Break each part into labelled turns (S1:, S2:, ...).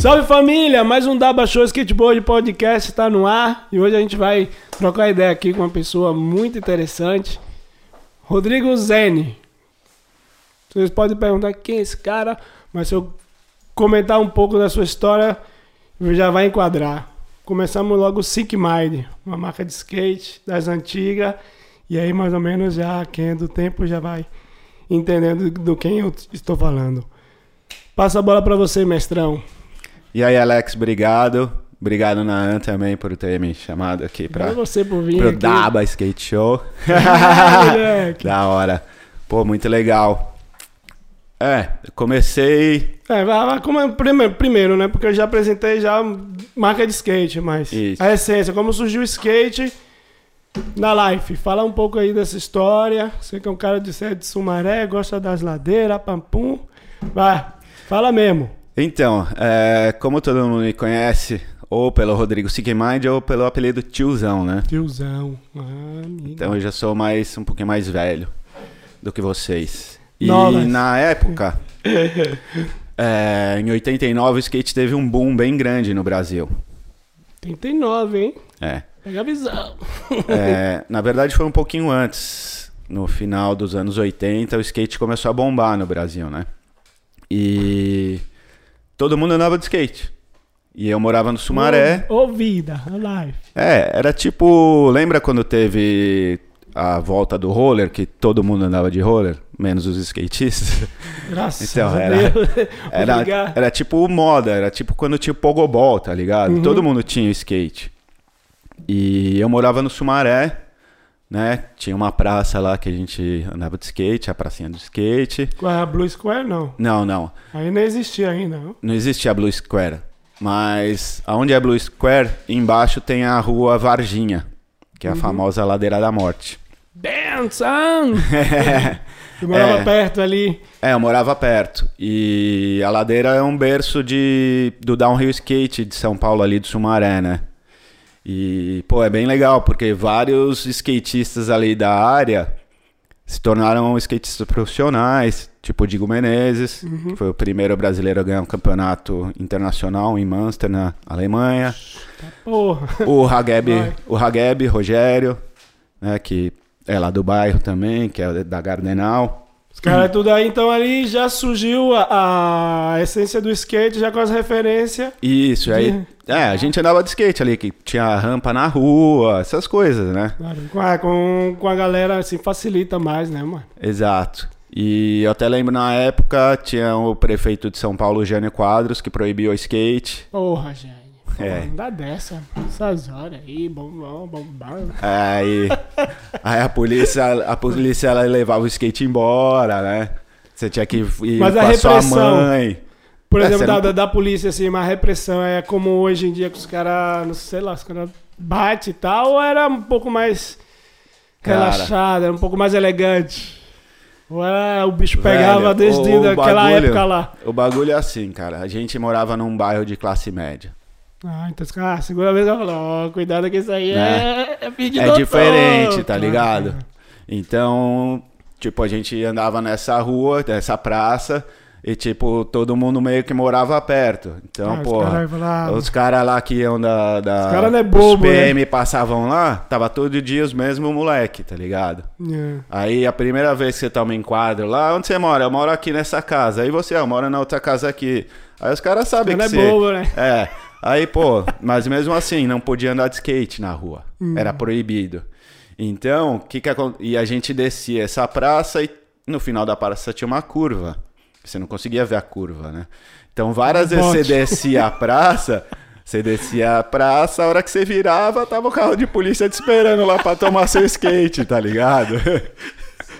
S1: Salve família, mais um Daba Show Skateboard Podcast está no ar e hoje a gente vai trocar ideia aqui com uma pessoa muito interessante, Rodrigo Zene. Vocês podem perguntar quem é esse cara, mas se eu comentar um pouco da sua história, já vai enquadrar. Começamos logo Sick Mind, uma marca de skate das antigas, e aí mais ou menos já quem é do tempo já vai entendendo do quem eu estou falando. Passa a bola para você, mestrão.
S2: E aí, Alex, obrigado. Obrigado, Naan, também, por ter me chamado aqui para
S1: você por vir
S2: pro
S1: aqui.
S2: Daba Skate Show.
S1: Moleque.
S2: da hora. Pô, muito legal. É, comecei.
S1: É, como é- primeiro, primeiro, né? Porque eu já apresentei já marca de skate, mas
S2: Isso.
S1: a essência, como surgiu o skate na life. Fala um pouco aí dessa história. Você que é um cara de sede de Sumaré, gosta das ladeiras, pampum. Vai, fala mesmo.
S2: Então, é, como todo mundo me conhece, ou pelo Rodrigo Sickmind ou pelo apelido Tiozão, né?
S1: Tiozão. Ah.
S2: Então eu já sou mais um pouquinho mais velho do que vocês. E
S1: Novas.
S2: na época, é, em 89, o skate teve um boom bem grande no Brasil.
S1: 39, hein?
S2: É.
S1: Pega a visão.
S2: É, na verdade, foi um pouquinho antes. No final dos anos 80, o skate começou a bombar no Brasil, né? E todo mundo andava de skate. E eu morava no Sumaré.
S1: Ô, vida, a life.
S2: É, era tipo. Lembra quando teve a volta do roller, que todo mundo andava de roller, menos os skatistas?
S1: Graças
S2: Então,
S1: a
S2: era-
S1: Deus.
S2: Era, era tipo moda, era tipo quando tinha o pogobol, tá ligado?
S1: Uhum.
S2: Todo mundo tinha skate. E eu morava no Sumaré, né? Tinha uma praça lá que a gente andava de skate, a pracinha do skate.
S1: Com a Blue Square, não.
S2: Não, não,
S1: Aí não existia ainda, não.
S2: não existia a Blue Square. Mas aonde é a Blue Square, embaixo tem a rua Varginha, que é a
S1: Uhum.
S2: famosa Ladeira da Morte.
S1: Damn, son! Eu morava
S2: É.
S1: perto ali.
S2: É, eu morava perto. E a ladeira é um berço de, do downhill skate de São Paulo ali do Sumaré, né? E, pô, é bem legal, porque vários skatistas ali da área se tornaram skatistas profissionais, tipo o Digo Menezes, que foi o primeiro brasileiro a ganhar um campeonato internacional em Münster, na Alemanha.
S1: Porra.
S2: O Hageb, o Hageb, Rogério, né, que é lá do bairro também, que é da Gardenal.
S1: Os caras tudo aí, então ali já surgiu a, a essência do skate, já com as referências.
S2: Isso, aí. É, a gente andava de skate ali, que tinha rampa na rua, essas coisas, né?
S1: Claro, com, a, com, a galera, assim, facilita mais, né, mano?
S2: Exato. E eu até lembro na época, tinha o prefeito de São Paulo, Jânio Quadros, que proibiu o skate.
S1: Porra, gente.
S2: É.
S1: Não dá dessa. Essas horas aí, bombom, bombom.
S2: Aí, aí a polícia, a polícia ela levava o skate embora, né? Você tinha que ir
S1: Mas
S2: com
S1: a
S2: a sua
S1: repressão?
S2: mãe.
S1: Por
S2: É,
S1: exemplo, da,
S2: não-
S1: da, polícia, assim, mas a repressão é como hoje em dia que os caras, não sei lá, os caras batem e tal, ou era um pouco mais
S2: Cara.
S1: relaxado, era um pouco mais elegante? Ou era, o bicho
S2: Velho,
S1: pegava desde
S2: o
S1: aquela
S2: bagulho-
S1: época lá?
S2: O bagulho é assim, cara. A gente morava num bairro de classe média.
S1: Ah, então os caras, a segunda vez eu falo, ó, cuidado que isso aí
S2: Né?
S1: é, é pedir
S2: É diferente, tá
S1: cara.
S2: ligado? Então, tipo, a gente andava nessa rua, nessa praça, e tipo, todo mundo meio que morava perto. Então,
S1: Ah, os
S2: porra,
S1: caras
S2: os caras lá que iam da. da
S1: Os cara não é
S2: os
S1: bobo, né?
S2: PM passavam lá, tava todo dia os mesmos moleque, tá ligado?
S1: É.
S2: Aí a primeira vez que você toma enquadro lá, onde você mora? Eu moro aqui nessa casa. Aí você, ah, eu moro na outra casa aqui. Aí os caras sabem
S1: Cara
S2: que
S1: é
S2: você.
S1: bobo, né?
S2: É. Aí, pô, mas mesmo assim, não podia andar de skate na rua.
S1: Hum.
S2: Era proibido. Então, o que que acon- E a gente descia essa praça e no final da praça tinha uma curva. Você não conseguia ver a curva, né? Então, várias vezes você descia a praça, você descia a praça, a hora que você virava, tava o carro de polícia te esperando lá pra tomar seu skate, tá ligado?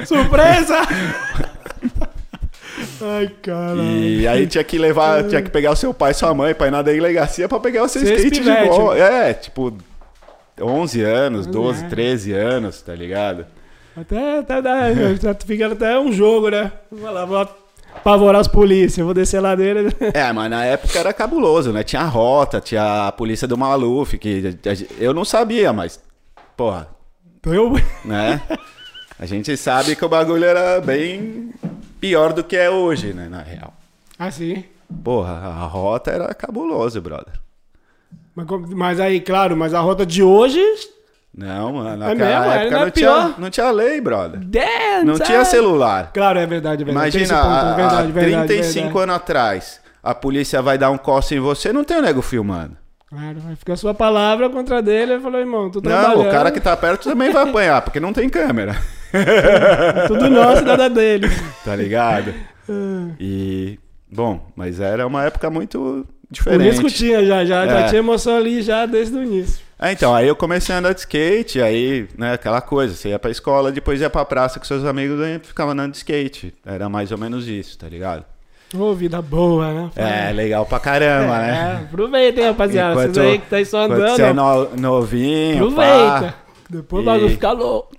S1: Surpresa! Ai, caralho.
S2: E aí tinha que levar, tinha que pegar o seu pai e sua mãe pra ir na delegacia pra pegar o seu
S1: Seis
S2: skate de
S1: pivete.
S2: volta. É, tipo, 11 anos, 12,
S1: É.
S2: 13 anos, tá ligado?
S1: Até, até dá, tá ficando até um jogo, né? Vai lá, vou apavorar as polícias, vou descer a ladeira.
S2: É, mas na época era cabuloso, né? Tinha a rota, tinha a polícia do Maluf, que eu não sabia, mas, porra,
S1: Então eu.
S2: né? A gente sabe que o bagulho era bem pior do que é hoje, né, na real.
S1: Ah, sim.
S2: Porra, a rota era cabuloso, brother.
S1: Mas, mas aí, claro, mas a rota de hoje.
S2: Não, mano,
S1: É
S2: naquela
S1: mesmo?
S2: época não
S1: pior.
S2: tinha, não tinha lei, brother. Não tinha celular.
S1: Claro, é verdade, é verdade.
S2: Imagina,
S1: ponto, verdade,
S2: há
S1: verdade,
S2: 35
S1: verdade.
S2: anos atrás, a polícia vai dar um coça em você, não tem o nego filmando.
S1: Claro, vai ficar a sua palavra contra dele. Ele falou, irmão, tu
S2: Não,
S1: trabalhando.
S2: o cara que tá perto também vai apanhar, porque não tem câmera.
S1: Tudo nosso, nada dele.
S2: Tá ligado? E, bom, mas era uma época muito
S1: O
S2: diferente.
S1: risco tinha já, já, já
S2: É.
S1: tinha emoção ali já desde o início.
S2: É, então, aí eu comecei a andar de skate, aí, né, aquela coisa, você ia pra escola, depois ia pra praça com seus amigos e ficava andando de skate. Era mais ou menos isso, tá ligado?
S1: Ô, vida boa, né?
S2: É, legal pra caramba,
S1: É,
S2: né?
S1: aproveitem, rapaziada. Vocês
S2: Enquanto-
S1: aí que tá aí só andando,
S2: você é no- novinho,
S1: aproveita.
S2: pá.
S1: Depois o
S2: E-
S1: bagulho fica louco.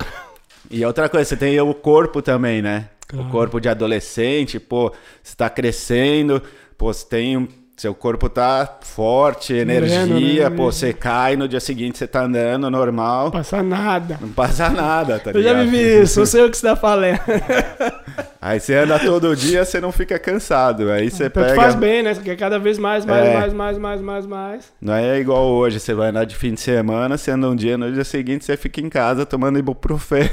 S2: E outra coisa, você tem o corpo também, né?
S1: Claro.
S2: O corpo de adolescente, pô, você tá crescendo, pô, você tem um- Seu corpo tá forte, energia,
S1: né?
S2: pô, você cai, no dia seguinte você tá andando normal,
S1: Não passa nada.
S2: não passa nada, tá
S1: Eu já
S2: ligado?
S1: vivi isso, eu sei o que você tá falando.
S2: Aí você anda todo dia, você não fica cansado, aí você
S1: Então
S2: pega...
S1: faz bem, né? Você quer cada vez mais, mais,
S2: É.
S1: mais, mais, mais, mais, mais.
S2: Não é igual hoje, você vai andar de fim de semana, você anda um dia, no dia seguinte você fica em casa tomando ibuprofeno.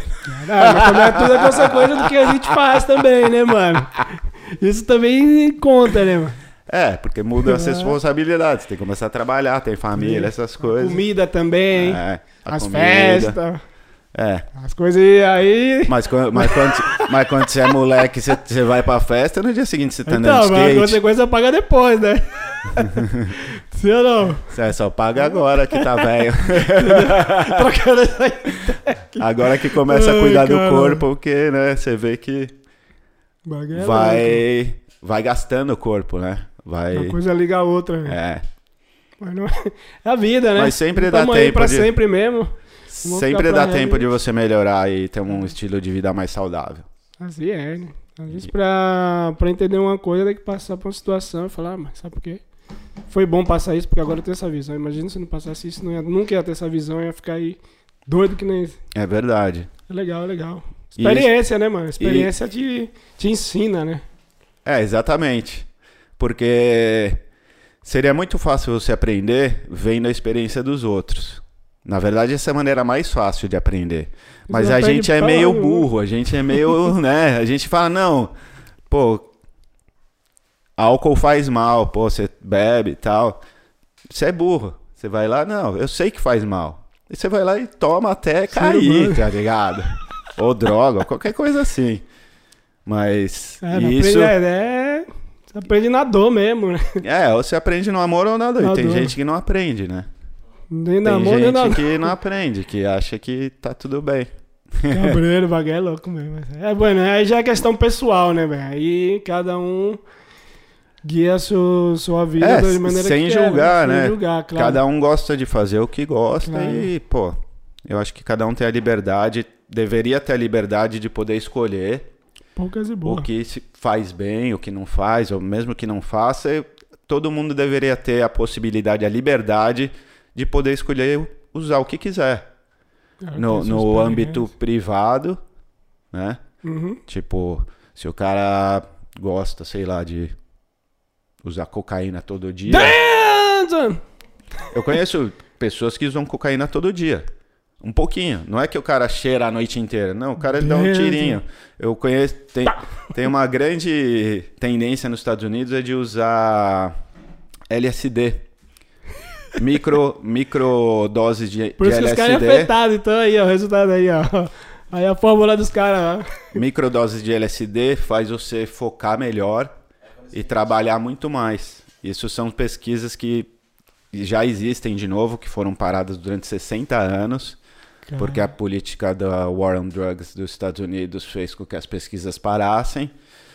S1: Ah, mas também é tudo é consequência do que a gente faz também, né, mano? Isso também conta, né, mano?
S2: É, porque muda as
S1: É.
S2: responsabilidades, tem que começar a trabalhar, tem família, essas coisas.
S1: Comida também,
S2: É, a
S1: as festas,
S2: É.
S1: as coisas aí.
S2: Mas, mas, quando, mas quando você é moleque, você, você vai pra festa, no dia seguinte você tá andando
S1: Então,
S2: de
S1: mas a
S2: skate.
S1: consequência paga depois, né? Sim ou não?
S2: Você só paga agora que tá velho.
S1: Trocando essa.
S2: Agora que começa a
S1: Ai,
S2: cuidar do
S1: cara.
S2: corpo, porque, né, você vê que
S1: é
S2: vai, vai gastando o corpo, né? Vai.
S1: Uma coisa liga a outra, velho.
S2: É.
S1: Mas não- É a vida, né?
S2: Mas sempre dá tempo
S1: pra
S2: de-
S1: sempre mesmo. Vamos
S2: Sempre dá tempo de você melhorar e ter um estilo de vida mais saudável.
S1: Assim é, né? Às vezes pra, pra entender uma coisa tem que passar por uma situação e falar, ah, mas sabe por quê? Foi bom passar isso porque agora eu tenho essa visão. Imagina se não passasse isso, não ia, nunca ia ter essa visão, ia ficar aí doido que nem isso.
S2: É verdade.
S1: É legal, é legal.
S2: E
S1: Experiência, né, mano? Experiência te, te ensina, né?
S2: É, exatamente. Porque seria muito fácil você aprender vendo a experiência dos outros. Na verdade, essa é a maneira mais fácil de aprender. Mas a gente é meio burro, a gente é meio, né? A gente fala, não, pô, álcool faz mal, pô, você bebe e tal. Você é burro. Você vai lá, não, eu sei que faz mal. E você vai lá e toma até cair, tá ligado? ou droga, ou qualquer coisa assim. Mas
S1: É,
S2: isso.
S1: é, é- você aprende na dor mesmo, né?
S2: É, ou você aprende no amor ou na dor. E
S1: Na
S2: tem
S1: dor.
S2: gente que não aprende, né?
S1: Nem na
S2: Tem
S1: mão, nem na
S2: gente que não aprende, que acha que tá tudo bem.
S1: Cabreiro, o bagulho é louco mesmo. É, bueno, aí já é questão pessoal, né, velho? Aí cada um guia sua, sua vida
S2: É,
S1: da maneira
S2: sem
S1: que
S2: julgar,
S1: quer,
S2: né?
S1: Sem julgar, claro.
S2: Cada um gosta de fazer o que gosta
S1: Claro.
S2: e, pô, eu acho que cada um tem a liberdade, deveria ter a liberdade de poder escolher
S1: Poucas e boas.
S2: o que se faz bem, o que não faz, ou mesmo que não faça, todo mundo deveria ter a possibilidade, a liberdade de poder escolher usar o que quiser.
S1: Cara,
S2: No, no âmbito privado, né?
S1: Uhum.
S2: Tipo, se o cara gosta, sei lá, de usar cocaína todo dia.
S1: Dança!
S2: Eu conheço pessoas que usam cocaína todo dia. Um pouquinho. Não é que o cara cheira a noite inteira. Não, o cara dá um tirinho. Eu conheço. Tem, tem uma grande tendência nos Estados Unidos é de usar LSD. Micro, micro doses de,
S1: Por
S2: de
S1: isso que os caras é
S2: LSD.
S1: afetados, então aí, ó, o resultado aí, ó. Aí a fórmula dos caras, ó.
S2: Microdoses de LSD faz você focar melhor e trabalhar muito mais. Isso são pesquisas que já existem de novo, que foram paradas durante 60 anos, porque a política da War on Drugs dos Estados Unidos fez com que as pesquisas parassem.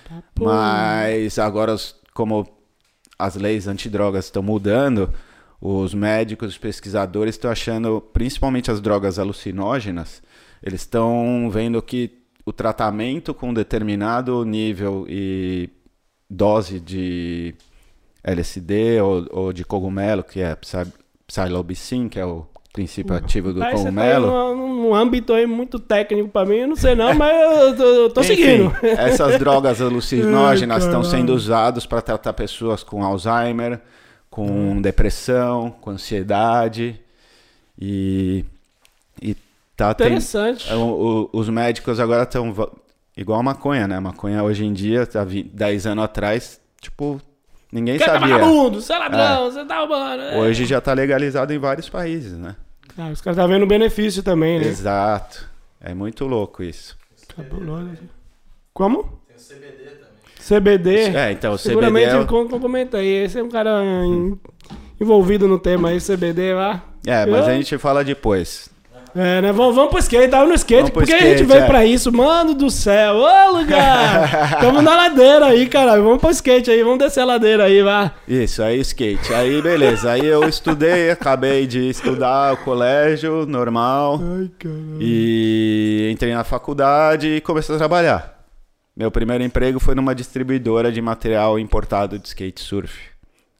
S1: Tá.
S2: Mas agora, como as leis antidrogas estão mudando, os médicos, os pesquisadores estão achando, principalmente as drogas alucinógenas, eles estão vendo que o tratamento com determinado nível e dose de LSD ou, ou de cogumelo, que é psi- psilocybin, que é o princípio ativo do
S1: tá aí
S2: cogumelo.
S1: num, num âmbito aí muito técnico pra mim, eu não sei não, mas eu tô, eu tô
S2: Enfim,
S1: seguindo.
S2: essas drogas alucinógenas estão sendo usadas para tratar pessoas com Alzheimer, com depressão, com ansiedade e e tá
S1: Interessante.
S2: É, o- o- os médicos agora estão igual a maconha, né? A maconha hoje em dia, tá vi- 10 anos atrás, tipo, ninguém
S1: Quer tá
S2: sabia.
S1: vagabundo, você é ladrão, você tá roubando. é.
S2: Hoje já tá legalizado em vários país, né?
S1: Ah, os caras tá vendo benefício também, né?
S2: Exato. É muito louco isso.
S1: Cabuloso. Como? Tem o CBD também. CBD.
S2: É, então o CBD
S1: Seguramente
S2: é,
S1: eu
S2: o-
S1: com- complementa aí. Esse é um cara em- envolvido no tema aí, CBD lá.
S2: é, mas
S1: Eu-
S2: a gente fala depois.
S1: É, né? Vamos, vamos pro skate, tava no skate.
S2: Vamos
S1: porque a gente
S2: skate,
S1: veio
S2: é.
S1: pra isso, mano do céu. Ô, lugar! Tamo na ladeira aí, caralho. Vamos pro skate aí, vamos descer a ladeira aí, vá.
S2: Isso, aí skate. Aí beleza. Aí eu estudei, acabei de estudar o colégio normal
S1: Ai, caralho.
S2: e entrei na faculdade e comecei a trabalhar. Meu primeiro emprego foi numa distribuidora de material importado de skate surf,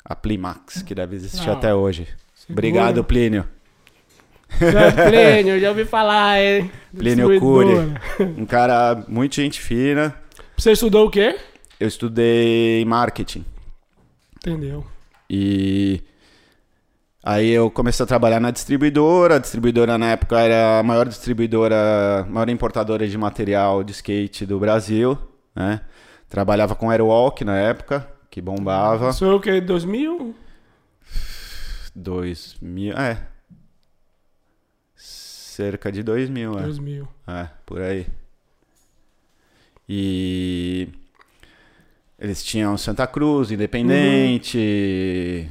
S2: a Plimax, que deve existir
S1: Ah,
S2: até hoje. Obrigado, Plínio.
S1: Plínio, já ouvi falar, hein?
S2: Plínio
S1: Distribuidora.
S2: Um cara muito gente fina.
S1: Você estudou o quê?
S2: Eu estudei marketing
S1: Entendeu.
S2: e aí eu comecei a trabalhar na distribuidora. A distribuidora na época era a maior distribuidora, maior importadora de material de skate do Brasil, né? Trabalhava com Airwalk na época, que bombava.
S1: Sou o quê? 2000?
S2: 2000, é. Cerca de 2000, é.
S1: 2000.
S2: É, por aí. E eles tinham Santa Cruz, Independente,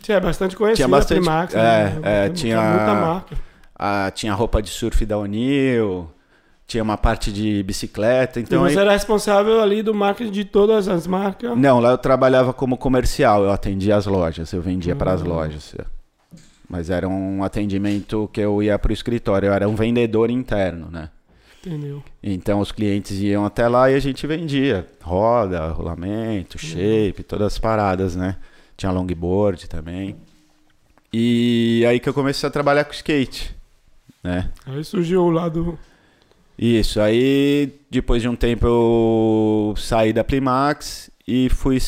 S1: Tinha bastante conhecido
S2: Tinha bastante-
S1: Primax,
S2: é,
S1: né?
S2: é,
S1: Tem
S2: tinha-
S1: Muita marca.
S2: a- tinha roupa de surf da Unil, tinha uma parte de bicicleta. Então
S1: e você
S2: aí-
S1: era responsável ali do marketing de todas as marcas.
S2: Não, lá eu trabalhava como comercial, eu atendia as lojas, eu vendia para as
S1: Ah.
S2: lojas. Mas era um atendimento que eu ia para o escritório, eu era um vendedor interno, né?
S1: Entendeu?
S2: Então os clientes iam até lá e a gente vendia roda, rolamento, shape, todas as paradas, né? Tinha longboard também. E aí que eu comecei a trabalhar com skate, né?
S1: Aí surgiu o lado.
S2: Isso, aí depois de um tempo eu saí da Plimax e fui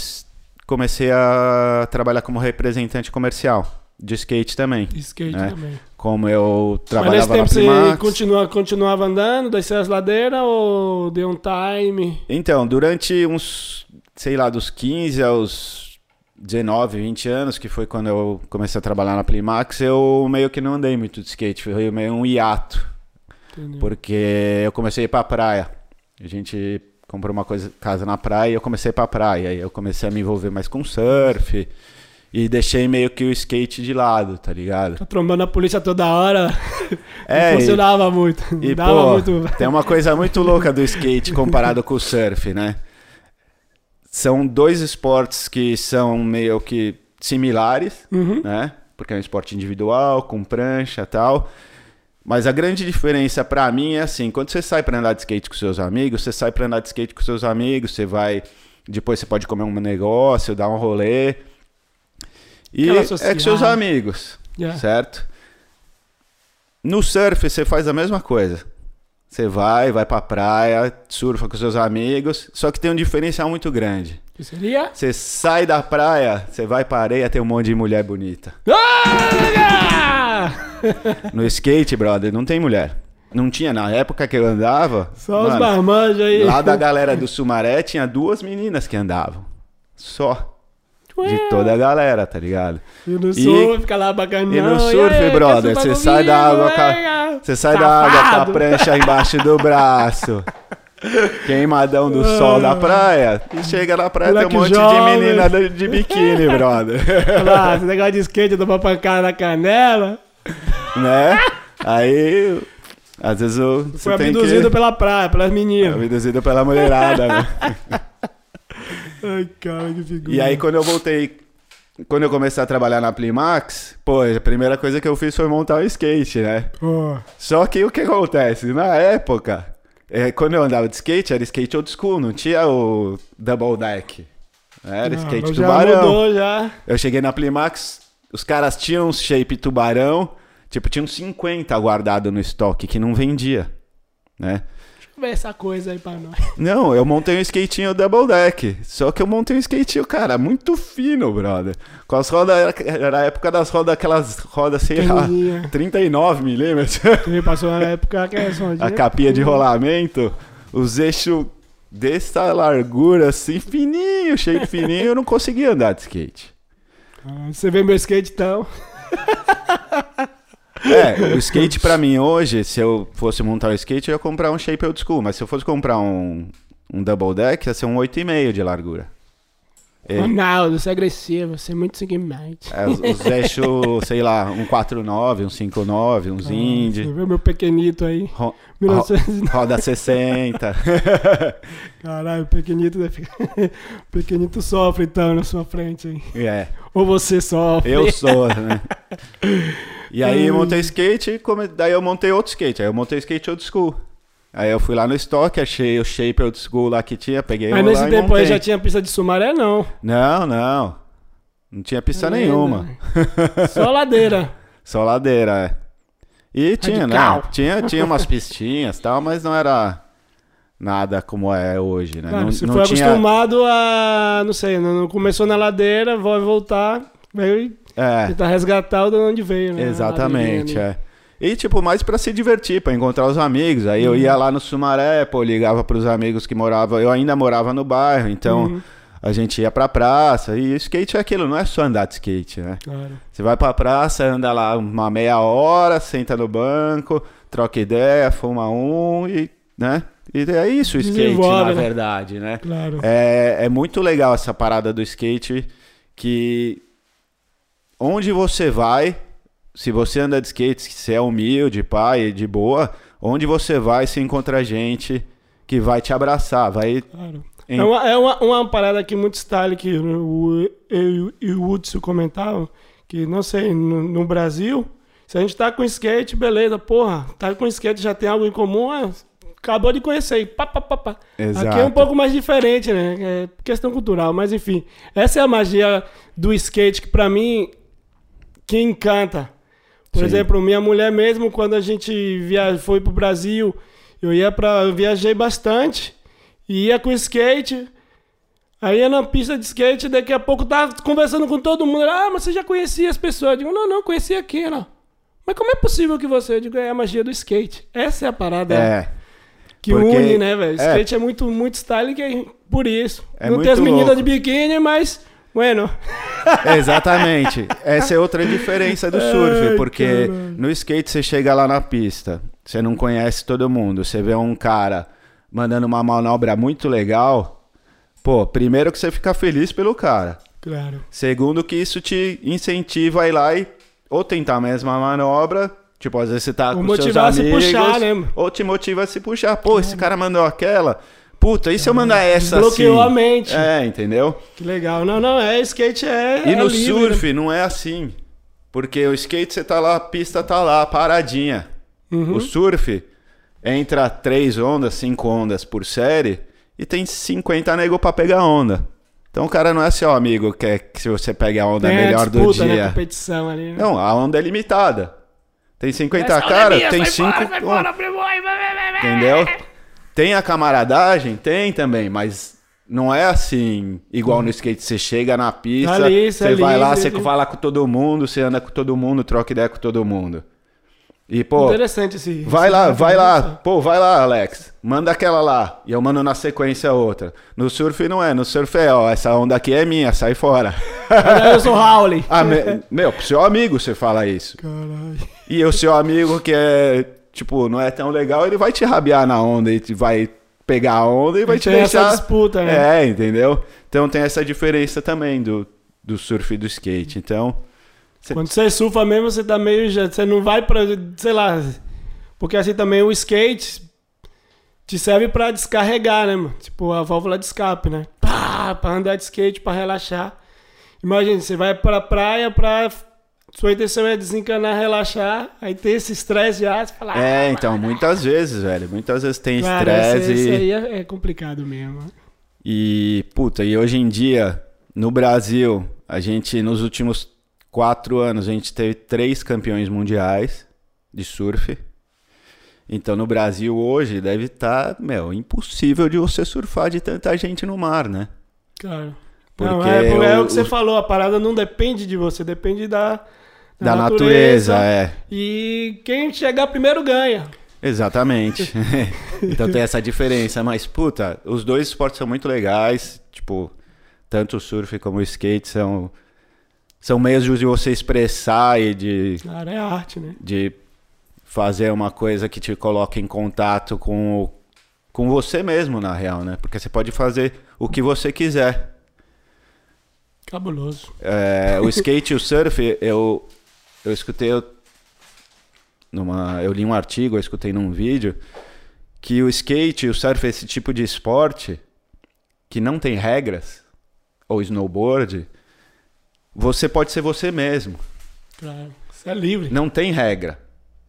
S2: comecei a trabalhar como representante comercial de skate também.
S1: de skate
S2: É.
S1: também.
S2: Como eu
S1: Mas nesse
S2: trabalhava
S1: tempo
S2: na
S1: você
S2: Primax.
S1: continua, continuava andando, descer as ladeiras ou deu um time?
S2: Então, durante uns, sei lá, dos 15 aos 19, 20 anos, que foi quando eu comecei a trabalhar na Plimax, eu meio que não andei muito de skate, foi meio um hiato,
S1: Entendeu?
S2: porque eu comecei a ir pra praia. A gente comprou uma coisa, casa na praia e eu comecei a ir pra praia. Aí eu comecei a me envolver mais com surf e deixei meio que o skate de lado, tá ligado?
S1: Tá trombando a polícia toda hora.
S2: É,
S1: não
S2: e-
S1: funcionava muito.
S2: E,
S1: Dava
S2: pô,
S1: muito.
S2: tem uma coisa muito louca do skate comparado com o surf, né? São dois esportes que são meio que similares,
S1: Uhum.
S2: né? Porque é um esporte individual, com prancha e tal. Mas a grande diferença pra mim é assim, quando você sai pra andar de skate com seus amigos, você sai pra andar de skate com seus amigos, você vai... Depois você pode comer um negócio, dar um rolê. E é com seus amigos,
S1: Yeah.
S2: certo? No surf você faz a mesma coisa. Você vai, vai pra praia, surfa com seus amigos, só que tem um diferencial muito grande.
S1: Que seria?
S2: Você sai da praia, você vai pra areia, tem um monte de mulher bonita.
S1: Ah!
S2: No skate, brother, não tem mulher. Não tinha, na época que eu andava,
S1: Só os
S2: mano,
S1: marmanjos aí.
S2: lá da galera do Sumaré tinha duas meninas que andavam. Só. De toda a galera, tá ligado?
S1: E no
S2: E-
S1: surf, fica lá bacanão.
S2: E no
S1: aí,
S2: surf,
S1: quer
S2: brother,
S1: surfar
S2: você sai da água com a-
S1: venha.
S2: Você sai da água com a prancha embaixo do braço. Queimadão do sol da praia. E chega na praia, tem um
S1: Moleque
S2: monte
S1: jovem.
S2: de menina de, de biquíni, brother.
S1: Lá, esse negócio de skate, dou uma pancada na canela.
S2: né? Aí, às vezes eu,
S1: Foi abduzido
S2: que...
S1: pela praia, pelas meninas.
S2: Abduzido pela mulherada, né?
S1: Ai, cara, que figura.
S2: E aí, quando eu voltei... Quando eu comecei a trabalhar na Plimax, pô, a primeira coisa que eu fiz foi montar o skate, né?
S1: Pô,
S2: Só que o que acontece? Na época, é, quando eu andava de skate, era skate old school, não tinha o double deck. Era
S1: ah,
S2: skate tubarão.
S1: mudou já.
S2: Eu cheguei na Plimax, os caras tinham um shape tubarão Tipo, tinha uns 50 guardado no estoque que não vendia, né?
S1: Essa coisa aí pra nós.
S2: Não, eu montei um skatinho double deck. Só que eu montei um skatinho, cara, muito fino, brother. Com as rodas, era, a época das rodas, aquelas rodas, sei lá,
S1: Pequenininha.
S2: 39 milímetros.
S1: Também passou na época que é só
S2: a capinha de rolamento, os eixos dessa largura, assim, fininho, shape fininho, eu não conseguia andar de skate.
S1: Ah, Você vê meu skate então?
S2: É, o skate pra mim hoje, se eu fosse montar o skate, eu ia comprar um shape old school, mas se eu fosse comprar um, um double deck, ia ser um 8,5 de largura. E-
S1: Ronaldo, você é agressivo, você é muito seguimento.
S2: É, os, os eixos, sei lá, um 4,9, um 5,9, uns
S1: Você
S2: indie.
S1: vê meu pequenito aí?
S2: ro- ro-
S1: 1900...
S2: roda 60.
S1: Caralho, o pequenito, pequenito sofre então na sua frente aí.
S2: É,
S1: Ou você sofre.
S2: eu sou, né? E aí eu montei skate, e come- daí eu montei outro skate. Aí eu montei skate old school. Aí eu fui lá no estoque, achei o shape old school lá que tinha, peguei
S1: Mas nesse
S2: e
S1: tempo aí já tinha pista de sumaré, não.
S2: Não, não. Não tinha pista
S1: Tá
S2: nenhuma.
S1: vendo? Só ladeira.
S2: Só ladeira, é. E tinha, né? Tinha, tinha umas pistinhas e tal, mas não era nada como é hoje, né?
S1: Cara,
S2: não
S1: você
S2: não
S1: foi
S2: tinha...
S1: acostumado a. Não sei, não não começou na ladeira, vai voltar, veio
S2: É,
S1: tentar resgatar o de onde veio, né?
S2: exatamente, é. E, tipo, mais pra se divertir, pra encontrar os amigos. Aí eu
S1: Uhum.
S2: ia lá no Sumaré, pô, ligava pros amigos que moravam... Eu ainda morava no bairro, então
S1: Uhum.
S2: a gente ia pra praça. E skate é aquilo, não é só andar de skate, né?
S1: Claro.
S2: Você vai pra praça, anda lá uma meia hora, senta no banco, troca ideia, fuma um e, né? E é isso o skate,
S1: Desenvolve,
S2: na
S1: né?
S2: verdade, né?
S1: Claro.
S2: É, é muito legal essa parada do skate que onde você vai, se você anda de skate, se é humilde, pai, de boa, onde você vai, se encontra gente que vai te abraçar, vai...
S1: claro.
S2: em-
S1: É, uma, é uma, uma parada que muito style que o, eu e o Hudson comentavam, que não sei, no, no Brasil, se a gente tá com skate, beleza, porra, tá com skate, já tem algo em comum, ah, acabou de conhecer, e pá, pá, pá, pá.
S2: Exato.
S1: Aqui é um pouco mais diferente, né? É questão cultural, mas enfim, essa é a magia do skate que pra mim que encanta. Por
S2: Sim.
S1: exemplo, minha mulher mesmo, quando a gente via, foi pro Brasil, eu ia para, viajei bastante, e ia com skate, aí ia na pista de skate, daqui a pouco tava conversando com todo mundo, ah, mas você já conhecia as pessoas? Eu digo, não, não, conhecia aqui, ela. Mas como é possível que você? Eu digo, é a magia do skate. Essa é a parada
S2: É,
S1: que
S2: porque-
S1: une, né, velho?
S2: é.
S1: Skate é muito, muito style que é por isso.
S2: É
S1: não tem as meninas
S2: louco.
S1: de biquíni, mas, bueno,
S2: Exatamente. Essa é outra diferença do surf,
S1: Ai,
S2: porque no skate você chega lá na pista, você não conhece todo mundo, você vê um cara mandando uma manobra muito legal, pô, primeiro que você fica feliz pelo cara.
S1: claro.
S2: Segundo que isso te incentiva a ir lá e ou tentar a mesma manobra, tipo, às vezes você tá
S1: Ou
S2: com seus
S1: motivar a se
S2: amigos,
S1: puxar, né,
S2: ou te motiva a se puxar. Pô, esse cara mandou aquela, puta, e se eu mandar essa
S1: Desbloqueou
S2: assim?
S1: a mente.
S2: É, entendeu?
S1: Que legal. Não, não, é skate é.
S2: E
S1: é
S2: no
S1: livre,
S2: surf não é assim. Porque o skate você tá lá, a pista tá lá, paradinha.
S1: Uhum.
S2: O surf entra três ondas, cinco ondas por série e tem 50 nego pra pegar onda. Então o cara não é seu amigo, quer que se você pegue a onda
S1: Tem a
S2: melhor do
S1: disputa, Né,
S2: dia.
S1: competição ali. Né?
S2: Não, a onda é limitada. Tem 50
S1: Essa é
S2: caras,
S1: minha,
S2: tem
S1: sai
S2: 5.
S1: fora, sai fora, playboy, vai, vai, vai, vai.
S2: Entendeu? Tem a camaradagem? Tem também, mas não é assim, igual no skate. Você chega na pista,
S1: Tá ali, você é
S2: vai lá,
S1: livre,
S2: você
S1: ali.
S2: fala com todo mundo, você anda com todo mundo, troca ideia com todo mundo. E, pô,
S1: Interessante esse.
S2: vai
S1: esse
S2: lá,
S1: papo,
S2: vai lá. Pô, vai lá, Alex. Manda aquela lá. E eu mando na sequência outra. No surf não é. No surf é, ó, essa onda aqui é minha, sai fora.
S1: Eu sou Howley.
S2: Ah, me- meu, pro seu amigo você fala isso.
S1: Caralho.
S2: E o seu amigo que é, tipo, não é tão legal, ele vai te rabiar na onda e te vai pegar a onda e vai te
S1: Tem essa
S2: deixar.
S1: disputa, né?
S2: É, entendeu? Então tem essa diferença também do, do surf e do skate. Então, cê-
S1: Quando você surfa mesmo, você tá meio. Você não vai pra. Sei lá. Porque assim também o skate te serve pra descarregar, né, mano? Tipo a válvula de escape, né? Pá, pra andar de skate, pra relaxar. Imagina, você vai pra praia pra. Sua intenção é desencanar, relaxar. Aí tem esse estresse já, você fala.
S2: é,
S1: ah,
S2: então, muitas vezes, velho. Muitas vezes tem estresse.
S1: esse
S2: e-
S1: aí é, é complicado mesmo.
S2: E, puta, e hoje em dia, no Brasil, a gente, nos últimos quatro anos a gente teve três campeões mundiais de surf. Então no Brasil hoje deve estar, tá, meu, impossível de você surfar de tanta gente no mar, né?
S1: Cara. Porque não, é, é, é o, o que você falou, a parada não depende de você, depende da,
S2: da, da natureza, natureza, é.
S1: E quem chegar primeiro ganha.
S2: Exatamente. então tem essa diferença. Mas, puta, os dois esportes são muito legais. Tipo, tanto o surf como o skate são, são meios de você expressar e de.
S1: Cara, é arte, né?
S2: De fazer uma coisa que te coloque em contato com, com você mesmo, na real, né? Porque você pode fazer o que você quiser.
S1: Cabuloso.
S2: É, o skate e o surf, eu, eu escutei numa, eu li um artigo, eu escutei num vídeo que o skate, o surf, esse tipo de esporte que não tem regras, ou snowboard, você pode ser você mesmo.
S1: Claro, você é livre.
S2: Não tem regra.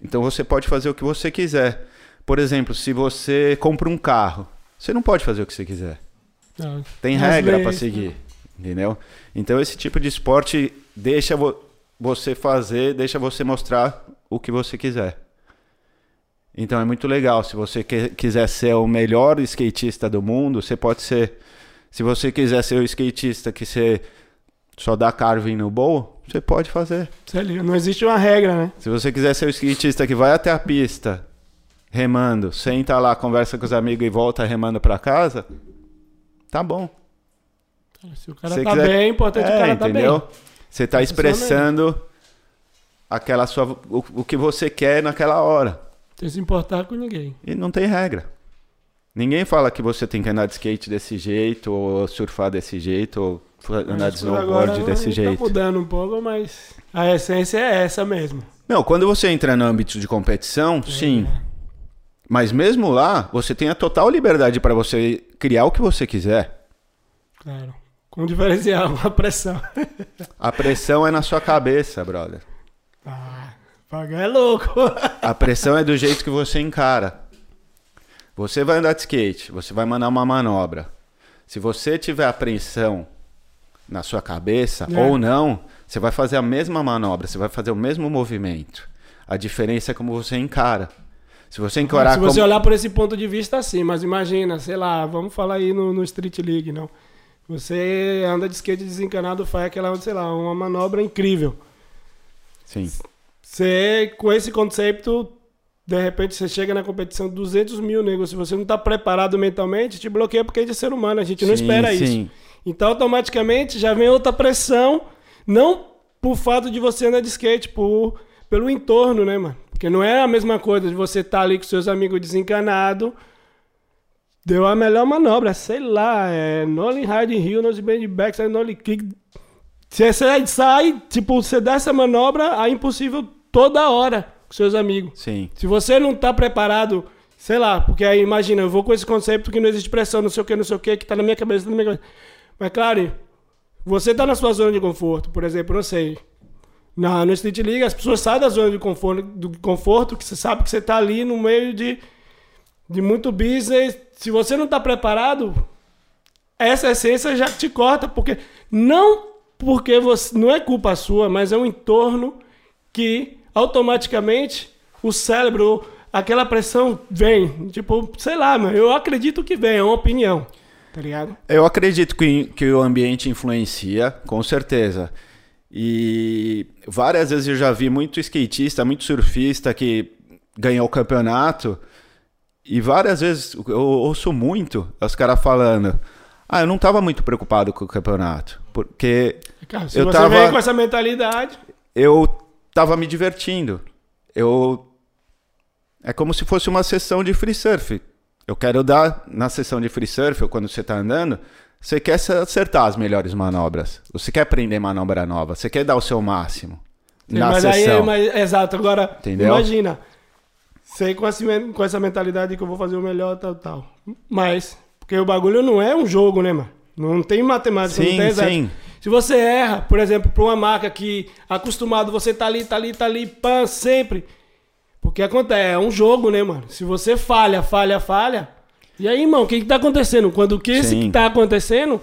S2: Então você pode fazer o que você quiser. Por exemplo, se você compra um carro, você não pode fazer o que você quiser. Não, tem regra para seguir, entendeu? Então esse tipo de esporte deixa vo você fazer, deixa você mostrar o que você quiser. Então é muito legal. Se você que, quiser ser o melhor skatista do mundo, você pode ser. Se você quiser ser o skatista que você só dá carving no bowl, você pode fazer.
S1: Não existe uma regra, né?
S2: Se você quiser ser o skatista que vai até a pista remando, senta lá, conversa com os amigos e volta remando para casa, tá bom.
S1: Se o cara você tá quiser... bem, é importante é, o cara tá entendeu? bem.
S2: Você tá expressando aquela sua, o, o que você quer naquela hora.
S1: Sem se importar com ninguém.
S2: E não tem regra. Ninguém fala que você tem que andar de skate desse jeito, ou surfar desse jeito, ou andar de snowboard desse tá jeito. Tá
S1: mudando um pouco, mas a essência é essa mesmo.
S2: Não, quando você entra no âmbito de competição, é. sim. Mas mesmo lá, você tem a total liberdade para você criar o que você quiser.
S1: Claro. Com diferencial, a pressão.
S2: a pressão é na sua cabeça, brother.
S1: Ah, pagar é louco.
S2: a pressão é do jeito que você encara. Você vai andar de skate, você vai mandar uma manobra. Se você tiver apreensão na sua cabeça é. ou não, você vai fazer a mesma manobra, você vai fazer o mesmo movimento. A diferença é como você encara. Se você encarar
S1: Se você como... olhar por esse ponto de vista, sim, mas imagina, sei lá, vamos falar aí no, no Street League, não. Você anda de skate desencanado, faz aquela, sei lá, uma manobra incrível.
S2: Sim.
S1: Você, com esse conceito, de repente você chega na competição 200 mil negros. Se você não está preparado mentalmente, te bloqueia porque é de ser humano. A gente não sim, espera sim. isso. Então, automaticamente, já vem outra pressão. Não por fato de você andar de skate, por, pelo entorno, né, mano? Porque não é a mesma coisa de você estar tá ali com seus amigos desencanados. Deu a melhor manobra, sei lá, é Nolly Hide Hill, Nose Band Back, Nolly Kick você sai, tipo, você dá essa manobra, é impossível toda hora com seus amigos.
S2: Sim.
S1: Se você não tá preparado, sei lá, porque aí imagina, eu vou com esse conceito que não existe pressão, não sei o que, não sei o que, que tá na minha cabeça, tá na minha cabeça. Mas claro, você tá na sua zona de conforto, por exemplo, não sei. Na, no Street League, as pessoas saem da zona de conforto, do conforto, que você sabe que você tá ali no meio de, de muito business. Se você não tá preparado, essa essência já te corta, porque não porque você não é culpa sua, mas é um entorno que automaticamente o cérebro, aquela pressão vem. Tipo, sei lá, mas eu acredito que vem, é uma opinião. Tá ligado?
S2: Eu acredito que, que o ambiente influencia, com certeza. E várias vezes eu já vi muito skatista, muito surfista que ganhou o campeonato. E várias vezes eu ouço muito os caras falando: Ah, eu não estava muito preocupado com o campeonato. Porque
S1: Cara, se eu você tava, vem com essa mentalidade.
S2: Eu tava me divertindo. Eu. É como se fosse uma sessão de free surf. Eu quero dar na sessão de free surf, ou quando você está andando, você quer acertar as melhores manobras. Você quer aprender manobra nova. Você quer dar o seu máximo. Sim, na
S1: mas
S2: sessão.
S1: Aí, mas, exato, agora Entendeu? imagina. Sei com, essa, com essa mentalidade que eu vou fazer o melhor, tal, tal. Mas, porque o bagulho não é um jogo, né, mano? Não tem matemática, sim, não tem exato. Sim. Se você erra, por exemplo, para uma marca que acostumado você tá ali, tá ali, tá ali, pã, sempre. Porque acontece, é um jogo, né, mano? Se você falha, falha, falha. E aí, irmão, o que que tá acontecendo? Quando o que esse que tá acontecendo?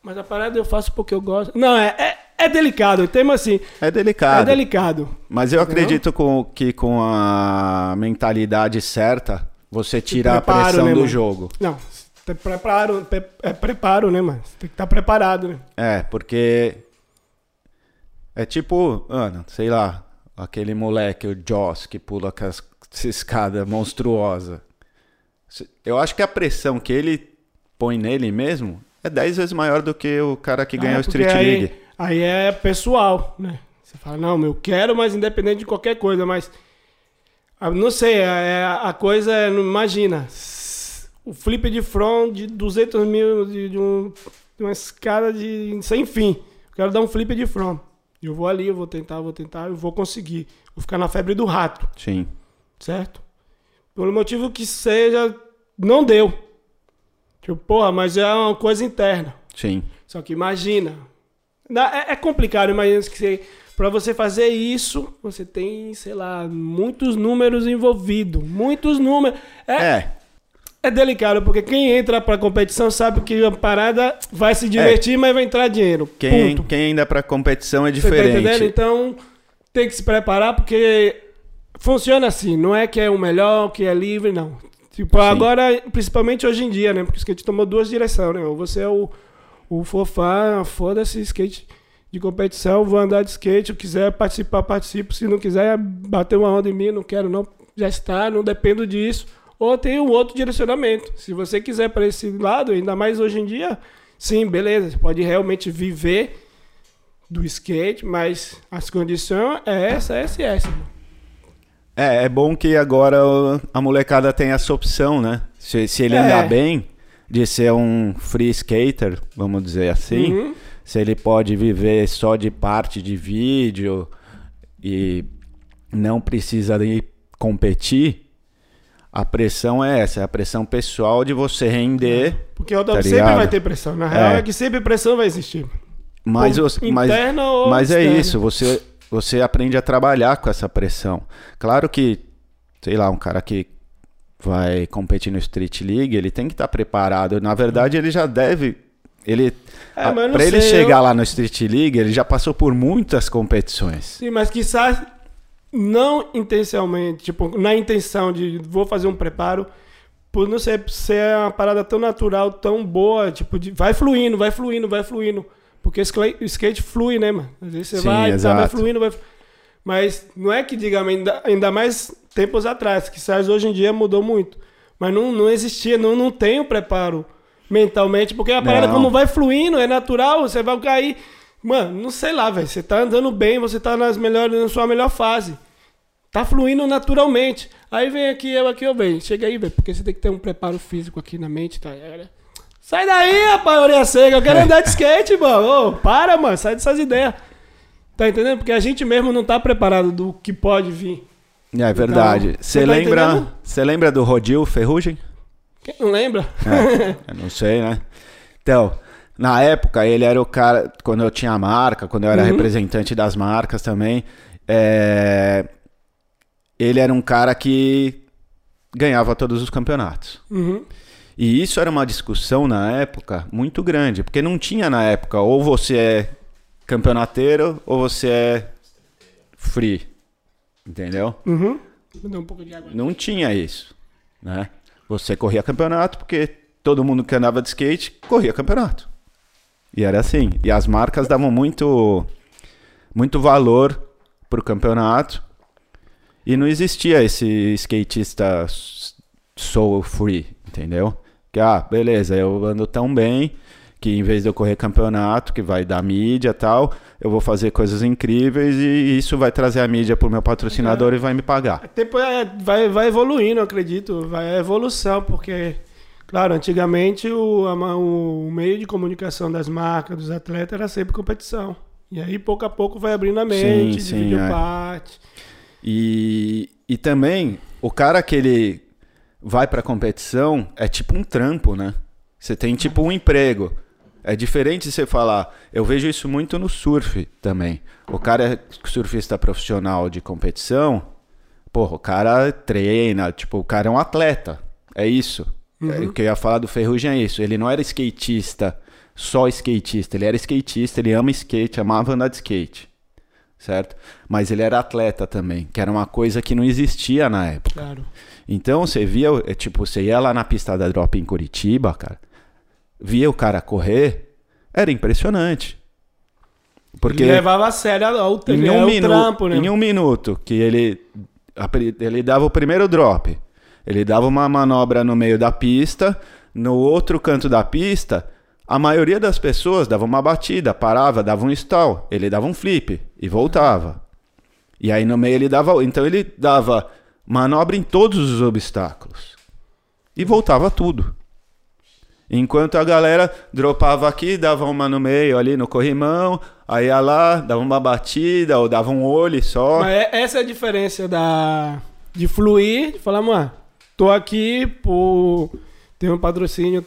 S1: Mas a parada eu faço porque eu gosto. Não, é, é é delicado, o tema assim.
S2: É delicado.
S1: É delicado.
S2: Mas eu acredito com, que com a mentalidade certa, você tira
S1: preparo,
S2: a pressão
S1: né,
S2: do
S1: mano?
S2: jogo.
S1: Não, preparo, pre- é preparo, né, mano? Você tem que estar preparado, né?
S2: É, porque. É tipo, mano, sei lá, aquele moleque, o Joss, que pula essa escada monstruosa. Eu acho que a pressão que ele põe nele mesmo é 10 vezes maior do que o cara que ganha
S1: Ah,
S2: o
S1: porque
S2: Street
S1: aí,
S2: League.
S1: Aí é pessoal, né? Você fala, não, eu quero, mas independente de qualquer coisa, mas. ah, Não sei, é, a coisa é. Imagina, o flip de front de 200 mil, de, de um- de uma escada de sem fim. Eu quero dar um flip de front. Eu vou ali, eu vou tentar, eu vou tentar, eu vou conseguir. Vou ficar na febre do rato,
S2: Sim.
S1: certo? Pelo motivo que seja, não deu. Tipo, porra, mas é uma coisa interna.
S2: Sim.
S1: Só que imagina. É, é complicado, imagina que você, pra você fazer isso, você tem, sei lá, muitos números envolvidos. Muitos números. É,
S2: É,
S1: é delicado, porque quem entra pra competição sabe que a parada vai se divertir, mas vai entrar dinheiro.
S2: É. quem,
S1: Ponto.
S2: quem ainda pra competição é
S1: tá
S2: diferente.
S1: Então, tem que se preparar, porque funciona assim. Não é que é o melhor, que é livre, não. Tipo, agora, principalmente hoje em dia, né? Porque o skate tomou duas direções, né? Ou você é o, o fofá, foda-se, skate de competição, vou andar de skate, eu quiser participar, participo. Se não quiser bater uma onda em mim, não quero, não. Já está, não dependo disso. Ou tem um outro direcionamento. Se você quiser para esse lado, ainda mais hoje em dia, sim, beleza. Você pode realmente viver do skate, mas as condições é essa, essa e essa.
S2: É, é bom que agora a molecada tem essa opção, né? Se, se ele
S1: É.
S2: andar bem, de ser um free skater, vamos dizer assim,
S1: Uhum.
S2: se ele pode viver só de parte de vídeo e não precisa de competir, a pressão é essa, é a pressão pessoal de você render,
S1: Porque o
S2: Tá
S1: sempre
S2: ligado?
S1: vai ter pressão. Na real
S2: É.
S1: é, que sempre pressão vai existir.
S2: mas,
S1: Ou
S2: mas,
S1: ou
S2: mas é isso, você, você aprende a trabalhar com essa pressão. Claro que, sei lá, um cara que vai competir no Street League, ele tem que estar preparado. Na verdade, ele já deve. Ele,
S1: É,
S2: para ele chegar
S1: eu-
S2: lá no Street League, ele já passou por muitas competições.
S1: Sim, mas quizás não intencionalmente, tipo, na intenção de vou fazer um preparo, por não ser, ser uma parada tão natural, tão boa, tipo, de, vai fluindo, vai fluindo, vai fluindo. Porque o skate- flui, né, mano? Às vezes você
S2: Sim,
S1: vai, tá, vai fluindo, vai. Mas não é que, digamos, ainda, ainda mais tempos atrás, que quizás hoje em dia mudou muito. Mas não, não existia, não, não tem o preparo mentalmente, porque a parada,
S2: Não.
S1: como vai fluindo, é natural, você vai cair. Mano, não sei lá, velho. Você tá andando bem, você tá nas melhores, na sua melhor fase. Tá fluindo naturalmente. Aí vem aqui, eu aqui, eu venho. Chega aí, velho, porque você tem que ter um preparo físico aqui na mente, tá? Sai daí, rapaz, orelha seca. Eu quero andar de skate, mano. Ô, para, mano. Sai dessas ideias. Tá entendendo? Porque a gente mesmo não tá preparado do que pode vir.
S2: É verdade.
S1: Então,
S2: Você
S1: você tá
S2: lembra, você lembra do Rodil Ferrugem?
S1: Quem não lembra?
S2: É, eu não sei, né? Então, na época, ele era o cara. Quando eu tinha marca, quando eu era
S1: Uhum.
S2: representante das marcas também, é, ele era um cara que ganhava todos os campeonatos.
S1: Uhum.
S2: E isso era uma discussão na época muito grande, porque não tinha na época ou você é campeonateiro ou você é free. Entendeu?
S1: Uhum. Um pouco de água.
S2: Não tinha isso, né? Você corria campeonato porque todo mundo que andava de skate corria campeonato. E era assim. E as marcas davam muito, muito valor pro campeonato. E não existia esse skatista soul free, entendeu? Que, ah, beleza, eu ando tão bem que em vez de eu correr campeonato, que vai dar mídia e tal, eu vou fazer coisas incríveis e isso vai trazer a mídia pro meu patrocinador e vai me pagar.
S1: Tempo é- vai, vai evoluindo, eu acredito. Vai a evolução, porque, claro, antigamente o, o meio de comunicação das marcas, dos atletas, era sempre competição. E aí, pouco a pouco, vai abrindo a mente,
S2: sim,
S1: divide
S2: é.
S1: o parte.
S2: E, e também, o cara que ele vai pra competição é tipo um trampo, né? Você tem tipo um emprego. É diferente você falar. Eu vejo isso muito no surf também. O cara é surfista profissional de competição. Porra, o cara treina. Tipo, o cara é um atleta. É isso. É, o que eu ia falar do Ferrugem é isso. Ele não era skatista só skatista. Ele era skatista, ele ama skate, amava andar de skate. Certo? Mas ele era atleta também, que era uma coisa que não existia na época.
S1: Claro.
S2: Então você via, é, tipo, você ia lá na pista da drop em Curitiba, cara, via o cara correr, era impressionante. Porque
S1: Ele levava a sério o,
S2: em um, minu-
S1: trampo, né?
S2: em um minuto que ele, a ele dava o primeiro drop, ele dava uma manobra no meio da pista, no outro canto da pista, a maioria das pessoas dava uma batida, parava, dava um stall, ele dava um flip e voltava. E aí no meio ele dava, então ele dava manobra em todos os obstáculos e voltava tudo. Enquanto a galera dropava aqui, dava uma no meio ali no corrimão, aí ia lá, dava uma batida ou dava um olho só.
S1: Mas é- essa é a diferença da de fluir, de falar, mano, tô aqui por ter um patrocínio,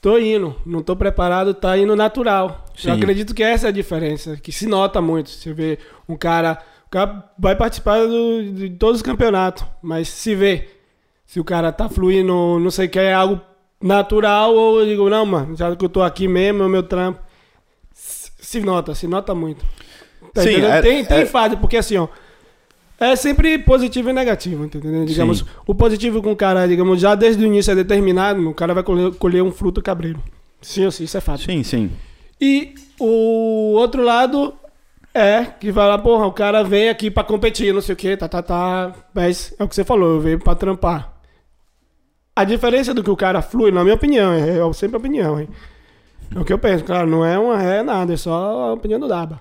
S1: tô indo, não tô preparado, tá indo natural. Eu
S2: Sim.
S1: acredito que essa é a diferença, que se nota muito. Você vê um cara, o cara vai participar do- de todos os campeonatos, mas se vê se o cara tá fluindo, não sei o que, é algo natural, ou eu digo, não, mano, já que eu tô aqui mesmo, é o meu trampo. Se nota, se nota muito. Tá
S2: Sim, é-
S1: tem, tem
S2: é-
S1: fase, porque assim, ó. É sempre positivo e negativo, tá entendendo? Digamos,
S2: Sim.
S1: o positivo com o cara, digamos, já desde o início é determinado, o cara vai colher, colher um fruto cabreiro. Sim sim, isso é fato.
S2: Sim, sim.
S1: E o outro lado é que vai lá, porra, o cara vem aqui pra competir, não sei o que, tá, tá, tá. Mas é o que você falou, eu venho pra trampar. A diferença do que o cara flui, na minha opinião, é, sempre opinião, hein? É o que eu penso, claro, não é uma é nada, é só a opinião do Daba.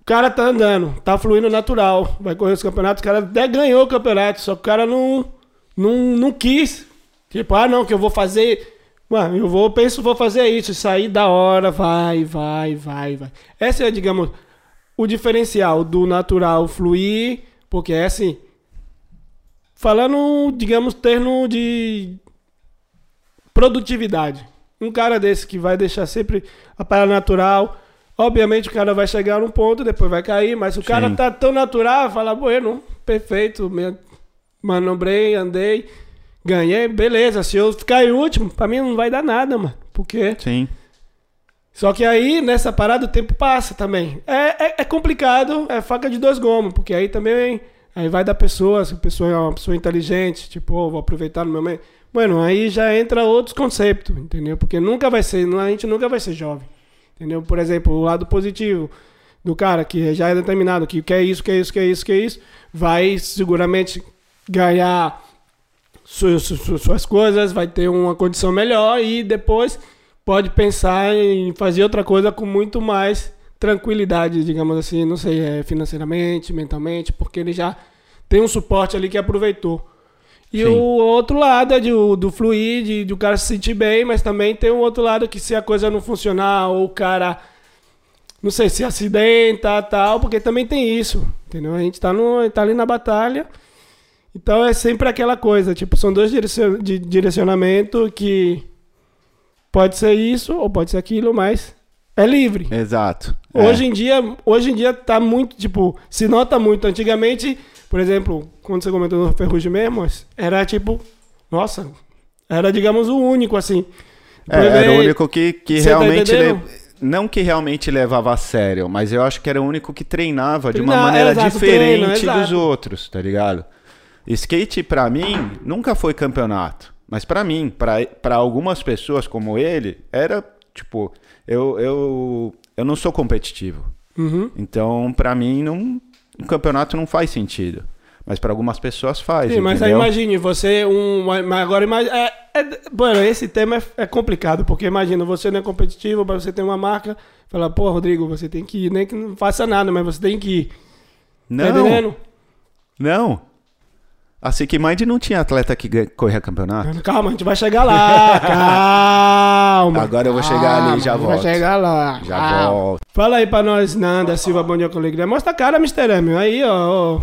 S1: O cara tá andando, tá fluindo natural, vai correr os campeonatos, o cara até ganhou o campeonato, só que o cara não, não, não quis. Tipo, ah, não, que eu vou fazer. Mano, eu vou, penso, vou fazer isso, sair da hora, vai, vai, vai, vai. Essa é, digamos, o diferencial do natural fluir, porque é assim. Falando, digamos, termo de produtividade. Um cara desse que vai deixar sempre a parada natural. Obviamente o cara vai chegar num ponto, depois vai cair, mas o cara
S2: Sim.
S1: tá tão natural, fala, bueno, perfeito, me- manobrei, andei, ganhei, beleza. Se eu ficar em último, pra mim não vai dar nada, mano. Porque
S2: Sim.
S1: só que aí, nessa parada, o tempo passa também. É, é, é complicado, é faca de dois gomos, porque aí também aí vai da pessoa, se a pessoa é uma pessoa inteligente, tipo, oh, vou aproveitar no meu meio. Mano, aí já entra outros conceitos, entendeu? Porque nunca vai ser, a gente nunca vai ser jovem. Entendeu? Por exemplo, o lado positivo do cara que já é determinado, que quer isso, quer isso, quer isso, quer isso, vai seguramente ganhar su- su- su- suas coisas, vai ter uma condição melhor e depois pode pensar em fazer outra coisa com muito mais tranquilidade, digamos assim, não sei, é, financeiramente, mentalmente, porque ele já tem um suporte ali que aproveitou. E
S2: Sim.
S1: o outro lado é de, do fluir, de, de o cara se sentir bem, mas também tem um outro lado que se a coisa não funcionar, ou o cara, não sei, se acidenta tal, porque também tem isso, entendeu? A gente tá, no, tá ali na batalha, então é sempre aquela coisa, tipo, são dois direcion, de direcionamento que pode ser isso ou pode ser aquilo, mas é livre.
S2: Exato. É.
S1: Hoje em dia, hoje em dia tá muito, tipo, se nota muito. Antigamente, por exemplo, quando você comentou no Ferrugem mesmo, era tipo, nossa, era, digamos, o único, assim.
S2: É, era o único que, que
S1: tá
S2: realmente. le- Não que realmente levava a sério, mas eu acho que era o único que treinava de uma maneira
S1: é, exato,
S2: diferente
S1: treino,
S2: dos outros, tá ligado? Skate, pra mim, nunca foi campeonato. Mas pra mim, pra pra algumas pessoas como ele, era tipo. Eu, eu, eu não sou competitivo.
S1: Uhum.
S2: Então, pra mim, não, um campeonato não faz sentido. Mas pra algumas pessoas faz.
S1: Sim, mas aí
S2: entendeu?
S1: imagine, você um. Mas agora imagine. É, é, mano, esse tema é, é complicado, porque imagina, você não é competitivo, mas você tem uma marca, fala, pô, Rodrigo, você tem que ir, nem que não faça nada, mas você tem que ir. Tá
S2: Não,
S1: entendendo?
S2: não. A Sick Mind não tinha atleta que corria campeonato.
S1: Calma, a gente vai chegar lá. Calma.
S2: Agora eu vou chegar ali e já volto.
S1: Vai chegar lá.
S2: Já
S1: calma.
S2: volto.
S1: Fala aí pra nós, Nanda Silva, bom dia com alegria. Mostra a cara, Mr. M. Aí, ó. ó.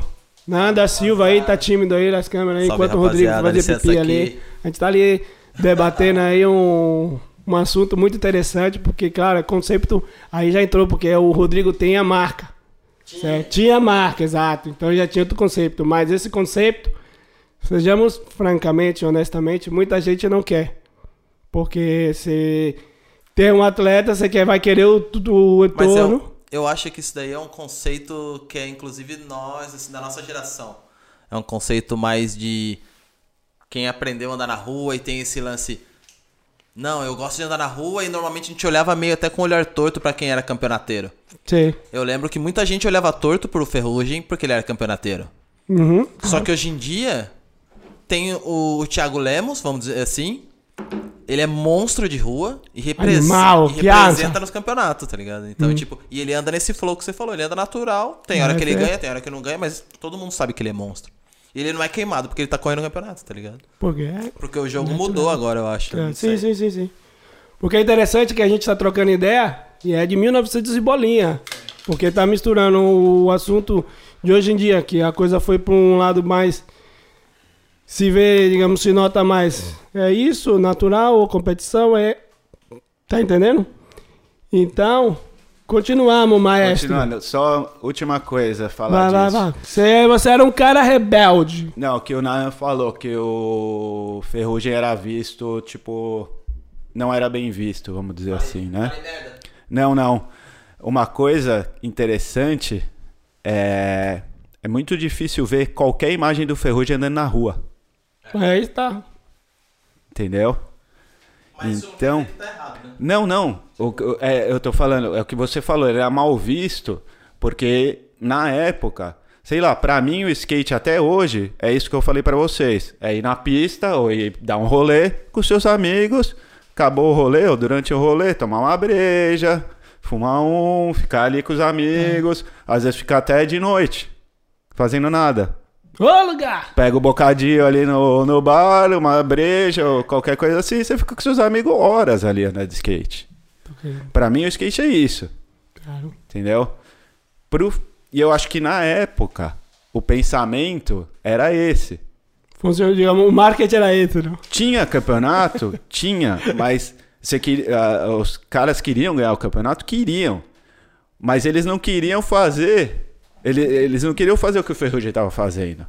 S1: Nanda Silva aí, tá tímido aí nas câmeras aí,
S3: Salve,
S1: enquanto o Rodrigo fazia
S3: licença
S1: pipi
S3: aqui.
S1: ali. A gente tá ali debatendo aí um, um assunto muito interessante, porque, claro, conceito aí já entrou, porque o Rodrigo tem a marca. Certo? Tinha a marca, exato. Então já tinha outro conceito. Mas esse conceito, sejamos francamente, honestamente, muita gente não quer. Porque você tem um atleta, você quer, vai querer o, o
S3: Mas
S1: retorno.
S3: eu, eu acho que isso daí é um conceito que é inclusive nós, assim, da nossa geração. É um conceito mais de quem aprendeu a andar na rua e tem esse lance. Não, eu gosto de andar na rua e normalmente a gente olhava meio até com olhar torto pra quem era campeonateiro.
S1: Sim.
S3: Eu lembro que muita gente olhava torto pro Ferrugem porque ele era campeonateiro.
S1: Uhum.
S3: Só que hoje em dia tem o, o Thiago Lemos, vamos dizer assim. Ele é monstro de rua e, repres-
S1: Animal,
S3: e representa nos campeonatos, tá ligado? Então, tipo, e ele anda nesse flow que você falou, ele anda natural. Tem hora que ele
S1: é.
S3: ganha, tem hora que não ganha, mas todo mundo sabe que ele é monstro. E ele não é queimado porque ele tá correndo no campeonato, tá ligado?
S1: Porque é
S3: Porque o jogo mudou agora, eu acho.
S1: É,
S3: não
S1: sim, sim, sim, sim. Porque é interessante que a gente tá trocando ideia e é de 1900 e bolinha. Porque tá misturando o assunto de hoje em dia, que a coisa foi para um lado mais. Se vê, digamos, se nota mais. É isso, natural ou competição, é. Tá entendendo? Então, continuamos, maestro.
S2: Continuando, só última coisa,
S1: Vai,
S2: falar
S1: vai,
S2: disso.
S1: vai. Você, você era um cara rebelde.
S2: Não, que o Nayan falou que o Ferrugem era visto, tipo, não era bem visto, vamos dizer assim, né? Não, não. Uma coisa interessante é é muito difícil ver qualquer imagem do Ferrugem andando na rua,
S1: Aí está.
S2: entendeu?
S3: Mas
S2: Então-
S3: tá errado, né?
S2: Não, não. O, é, eu tô falando, é o que você falou, ele era mal visto, porque na época, sei lá, pra mim o skate até hoje é isso que eu falei pra vocês. É ir na pista ou ir dar um rolê com seus amigos, acabou o rolê, ou durante o rolê, tomar uma breja, fumar um, ficar ali com os amigos, às vezes ficar até de noite, fazendo nada.
S1: Ô, lugar!
S2: Pega o bocadinho ali no, no bar, uma breja ou qualquer coisa assim, você fica com seus amigos horas ali andando de skate. Pra mim, o skate é isso,
S1: Claro.
S2: entendeu? Pro... E eu acho que na época, o pensamento era esse.
S1: Funciona, digamos, o marketing era esse, não?
S2: Tinha campeonato? Tinha, mas você queria, ah, os caras queriam ganhar o campeonato? Queriam. Mas eles não queriam fazer. Ele, eles não queriam fazer o que o Ferrugem estava fazendo.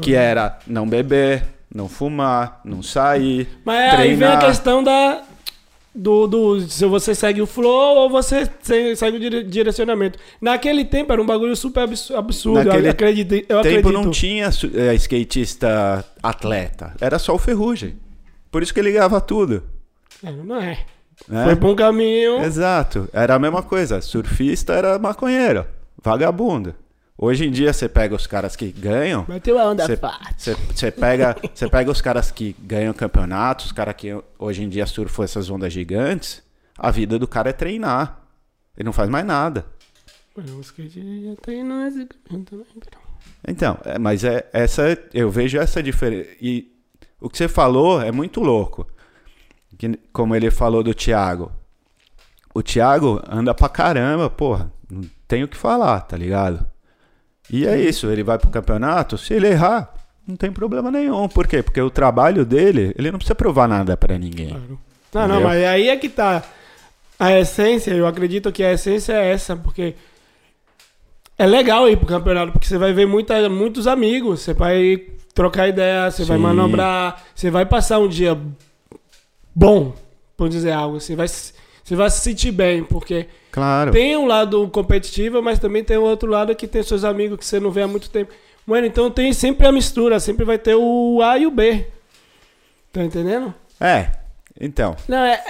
S2: Que era não beber, não fumar, não sair.
S1: Mas é, aí vem a
S2: treinar.
S1: questão da. Do, do, se você segue o flow ou você se- segue o dire- direcionamento. Naquele tempo era um bagulho super absu- absurdo.
S2: Naquele
S1: eu acredito. Eu
S2: tempo
S1: acredito.
S2: não tinha eh, skatista atleta. Era só o Ferrugem. Por isso que ele ganhava tudo.
S1: É, não é.
S2: né?
S1: Foi um caminho.
S2: Exato. Era a mesma coisa. Surfista era maconheiro, vagabundo. Hoje em dia você pega os caras que ganham.
S1: Bateu a onda
S2: Você você- você pega, você pega os caras que ganham campeonatos, os caras que hoje em dia surfam essas ondas gigantes. A vida do cara é treinar. Ele não faz mais nada.
S1: Mano, o skate já tem nesse caminho também. então.
S2: Então, é, mas é essa eu vejo essa diferença. E o que você falou é muito louco. Que, como ele falou do Thiago. O Thiago anda pra caramba, porra. Não tem o que falar, tá ligado? E é isso, ele vai pro campeonato, se ele errar, não tem problema nenhum. Por quê? Porque o trabalho dele, ele não precisa provar nada pra ninguém.
S1: Claro. Não, não,
S2: Entendeu?
S1: mas aí é que tá a essência. Eu acredito que a essência é essa, porque é legal ir pro campeonato, porque você vai ver muita, muitos amigos, você vai trocar ideia, você vai
S2: Sim.
S1: manobrar, você vai passar um dia bom, por dizer algo. Você vai, você vai se sentir bem, porque
S2: Claro.
S1: tem um lado competitivo, mas também tem o outro lado que tem seus amigos que você não vê há muito tempo. Mano, então tem sempre a mistura, sempre vai ter o A e o B. Tá entendendo?
S2: É, então.
S1: Não, é,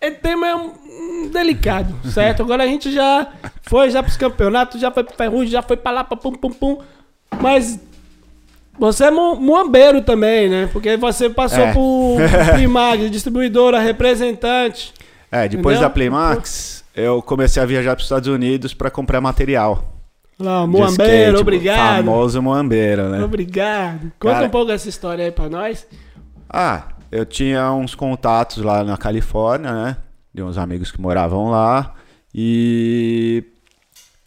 S1: é tema é um- delicado, certo? Agora a gente já foi já pros campeonatos, já foi pro Ferrugem, já foi pra lá, pra pum, pum, pum. Mas você é mu- muambeiro também, né? Porque você passou
S2: É.
S1: por Primag, distribuidora, representante.
S2: É, depois
S1: Entendeu?
S2: da Playmax, eu comecei a viajar pros Estados Unidos pra comprar material.
S1: Lá,
S2: skate,
S1: obrigado.
S2: Famoso moambeiro, né?
S1: Obrigado. Conta
S2: Cara-
S1: um pouco essa história aí pra nós.
S2: Ah, eu tinha uns contatos lá na Califórnia, né? De uns amigos que moravam lá. E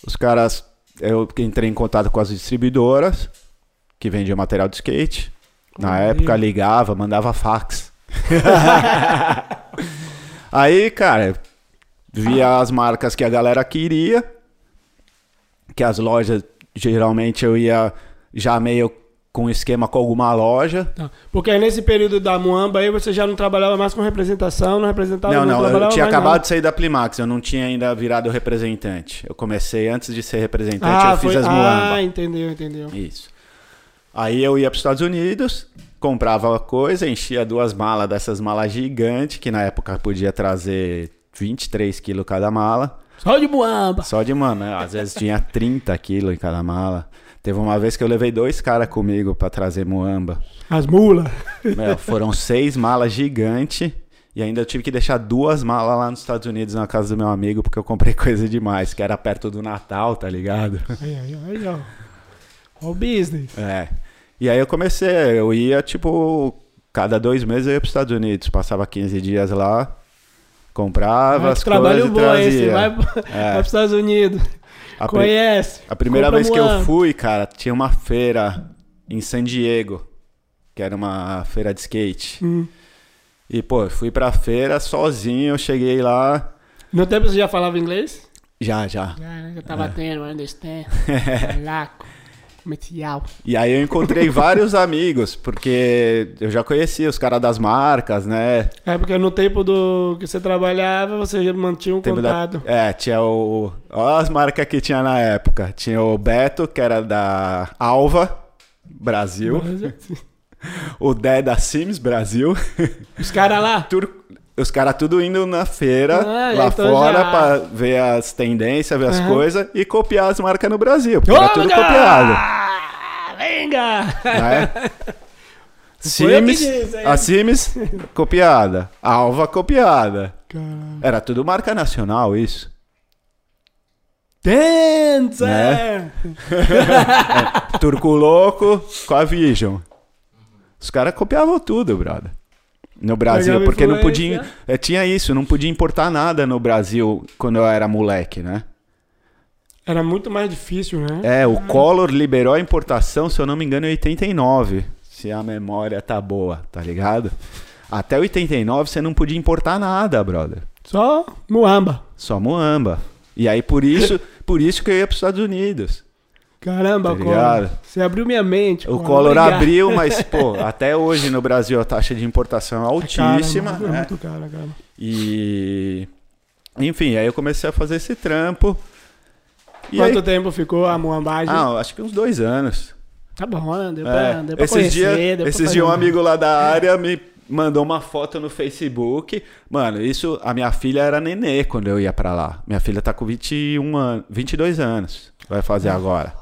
S2: os caras. Eu entrei em contato com as distribuidoras que vendiam material de skate. Na época ligava, mandava fax. Aí, cara, via as marcas que a galera queria. Que as lojas, geralmente eu ia já meio com esquema com alguma loja.
S1: Tá. Porque aí nesse período da Muamba aí você já não trabalhava mais com representação, não representava
S2: Não, não, eu
S1: trabalhava
S2: tinha acabado
S1: nada.
S2: de sair da Plimax, eu não tinha ainda virado representante. Eu comecei antes de ser representante,
S1: Ah,
S2: eu
S1: foi...
S2: fiz as
S1: ah,
S2: Muamba.
S1: entendeu, entendeu.
S2: Isso. Aí eu ia para os Estados Unidos, comprava coisa, enchia duas malas dessas malas gigantes, que na época podia trazer 23 quilos cada mala.
S1: Só de Muamba.
S2: Só de, mano, né? às vezes tinha 30 quilos em cada mala. Teve uma vez que eu levei dois caras comigo para trazer muamba.
S1: As mulas.
S2: Meu, foram seis malas gigantes. E ainda eu tive que deixar duas malas lá nos Estados Unidos na casa do meu amigo, porque eu comprei coisa demais, que era perto do Natal, tá ligado?
S1: Aí, aí, aí, ó. O business.
S2: É. E aí eu comecei, eu ia, tipo, cada dois meses eu ia para os Estados Unidos, passava 15 dias lá, comprava
S1: Ah,
S2: as
S1: trabalho
S2: coisas
S1: bom esse.
S2: trazia.
S1: Vai, vai
S2: É.
S1: pros Estados Unidos.
S2: A,
S1: Conhece.
S2: a primeira vez que eu fui, cara, tinha uma feira em San Diego, que era uma feira de skate.
S1: Hum.
S2: E, pô, fui pra feira sozinho, eu cheguei lá,
S1: No tempo você já falava inglês?
S2: já, já.
S1: Já, né? Já
S2: É.
S1: tava tendo, understand. Laco. Comercial.
S2: E aí eu encontrei vários amigos, porque eu já conhecia os caras das marcas, né?
S1: É porque no tempo do que você trabalhava, você já mantinha um
S2: Tempo da-
S1: contato.
S2: É, tinha o. Olha as marcas que tinha na época. Tinha o Beto, que era da Alva, Brasil. O Dé da Sims, Brasil.
S1: Os caras lá.
S2: Tur- Os caras tudo indo na feira,
S1: Ah,
S2: lá fora,
S1: já-
S2: pra ver as tendências, ver as
S1: Aham.
S2: coisas e copiar as marcas no Brasil. Porque era tudo copiado.
S1: Venga!
S2: Né? Sims, a Sims copiada. A Alva copiada.
S1: Caralho.
S2: Era tudo marca nacional, isso.
S1: Dance!
S2: Né? Turco Louco com a Vision. Os caras copiavam tudo, brother. No Brasil, porque não podia. é, tinha isso, não podia importar nada no Brasil quando eu era moleque, né?
S1: Era muito mais difícil, né?
S2: É, o Collor liberou a importação, se eu não me engano, em 89. Se a memória tá boa, tá ligado? Até 89 você não podia importar nada, brother.
S1: Só Muamba.
S2: Só muamba. E aí por isso, por isso que eu ia para os Estados Unidos.
S1: Caramba,
S2: Tá
S1: Collor. Você abriu minha mente.
S2: O
S1: Collor.
S2: Abriu, mas, pô, até hoje no Brasil a taxa de importação é altíssima.
S1: Cara, é
S2: né?
S1: muito cara, cara.
S2: E. Enfim, aí eu comecei a fazer esse trampo.
S1: Quanto
S2: aí,
S1: tempo ficou a muambagem?
S2: ah, acho que uns dois anos.
S1: Tá bom, né? Deu
S2: É,
S1: pra, deu pra
S2: esses
S1: conhecer. pra
S2: esses dias um- amigo lá da área me mandou uma foto no Facebook. Mano, isso, a minha filha era nenê quando eu ia pra lá. Minha filha tá com 21 anos, 22 anos. Vai fazer agora.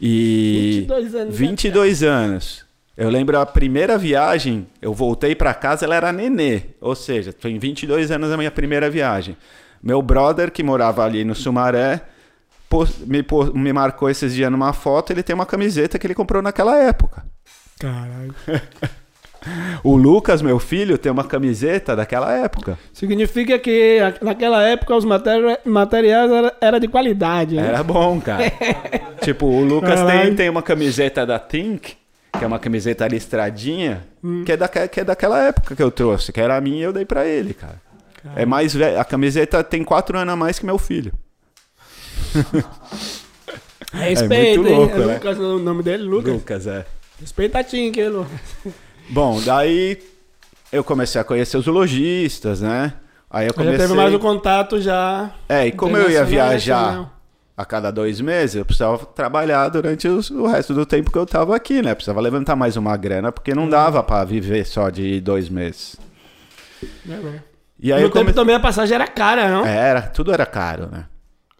S2: E
S1: 22 anos. né?
S2: 22 anos. Eu lembro a primeira viagem, eu voltei pra casa, ela era nenê. Ou seja, foi em 22 anos a minha primeira viagem. Meu brother, que morava ali no Sumaré, me, me marcou esses dias numa foto. Ele tem uma camiseta que ele comprou naquela época.
S1: Caralho.
S2: O Lucas, meu filho, tem uma camiseta daquela época.
S1: Significa que a- naquela época os materi- materiais era, era de qualidade. né?
S2: Era bom, cara. tipo, o Lucas tem,
S1: Caralho.
S2: tem uma camiseta da Think, que é uma camiseta listradinha,
S1: Hum.
S2: que, é daque- que é daquela época que eu trouxe, que era minha e eu dei pra ele, cara. É mais velho. A camiseta tem quatro anos a mais que meu filho.
S1: Respeita,
S2: muito
S1: hein?
S2: louco,
S1: é
S2: né?
S1: Lucas, o nome dele, Lucas.
S2: Lucas, é.
S1: Respeita a Tink, hein, Lucas.
S2: Bom, daí eu comecei a conhecer os lojistas, né? Aí eu
S1: Já
S2: comecei...
S1: teve mais um contato já.
S2: É, e como eu ia viajar a cada dois meses, eu precisava trabalhar durante os- o resto do tempo que eu tava aqui, né? Precisava levantar mais uma grana, porque não dava pra viver só de dois meses.
S1: É, né?
S2: E aí
S1: no
S2: eu
S1: tempo também a passagem era cara, não?
S2: Era, tudo era caro, né?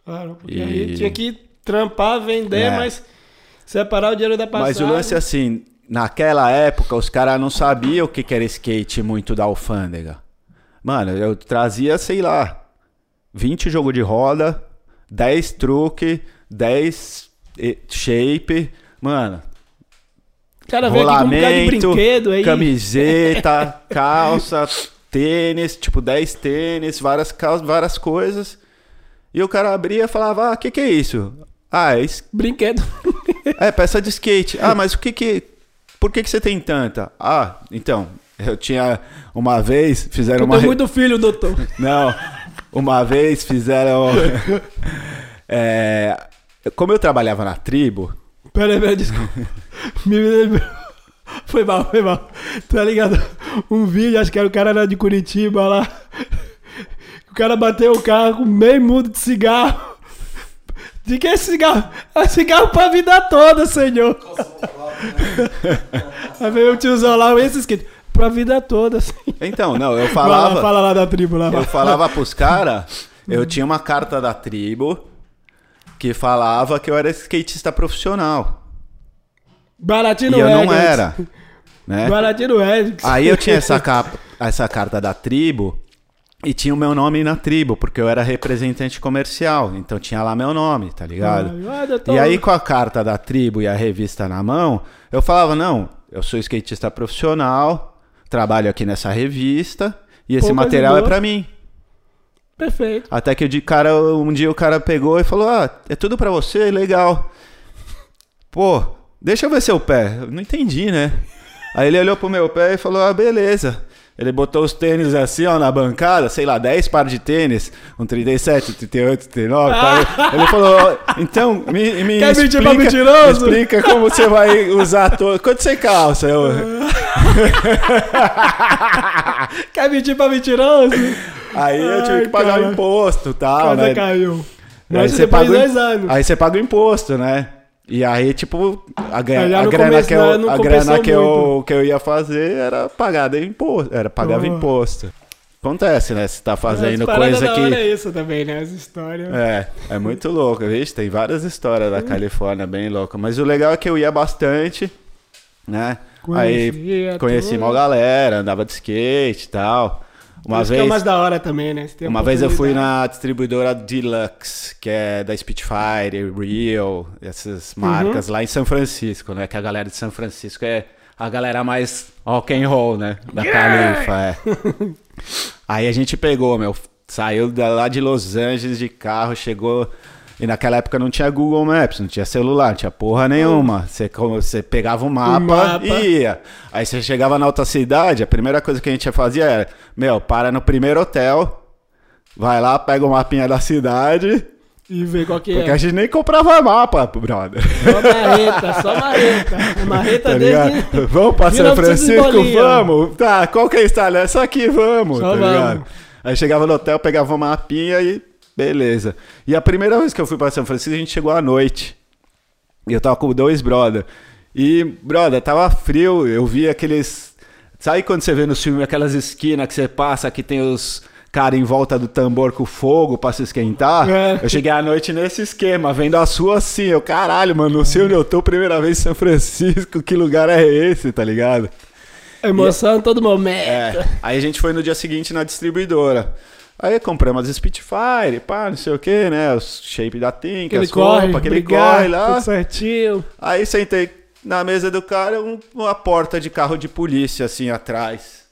S1: Claro, porque
S2: E-
S1: aí tinha que trampar, vender,
S2: É.
S1: mas separar o dinheiro da passagem.
S2: Mas o lance é assim, naquela época os caras não sabiam o que que era skate muito da alfândega. Mano, eu trazia, sei lá, 20 jogo de roda, 10 truque, 10 eh, shape, mano,
S1: O cara veio aqui com um de brinquedo aí.
S2: camiseta, calça, tênis, tipo 10 tênis, várias calças, várias coisas. E o cara abria e falava: "Ah, o que que é isso?" "Ah, é es-
S1: Brinquedo.
S2: é peça de skate. Ah, mas o que que. Por que, que você tem tanta? Ah, então, eu tinha. Uma vez fizeram
S1: Eu
S2: uma. re-
S1: muito filho, doutor.
S2: Não, uma vez fizeram. é, como eu trabalhava na tribo,
S1: Pera aí, pera aí, desculpa. Foi mal, foi mal. Tá ligado? Um vídeo, acho que era o cara era de Curitiba lá. O cara bateu o carro com meio mundo de cigarro. De que é cigarro? É cigarro pra vida toda, senhor. Aí veio o tiozão lá, esse skate. Pra vida toda, senhor.
S2: Então, não, eu
S1: Fala,
S2: falava.
S1: fala lá da tribo lá.
S2: Eu falava pros caras, eu tinha uma carta da tribo que falava que eu era skatista profissional.
S1: Baratinho
S2: e eu não era. Né?
S1: Baratinho.
S2: Aí eu tinha essa, capa, essa carta da tribo e tinha o meu nome na tribo, porque eu era representante comercial. Então tinha lá meu nome, tá ligado?
S1: Ah.
S2: E aí, com a carta da tribo e a revista na mão, eu falava: não, eu sou skatista profissional, trabalho aqui nessa revista e esse
S1: Pô,
S2: material é
S1: boa.
S2: pra mim.
S1: Perfeito.
S2: Até que de cara, um dia o cara pegou e falou: Ah, é tudo pra você, legal. Pô, deixa eu ver seu pé. Eu não entendi, né? Aí ele olhou pro meu pé e falou: Ah, beleza. Ele botou os tênis assim, ó, na bancada, sei lá, 10 pares de tênis, um 37, 38, 39. tá? Ele falou: Então, me, me
S1: Quer
S2: explica, me explica como você vai usar todo. Quanto você calça? Eu,
S1: Quer mentir pra mentiroso?
S2: aí eu tive
S1: Ai,
S2: que pagar
S1: cara.
S2: o imposto e tal,
S1: Quase
S2: né?
S1: caiu.
S2: Aí
S1: Mas
S2: você
S1: depois de
S2: paga
S1: dois anos.
S2: Aí você paga o imposto, né? E aí, tipo, a, gra-
S1: Aí já
S2: a grana, que, eu, a grana que, eu, que eu ia fazer era pagada em imposto. Era pagava imposto. Acontece, né? Você tá fazendo coisa
S1: da hora
S2: que.
S1: É isso também, né? As histórias.
S2: É, é muito louco, vixe, tem várias histórias da Califórnia bem loucas. Mas o legal é que eu ia bastante, né? aí
S1: Conhecia
S2: conheci
S1: tudo.
S2: uma galera, andava de skate e tal. Uma
S1: Isso que é
S2: vez.
S1: mais da hora também, né?
S2: Uma vez eu fui na distribuidora Deluxe, que é da Spitfire, Real, essas marcas lá em São Francisco, né? Que a galera de São Francisco é a galera mais rock and roll, né? Da Califa, é. Aí a gente pegou, meu, saiu da- lá de Los Angeles de carro, chegou. E naquela época não tinha Google Maps, não tinha celular, não tinha porra nenhuma. Você, você pegava o mapa,
S1: mapa.
S2: e ia. Aí você chegava na outra cidade, a primeira coisa que a gente fazia era: Meu, para no primeiro hotel, vai lá, pega o mapinha da cidade.
S1: E ver qual que
S2: Porque
S1: é.
S2: a gente nem comprava mapa, brother.
S1: Só marreta, só marreta. Marreta
S2: Tá
S1: desde...
S2: Vamos pra São
S1: 1900
S2: Francisco, vamos. Tá, qual que é a estrada? Essa aqui, vamos,
S1: Só
S2: tá ligado?
S1: vamos.
S2: Aí chegava no hotel, pegava o mapinha e beleza. E a primeira vez que eu fui pra São Francisco, a gente chegou à noite. E eu tava com dois brother. E, brother, tava frio, eu vi aqueles... Sabe quando você vê no filme aquelas esquinas que você passa, que tem os caras em volta do tambor com fogo pra se esquentar?
S1: É.
S2: Eu cheguei à noite nesse esquema, vendo a sua assim, eu, caralho, mano, não sei onde eu tô, primeira vez em São Francisco, que lugar é esse, tá ligado?
S1: Emoção em todo momento.
S2: É, aí a gente foi no dia seguinte na distribuidora. Aí compramos as Spitfire, pá, não sei o que, né? Os shape da Tink, as
S1: corre,
S2: roupas, aquele
S1: brigar,
S2: corre lá.
S1: tudo certinho.
S2: Aí sentei na mesa do cara, um- uma porta de carro de polícia, assim, atrás.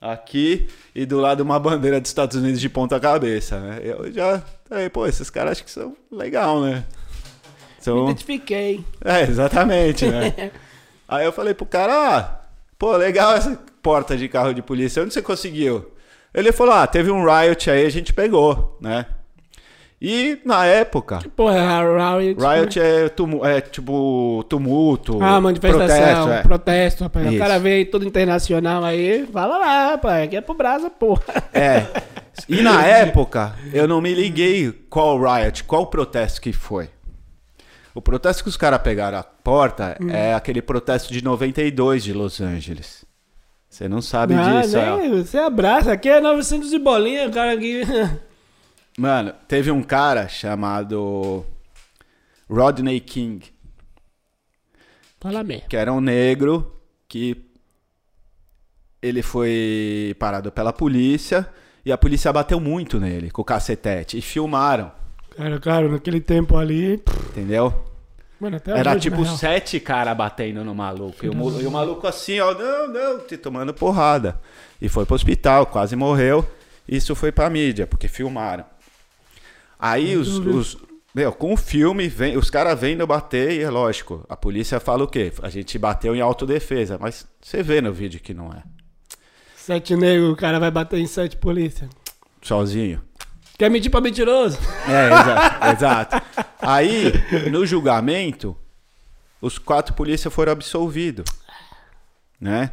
S2: Aqui, e do lado uma bandeira dos Estados Unidos de ponta cabeça, né? Eu já, aí, pô, esses caras acho que são legal, né?
S1: Me
S2: São...
S1: identifiquei.
S2: É, exatamente, né? Aí eu falei pro cara, ah, pô, legal essa porta de carro de polícia, onde você conseguiu? Ele falou, ah, teve um riot aí, a gente pegou, né? E na época,
S1: Porra, é Riot.
S2: riot é, tumu é tipo tumulto,
S1: Ah, manifestação,
S2: protesto, é.
S1: protesto, rapaz. O
S2: Isso.
S1: cara veio todo internacional aí, fala lá, rapaz, aqui é pro Brasa, porra.
S2: É. E na época, eu não me liguei qual riot, qual protesto que foi. O protesto que os caras pegaram a porta
S1: Hum.
S2: é aquele protesto de 92 de Los Angeles. Você não sabe
S1: Ah,
S2: disso, é.
S1: nem, você abraça, aqui é 900 de bolinha, o cara aqui...
S2: Mano, teve um cara chamado Rodney King,
S1: Fala mesmo.
S2: que era um negro que ele foi parado pela polícia e a polícia bateu muito nele com o cacetete e filmaram,
S1: Cara, cara, naquele tempo ali...
S2: entendeu?
S1: Mano,
S2: Era
S1: hoje,
S2: tipo sete caras batendo no maluco. E o, e o maluco assim, ó, não, não, te tomando porrada. E foi pro hospital, quase morreu. Isso foi pra mídia, porque filmaram. Aí os, os- meu, com o filme, vem, os caras vêm no bater e é lógico, a polícia fala o quê? A gente bateu em autodefesa, mas você vê no vídeo que não é.
S1: Sete negros, o cara vai bater em sete polícia.
S2: Sozinho.
S1: Quer mentir pra mentiroso?
S2: É, exato. exato. Aí, no julgamento, os quatro polícias foram absolvidos. Né?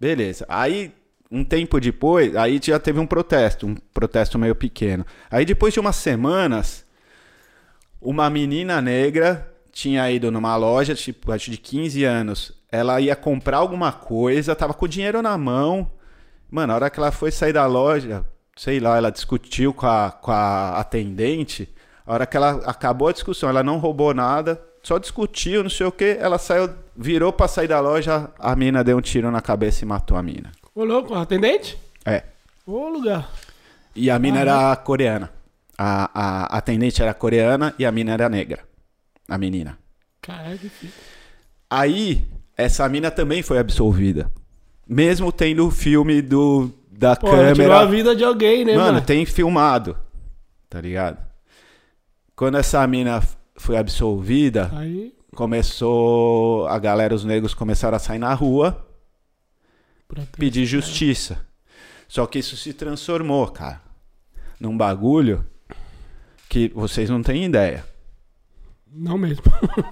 S2: Beleza. Aí, um tempo depois, aí já teve um protesto, um protesto meio pequeno. Aí, depois de umas semanas, uma menina negra tinha ido numa loja, tipo, acho de 15 anos. Ela ia comprar alguma coisa, tava com dinheiro na mão. Mano, a hora que ela foi sair da loja, sei lá, ela discutiu com a, com a atendente. A hora que ela acabou a discussão, ela não roubou nada, só discutiu, não sei o que. Ela saiu, virou pra sair da loja, a mina deu um tiro na cabeça e matou a mina.
S1: Ô, louco, atendente?
S2: É.
S1: Ô, lugar.
S2: E a mina era coreana. A, a atendente era coreana e a mina era negra. A menina.
S1: Caralho, que fita.
S2: Aí, essa mina também foi absolvida. Mesmo tendo o filme do, da
S1: Pô, ela tirou a
S2: câmera.
S1: vida de alguém, né,
S2: Mano,
S1: mano?
S2: tem filmado. Tá ligado? Quando essa mina foi absolvida,
S1: Aí,
S2: começou. A galera, os negros começaram a sair na rua pedir justiça. Só que isso se transformou, cara, num bagulho que vocês não têm ideia.
S1: Não mesmo.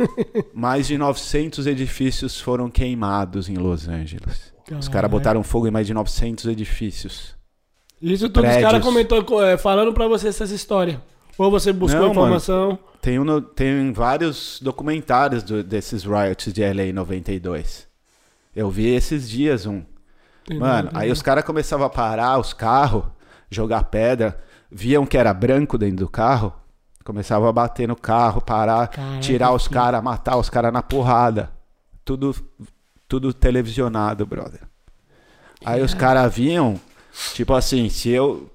S2: Mais de 900 edifícios foram queimados em Los Angeles. Os
S1: Caralho.
S2: caras botaram fogo em mais de 900 edifícios.
S1: Isso tudo os
S2: prédios.
S1: caras comentou é, falando pra você essas histórias. Ou você buscou
S2: Não,
S1: informação.
S2: Tem, um tem vários documentários do- desses riots de LA em 92. Eu vi esses dias um.
S1: Entendeu?
S2: Mano, aí os caras começavam a parar os carros, jogar pedra, viam que era branco dentro do carro, começavam a bater no carro, parar,
S1: Caraca,
S2: tirar os caras, matar os caras na porrada. Tudo, tudo televisionado, brother. Aí os caras viam, tipo assim, se eu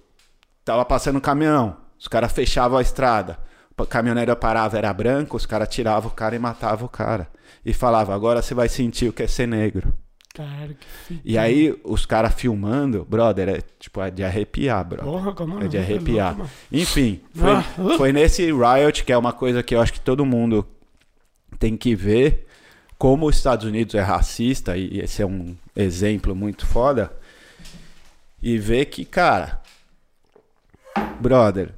S2: tava passando um caminhão, os caras fechavam a estrada, o caminhoneiro parava, era branco, os caras tiravam o cara e matavam o cara. E falava, agora você vai sentir o que é ser negro.
S1: Caralho, que.
S2: E aí, os caras filmando, brother, é tipo, é de arrepiar, brother.
S1: Porra, como
S2: É de
S1: é
S2: arrepiar.
S1: mano.
S2: Enfim, foi,
S1: Ah, uh.
S2: foi nesse riot que é uma coisa que eu acho que todo mundo tem que ver como os Estados Unidos é racista, e esse é um exemplo muito foda, e ver que, cara, brother,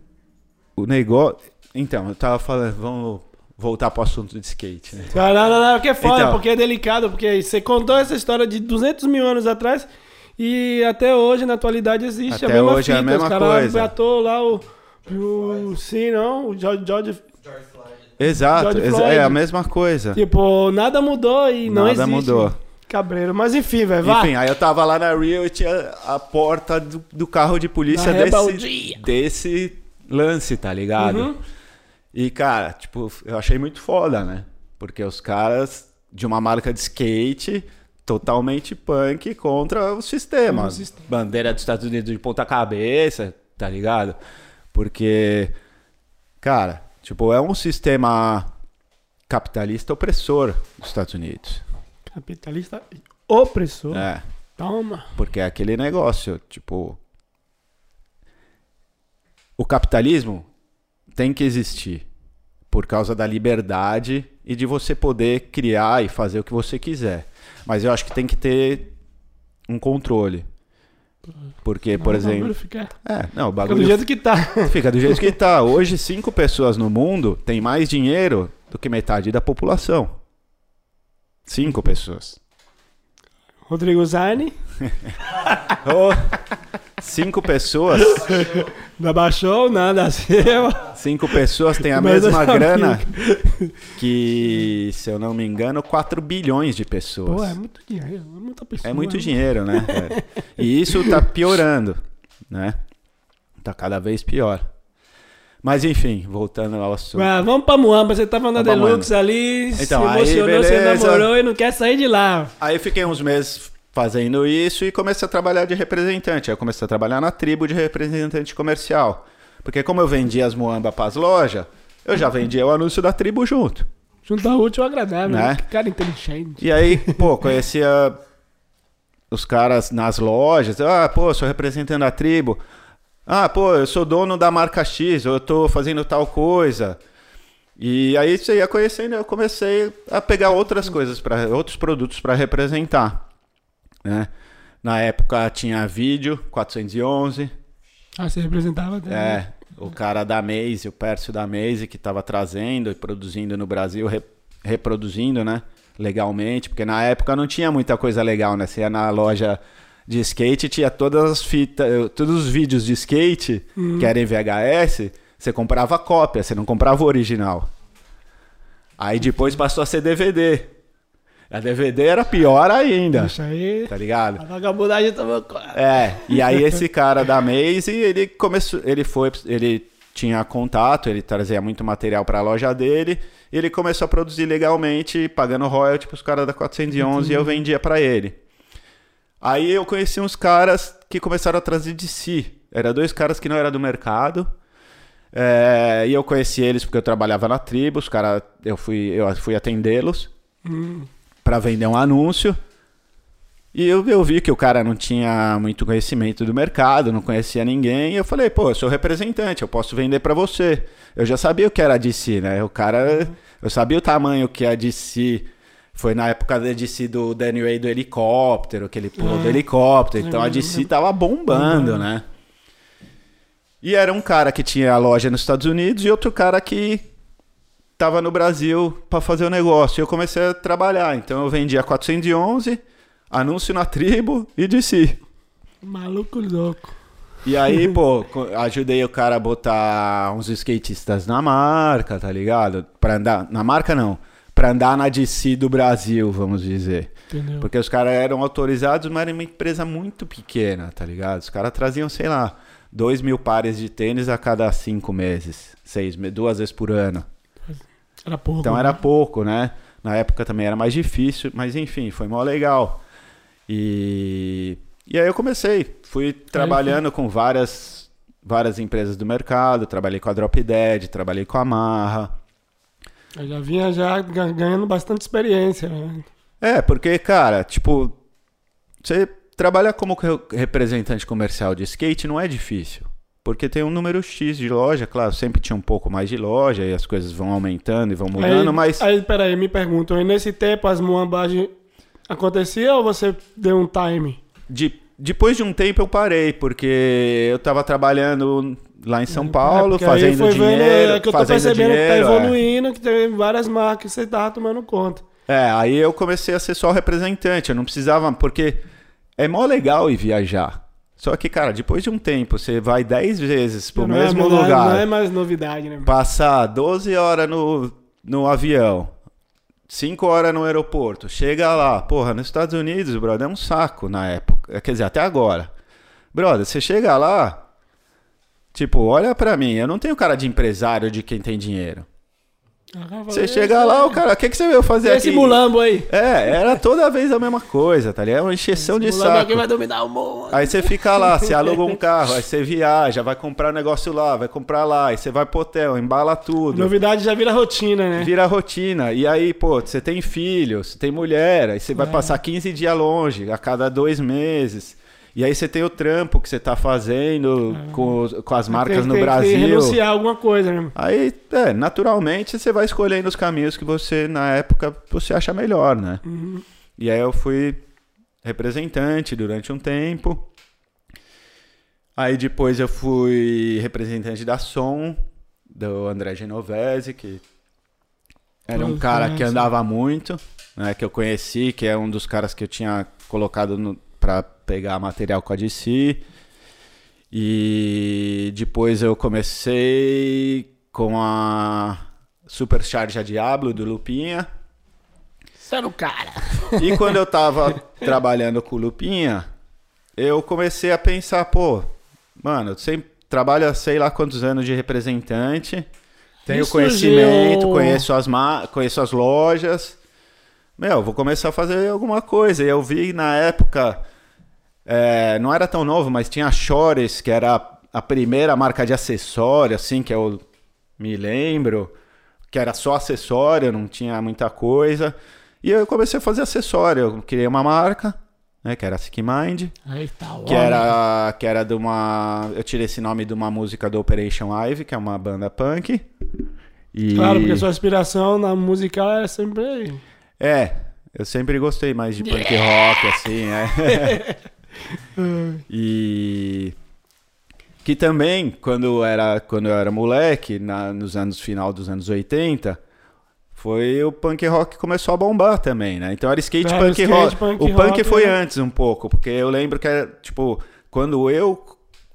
S2: o negócio. Então, eu tava falando, vamos voltar pro assunto de skate, né?
S1: Não, não, não, não, que é foda,
S2: Então.
S1: porque é delicado, porque você contou essa história de 200 mil anos atrás e até hoje, na atualidade, existe
S2: Até
S1: a mesma
S2: hoje é a
S1: fita.
S2: mesma
S1: Os caras
S2: coisa.
S1: lá o, o... Sim, não, o George, George...
S2: Exato, exa- é a mesma coisa.
S1: Tipo, nada mudou e não
S2: Nada
S1: existe.
S2: mudou.
S1: Cabreiro. Mas enfim, velho, vá.
S2: Enfim, aí eu tava lá na Rio e tinha a porta do, do carro de polícia desse, desse lance, tá ligado?
S1: Uhum.
S2: E, cara, tipo, eu achei muito foda, né? Porque os caras de uma marca de skate totalmente punk contra o sistema.
S1: O sistema.
S2: Bandeira dos Estados Unidos de ponta cabeça, tá ligado? Porque, cara, tipo, é um sistema capitalista opressor dos Estados Unidos.
S1: Capitalista opressor.
S2: É.
S1: Toma.
S2: Porque é aquele negócio, tipo. O capitalismo tem que existir por causa da liberdade e de você poder criar e fazer o que você quiser. Mas eu acho que tem que ter um controle. Porque, por
S1: O
S2: exemplo.
S1: Fica,
S2: É, não, o
S1: fica
S2: bagulho
S1: do jeito que tá.
S2: fica do jeito que tá. Hoje, cinco pessoas no mundo têm mais dinheiro do que metade da população. Cinco pessoas.
S1: Rodrigo Zani.
S2: Ô, cinco pessoas.
S1: Não abaixou nada acima.
S2: Cinco pessoas têm a
S1: Mas
S2: mesma grana que, se eu não me engano, 4 bilhões de pessoas.
S1: Pô, é muito dinheiro. É muita pessoa.
S2: É muito
S1: né?
S2: dinheiro, né? E isso tá piorando, né? Tá cada vez pior. Mas enfim, voltando ao assunto.
S1: Ah, vamos pra Moamba. Você tava na
S2: Vamos
S1: Deluxe ali,
S2: Então,
S1: se
S2: aí,
S1: emocionou, você
S2: beleza.
S1: namorou e não quer sair de lá.
S2: Aí eu fiquei uns meses fazendo isso e comecei a trabalhar de representante. Aí eu comecei a trabalhar na tribo de representante comercial. Porque como eu vendia as muamba pras lojas, eu já vendia o anúncio da tribo junto.
S1: Juntar útil ao agradável,
S2: Né?
S1: Que cara inteligente.
S2: E aí, pô, conhecia os caras nas lojas. Ah, pô, sou representante da tribo. Ah, pô, eu sou dono da marca X, eu tô fazendo tal coisa. E aí você ia conhecendo, eu comecei a pegar outras coisas para outros produtos para representar, né? Na época tinha vídeo 411,
S1: Ah, você representava até. né?
S2: é, o cara da Maze, o Pércio da Maze que estava trazendo e produzindo no Brasil re- reproduzindo, né? Legalmente, porque na época não tinha muita coisa legal, né? Você ia na loja de skate, tinha todas as fitas, eh, todos os vídeos de skate que eram em VHS, você comprava cópia, você não comprava o original. Aí depois passou a ser DVD. A DVD era pior ainda,
S1: Isso aí.
S2: tá ligado?
S1: A vagabundagem tomou conta.
S2: É, e aí esse cara da Maze, ele começou, ele foi, ele tinha contato, ele trazia muito material para a loja dele, e ele começou a produzir legalmente, pagando royalty pros caras da 411 e eu vendia para ele. Aí eu conheci uns caras que começaram a trazer de si. Era dois caras que não eram do mercado. é, e eu conheci eles porque eu trabalhava na tribo, os caras, eu fui, eu fui atendê-los
S1: Hum.
S2: Para vender um anúncio. E eu, eu vi que o cara não tinha muito conhecimento do mercado, não conhecia ninguém. E eu falei, pô, eu sou representante, eu posso vender para você. Eu já sabia o que era a DC, né? O cara, eu sabia o tamanho que a DC foi na época da DC do Danny Way do helicóptero, que ele pulou do
S1: Ah,
S2: helicóptero. Então a DC tava bombando,
S1: Bombando.
S2: né? E era um cara que tinha a loja nos Estados Unidos e outro cara que tava no Brasil para fazer o negócio. E eu comecei a trabalhar. Então eu vendia 411, anúncio na tribo e DC.
S1: Maluco louco.
S2: E aí, pô, ajudei o cara a botar uns skatistas na marca, tá ligado? Pra andar. Na marca não. Pra andar na DC do Brasil, vamos dizer.
S1: Entendeu?
S2: Porque os caras eram autorizados, mas era uma empresa muito pequena, tá ligado? Os caras traziam, sei lá, dois mil pares de tênis a cada cinco meses. Seis, duas vezes por ano.
S1: Era pouco.
S2: Então
S1: né?
S2: era pouco, né? Na época também era mais difícil, mas enfim, foi mó legal. E, e aí eu comecei, fui trabalhando com várias, várias empresas do mercado, trabalhei com a Drop Dead, trabalhei com a Marra.
S1: Eu já vinha já ga- ganhando bastante experiência, né?
S2: É, porque, cara, tipo, você trabalhar como re- representante comercial de skate não é difícil. Porque tem um número X de loja, claro, sempre tinha um pouco mais de loja e as coisas vão aumentando e vão mudando,
S1: aí,
S2: mas.
S1: Aí, peraí, me perguntam, e nesse tempo as muambagens acontecia ou você deu um time?
S2: De, depois de um tempo eu parei, porque eu tava trabalhando lá em São Paulo,
S1: É, porque aí
S2: fazendo
S1: foi vendo,
S2: dinheiro.
S1: é que eu tô
S2: fazendo
S1: percebendo
S2: dinheiro,
S1: que tá
S2: é.
S1: evoluindo, que tem várias marcas que você tava tomando conta.
S2: É, aí eu comecei a ser só representante, eu não precisava, porque é mó legal ir viajar. Só que, cara, depois de um tempo, você vai 10 vezes pro
S1: Não
S2: mesmo
S1: é, não é-
S2: lugar,
S1: Não é mais novidade, né?
S2: passar 12 horas no, no avião, 5 horas no aeroporto, chega lá, porra, nos Estados Unidos, brother, é um saco na época, quer dizer, até agora. Brother, você chega lá, tipo, olha pra mim, eu não tenho cara de empresário de quem tem dinheiro. Você chega lá, o cara, o que, que você veio fazer
S1: Esse
S2: aqui?
S1: mulambo aí.
S2: É, era toda vez a mesma coisa, tá ligado? É uma encheção de
S1: Esse
S2: saco.
S1: aqui vai dominar o mundo.
S2: Aí você fica lá, você aluga um carro, aí você viaja, vai comprar um negócio lá, vai comprar lá, aí você vai pro hotel, embala tudo.
S1: Novidade já vira rotina, né?
S2: Vira rotina. E aí, pô, você tem filho, você tem mulher, aí você vai
S1: É.
S2: passar 15 dias longe, a cada dois meses. E aí você tem o trampo que você tá fazendo com, os- com as marcas
S1: Tem-
S2: no
S1: tem que
S2: Brasil.
S1: renunciar a alguma coisa, né?
S2: Aí, é, naturalmente, você vai escolhendo os caminhos que você, na época, você acha melhor, né?
S1: Uhum.
S2: E aí eu fui representante durante um tempo. Aí depois eu fui representante da Som, do André Genovese, que era um cara que andava muito, né? Que eu conheci, que é um dos caras que eu tinha colocado no, pra pegar material com a DC. E depois eu comecei com a Supercharge Diablo do Lupinha.
S1: Você era o cara.
S2: E quando eu tava trabalhando com o Lupinha, eu comecei a pensar, pô, mano, eu sempre trabalho há sei lá quantos anos de representante, tenho
S1: Isso
S2: conhecimento,
S1: surgiu-
S2: conheço as, ma conheço as lojas. Meu, vou começar a fazer alguma coisa. E eu vi na época, é, não era tão novo, mas tinha a Chores, que era a- primeira marca de acessório, assim, que eu me lembro, que era só acessório, não tinha muita coisa. E eu comecei a fazer acessório. Eu criei uma marca, né, que era a Sick Mind,
S1: tá,
S2: que era, que era de uma. Eu tirei esse nome de uma música do Operation Live, que é uma banda punk. E...
S1: Claro, porque sua inspiração na musical era sempre.
S2: É, eu sempre gostei mais de punk rock, assim, é. e que também, quando eu era, quando eu era moleque, na, nos anos final dos anos 80, foi o punk rock que começou a bombar também, né? Então era skate,
S1: Era
S2: punk,
S1: skate,
S2: rock.
S1: punk
S2: o punk
S1: rock,
S2: foi
S1: né?
S2: antes um pouco, porque eu lembro que era, tipo, quando eu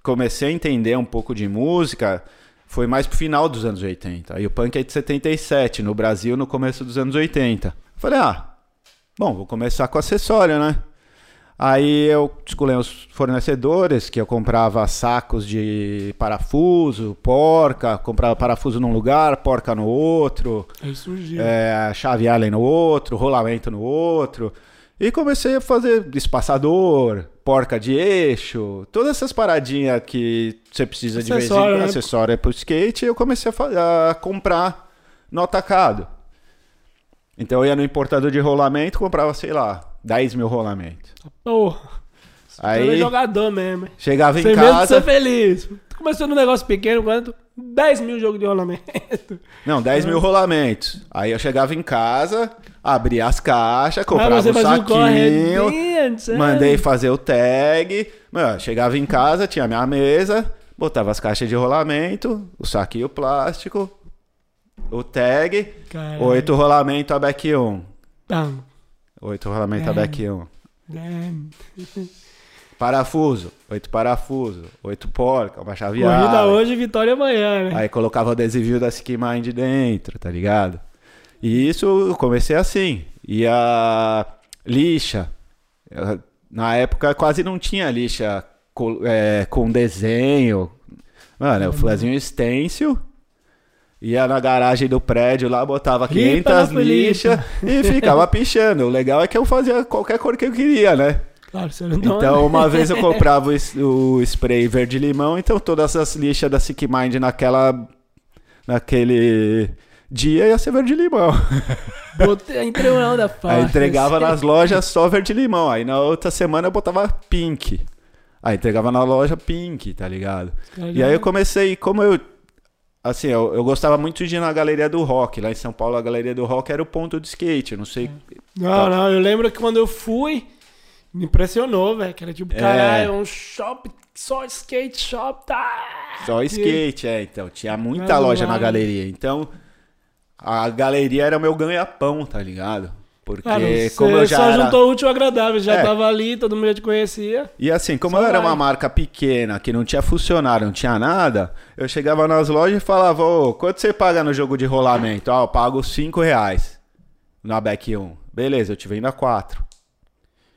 S2: comecei a entender um pouco de música, foi mais pro final dos anos 80. Aí o punk é de 77, no Brasil no começo dos anos 80. Falei, ah, bom, vou começar com acessório, né? Aí eu escolhi os fornecedores, que eu comprava sacos de parafuso, porca, comprava parafuso num lugar, porca no outro,
S1: Aí surgiu.
S2: é, chave Allen no outro, rolamento no outro. E comecei a fazer espaçador, porca de eixo, todas essas paradinhas que você precisa de vez em
S1: Acessório,
S2: quando,
S1: né?
S2: acessório pro skate, eu comecei a, a comprar no atacado. Então eu ia no importador de rolamento, comprava, sei lá, 10 mil rolamentos.
S1: Porra.
S2: Aí-
S1: Aí... jogador mesmo?
S2: Chegava em
S1: Sem medo de
S2: casa.
S1: ser feliz. Tu começou num negócio pequeno, quanto? 10 mil jogos de rolamento.
S2: Não, 10 mil rolamentos. Aí eu chegava em casa, abria as caixas, comprava
S1: Ah,
S2: um saquinho,
S1: corredinho, sério?
S2: mandei fazer o tag. Mano, chegava em casa, tinha minha mesa, botava as caixas de rolamento, o saquinho plástico, o tag,
S1: Caralho.
S2: oito rolamento a back 1.
S1: Tá.
S2: Oito rolamento a
S1: É.
S2: back 1.
S1: Damn.
S2: Parafuso, oito parafuso, oito porca, uma chave
S1: Corrida hoje, vitória amanhã, né?
S2: Aí colocava o adesivinho da Ski Mind dentro, tá ligado? E isso eu comecei assim. E a lixa. eu- Na época quase não tinha lixa co- é, com desenho. Mano, eu fazia um stencil. Ia na garagem do prédio lá, botava
S1: Ripa
S2: 500
S1: na Felipe.
S2: lixas e ficava pichando. O legal é que eu fazia qualquer cor que eu queria, né?
S1: Claro, você não
S2: Então, uma vez eu comprava o, spray verde-limão, então todas as lixas da Sick Mind naquela, naquele dia ia ser verde-limão.
S1: Na da faixa.
S2: Aí entregava nas lojas só verde-limão. Aí na outra semana eu botava pink. Aí entregava na loja pink, tá ligado? E aí eu comecei, como eu. Assim, eu, eu gostava muito de ir na galeria do rock. Lá em São Paulo, a galeria do rock era o ponto de skate. Eu não sei.
S1: Não, não, eu lembro que quando eu fui, me impressionou, velho. Que era tipo,
S2: É.
S1: caralho, um shopping, só skate shop, tá?
S2: Só skate, é. Então, tinha muita
S1: Mas
S2: loja na galeria. Então, a galeria era o meu ganha-pão, tá ligado? Porque
S1: Cara, você
S2: como eu já
S1: só
S2: era...
S1: juntou o útil ao agradável, já
S2: É.
S1: tava ali, todo mundo já te conhecia.
S2: E assim, como eu era
S1: vai.
S2: uma marca pequena, que não tinha funcionário, não tinha nada, eu chegava nas lojas e falava, ô, quanto você paga no jogo de rolamento? Ah, eu pago 5 reais na Back 1. Beleza, eu te vendo a 4.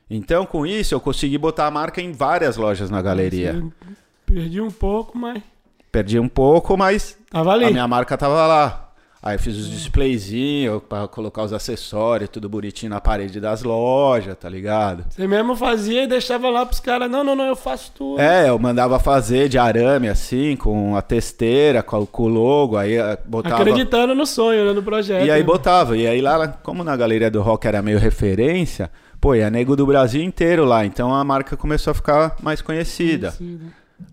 S2: Então, com isso, eu consegui botar a marca em várias lojas na galeria.
S1: Você Perdi um pouco, mas
S2: Perdi um pouco, mas
S1: tava ali.
S2: a minha marca tava lá. Aí eu fiz os displayzinhos pra colocar os acessórios, tudo bonitinho na parede das lojas, tá ligado?
S1: Você mesmo fazia e deixava lá pros caras, não, não, não, eu faço tudo.
S2: É, eu mandava fazer de arame assim, com a testeira, com, o logo, aí eh, botava.
S1: Acreditando no sonho, né, no projeto.
S2: E aí
S1: né?
S2: botava. E aí lá, como na galeria do rock era meio referência, pô, ia nego do Brasil inteiro lá. Então a marca começou a ficar mais conhecida.
S1: Sim,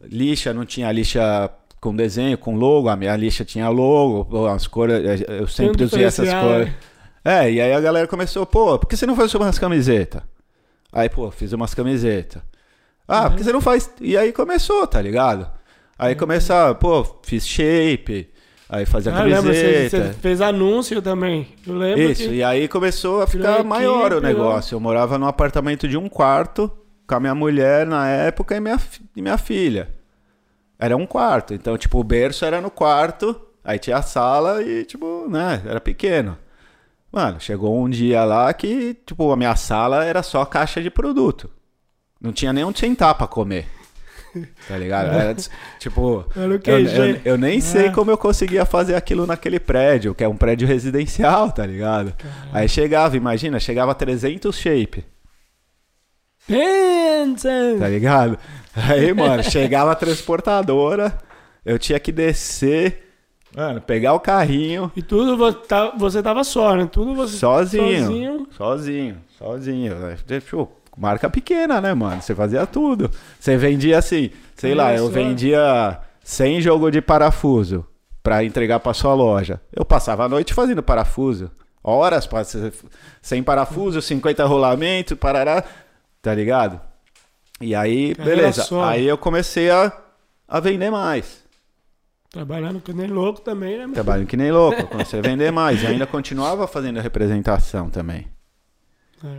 S2: Lixa, não tinha lixa com desenho, com logo. A minha lixa tinha logo, as cores. eh, Eu sempre usei essas cores.
S1: né?
S2: É, e aí a galera começou, pô, por que você não faz umas camisetas? Aí, pô, fiz umas camisetas. Ah, por que você não faz? E aí começou, tá ligado? Aí começou, pô, fiz shape, aí fazia
S1: Ah, lembra, você,
S2: camiseta.
S1: você fez anúncio também. Eu lembro
S2: Isso, e aí começou a ficar maior o negócio. Eu morava num apartamento de um quarto com a minha mulher na época e minha, e minha filha. Era um quarto, então, tipo, o berço era no quarto, aí tinha a sala e, tipo, né, era pequeno. Mano, chegou um dia lá que, tipo, a minha sala era só caixa de produto. Não tinha nem onde sentar pra comer. Tá ligado? Era, tipo, eu, eu, eu nem sei
S1: É.
S2: como eu conseguia fazer aquilo naquele prédio, que é um prédio residencial, tá ligado? Aí chegava, imagina, chegava 300 shape,
S1: Pensa!
S2: tá ligado? Aí, mano, chegava a transportadora, eu tinha que descer, mano, pegar o carrinho,
S1: E tudo vo- você tava só, né? Tudo você
S2: sozinho,
S1: sozinho.
S2: sozinho, sozinho. Tipo, marca pequena, né, mano? Você fazia tudo. Você vendia assim, sei lá,
S1: Olha
S2: eu vendia 100 jogos de parafuso pra entregar pra sua loja. Eu passava a noite fazendo parafuso. Horas sem parafuso, 50 rolamento, parará, tá ligado? E aí,
S1: Carreira
S2: beleza.
S1: só.
S2: Aí eu comecei a, a vender mais.
S1: Trabalhando que nem louco também, né?
S2: Trabalhando que nem louco, eu comecei a vender mais. E ainda continuava fazendo representação também.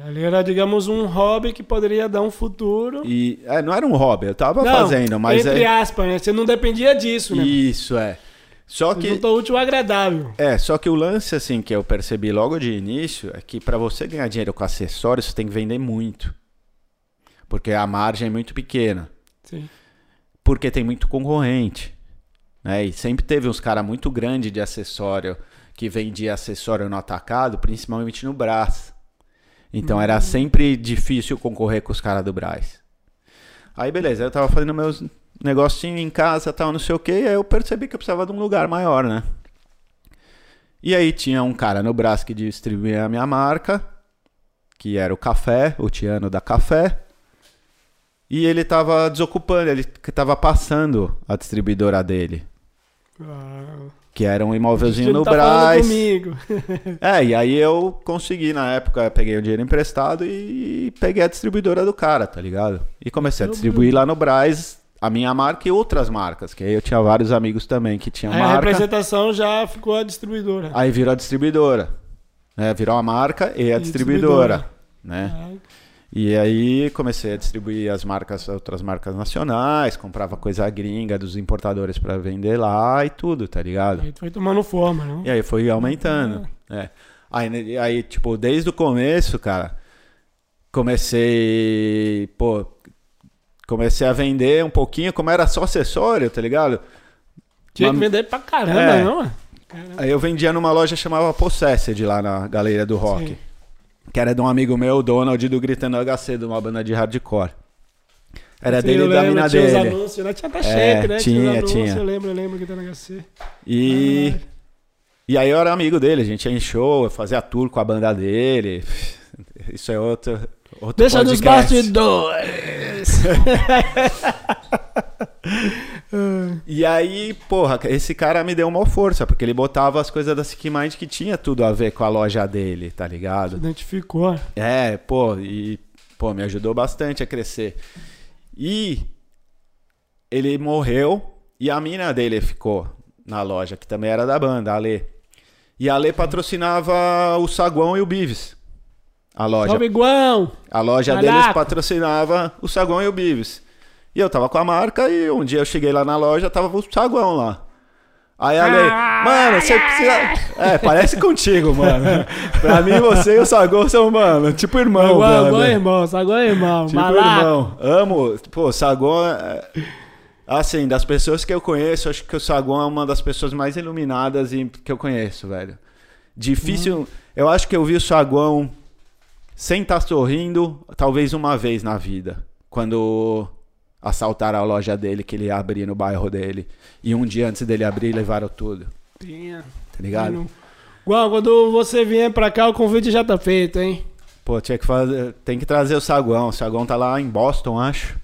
S1: Ali era, digamos, um hobby que poderia dar um futuro.
S2: E é, não era um hobby, eu tava
S1: Não,
S2: fazendo, mas
S1: entre
S2: é.
S1: aspas, né? Você não dependia disso, né?
S2: Isso, é. Só que.
S1: juntou útil agradável.
S2: É, só que o lance, assim, que eu percebi logo de início é que pra você ganhar dinheiro com acessórios, você tem que vender muito. Porque a margem é muito pequena.
S1: Sim.
S2: Porque tem muito concorrente. Né? E sempre teve uns caras muito grandes de acessório que vendia acessório no atacado, principalmente no Brás. Então era sempre difícil concorrer com os caras do Brás. Aí beleza, eu tava fazendo meus negocinhos em casa, tal, não sei o que, aí eu percebi que eu precisava de um lugar maior, né? E aí tinha um cara no Brás que distribuía a minha marca, que era o Café, o Tiano da Café. E ele tava desocupando, ele tava passando a distribuidora dele.
S1: Ah,
S2: Que era um imóvelzinho no
S1: tá
S2: Brás.
S1: comigo.
S2: É, e aí eu consegui, na época, peguei o dinheiro emprestado e peguei a distribuidora do cara, tá ligado? E comecei a distribuir lá no Brás a minha marca e outras marcas, que aí eu tinha vários amigos também que tinham
S1: Aí a
S2: marca.
S1: representação já ficou a distribuidora.
S2: Aí virou a distribuidora. Né? Virou a marca e a distribuidora.
S1: distribuidora.
S2: Né?
S1: Ah,
S2: E aí comecei a distribuir as marcas, outras marcas nacionais, comprava coisa gringa dos importadores pra vender lá e tudo, tá ligado?
S1: Aí foi tomando forma, não?
S2: E aí foi aumentando. É. Aí, né, aí, tipo, desde o começo, cara, comecei, pô, comecei a vender um pouquinho, como era só acessório, tá ligado?
S1: Tinha que
S2: Mas-
S1: vender pra caramba,
S2: É.
S1: não? Caramba.
S2: Aí eu vendia numa loja que chamava Possessed lá na Galeria do Rock.
S1: Sim.
S2: Que era de um amigo meu, o Donald, do Gritando HC, de uma banda de hardcore. Era dele e da mina
S1: tinha os
S2: dele.
S1: anúncios, né? Tinha até
S2: É,
S1: cheque, né? os
S2: tinha,
S1: anúncios,
S2: tinha.
S1: Eu lembro, eu lembro que no HC.
S2: E,
S1: Caralho.
S2: e aí eu era amigo dele, a gente ia em show, eu fazia tour com a banda dele. Isso é outro, outro
S1: Deixa dos
S2: podcast.
S1: bastidores.
S2: E aí, porra, esse cara me deu uma força, porque ele botava as coisas da Sick Mind que tinha tudo a ver com a loja dele, tá ligado?
S1: Identificou.
S2: É, pô, e pô, me ajudou bastante a crescer. E ele morreu e a mina dele ficou na loja, que também era da banda, a Ale. E a Ale patrocinava o Saguão e o Bives. A loja.
S1: Salve, Guão!
S2: A loja
S1: Caraca.
S2: deles patrocinava o Saguão e o Bives. E eu tava com a marca e um dia eu cheguei lá na loja, tava o Saguão lá. Aí a Ale, mano, você precisa. É, parece contigo, mano. pra mim, você e o Saguão são, mano, tipo irmão, brother.
S1: é irmão, Sagão é irmão.
S2: Tipo
S1: Malaco.
S2: irmão. Amo. Pô, Saguão é... Assim, das pessoas que eu conheço, acho que o Saguão é uma das pessoas mais iluminadas que eu conheço, velho. Difícil. Eu acho que eu vi o Saguão sem estar sorrindo, talvez uma vez na vida. Quando assaltaram a loja dele, que ele ia abrir no bairro dele. E um dia antes dele abrir, levaram tudo.
S1: Tinha.
S2: Tá ligado?
S1: Guão, quando você vier pra cá, o convite já tá feito, hein?
S2: Pô, tinha que fazer. Tem que trazer o Saguão. O Saguão tá lá em Boston, acho.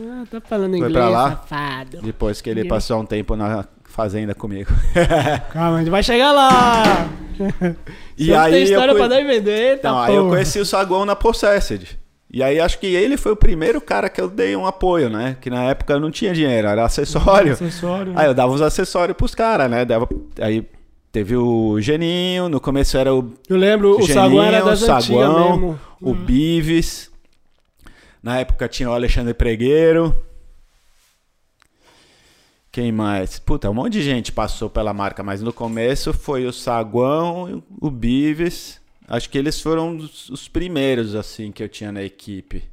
S1: Ah, tá falando
S2: Foi
S1: inglês,
S2: pra lá?
S1: safado.
S2: Depois que ele
S1: E
S2: passou um tempo na fazenda comigo.
S1: Calma, a gente vai chegar lá.
S2: E
S1: Sempre
S2: aí
S1: tem
S2: eu
S1: história
S2: conhe-
S1: pra dar e vender, tá
S2: aí eu conheci o Saguão na Possessed. E aí acho que ele foi o primeiro cara que eu dei um apoio, né? Que na época eu não tinha dinheiro, era acessório.
S1: Acessório.
S2: Aí eu dava uns acessórios pros caras, né? Dava... Aí teve o Geninho, no começo era o
S1: Eu lembro, o Saguão era das antigas
S2: Saguão,
S1: mesmo.
S2: o Bives. Na época tinha o Alexandre Pregueiro. Quem mais? Puta, um monte de gente passou pela marca, mas no começo foi o Saguão, o Bives. Acho que eles foram os, os primeiros, assim, que eu tinha na equipe.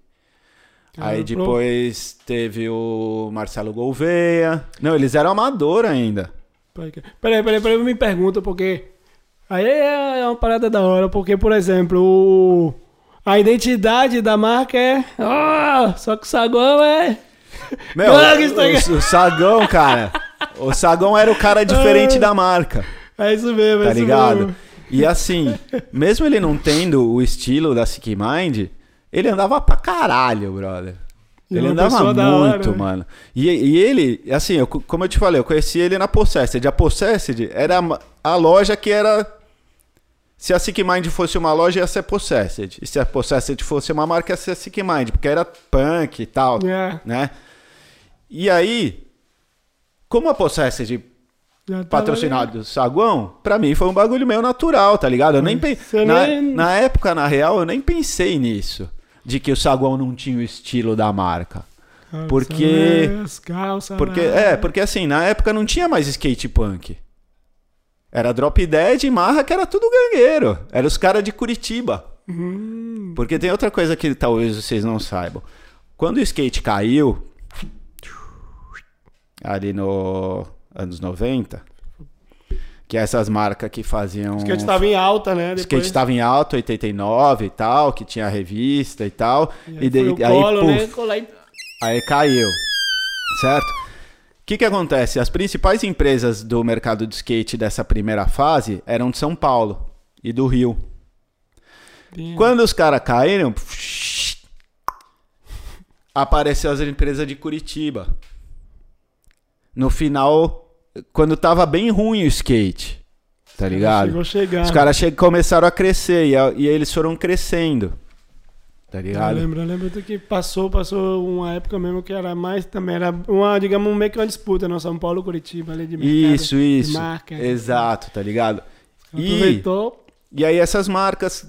S2: Aí
S1: Ah, pro-
S2: depois teve o Marcelo Gouveia. Não, eles eram amador ainda.
S1: Peraí, peraí, peraí, me pergunta, porque. Aí é uma parada da hora, porque, por exemplo, o... a identidade da marca é. Ah, só que o Saguão é.
S2: Meu,
S1: aí-
S2: o, o Sagão, cara. O Sagão era o cara diferente da marca,
S1: É isso mesmo, é
S2: tá
S1: isso
S2: ligado?
S1: mesmo.
S2: E assim, mesmo ele não tendo o estilo da Sick Mind, ele andava pra caralho, brother. Ele
S1: uma
S2: andava
S1: da hora,
S2: muito,
S1: né?
S2: mano. E, e ele, assim, eu- como eu te falei, eu conheci ele na Possessed. A Possessed era a- a loja que era. Se a Sick Mind fosse uma loja, ia ser Possessed. E se a Possessed fosse uma marca, ia ser a Sick Mind, porque era punk e tal
S1: É.
S2: né? E aí, como a Possessed patrocinado do Saguão, pra mim foi um bagulho meio natural, tá ligado? Eu nem pe... Na,
S1: nem-
S2: na época, na real, eu nem pensei nisso. De que o Saguão não tinha o estilo da marca.
S1: ali,
S2: porque-
S1: calças.
S2: Porque, é, porque assim, na época não tinha mais skate punk. Era Drop Dead e Marra, que era tudo gangueiro. Era os caras de Curitiba.
S1: Hum,
S2: Porque tem outra coisa que talvez vocês não saibam. Quando o skate caiu, ali no anos 90, que essas marcas que faziam.
S1: o skate tava em alta, né?
S2: O
S1: Depois,
S2: skate estava em alta, 89 e tal, que tinha revista e tal.
S1: E
S2: E,
S1: aí
S2: daí- aí,
S1: colo,
S2: puf,
S1: né?
S2: Aí caiu. Certo? O que, que acontece? As principais empresas do mercado de skate dessa primeira fase eram de São Paulo e do Rio. Quando os caras caíram, apareceu as empresas de Curitiba. No final, quando tava bem ruim o skate, tá ligado? Os caras che- começaram a crescer e, a- e eles foram crescendo. Tá
S1: Eu
S2: ligado?
S1: lembro, eu lembro que passou, passou uma época mesmo que era mais também, era uma, digamos, meio que uma disputa, não? São Paulo Curitiba ali de mercado,
S2: Isso, isso.
S1: marca.
S2: Exato, tá ligado? E,
S1: Aproveitou.
S2: e aí essas marcas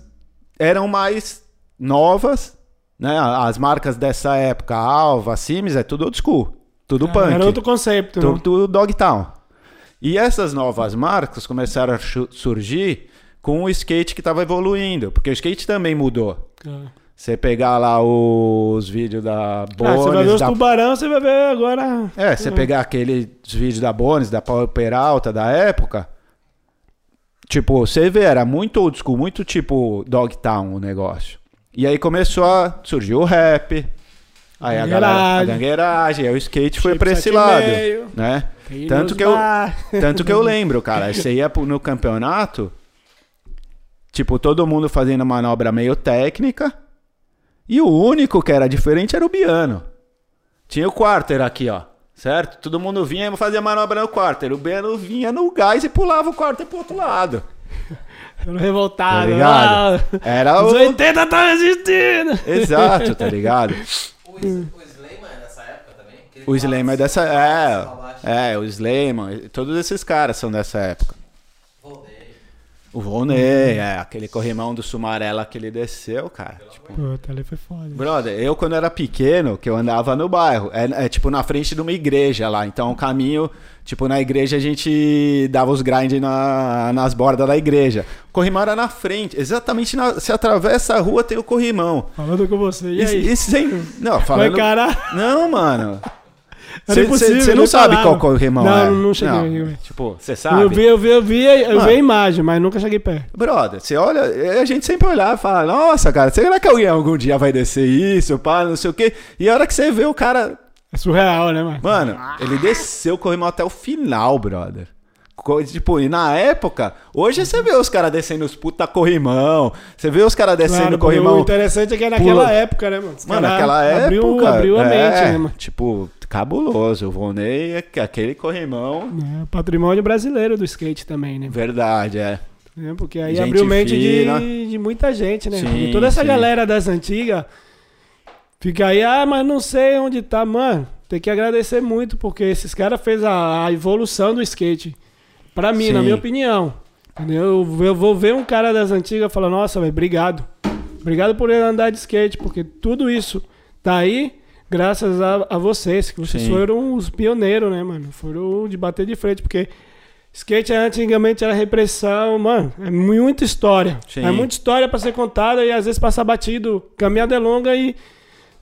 S2: eram mais novas, né? As marcas dessa época, Alva, Sims, é tudo old school. Tudo punk.
S1: Era outro conceito.
S2: tudo,
S1: né?
S2: tudo Dogtown. E essas novas marcas começaram a surgir com o skate que tava evoluindo. Porque o skate também mudou.
S1: É.
S2: Você pegar lá os vídeos da
S1: Ah, você vai ver
S2: Bones,
S1: os
S2: da
S1: tubarão, você vai ver agora.
S2: É, você pegar aqueles vídeos da Bones, da Power Peralta da época. Tipo, você vê, era muito old school, muito tipo Dogtown o negócio. E aí começou a surgir o rap. Aí a galera, a
S1: Gangueiragem.
S2: aí o skate foi
S1: Shape
S2: pra esse lado,
S1: meio.
S2: né?
S1: Filhos
S2: Tanto que eu, tanto que eu lembro, cara, você ia no campeonato, tipo, todo mundo fazendo manobra meio técnica, e o único que era diferente era o Biano. Tinha o quarter aqui, ó, certo? Todo mundo vinha e fazia manobra no quarter. O Biano vinha no gás e pulava o quarter pro outro lado.
S1: Era revoltado.
S2: Tá ligado?
S1: ah,
S2: Era
S1: Os
S2: o...
S1: 80 tá existindo.
S2: Exato, tá ligado?
S3: O, Is- o Slayman é dessa época também?
S2: O Slayman é
S3: assim,
S2: dessa... É, é, o Slayman, todos esses caras são dessa época. O Volney, é, aquele corrimão do Sumarela que ele desceu, cara. Tipo,
S1: Puta, ali foi foda.
S2: brother, eu quando era pequeno, que eu andava no bairro, é, é tipo na frente de uma igreja lá. Então o caminho, tipo, na igreja a gente dava os grind na, nas bordas da igreja. O corrimão era na frente, exatamente na, se atravessa a rua tem o corrimão.
S1: Falando com você. E aí?
S2: e sem. Não,
S1: Vai
S2: falando.
S1: encarar?
S2: Não, mano. Você não sabe
S1: falava.
S2: qual corrimão
S1: Não,
S2: é.
S1: não cheguei, velho.
S2: Tipo, você sabe?
S1: Eu vi, eu vi, eu vi, eu
S2: Mano.
S1: vi a imagem, mas nunca cheguei perto.
S2: Brother, você olha, a gente sempre olhar e fala, nossa, cara, será que alguém algum dia vai descer isso, pá, não sei o quê? E a hora que você vê o cara,
S1: É surreal, né, mano?
S2: mano, ele desceu o corrimão até o final, brother. Tipo, e na época, hoje você vê os caras descendo os puta corrimão, você vê os caras descendo
S1: Claro,
S2: o corrimão.
S1: O interessante é que é naquela
S2: Pula.
S1: época, né, mano? Os
S2: Mano, naquela
S1: abriu,
S2: época.
S1: Abriu a
S2: é,
S1: mente, né, mano?
S2: Tipo, cabuloso. O Volney, é aquele corrimão.
S1: É, patrimônio brasileiro do skate também, né?
S2: Verdade, é.
S1: É, Porque aí
S2: Gente
S1: abriu mente de, de muita gente, né?
S2: Sim,
S1: e toda essa
S2: sim.
S1: galera das antigas fica aí, ah, mas não sei onde tá. Mano, tem que agradecer muito, porque esses caras fez a, a evolução do skate. Pra mim, na
S2: Sim.
S1: minha opinião. Eu, eu vou ver um cara das antigas e falar, nossa, velho, obrigado. Obrigado por ele andar de skate, porque tudo isso tá aí graças a, a vocês, que vocês
S2: Sim.
S1: foram os pioneiros, né, mano? Foram de bater de frente, porque skate antigamente era repressão, mano. É muita história.
S2: Sim.
S1: É muita história pra ser contada e às vezes passa batido. Caminhada é longa e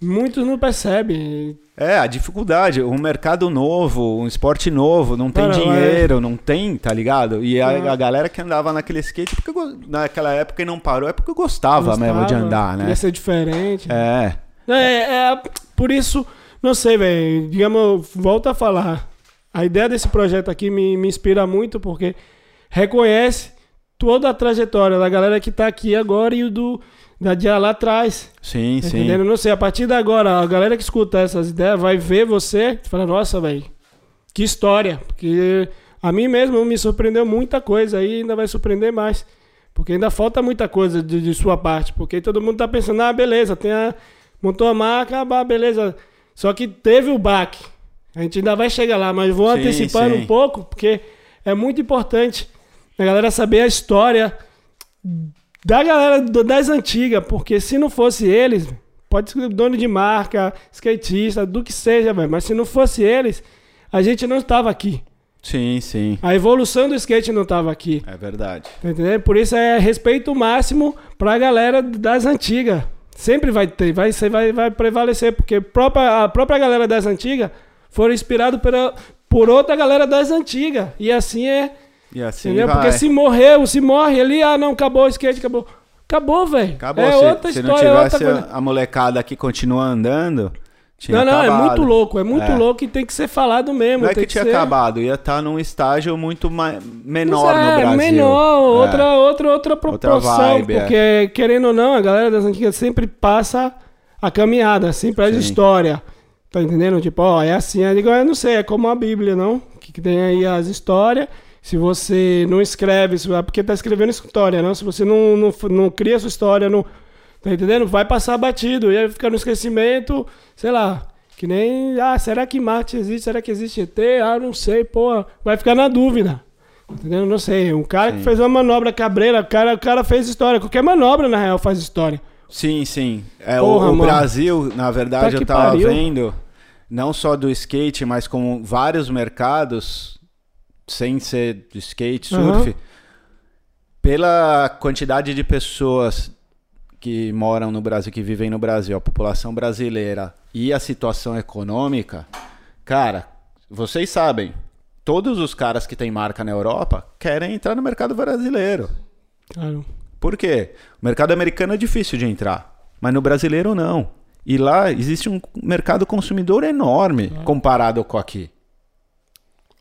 S1: muitos não percebem.
S2: É, a dificuldade, um mercado novo, um esporte novo, não tem dinheiro, não tem, tá ligado? E a, a galera que andava naquele skate, porque naquela época e não parou, é porque gostava, mesmo de
S1: Gostava,
S2: andar, né?
S1: Queria ser diferente.
S2: É,
S1: É, é, por isso, não sei, velho. Digamos, volto a falar. A ideia desse projeto aqui me, me inspira muito porque reconhece toda a trajetória da galera que tá aqui agora e o do da dia lá atrás.
S2: sim,
S1: Tá
S2: sim.
S1: entendendo? Não sei, a partir de agora, a galera que escuta essas ideias vai ver você e fala, nossa, velho, que história. Porque a mim mesmo me surpreendeu muita coisa e ainda vai surpreender mais. Porque ainda falta muita coisa de, de sua parte. Porque todo mundo tá pensando, ah, beleza, tem a, montou a marca, beleza. Só que teve o baque. A gente ainda vai chegar lá, mas vou
S2: Sim,
S1: antecipando
S2: sim.
S1: um pouco, porque é muito importante a galera saber a história da galera das antigas, porque se não fosse eles, pode ser dono de marca, skatista, do que seja, velho, mas se não fosse eles, a gente não estava aqui.
S2: Sim, sim.
S1: A evolução do skate não estava aqui.
S2: É verdade.
S1: Tá entendendo? Por isso é respeito máximo pra galera das antigas. Sempre vai ter, vai, vai, vai prevalecer, porque própria, a própria galera das antigas foram inspirados pela, por outra galera das antigas. E assim é.
S2: E assim
S1: entendeu?
S2: vai.
S1: Porque se morreu, se morre ali, ah, não, acabou o skate, acabou. Acabou, velho.
S2: Acabou.
S1: É
S2: se,
S1: outra
S2: se
S1: história,
S2: não
S1: é outra
S2: tivesse a molecada que continua andando, tinha
S1: Não, não, é
S2: acabado.
S1: muito louco, é muito
S2: É.
S1: louco e tem que ser falado mesmo.
S2: Não é
S1: tem
S2: que tinha
S1: ser...
S2: acabado, ia estar num estágio muito ma- menor
S1: é,
S2: no Brasil.
S1: menor,
S2: É.
S1: outra, outra, outra proporção.
S2: vibe, é.
S1: porque, querendo ou não, a galera das antigas sempre passa a caminhada, sempre as
S2: Sim.
S1: histórias. Tá entendendo? Tipo, ó, é assim. Eu digo, eu não sei, é como a Bíblia, não? Que, que tem aí as histórias. Se você não escreve, é porque tá escrevendo história, não? Se você não, não, não cria sua história, não. Tá entendendo? Vai passar batido. E aí fica no esquecimento, sei lá. Que nem. Ah, será que Marte existe? Será que existe ET? Ah, não sei, pô. Vai ficar na dúvida. Entendeu? Não sei. Um cara que
S2: Sim.
S1: fez uma manobra cabreira, o cara, o cara fez história. Qualquer manobra, na real, faz história.
S2: Sim, sim. É,
S1: Porra,
S2: o, o. Brasil, na verdade,
S1: Tá que
S2: eu tava
S1: pariu.
S2: vendo, não só do skate, mas com vários mercados, sem ser skate, surf, pela quantidade de pessoas que moram no Brasil, que vivem no Brasil, a população brasileira e a situação econômica, cara, vocês sabem, todos os caras que têm marca na Europa querem entrar no mercado brasileiro.
S1: Claro.
S2: Por quê? O mercado americano é difícil de entrar, mas no brasileiro não. E lá existe um mercado consumidor enorme comparado com aqui.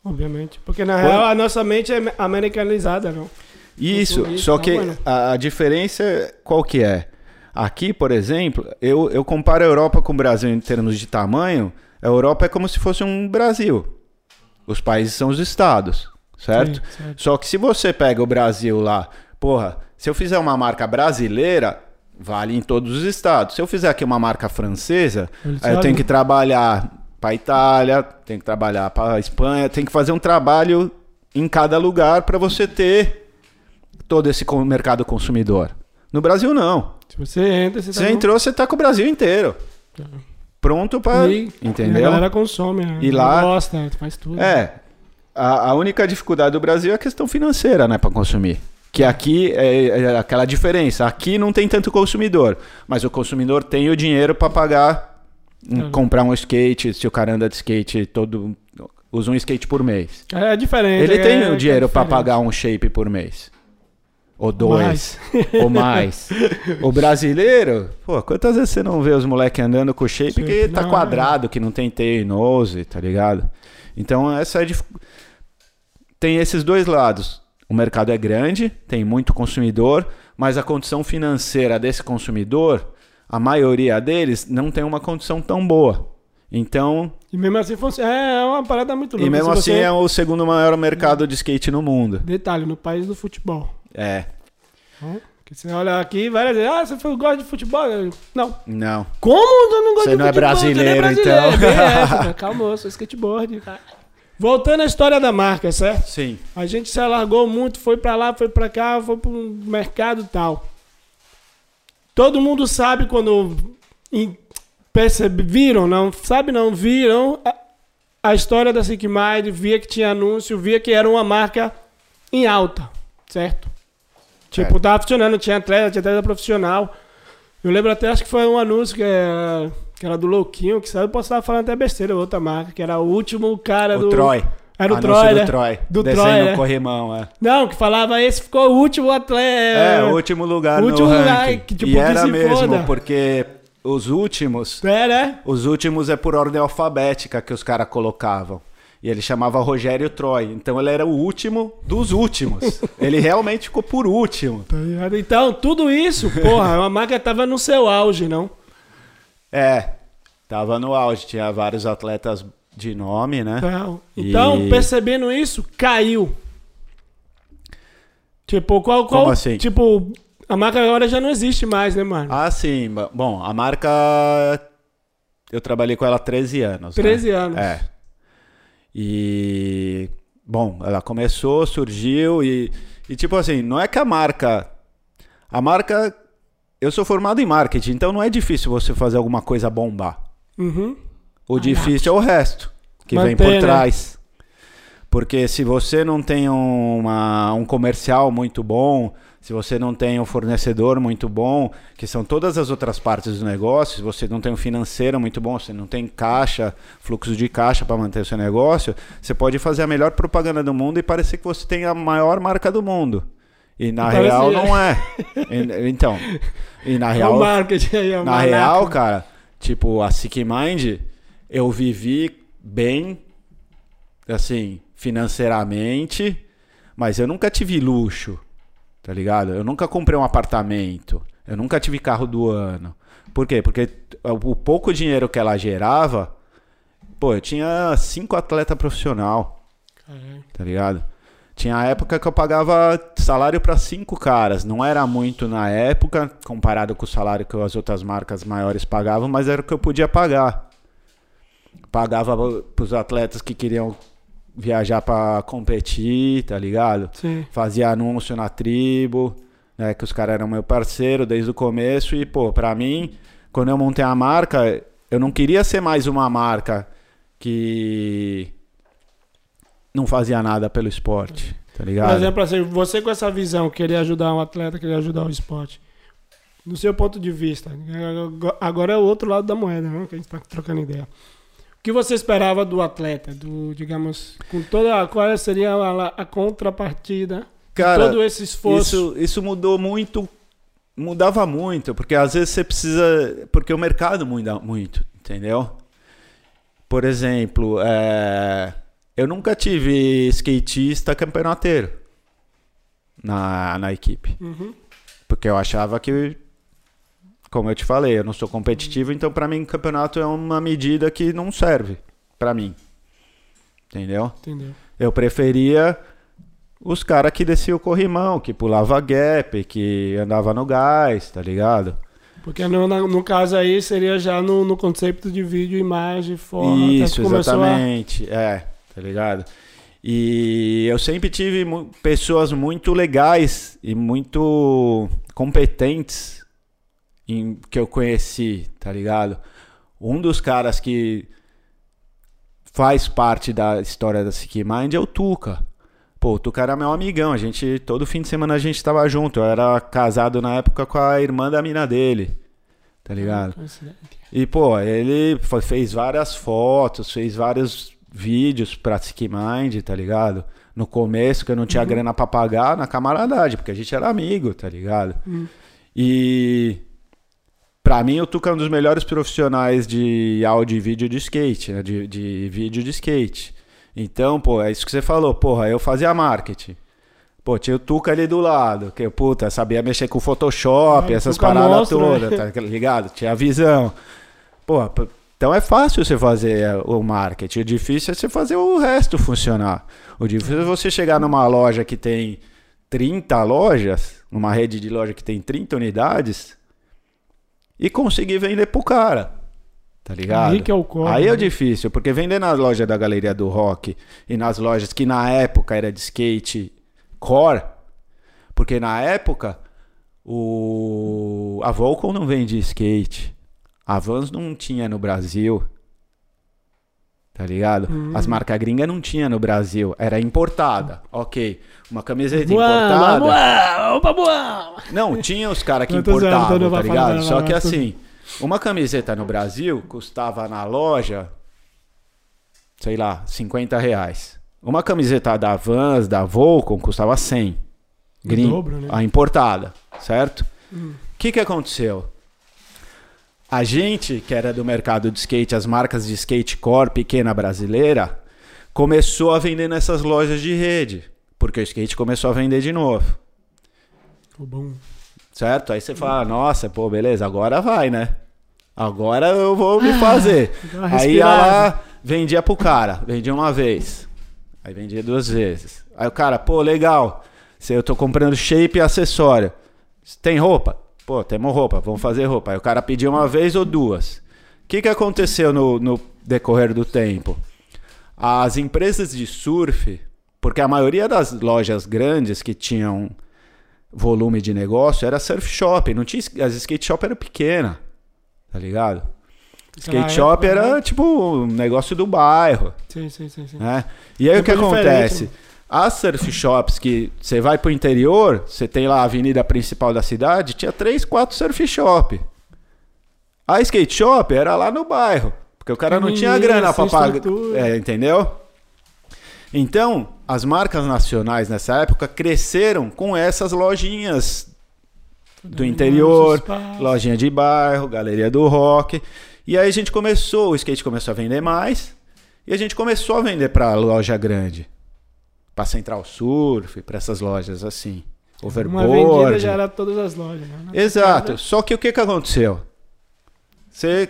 S1: Obviamente. Porque na real a nossa mente é americanizada, não?
S2: Isso,
S1: Consumir,
S2: só
S1: tá,
S2: que a, a diferença é- qual que é? Aqui, por exemplo, eu, eu comparo a Europa com o Brasil em termos de tamanho. A Europa é como se fosse um Brasil. Os países são os estados, certo?
S1: Sim, certo.
S2: Só que se você pega o Brasil lá, porra, se eu fizer uma marca brasileira, vale em todos os estados. Se eu fizer aqui uma marca francesa, aí eu tenho que trabalhar para Itália, tenho que trabalhar para Espanha, tem que fazer um trabalho em cada lugar para você ter todo esse mercado consumidor. No Brasil não.
S1: Se você entra, você,
S2: Você
S1: tá no-
S2: entrou, você tá com o Brasil inteiro. Pronto para,
S1: E- E a
S2: entendeu?
S1: galera consome, né?
S2: E lá-
S1: Gosta, faz tudo.
S2: É. A, a única dificuldade do Brasil é a questão financeira, né, para consumir. Que aqui é, é aquela diferença. Aqui não tem tanto consumidor, mas o consumidor tem o dinheiro para pagar, um-
S1: Uhum.
S2: comprar um skate. Se o cara anda de skate todo, usa um skate por mês.
S1: É diferente.
S2: Ele
S1: é-
S2: tem
S1: é
S2: o dinheiro para
S1: diferente.
S2: pagar um shape por mês. Ou dois.
S1: Mais.
S2: Ou mais. o brasileiro, pô, quantas vezes você não vê os moleques andando com shape
S1: Shape,
S2: que tá
S1: não,
S2: quadrado, que não tem e nose, tá ligado? Então essa é a dif- Tem esses dois lados. O mercado é grande, tem muito consumidor, mas a condição financeira desse consumidor, a maioria deles, não tem uma condição tão boa. Então,
S1: E mesmo assim, funciona. é uma parada muito louca.
S2: e mesmo assim
S1: você-
S2: é o segundo maior mercado de skate no mundo.
S1: Detalhe, no país do futebol.
S2: É,
S1: Né? Que você olha aqui, várias vezes, ah, você gosta de futebol? Eu, Não.
S2: não.
S1: Como eu não gosto
S2: Você
S1: de
S2: não é
S1: futebol? Você não é
S2: então.
S1: brasileiro. Bem essa, cara. Calma, eu sou skateboard. Voltando à história da marca, certo?
S2: Sim.
S1: A gente se alargou muito, foi pra lá, foi pra cá, foi pro mercado e tal. Todo mundo sabe quando em- percebe, viram, não sabe não, viram a, a história da Sick Mind, via que tinha anúncio, via que era uma marca em alta, certo? Tipo,
S2: Certo.
S1: tava funcionando, tinha atleta, tinha atleta profissional. Eu lembro até, acho que foi um anúncio que era, que era do Louquinho, que saiu, eu posso estar falando até besteira, outra marca, que era o último cara
S2: O
S1: do...
S2: Troy.
S1: Era o Troy,
S2: do
S1: né?
S2: Troy.
S1: Do
S2: Descendo
S1: Troy,
S2: o
S1: né?
S2: corrimão, é.
S1: Não, que falava esse ficou o último atleta.
S2: É, o último lugar
S1: último
S2: no
S1: lugar,
S2: ranking.
S1: que, tipo,
S2: e era mesmo,
S1: foda.
S2: porque os últimos,
S1: É, né?
S2: os últimos é por ordem alfabética que os caras colocavam. E ele chamava Rogério Troy. Então ele era o último dos últimos. ele realmente ficou por último.
S1: Tá? Então, tudo isso, porra, a marca tava no seu auge, não?
S2: É, tava no auge, tinha vários atletas de nome, né?
S1: Então, então,
S2: E-
S1: percebendo isso, caiu. Tipo, qual, qual.
S2: Como assim?
S1: Tipo, a marca agora já não existe mais, né, mano?
S2: Ah, sim. Bom, a marca. Eu trabalhei com ela há 13 anos. né?
S1: 13 anos.
S2: É. E bom, ela começou, surgiu e, e tipo assim, não é que a marca. A marca. Eu sou formado em marketing, então não é difícil você fazer alguma coisa bombar.
S1: Uhum.
S2: O difícil é o resto, que vem por
S1: né?
S2: trás. Porque se você não tem uma, um comercial muito bom, se você não tem um fornecedor muito bom, que são todas as outras partes do negócio, se você não tem um financeiro muito bom, você não tem caixa, fluxo de caixa para manter o seu negócio, você pode fazer a melhor propaganda do mundo e parecer que você tem a maior marca do mundo. E na
S1: Parece-
S2: real não é. E- Então, e na
S1: É
S2: real
S1: marketing aí, é
S2: na real, cara, tipo, a Sick Mind, eu vivi bem, assim, financeiramente, mas eu nunca tive luxo, tá ligado? Eu nunca comprei um apartamento, eu nunca tive carro do ano. Por quê? Porque o pouco dinheiro que ela gerava, pô, eu tinha cinco atletas profissional,
S1: Caralho.
S2: tá ligado? Tinha época que eu pagava salário para cinco caras. Não era muito na época, comparado com o salário que as outras marcas maiores pagavam, mas era o que eu podia pagar. Pagava pros atletas que queriam viajar para competir, tá ligado?
S1: Sim.
S2: Fazia anúncio na tribo, né? Que os caras eram meu parceiro desde o começo. E, pô, pra mim, quando eu montei a marca, eu não queria ser mais uma marca que não fazia nada pelo esporte, tá
S1: Por
S2: ligado?
S1: exemplo, assim, você com essa visão, querer ajudar um atleta, querer ajudar o esporte. Do seu ponto de vista, agora é o outro lado da moeda, né? Que a gente tá trocando ideia. O que você esperava do atleta? Do, digamos, com toda. Qual seria a, a contrapartida?
S2: Cara,
S1: todo esse esforço.
S2: Isso, isso mudou muito, mudava muito, porque às vezes você precisa, porque o mercado muda muito, entendeu? Por exemplo, é, eu nunca tive skatista campeonateiro na, na equipe,
S1: Uhum.
S2: porque eu achava que, como eu te falei, eu não sou competitivo, então pra mim campeonato é uma medida que não serve pra mim, entendeu?
S1: Entendeu?
S2: Eu preferia os caras que desciam o corrimão, que pulava gap, que andava no gás, tá ligado?
S1: Porque no, no caso aí seria já no, no conceito de vídeo, imagem, foto.
S2: Isso,
S1: começou a-
S2: exatamente. É, tá ligado? E eu sempre tive pessoas muito legais e muito competentes em, que eu conheci, tá ligado? Um dos caras que faz parte da história da Sick Mind é o Tuca. Pô, o Tuca era meu amigão, a gente, todo fim de semana a gente tava junto. Eu era casado na época com a irmã da mina dele, tá ligado?
S1: Coincidente.
S2: E, pô, ele fez várias fotos, fez vários vídeos pra Sick Mind, tá ligado? No começo, que eu não tinha grana pra pagar, na camaradagem, porque a gente era amigo, tá ligado?
S1: Hum.
S2: E pra mim o Tuca é um dos melhores profissionais de áudio e vídeo de skate, né? De, de vídeo de skate. Então, pô, é isso que você falou, porra, eu fazia marketing. Pô, tinha o Tuca ali do lado, que, puta, sabia mexer com Photoshop,
S1: Ah,
S2: essas
S1: Tuca
S2: paradas
S1: né?
S2: todas, tá ligado? Tinha a visão. Pô, então é fácil você fazer eh, o marketing. O difícil é você fazer o resto funcionar. O difícil é você chegar numa loja que tem 30 lojas, numa rede de loja que tem 30 unidades, e conseguir vender pro cara. Tá ligado?
S1: Aí que é o core,
S2: Aí é
S1: né?
S2: difícil, porque vender na loja da Galeria do Rock e nas lojas que na época era de skate core, porque na época o a Volcom não vendia skate. A Vans não tinha no Brasil. Tá ligado?
S1: Hum.
S2: As marcas gringas não tinha no Brasil, era importada. OK. Uma camiseta
S1: Boa,
S2: importada.
S1: boa, opa, boa.
S2: Não, tinha os caras que importavam, tá ligado?
S1: falar,
S2: Só que assim, uma camiseta no Brasil custava na loja, sei lá, 50 reais. Uma camiseta da Vans, da Volcom, custava 100.
S1: O
S2: Grin-
S1: dobro, né?
S2: A importada, certo? O
S1: Hum.
S2: que que aconteceu? A gente, que era do mercado de skate, as marcas de skate core pequena brasileira, começou a vender nessas lojas de rede. Porque o skate começou a vender de novo.
S1: Ficou bom.
S2: Certo? Aí você fala, nossa, pô, beleza, agora vai, né? Agora eu vou me fazer.
S1: dá uma
S2: Aí lá, vendia pro cara, vendia uma vez. Aí vendia duas vezes. Aí o cara, pô, legal. Se eu tô comprando shape e acessório. Tem roupa? Pô, temos roupa, vamos fazer roupa. Aí o cara pediu uma vez ou duas. O que, que aconteceu no, no decorrer do tempo? As empresas de surf, Porque a maioria das lojas grandes que tinham volume de negócio era surf shop, não tinha as skate shop era pequena, tá ligado?
S1: Naquela
S2: Skate shop
S1: época,
S2: era
S1: né?
S2: tipo um negócio do bairro,
S1: Sim, sim, sim. sim.
S2: né? E aí o que
S1: diferente,
S2: acontece?
S1: né?
S2: As surf shops que você vai pro interior, você tem lá a avenida principal da cidade, tinha três, quatro surf shop. A skate shop era lá no bairro, porque o cara não tinha grana pra
S1: sem
S2: pagar, é, entendeu? Então, as marcas nacionais nessa época cresceram com essas lojinhas do interior, lojinha de bairro, galeria do rock. E aí a gente começou, o skate começou a vender mais, e a gente começou a vender pra loja grande. Pra Central Surf, pra essas lojas assim.
S1: Uma vendida
S2: Overboard.
S1: já era todas as lojas, né?
S2: Exato. Só que o que que aconteceu? Você,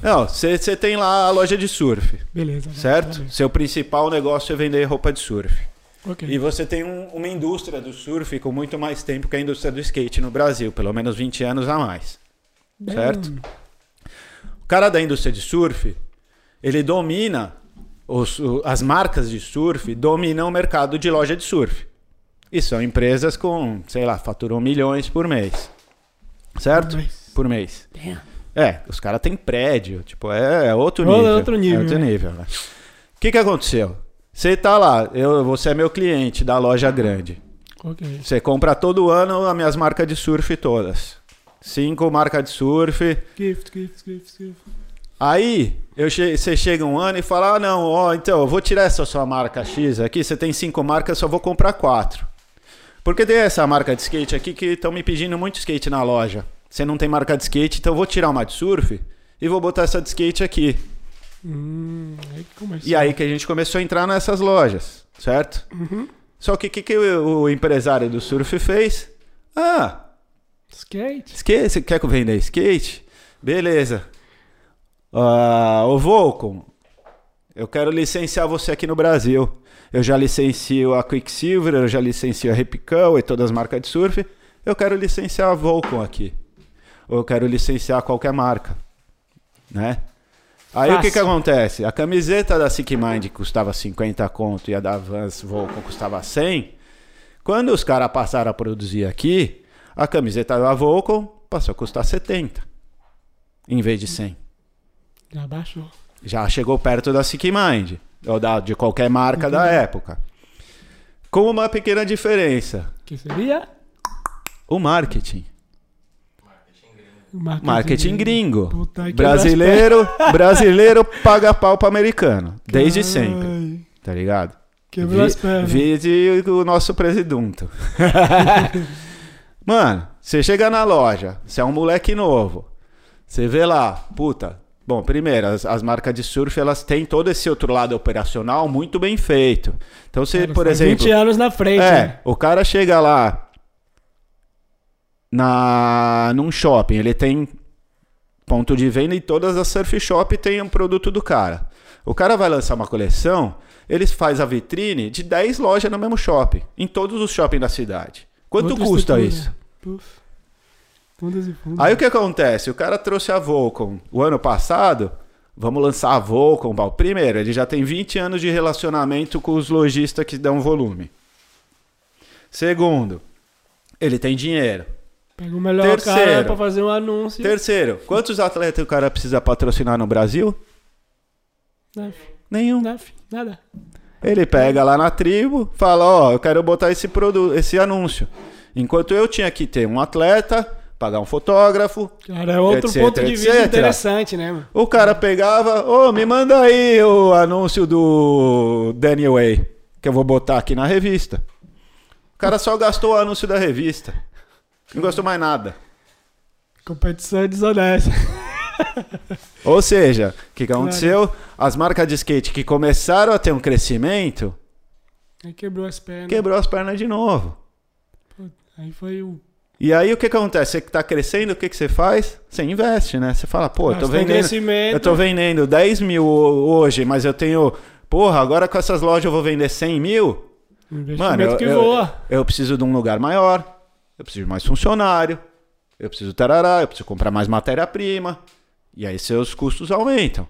S2: não, você, você tem lá a loja de surf,
S1: Beleza. vai,
S2: certo?
S1: vai.
S2: Seu principal negócio é vender roupa de surf.
S1: Ok.
S2: E você tem um- uma indústria do surf com muito mais tempo que a indústria do skate no Brasil, pelo menos 20 anos a mais.
S1: Bem,
S2: certo? O cara da indústria de surf, ele domina os- as marcas de surf, dominam o mercado de loja de surf. E são empresas com, sei lá, faturam milhões por mês. Certo? Por mês.
S1: Damn.
S2: É, os caras têm prédio, tipo, é, é outro
S1: Outro-
S2: nível.
S1: outro nível,
S2: É outro
S1: né?
S2: nível, né? O que que aconteceu? Você tá lá, eu, você é meu cliente da loja grande.
S1: Ok.
S2: Você compra todo ano as minhas marcas de surf todas. Cinco marcas de surf.
S1: Gift, gift, gift, gift.
S2: Aí eu che- você chega um ano e fala: Ah, não, ó, então eu vou tirar essa sua marca X aqui. Você tem cinco marcas, só vou comprar quatro. Porque tem essa marca de skate aqui que estão me pedindo muito skate na loja. Você não tem marca de skate, então eu vou tirar uma de surf e vou botar essa de skate aqui.
S1: Hum, aí.
S2: E aí que a gente começou a entrar nessas lojas, certo?
S1: Uhum.
S2: Só que o que, que o, o empresário do surf fez? Ah,
S1: Skate.
S2: Skate, você quer que eu venda skate? Beleza. Ah, ô Volcom, eu quero licenciar você aqui no Brasil. Eu já licencio a Quicksilver, eu já licencio a Repicão e todas as marcas de surf. Eu quero licenciar a Volcom aqui. Ou eu quero licenciar qualquer marca. Né? Aí o que, que
S1: Fácil.
S2: acontece? A camiseta da Sick Mind custava 50 conto e a da Vans Volcom custava 100. Quando os caras passaram a produzir aqui, a camiseta da Volcom passou a custar 70 em vez de 100.
S1: Já baixou.
S2: Já chegou perto da Sick Mind, ou da, de qualquer marca da época. Com uma pequena diferença:
S1: Que seria?
S2: o marketing.
S1: Marketing,
S2: Marketing gringo.
S1: Puta, que
S2: Brasileiro, brasileiro paga pau para americano, desde sempre, tá ligado?
S1: Quebrou as pernas.
S2: Vide o nosso presidente. Mano, você chega na loja, você é um moleque novo. Você vê lá, puta. Bom, primeiro, as, as marcas de surf, elas têm todo esse outro lado operacional muito bem feito. Então,
S1: Cara,
S2: por exemplo.
S1: 20 anos na frente,
S2: É,
S1: né?
S2: o cara chega lá na num shopping, ele tem ponto de venda e todas as surf shop tem um produto do cara. O cara vai lançar uma coleção, ele faz a vitrine de 10 lojas no mesmo shopping, em todos os shoppings da cidade. Quanto
S1: Outra
S2: custa
S1: estrutura.
S2: isso?
S1: Puf. Fundas e fundas.
S2: Aí o que acontece? O cara trouxe a Volcom o ano passado. Vamos lançar a Volcom. Bom, Primeiro, ele já tem 20 anos de relacionamento com os lojistas que dão volume. Segundo, ele tem dinheiro.
S1: Pega o melhor
S2: Terceiro.
S1: cara pra fazer um anúncio.
S2: Terceiro, quantos atletas o cara precisa patrocinar no Brasil?
S1: Nada,
S2: Nenhum.
S1: nada, nada.
S2: Ele pega lá na tribo, fala, ó, eu quero botar esse produto, esse anúncio. Enquanto eu tinha que ter um atleta, pagar um fotógrafo,
S1: Cara, é outro
S2: Etc,
S1: ponto de vista interessante, né, mano?
S2: O cara pegava, ô, me manda aí o anúncio do Daniel Way, que eu vou botar aqui na revista. O cara só gastou o anúncio da revista. Não gastou mais nada.
S1: Competição é desonesta.
S2: Ou seja, o que, que aconteceu? As marcas de skate que começaram a ter um crescimento,
S1: Aí quebrou as pernas.
S2: quebrou as pernas de novo.
S1: Aí foi o.
S2: E aí o que, que acontece? Você que tá crescendo, o que, que você faz? Você investe, né? Você fala, pô, eu tô
S1: Mas tem
S2: vendendo. Eu tô vendendo 10 mil ho- hoje, mas eu tenho. Porra, agora com essas lojas eu vou vender 100 mil.
S1: Investimento
S2: Mano, eu,
S1: que
S2: eu-
S1: voa.
S2: eu preciso de um lugar maior, eu preciso de mais funcionário, eu preciso tarará, eu preciso comprar mais matéria-prima. E aí seus custos aumentam.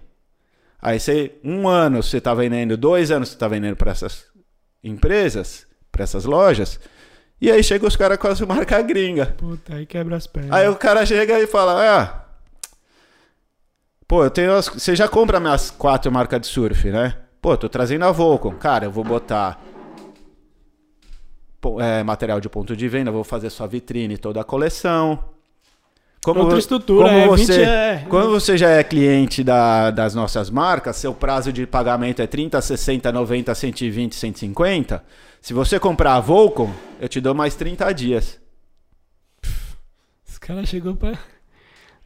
S2: Aí você, um ano você tá vendendo, dois anos você tá vendendo para essas empresas, para essas lojas. E aí chega os caras com as marcas gringa.
S1: Puta, aí quebra as pernas.
S2: Aí o cara chega e fala: Ah, pô, eu tenho. As... Você já compra minhas quatro marcas de surf, né? Pô, tô trazendo a Volcom. Cara, eu vou botar é, material de ponto de venda, vou fazer sua vitrine, toda a coleção. Como
S1: Outra estrutura,
S2: como
S1: é, 20
S2: você,
S1: é-
S2: Quando você já é cliente da- das nossas marcas, seu prazo de pagamento é 30, 60, 90, 120, 150. Se você comprar a Volcom, eu te dou mais 30 dias.
S1: Os caras chegou pra.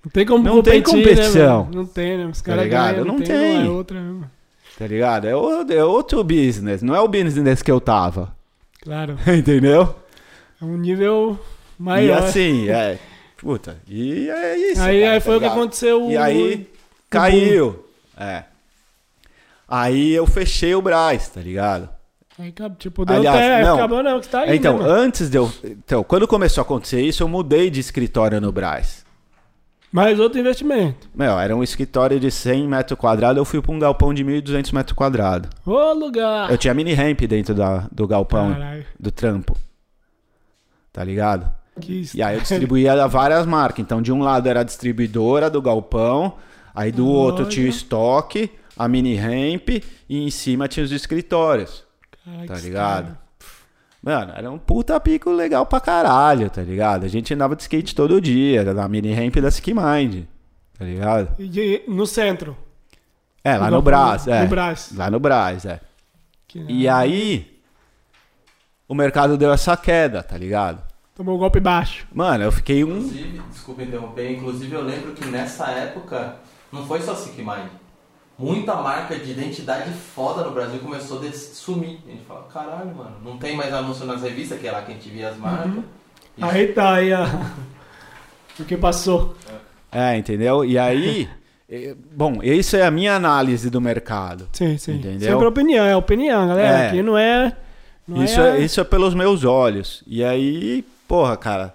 S1: Não tem como
S2: Não tem
S1: competir,
S2: competição.
S1: Né, não tem, né? Os caras
S2: ligado?
S1: ganham,
S2: Não
S1: não tem.
S2: tem.
S1: Uma é outra, né?
S2: Tá ligado? É, o- é outro business, não é o business que eu tava.
S1: Claro.
S2: Entendeu?
S1: É um nível
S2: E
S1: maior.
S2: assim, é. Puta, e é isso.
S1: aí,
S2: cara,
S1: aí
S2: tá
S1: foi o que aconteceu.
S2: E aí caiu. É. Aí eu fechei o Braz, tá ligado?
S1: Aí, tipo, deu
S2: Aliás,
S1: até.
S2: não.
S1: Acabou, não, que tá aí.
S2: então,
S1: né,
S2: antes de eu. Então, quando começou a acontecer isso, eu mudei de escritório no Braz.
S1: Mais outro investimento.
S2: Meu, era um escritório de 100 metros quadrados, eu fui pra um galpão de 1.200 metros quadrados.
S1: Ô, lugar.
S2: Eu tinha mini ramp dentro da, do galpão,
S1: Caralho.
S2: do trampo. Tá ligado?
S1: Que.
S2: E aí eu distribuía várias marcas. Então, de um lado era a distribuidora do galpão, aí do outro tinha o
S1: Olha.
S2: estoque, a mini ramp e em cima tinha os escritórios.
S1: Caralho,
S2: Tá ligado?
S1: cara.
S2: Mano, era um puta pico legal pra caralho, tá ligado? A gente andava de skate todo dia, era na mini ramp da Ski Mind, tá ligado?
S1: E de- no centro.
S2: É, lá
S1: No
S2: no Brás, é.
S1: no Brás.
S2: Lá no Brás, é.
S1: Que-
S2: E aí, o mercado deu essa queda, tá ligado?
S1: Tomou um golpe baixo.
S2: Mano, eu fiquei um.
S3: Inclusive, desculpa interromper, inclusive eu lembro que nessa época não foi só Sick Mind. Muita marca de identidade foda no Brasil começou a des- sumir. A gente fala, caralho, mano, não tem mais anúncio nas revistas, que é lá que a gente via as marcas. Isso.
S1: Aí tá, aí a... o que passou.
S2: É, entendeu? E aí. Bom, isso é a minha análise do mercado.
S1: Sim, sim.
S2: Entendeu?
S1: Sempre opinião, é opinião, galera.
S2: É.
S1: Aqui não é. Não
S2: Isso é, isso é pelos meus olhos. E aí, porra, cara.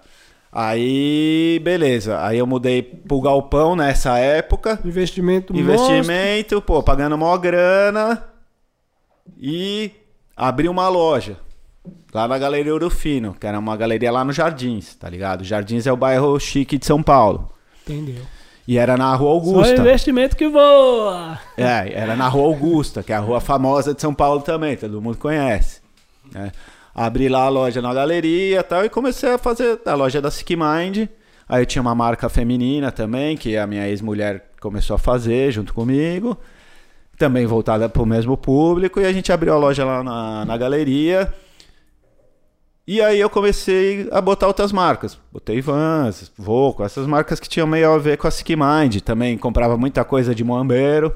S2: Aí, beleza. Aí eu mudei pro galpão nessa época.
S1: Investimento monstro.
S2: Investimento, pô, pagando maior grana. E abri uma loja. Lá na Galeria Ouro Fino, que era uma galeria lá no Jardins, tá ligado? Jardins é o bairro chique de São Paulo.
S1: Entendeu?
S2: E era na Rua
S1: Só
S2: Augusta.
S1: investimento que voa.
S2: É, era na Rua Augusta, que é a rua famosa de São Paulo também, todo mundo conhece. né? Abri lá a loja na galeria e tal, e comecei a fazer a loja da Sick Mind. Aí eu tinha uma marca feminina também, que a minha ex-mulher começou a fazer junto comigo. Também voltada para o mesmo público, e a gente abriu a loja lá na, na galeria. E aí eu comecei a botar outras marcas. Botei Vans, Voco, essas marcas que tinham meio a ver com a Sick Mind. Também comprava muita coisa de Moambeiro.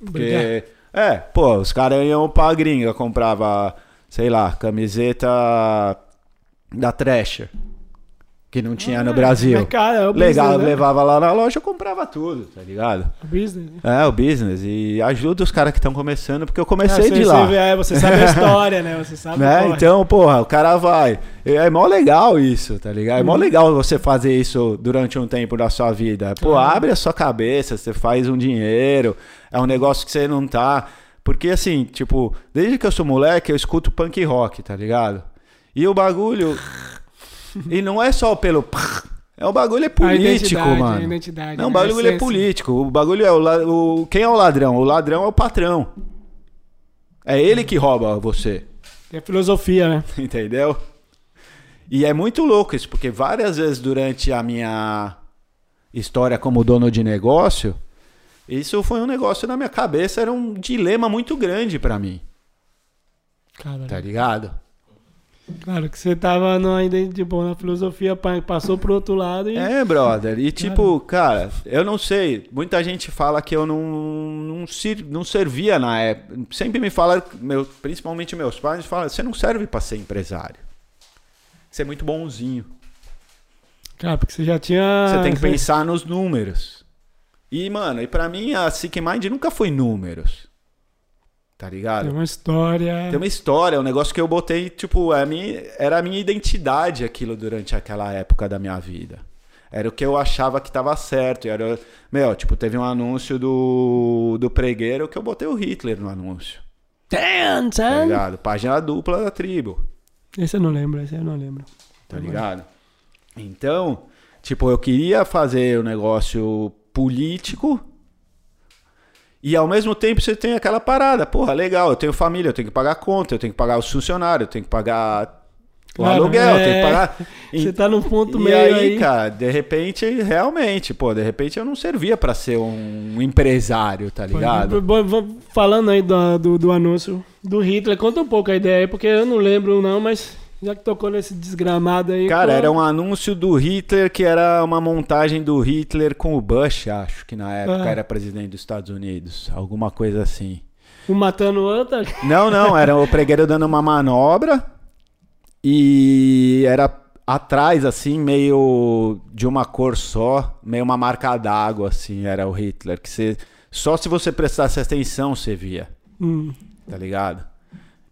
S1: Obrigado.
S2: Porque, é, pô, os caras iam pra gringa, comprava, sei lá, camiseta da Thrasher, que não tinha no Brasil.
S1: Mercado, é o
S2: Legal,
S1: business, né?
S2: levava lá na loja, eu comprava tudo, tá ligado?
S1: O business. né?
S2: É, o business. E ajuda os caras que estão começando, porque eu
S1: Ah,
S2: comecei
S1: você,
S2: de lá.
S1: Você, é, você sabe a história, né? Você sabe
S2: Né?
S1: corre.
S2: Então, porra, o cara vai. É é mó legal isso, tá ligado? É
S1: Uhum.
S2: mó legal você fazer isso durante um tempo da sua vida. Pô,
S1: Uhum.
S2: abre a sua cabeça, você faz um dinheiro. É um negócio que você não tá. Porque assim, tipo, desde que eu sou moleque, eu escuto punk rock, tá ligado? E o bagulho. e não é só pelo. É o bagulho é político, mano. Não, o
S1: né?
S2: bagulho é político. O bagulho é o, la- o. Quem é o ladrão? O ladrão é o patrão. É ele que rouba você.
S1: É filosofia, né?
S2: Entendeu? E é muito louco isso, porque várias vezes durante a minha história como dono de negócio, isso foi um negócio na minha cabeça, era um dilema muito grande pra mim,
S1: Cara,
S2: tá ligado?
S1: claro que você tava ident- tipo, na filosofia, pa- passou pro outro lado e.
S2: É, brother. E tipo, cara, eu não sei. Muita gente fala que eu não, não, sir- não servia na época. Sempre me fala, meu, principalmente meus pais, falam: você não serve pra ser empresário. Você é muito bonzinho.
S1: Cara, porque você já tinha.
S2: Você tem que pensar nos números. E, mano, e pra mim a Sick Mind nunca foi números. Tá ligado?
S1: Tem uma história.
S2: Tem uma história, um negócio que eu botei, tipo, a minha, era a minha identidade aquilo durante aquela época da minha vida. Era o que eu achava que tava certo. Era, meu, tipo, teve um anúncio do, do pregueiro que eu botei o Hitler no anúncio.
S1: Ten,
S2: tá ligado? Página dupla da tribo,
S1: Esse eu não lembro, esse eu não lembro.
S2: tá ligado? Então, tipo, eu queria fazer o negócio político e ao mesmo tempo você tem aquela parada, porra, legal, eu tenho família, eu tenho que pagar conta, eu tenho que pagar os funcionários, eu tenho que pagar o aluguel, eu
S1: é.
S2: tenho que pagar.
S1: Você tá num ponto
S2: e
S1: meio
S2: aí,
S1: aí.
S2: cara, de repente, realmente, pô, de repente eu não servia pra ser um empresário, tá ligado?
S1: Falando aí do, do, do anúncio do Hitler, conta um pouco a ideia aí, porque eu não lembro não, mas já que tocou nesse desgramado aí.
S2: Cara,
S1: qual-
S2: era um anúncio do Hitler que era uma montagem do Hitler com o Bush, acho que na época
S1: Ah.
S2: era presidente dos Estados Unidos, alguma coisa assim.
S1: Um matando o outro.
S2: Não, não, era o pregueiro dando uma manobra e era atrás, assim, meio de uma cor só, meio uma marca d'água, assim, era o Hitler. Que você, só se você prestasse atenção você via,
S1: Hum.
S2: tá ligado?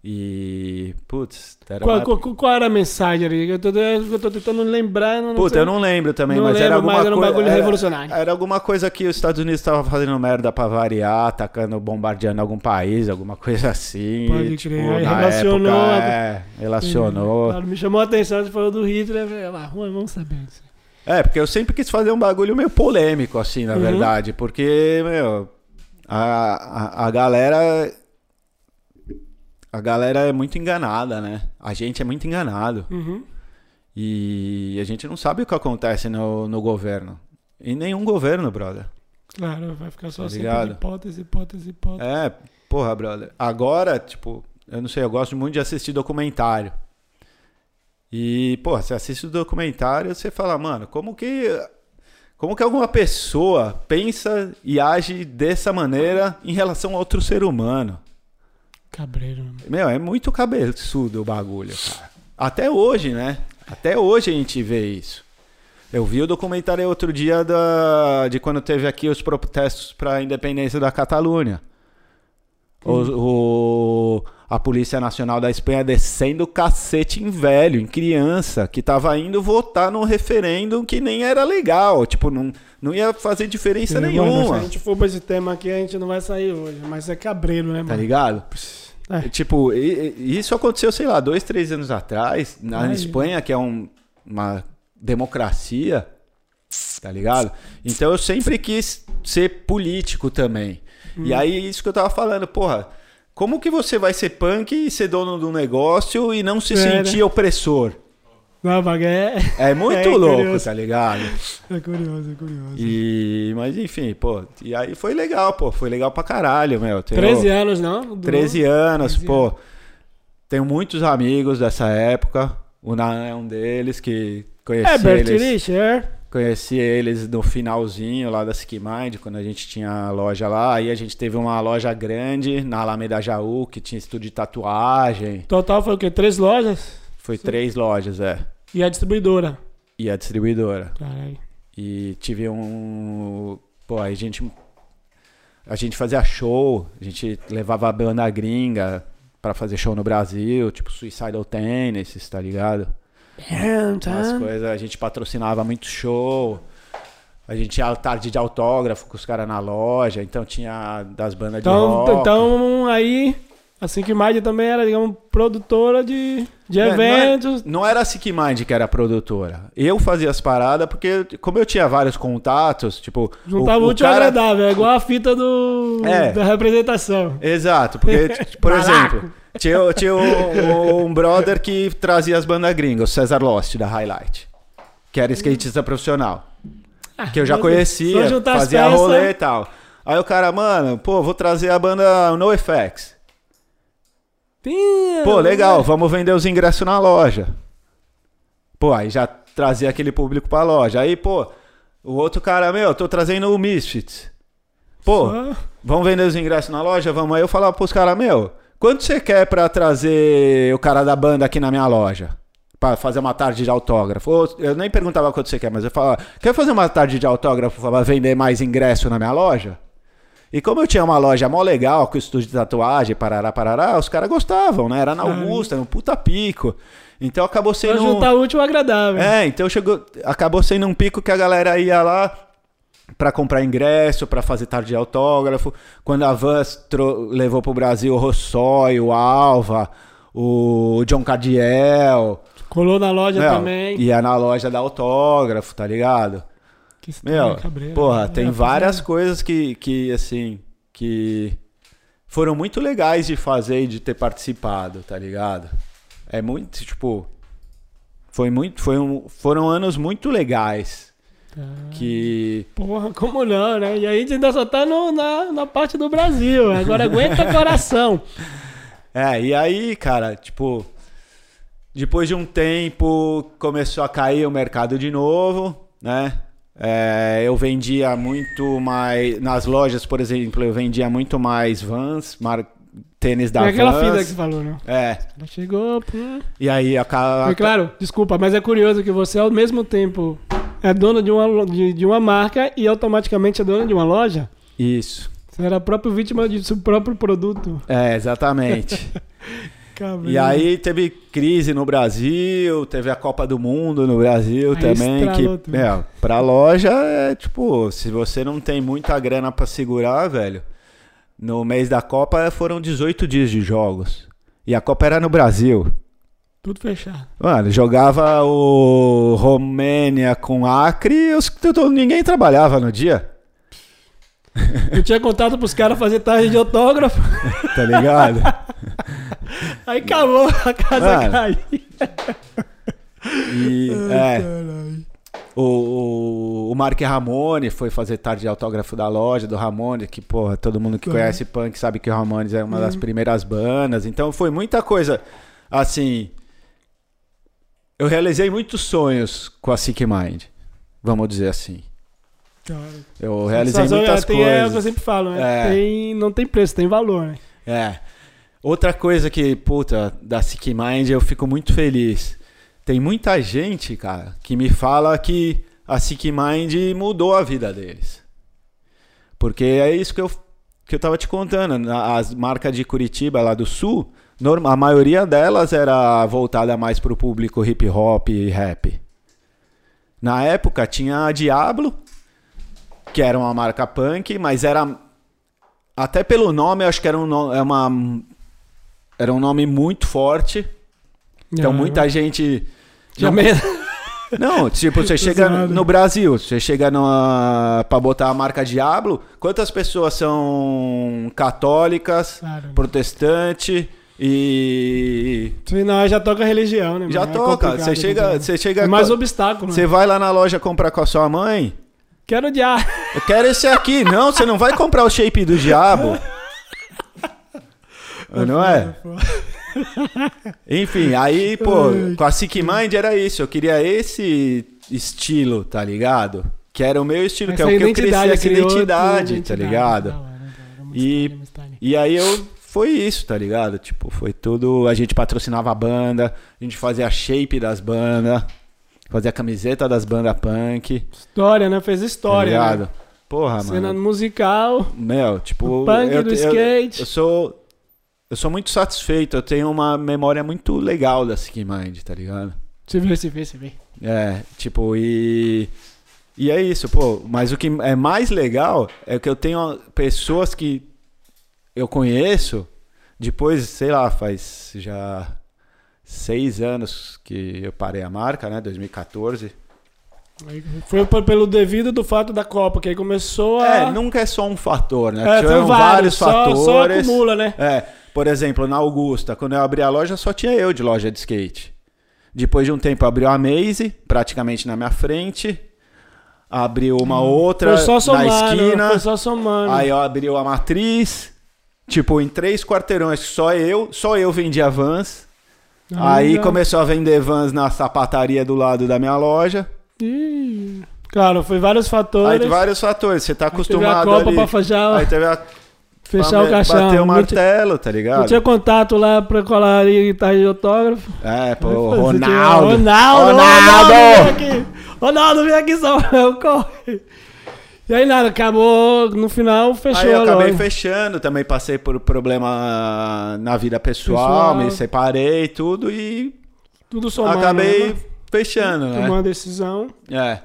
S2: E. Putz, era
S1: Qual,
S2: uma-
S1: qual, qual era a mensagem ali? Eu tô, eu tô tentando lembrar. Não
S2: Puta,
S1: sei.
S2: eu não lembro também,
S1: Não
S2: mas
S1: lembro,
S2: era alguma
S1: mas era um
S2: coisa.
S1: bagulho revolucionário.
S2: Era alguma coisa que os Estados Unidos estavam fazendo merda pra variar, atacando, bombardeando algum país, alguma coisa assim.
S1: Pode
S2: e, tipo,
S1: crer, relacionou
S2: época,
S1: a-
S2: é, relacionou.
S1: Claro, me chamou a atenção, você falou do Hitler. eu falei, ah, vamos saber isso.
S2: É, porque eu sempre quis fazer um bagulho meio polêmico, assim, na
S1: Uhum.
S2: verdade. Porque, meu, a, a, a galera. A galera é muito enganada, né? A gente é muito enganado.
S1: Uhum.
S2: E a gente não sabe o que acontece no, no governo. Em nenhum governo, brother.
S1: Claro, vai ficar só
S2: Tá ligado?
S1: hipótese, hipótese, hipótese.
S2: É, porra, brother. Agora, tipo, eu não sei, eu gosto muito de assistir documentário. E, porra, você assiste o documentário, você fala, mano, como que. Como que alguma pessoa pensa e age dessa maneira em relação a outro ser humano?
S1: Cabreiro.
S2: Meu, é muito cabeçudo o bagulho, cara. Até hoje, né? Até hoje a gente vê isso. Eu vi o documentário outro dia da, de quando teve aqui os protestos para a independência da Catalunha. O, o- a Polícia Nacional da Espanha descendo o cacete em velho, em criança, que tava indo votar num referendo que nem era legal. Tipo, não, não ia fazer diferença
S1: Mano, se
S2: nenhuma.
S1: a gente for pra esse tema aqui, a gente não vai sair hoje. Mas é cabreiro, né,
S2: Tá
S1: mano?
S2: ligado?
S1: É.
S2: Tipo, isso aconteceu, sei lá, dois, três anos atrás, na
S1: Ai.
S2: Espanha, que é um- uma democracia, tá ligado? Então eu sempre quis ser político também. E
S1: Hum.
S2: aí, isso que eu tava falando, porra, como que você vai ser punk e ser dono do negócio e não se
S1: É,
S2: sentir
S1: né?
S2: opressor?
S1: Não, é,
S2: É muito
S1: É
S2: louco,
S1: curioso.
S2: tá ligado?
S1: é curioso, é curioso.
S2: E, mas enfim, pô, e aí foi legal, pô, foi legal pra caralho, meu. Tenho-
S1: 13 anos, não? Do-
S2: 13 anos,
S1: 13
S2: pô. Tenho muitos amigos dessa época. O Nan é um deles que conheci
S1: É, Bert
S2: eles. Conheci eles no finalzinho lá da Ski Mind, quando a gente tinha a loja lá. Aí a gente teve uma loja grande na Alameda Jaú, que tinha estúdio de tatuagem.
S1: Total foi o quê? Três lojas?
S2: Foi três lojas, é.
S1: E a distribuidora.
S2: E a distribuidora.
S1: Caralho.
S2: E tive um. Pô, aí a gente. A gente fazia show, a gente levava a banda gringa pra fazer show no Brasil, tipo Suicidal Tennis, tá ligado? As coisas, a gente patrocinava muito show. A gente tinha tarde de autógrafo com os caras na loja, então tinha das bandas de
S1: Então,
S2: rock.
S1: então, aí, assim que Mind também era, digamos, produtora de, de
S2: Não é- não é-
S1: eventos.
S2: Não era a Sick Mind que era a produtora. Eu fazia as paradas porque, como eu tinha vários contatos, tipo.
S1: Juntava
S2: o,
S1: o útil
S2: cara-
S1: agradável, é igual a fita do,
S2: É.
S1: da representação.
S2: Exato, porque, por exemplo, tinha, tinha um, um brother que trazia as bandas gringas, o César Lost, da Highlight, que era skatista profissional. Que eu já conhecia, fazia
S1: peças.
S2: rolê e tal. Aí o cara, mano, pô, vou trazer a banda NoFX.
S1: Tinha,
S2: Pô,
S1: né?
S2: legal, vamos vender os ingressos na loja. Pô, aí já trazia aquele público pra loja. Aí, pô, o outro cara, meu, tô trazendo o Misfits. Pô,
S1: Só-
S2: Vamos vender os ingressos na loja? Vamos. Aí eu falava pros caras, meu, quanto você quer pra trazer o cara da banda aqui na minha loja? Pra fazer uma tarde de autógrafo. Ou, eu nem perguntava quanto você quer, mas eu falava, quer fazer uma tarde de autógrafo pra vender mais ingresso na minha loja? E como eu tinha uma loja mó legal, com estúdio de tatuagem, parará, parará, os caras gostavam, né? Era na Augusta, no puta pico. Então acabou
S1: Pra
S2: sendo...
S1: juntar o útil ao agradável.
S2: É, então chegou, acabou sendo um pico que a galera ia lá para comprar ingresso, para fazer tarde de autógrafo. Quando a Vans levou pro Brasil o Rossói, o Alva, o John Cadiel.
S1: Colou na loja
S2: Meu,
S1: também.
S2: Ia na loja dar autógrafo, tá ligado?
S1: Que estranho,
S2: Meu,
S1: cabreiro.
S2: porra,
S1: É,
S2: tem várias
S1: é.
S2: coisas que, que, assim, que foram muito legais de fazer e de ter participado, tá ligado? É muito, tipo, foi muito, foi um, foram anos muito legais Que
S1: Porra, como não, né? E aí a gente ainda só tá no- na, na parte do Brasil. Agora aguenta coração.
S2: É, e aí, cara, tipo, depois de um tempo começou a cair o mercado de novo, né? É, eu vendia muito mais. Nas lojas, por exemplo, eu vendia muito mais vans, mar, tênis da
S1: aquela
S2: Vans.
S1: fita que você falou, né?
S2: É,
S1: Ela chegou. Pum.
S2: e aí a, ca-
S1: Foi claro, desculpa, mas é curioso que você ao mesmo tempo é dono de uma, de, de uma marca e automaticamente é dono de uma loja.
S2: Isso.
S1: Você era próprio vítima de seu próprio produto.
S2: É, exatamente. E aí teve crise no Brasil, teve a Copa do Mundo no Brasil
S1: Aí
S2: também, que,
S1: tudo.
S2: meu, pra loja é tipo, se você não tem muita grana pra segurar, velho, no mês da Copa foram 18 dias de jogos. E a Copa era no Brasil.
S1: Tudo fechado.
S2: Mano, jogava o Romênia com Acre e os- ninguém trabalhava no dia,
S1: Eu tinha contato pros caras fazer tarde de autógrafo.
S2: tá ligado?
S1: Aí acabou, a casa
S2: Mano.
S1: caiu.
S2: E, é, O, o, o Mark Ramone foi fazer tarde de autógrafo da loja do Ramone, que, porra, todo mundo que
S1: Uhum.
S2: conhece punk sabe que o Ramones é uma das primeiras bandas. Então foi muita coisa, assim. Eu realizei muitos sonhos com a Sick Mind, vamos dizer assim. Eu realizei
S1: Sensação,
S2: muitas
S1: é, tem, É o que eu
S2: coisas.
S1: sempre falo, né?
S2: É.
S1: Tem, não tem preço, tem valor, né?
S2: É. Outra coisa que, puta, da Sick Mind eu fico muito feliz. Tem muita gente, cara, que me fala que a Sick Mind mudou a vida deles. Porque é isso que eu, que eu tava te contando. As marcas de Curitiba lá do sul, norma- a maioria delas era voltada mais pro público hip hop e rap. Na época tinha a Diablo, que era uma marca punk, mas era até pelo nome, eu acho que era um, no- é uma, era um nome muito forte. Então
S1: Ah,
S2: muita gente.
S1: Tinha
S2: não-. Não, tipo, você chega no Brasil, você chega numa, pra botar a marca Diablo, quantas pessoas são católicas,
S1: Claro.
S2: protestante e.
S1: Não, já toca religião, né?
S2: Já
S1: mano? É
S2: toca. Você
S1: é
S2: chega, você chega.
S1: É mais
S2: co-
S1: obstáculo,
S2: Você
S1: né?
S2: vai lá na loja comprar com a sua mãe.
S1: Quero odiar.
S2: Eu quero esse aqui. Não, você não vai comprar o shape do diabo. Não é? Enfim, aí, pô, com a Sick Mind era isso. Eu queria esse estilo, tá ligado? Que era o meu estilo, que é o que eu cresci, essa identidade, tá ligado?
S1: Da hora. Uma
S2: E-. E aí eu foi isso, tá ligado? Tipo, foi tudo. A gente patrocinava a banda, a gente fazia a shape das bandas, fazia a camiseta das bandas punk.
S1: História, né? Fez
S2: Tá
S1: história.
S2: ligado?
S1: né?
S2: Porra,
S1: Cena
S2: mano.
S1: musical.
S2: Meu, tipo.
S1: Punk,
S2: eu,
S1: do
S2: eu-
S1: skate.
S2: Eu, sou. Eu sou muito satisfeito, eu tenho uma memória muito legal da Sick Mind, tá ligado?
S1: Se vê, se vê, se vê.
S2: É, tipo, e. E é isso, pô. Mas o que é mais legal é que eu tenho pessoas que eu conheço, depois, sei lá, faz já seis anos que eu parei a marca, né? 2014.
S1: Aí Foi pelo devido do fato da Copa, que aí começou a.
S2: É, nunca é só um fator, né?
S1: É,
S2: Tiveram
S1: vários, só,
S2: fatores.
S1: só acumula, né?
S2: É, por exemplo, na Augusta, quando eu abri a loja, só tinha eu de loja de skate. Depois de um tempo abriu a Maze, praticamente na minha frente. Abriu uma outra
S1: Hum. Foi só
S2: na
S1: somando,
S2: esquina.
S1: somando.
S2: Aí ó, abriu a matriz. Tipo, em três quarteirões, só eu, só eu vendia vans. Aí
S1: já-
S2: começou a vender vans na sapataria do lado da minha loja.
S1: Ih, Claro, foi vários fatores.
S2: Aí vários fatores, você tá
S1: Aí teve a
S2: acostumado
S1: Copa
S2: ali.
S1: pra fechar,
S2: Aí teve a
S1: fechar
S2: pra
S1: o caixão.
S2: Bater o
S1: Não tinha-
S2: martelo, tá ligado?
S1: Não tinha contato lá pra colar e tá de autógrafo.
S2: É, pô,
S1: Aí, tinha-
S2: Ronaldo.
S1: Ronaldo!
S2: Ronaldo!
S1: Ronaldo! vem aqui! Ronaldo, vem aqui, Samuel, corre! E aí nada, acabou, no final fechou
S2: Aí eu acabei fechando, também passei por problema na vida pessoal,
S1: Pessoal.
S2: me separei e tudo e
S1: Tudo somado.
S2: acabei
S1: né?
S2: fechando, né?
S1: uma decisão.
S2: É.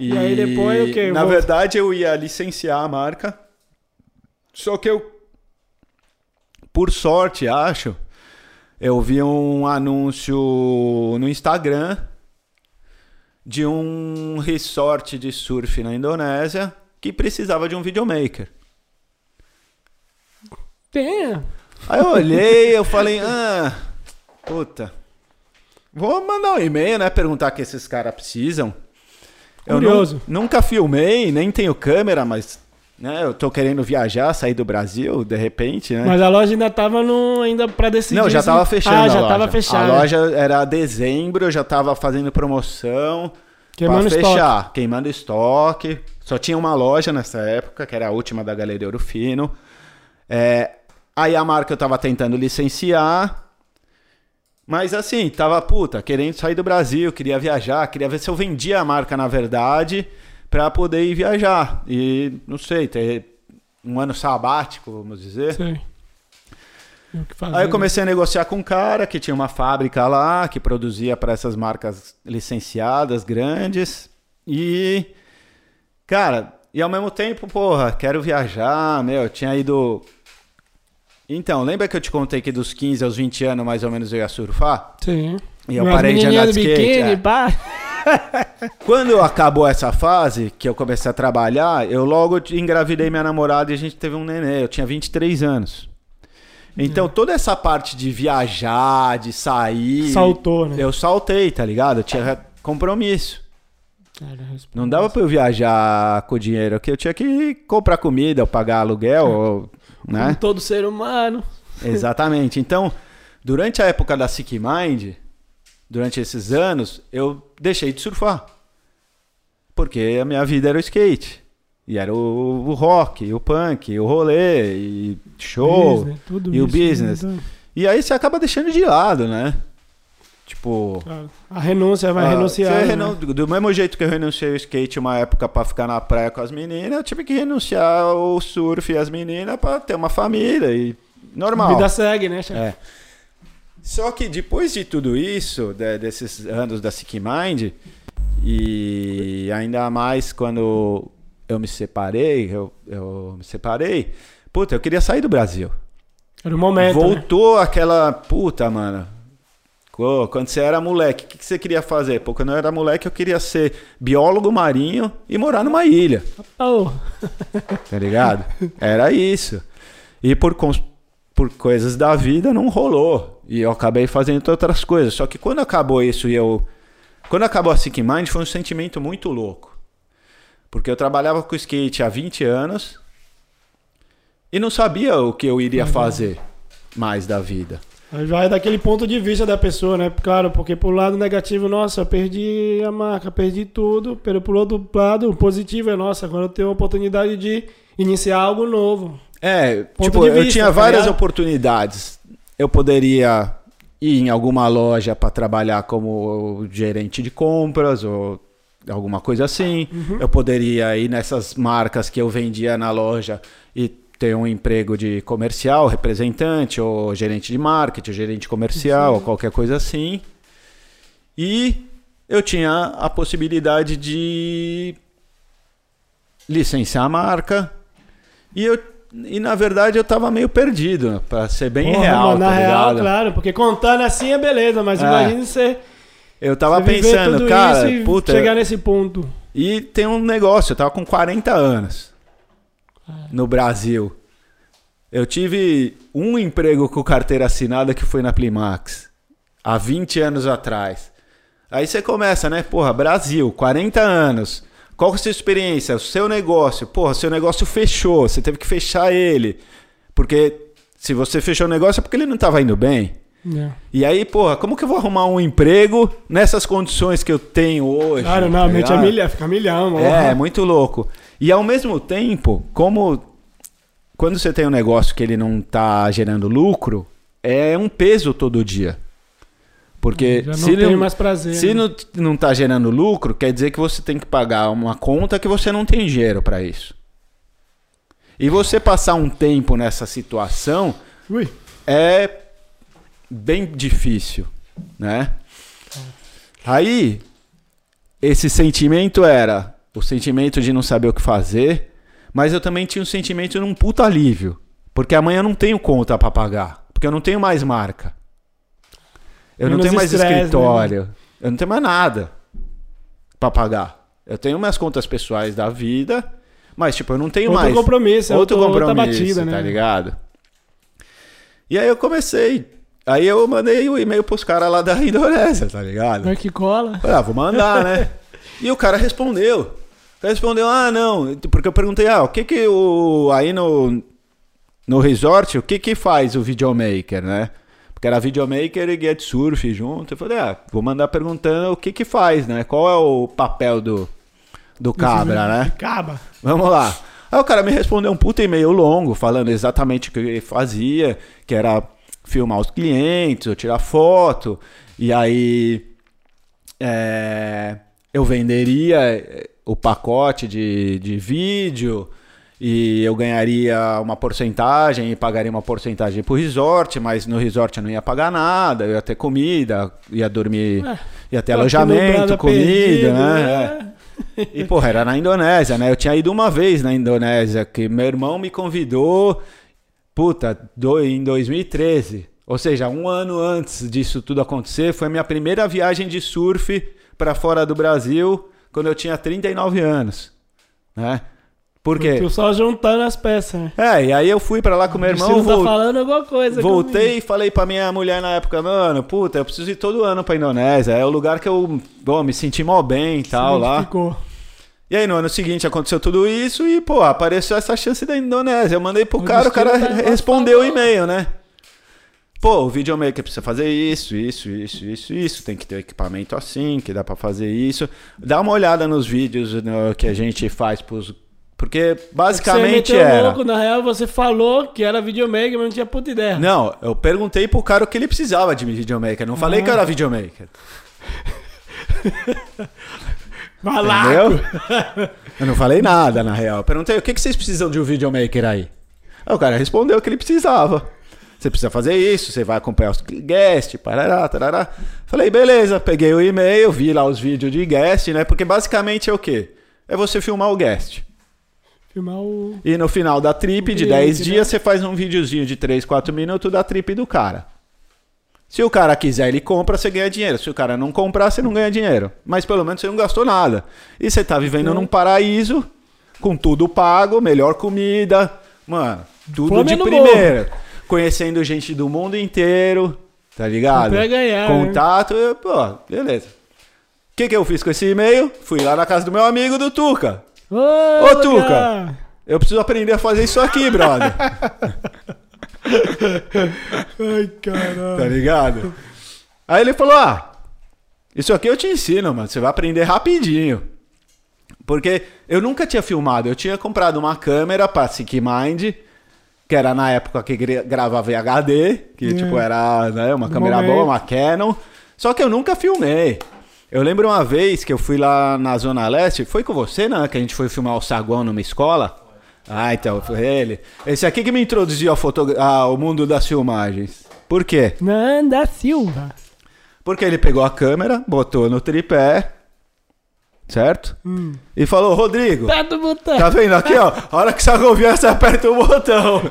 S1: E aí depois o quê?
S2: Na
S1: Vou-
S2: verdade, eu ia licenciar a marca. Só que eu, por sorte, acho, eu vi um anúncio no Instagram de um resort de surf na Indonésia que precisava de um videomaker.
S1: Tem.
S2: Aí eu olhei, eu falei, ah, puta, vou mandar um e-mail, né? Perguntar o que esses caras precisam. Eu
S1: Curioso.
S2: nu- nunca filmei, nem tenho câmera, mas né, eu tô querendo viajar, sair do Brasil, de repente, né?
S1: Mas a loja ainda tava no, ainda pra decidir.
S2: Não, já tava fechando
S1: Ah,
S2: a
S1: já
S2: loja.
S1: tava fechado.
S2: A loja era dezembro, eu já tava fazendo promoção
S1: Queimando
S2: pra
S1: estoque.
S2: fechar, queimando estoque. Só tinha uma loja nessa época, que era a última da Galeria Ouro Fino. É, aí a marca eu tava tentando licenciar. Mas assim, tava puta, querendo sair do Brasil, queria viajar, queria ver se eu vendia a marca na verdade pra poder ir viajar. E não sei, ter um ano sabático, vamos dizer.
S1: Sei. E o que fazer,
S2: Aí eu
S1: né?
S2: comecei a negociar com um cara que tinha uma fábrica lá, que produzia para essas marcas licenciadas grandes. E, cara, e ao mesmo tempo, porra, quero viajar, meu, eu tinha ido. Então, lembra que eu te contei que dos 15 aos 20 anos mais ou menos eu ia surfar?
S1: Sim.
S2: E eu
S1: Umas
S2: parei de andar de skate.
S1: biquíni,
S2: é.
S1: pá.
S2: Quando acabou essa fase, que eu comecei a trabalhar, eu logo engravidei minha namorada e a gente teve um nenê. Eu tinha 23 anos. Então, toda essa parte de viajar, de sair.
S1: Saltou, né?
S2: Eu saltei, tá ligado? Eu tinha compromisso. Não dava pra eu viajar com o dinheiro, que eu tinha que comprar comida, ou pagar aluguel, ou,
S1: Como
S2: né?
S1: todo ser humano.
S2: Exatamente. Então, durante a época da Sick Mind, durante esses anos, eu deixei de surfar. Porque a minha vida era o skate. E era o, o rock, o punk, o rolê, e show.
S1: Business, tudo
S2: e o
S1: isso, né?
S2: business.
S1: Então,
S2: E aí você acaba deixando de lado, né? Tipo.
S1: claro. A renúncia vai
S2: ah,
S1: renunciar. né?
S2: renun- Do mesmo jeito que eu renunciei ao skate uma época pra ficar na praia com as meninas, eu tive que renunciar ao surf e as meninas pra ter uma família. E normal.
S1: Vida segue, né, chefe?
S2: É. Só que depois de tudo isso, de- desses anos da Sick Mind, e ainda mais quando eu me separei, eu, eu me separei, puta, eu queria sair do Brasil.
S1: Era o momento. né?
S2: Voltou aquela puta, mano. Quando você era moleque, o que você queria fazer? Pô, quando eu era moleque, eu queria ser biólogo marinho e morar numa ilha.
S1: Oh,
S2: Tá ligado? Era isso. E por, por coisas da vida não rolou. E eu acabei fazendo outras coisas. Só que quando acabou isso e eu. Quando acabou a Sick Mind, foi um sentimento muito louco. Porque eu trabalhava com skate há 20 anos e não sabia o que eu iria fazer mais da vida.
S1: Já é daquele ponto de vista da pessoa, né? Claro, porque pro lado negativo, nossa, perdi a marca, perdi tudo. Pro outro lado, o positivo é, nossa, agora eu tenho a oportunidade de iniciar algo novo.
S2: É,
S1: Ponto
S2: tipo,
S1: de
S2: eu
S1: vista,
S2: tinha
S1: tá
S2: várias oportunidades. Eu poderia ir em alguma loja para trabalhar como gerente de compras ou alguma coisa assim.
S1: Uhum.
S2: Eu poderia ir nessas marcas que eu vendia na loja e ter um emprego de comercial, representante, ou gerente de marketing, ou gerente comercial, ou qualquer coisa assim. E eu tinha a possibilidade de licenciar a marca. E eu e na verdade eu tava meio perdido, pra ser bem
S1: Porra,
S2: real,
S1: mano, na
S2: tá
S1: real,
S2: ligado?
S1: claro, porque contando assim é beleza, mas
S2: É.
S1: imagine você,
S2: Eu tava
S1: você
S2: pensando, cara, puta,
S1: chegar nesse ponto.
S2: E tem um negócio, eu tava com 40 anos no Brasil. Eu tive um emprego com carteira assinada que foi na Plimax, há 20 anos atrás. Aí você começa, né? Porra, Brasil, 40 anos. Qual que é a sua experiência? O seu negócio. Porra, seu negócio fechou, você teve que fechar ele. Porque se você fechou o negócio é porque ele não tava indo bem.
S1: É.
S2: E aí, porra, como que eu vou arrumar um emprego nessas condições que eu tenho hoje?
S1: Claro, não,
S2: tá
S1: a mente é milhão, fica milhão, mano.
S2: É, muito louco. E ao mesmo tempo, como quando você tem um negócio que ele não tá gerando lucro, é um peso todo dia. Porque
S1: Já não
S2: se,
S1: tem
S2: não,
S1: mais prazer.
S2: se
S1: né?
S2: não, não tá gerando lucro, quer dizer que você tem que pagar uma conta que você não tem dinheiro para isso. E você passar um tempo nessa situação
S1: Ui,
S2: é bem difícil, né? Aí, esse sentimento era, o sentimento de não saber o que fazer, mas eu também tinha um sentimento de um puta alívio. Porque amanhã eu não tenho conta pra pagar. Porque eu não tenho mais marca. Eu não
S1: Menos
S2: tenho mais
S1: estresse, né?
S2: escritório. Eu não tenho mais nada pra pagar. Eu tenho minhas contas pessoais da vida, mas tipo, eu não tenho
S1: Outro
S2: mais
S1: compromisso, é
S2: outro
S1: outro- outra
S2: compromisso,
S1: batida, né?
S2: tá ligado? E aí eu comecei. Aí eu mandei o e-mail pros caras lá da Indonésia, tá ligado?
S1: Vai que cola.
S2: Falei, ah, vou mandar, né? e o cara respondeu. Respondeu, ah, não. Porque eu perguntei, ah, o que que o. Aí no. No resort, o que que faz o videomaker, né? Porque era videomaker e get surf junto. Eu falei, ah, vou mandar perguntando o que que faz, né? Qual é o papel do. Do cabra, né?
S1: Acaba.
S2: Vamos lá. Aí o cara me respondeu um puta e-mail longo, falando exatamente o que ele fazia, que era filmar os clientes, ou tirar foto, e aí é, eu venderia eh, o pacote de, de vídeo e eu ganharia uma porcentagem e pagaria uma porcentagem pro resort, mas no resort eu não ia pagar nada, eu ia ter comida, ia dormir,
S1: É,
S2: ia ter
S1: no
S2: alojamento, comida,
S1: Perdido,
S2: né? É. E, porra, era na Indonésia, né? Eu tinha ido uma vez na Indonésia, que meu irmão me convidou, puta, do, em 2013. Ou seja, um ano antes disso tudo acontecer, foi a minha primeira viagem de surf para fora do Brasil, quando eu tinha 39 anos, né? Por quê?
S1: Tu só juntando as peças, né?
S2: É, e aí eu fui pra lá com meu
S1: O
S2: irmão,
S1: Ciro tá
S2: vol-
S1: falando alguma coisa.
S2: voltei e falei pra minha mulher na época, mano, puta, eu preciso ir todo ano pra Indonésia, é o lugar que eu, bom, me senti mal bem e tal lá.
S1: Ficou.
S2: E aí no ano seguinte aconteceu tudo isso e, pô, apareceu essa chance da Indonésia. Eu mandei pro
S1: O
S2: cara, o cara
S1: tá
S2: respondeu o e-mail, né? Pô, o videomaker precisa fazer isso, isso, isso, isso, isso. Tem que ter equipamento assim, que dá pra fazer isso. Dá uma olhada nos vídeos no- que a gente faz pros... Porque basicamente
S1: você meteu
S2: era...
S1: louco, na real, você falou que era videomaker, mas não tinha puta ideia.
S2: Não, eu perguntei pro cara o que ele precisava de videomaker. Não falei
S1: Ah.
S2: que eu era videomaker. Entendeu? Eu não falei nada, na real. Eu perguntei, o que, que vocês precisam de um videomaker aí? Aí o cara respondeu que ele precisava. Você precisa fazer isso, você vai acompanhar os guest, parará, tarará. Falei, beleza, peguei o e-mail, vi lá os vídeos de guest, né? Porque basicamente é o quê? É você filmar o guest.
S1: Filmar o.
S2: E no final da trip
S1: O
S2: de
S1: cliente,
S2: 10
S1: né?
S2: dias, você faz um videozinho de 3, 4 minutos da trip do cara. Se o cara quiser, ele compra, você ganha dinheiro. Se o cara não comprar, você não ganha dinheiro. Mas pelo menos você não gastou nada. E você tá vivendo
S1: Então-
S2: num paraíso, com tudo pago, melhor comida. Mano, tudo
S1: Fome
S2: de primeira. Conhecendo gente do mundo inteiro, tá ligado?
S1: Pra ganhar,
S2: Contato, eu, pô, beleza. O que, que eu fiz com esse e-mail? Fui lá na casa do meu amigo do Tuca.
S1: Ô,
S2: Ô, Tuca! Eu preciso aprender a fazer isso aqui, brother.
S1: Ai,
S2: tá
S1: caralho.
S2: ligado? Aí ele falou: Ah, isso aqui eu te ensino, mano. Você vai aprender rapidinho. Porque eu nunca tinha filmado. Eu tinha comprado uma câmera pra Sick Mind, que era na época que gra- gravava HD, que
S1: É.
S2: tipo era né, uma
S1: Do
S2: câmera
S1: momento.
S2: boa, uma Canon. Só que eu nunca filmei. Eu lembro uma vez que eu fui lá na Zona Leste, foi com você, né? Que a gente foi filmar o saguão numa escola. Ah, então, foi ele. Esse aqui que me introduziu ao, ao mundo das filmagens. Por quê?
S1: Nanda Silva.
S2: Porque ele pegou a câmera, botou no tripé, certo?
S1: Hum.
S2: E falou, Rodrigo,
S1: Aperta o botão.
S2: tá vendo aqui, ó? A hora que você conviar, você aperta o botão.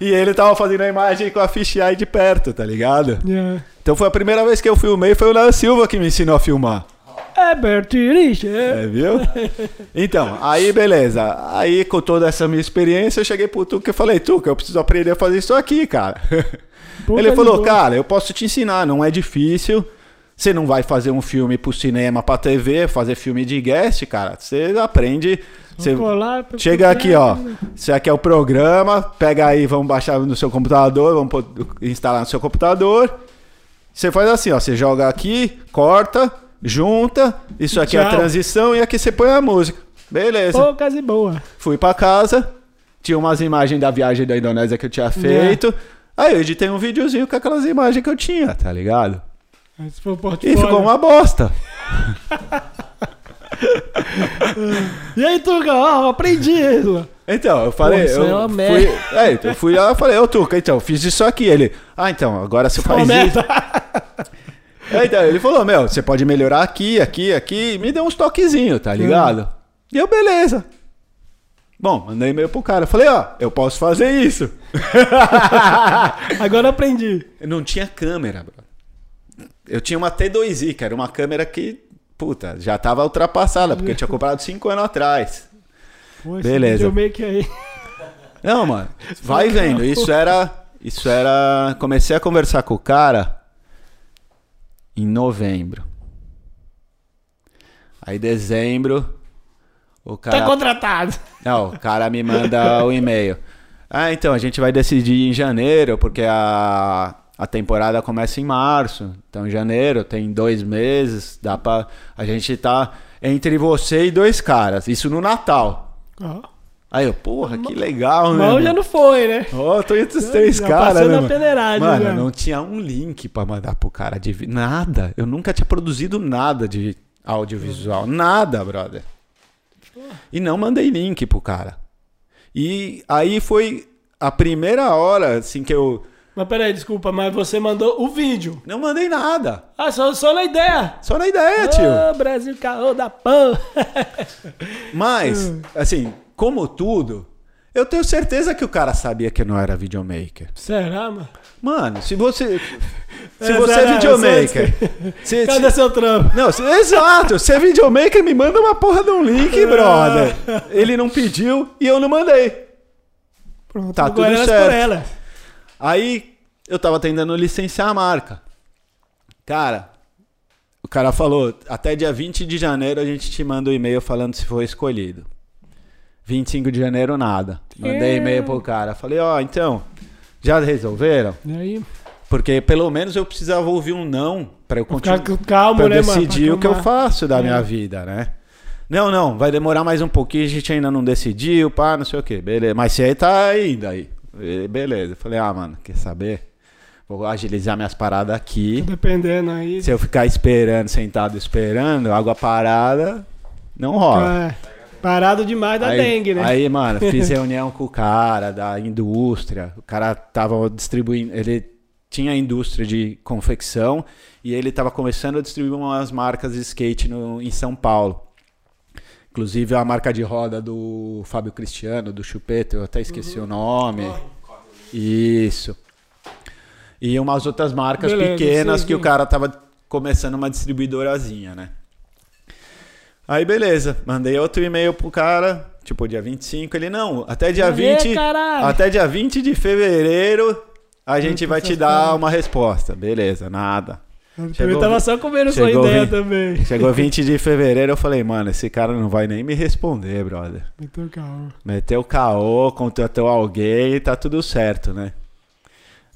S2: E ele tava fazendo a imagem com a fisheye de perto, tá ligado?
S1: Yeah.
S2: Então foi a primeira vez que eu filmei, foi o Léo Silva que me ensinou a filmar.
S1: É Bertiriche.
S2: É, viu? Então, aí beleza. Aí com toda essa minha experiência, eu cheguei pro Tuca e falei, Tuca, eu preciso aprender a fazer isso aqui, cara.
S1: Puta
S2: Ele falou, cara, eu posso te ensinar, não é difícil. Você não vai fazer um filme pro cinema, pra TV, fazer filme de guest, cara. Você aprende. Você
S1: colar,
S2: chega aqui, ó. Isso aqui é o programa. Pega aí, vamos baixar no seu computador, vamos instalar no seu computador. Você faz assim, ó. Você joga aqui, corta, junta. Isso aqui é a
S1: Tchau.
S2: transição e aqui você põe a música. Beleza.
S1: Poucas e boa.
S2: Fui pra casa, tinha umas imagens da viagem da Indonésia que eu tinha feito. Aí eu editei um videozinho com aquelas imagens que eu tinha, tá ligado? E ficou uma bosta.
S1: E aí, Tuca, ó, aprendi isso.
S2: Então, eu falei.
S1: Pô, isso
S2: eu,
S1: é uma
S2: fui,
S1: merda.
S2: é, então, eu fui lá e falei, ô Tuca, então, fiz isso aqui. Ele, ah, então, agora você faz
S1: Ô,
S2: isso. É, então, ele falou, meu, você pode melhorar aqui, aqui, aqui. Me deu uns toquezinhos, tá ligado? E eu, beleza. Bom, mandei e-mail pro cara. Falei, ó, eu posso fazer isso.
S1: Agora aprendi.
S2: Eu não tinha câmera, bro. Eu tinha uma T2i, que era uma câmera que, puta, já tava ultrapassada, porque eu tinha comprado 5 anos atrás.
S1: Esse
S2: Beleza.
S1: videomaker aí.
S2: Não, mano, vai vendo. Isso era. Isso era. Comecei a conversar com o cara em novembro. Aí dezembro. O
S1: Tá
S2: cara.
S1: contratado.
S2: Não, o cara me manda o e-mail. Ah, então, a gente vai decidir em janeiro, porque a, a temporada começa em março. Então, em janeiro tem dois meses, dá pra. A gente tá entre você e dois caras. Isso no Natal.
S1: Ó,
S2: Aí eu, porra, que legal, né?
S1: Mal já não foi, né?
S2: Ó, tô entre os três caras, né, mano? Mano, não tinha um link pra mandar pro cara de nada. Eu nunca tinha produzido nada de audiovisual, nada, brother. E não mandei link pro cara. E aí foi a primeira hora assim que eu
S1: Mas peraí, desculpa, mas você mandou o vídeo.
S2: não mandei nada.
S1: Ah, só, só na ideia.
S2: Só na ideia, tio.
S1: Ô, Brasil, caô da pão.
S2: Mas, assim, como tudo, eu tenho certeza que o cara sabia que eu não era videomaker.
S1: Será, mano?
S2: Mano, se você se
S1: É,
S2: você é
S1: será?
S2: videomaker, se-
S1: Cadê
S2: se-
S1: seu trampo?
S2: Não, se- exato. Se é videomaker, me manda uma porra de um link, brother. Ele não pediu e eu não mandei.
S1: Pronto,
S2: Tá tudo certo. Aí eu tava tentando licenciar a marca. Cara, o cara falou: até dia 20 de janeiro a gente te manda o e-mail falando se foi escolhido. 25 de janeiro, nada. Mandei
S1: É.
S2: e-mail pro cara. Falei: ó, então, já resolveram?
S1: E aí,
S2: Porque pelo menos eu precisava ouvir um não pra eu continuar.
S1: calmo,
S2: pra eu
S1: né, mano?
S2: decidir
S1: Pra
S2: o que eu faço da
S1: É.
S2: minha vida, né? Não, não, vai demorar mais um pouquinho, a gente ainda não decidiu, pá, não sei o que, beleza. Mas você aí tá ainda aí. Beleza. Eu falei, ah, mano, quer saber? Vou agilizar minhas paradas aqui.
S1: Dependendo aí.
S2: Se eu ficar esperando, sentado esperando, água parada, não rola.
S1: É, parado demais da
S2: aí,
S1: dengue, né?
S2: Aí, mano, fiz reunião com o cara da indústria. O cara tava distribuindo. Ele tinha a indústria de confecção e ele tava começando a distribuir umas marcas de skate no, em São Paulo. Inclusive a marca de roda do Fábio Cristiano, do Chupeta, eu até esqueci
S1: Uhum.
S2: o nome. Isso. E umas outras marcas
S1: Beleza,
S2: pequenas
S1: sei
S2: que o cara tava começando uma distribuidorazinha, né? Aí beleza, mandei outro e-mail pro cara, tipo dia 25, ele não, até dia
S1: Aê,
S2: 20,
S1: caralho!
S2: até dia 20 de fevereiro a gente vai te dar uma resposta. Beleza, nada.
S1: Eu
S2: chegou
S1: tava
S2: vi-
S1: só comendo sua ideia também.
S2: Chegou 20 de fevereiro, eu falei, mano, esse cara não vai nem me responder, brother.
S1: Então, calma.
S2: Meteu caô, contratou alguém e tá tudo certo, né?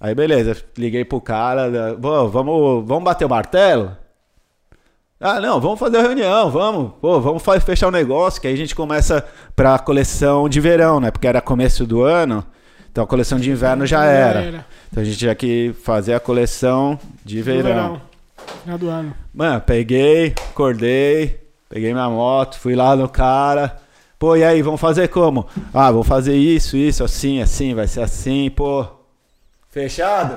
S2: Aí beleza, liguei pro cara, da- "Pô, vamos, vamos bater o martelo? Ah, não, vamos fazer a reunião, vamos. Pô, vamos fechar o negócio, que aí a gente começa pra coleção de verão, né? Porque era começo do ano, então a coleção de inverno já era. Então a gente tinha que fazer a coleção de verão.
S1: Final do ano.
S2: Mano, peguei, acordei, peguei minha moto, fui lá no cara. Pô, e aí, vamos fazer como? Ah, vou fazer isso, isso, assim, assim, vai ser assim, pô. Fechado?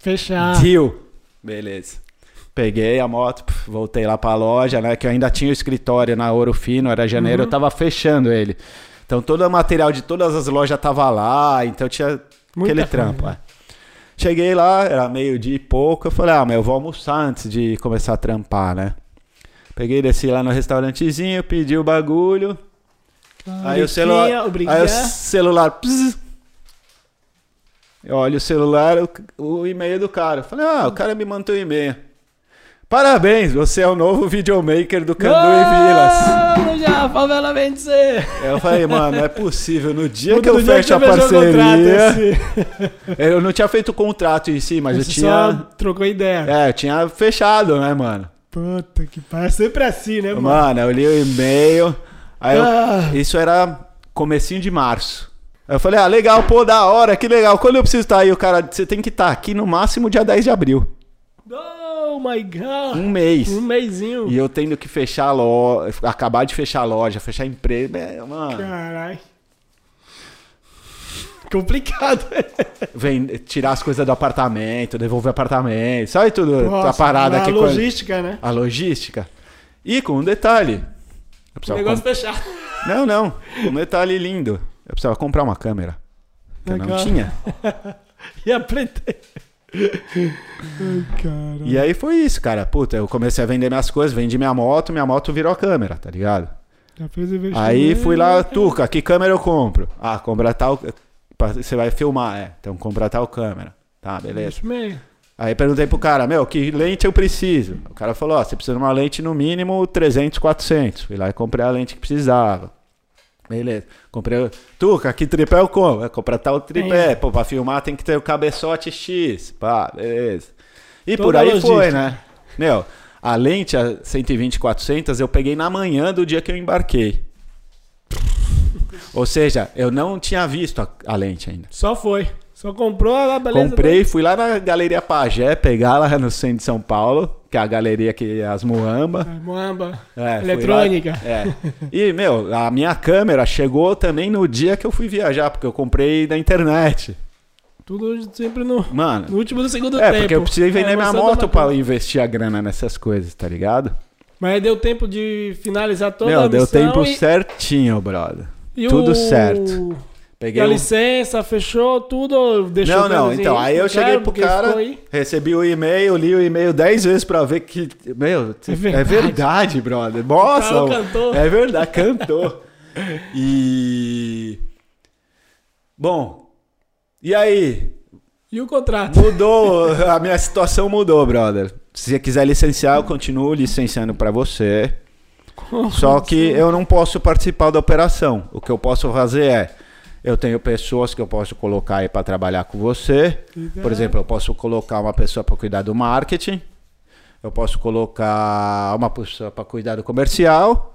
S1: Fechar.
S2: Deal. Beleza. Peguei a moto, voltei lá pra loja, né? Que eu ainda tinha o escritório na Ouro Fino, era janeiro, eu tava fechando ele. Então todo o material de todas as lojas tava lá, então tinha
S1: Muita
S2: aquele trampo.
S1: né?
S2: é. Cheguei lá, era meio-dia e pouco, eu falei, ah, mas eu vou almoçar antes de começar a trampar, né? Peguei, desci lá no restaurantezinho, pedi o bagulho. Aí o celular. Aí o celular. pss. eu olho o celular, o, o e-mail do cara. Eu Falei, ah, o cara me mandou um e-mail. Parabéns, você é o novo videomaker do Candu e Vilas.
S1: Já, favela vencer.
S2: Eu falei, mano, não é possível. No dia que eu fecho a
S1: o contrato,
S2: parceria. Eu não tinha feito o contrato em si, mas eu
S1: Você
S2: tinha.
S1: só trocou ideia.
S2: É, eu tinha fechado, né, mano?
S1: Puta que pariu. Sempre assim, né, mano?
S2: Mano, eu li o e-mail. Aí eu-
S1: Ah.
S2: Isso era comecinho de março. Aí eu falei, ah, legal, pô, da hora, que legal. Quando eu preciso estar aí, o cara, você tem que estar aqui no máximo dia 10 de abril.
S1: Oh my god.
S2: Um mês.
S1: Um mêsinho.
S2: E eu tendo que fechar a loja, acabar de fechar a loja, fechar empresa. é, Mano,
S1: Caralho. Complicado.
S2: vem tirar as coisas do apartamento, devolver o apartamento, sabe tudo, a
S1: Nossa,
S2: parada
S1: a
S2: que
S1: logística, né?
S2: a logística. E com um detalhe,
S1: negócio fechado.
S2: com- Não, não. Um detalhe lindo. Eu precisava comprar uma câmera. Que eu não tinha.
S1: E aprender. Ai.
S2: E aí foi isso, cara. Puta, eu comecei a vender minhas coisas, vendi minha moto, minha moto virou a câmera, tá ligado?
S1: Já fez investimento.
S2: Aí fui lá, Tuca, que câmera eu compro? Ah, compra tal. Você vai filmar, é. Então compra tal câmera. Tá, beleza. Aí perguntei pro cara, meu, que lente eu preciso? O cara falou, ó, você precisa de uma lente no mínimo 300, 400. Fui lá e comprei a lente que precisava. Beleza. Comprei, Tuca, que tripé eu compro? Vai comprar tal tripé.
S1: É.
S2: Pô, pra filmar tem que ter o cabeçote X. Pá, beleza. E
S1: Toda
S2: por aí
S1: logística.
S2: foi, né? Meu, a lente, a 120, 400, eu peguei na manhã do dia que eu embarquei. Ou seja, eu não tinha visto a, a lente ainda.
S1: Só foi. Só comprou a beleza.
S2: Comprei, fui lá na Galeria Pajé, pegar lá no centro de São Paulo, que é a galeria que é as Muamba.
S1: da- Moamba.
S2: É,
S1: Eletrônica.
S2: é. E, meu, a minha câmera chegou também no dia que eu fui viajar, porque eu comprei na internet.
S1: Tudo sempre no,
S2: Mano,
S1: no último do segundo
S2: é,
S1: tempo.
S2: porque eu precisei vender
S1: É,
S2: minha moto
S1: da
S2: pra
S1: bacana.
S2: investir a grana nessas coisas, tá ligado?
S1: Mas deu tempo de finalizar toda
S2: meu,
S1: a
S2: deu
S1: missão
S2: tempo
S1: e,
S2: certinho, brother.
S1: e
S2: tudo
S1: o...
S2: certo. Peguei o...
S1: licença, fechou tudo, deixou
S2: Não, não, então, aí eu cheguei pro cara, recebi o e-mail, li o e-mail dez vezes pra ver que, meu,
S1: É
S2: é
S1: verdade.
S2: verdade, brother. Nossa,
S1: O cantou.
S2: é verdade, cantou. E bom, e aí,
S1: E o contrato?
S2: mudou, a minha situação mudou, brother. Se você quiser licenciar, eu continuo licenciando pra você. Só que eu não posso participar da operação. O que eu posso fazer é, eu tenho pessoas que eu posso colocar aí para trabalhar com você. Por exemplo, eu posso colocar uma pessoa para cuidar do marketing. Eu posso colocar uma pessoa para cuidar do comercial.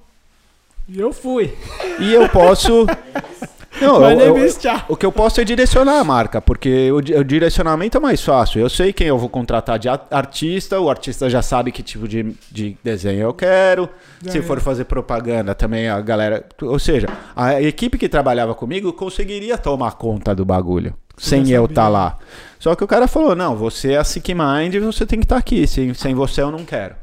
S1: E eu fui.
S2: E eu posso. Não, eu- eu- o que eu posso é direcionar a marca, porque o, o direcionamento é mais fácil. Eu sei quem eu vou contratar de artista, o artista já sabe que tipo de, de desenho eu quero.
S1: Já
S2: Se
S1: é.
S2: for fazer propaganda também, a galera. Ou seja, a equipe que trabalhava comigo conseguiria tomar conta do bagulho, sem eu estar lá. Só que o cara falou: não, você é a Sick Mind você tem que estar aqui. Sem, sem você eu não quero.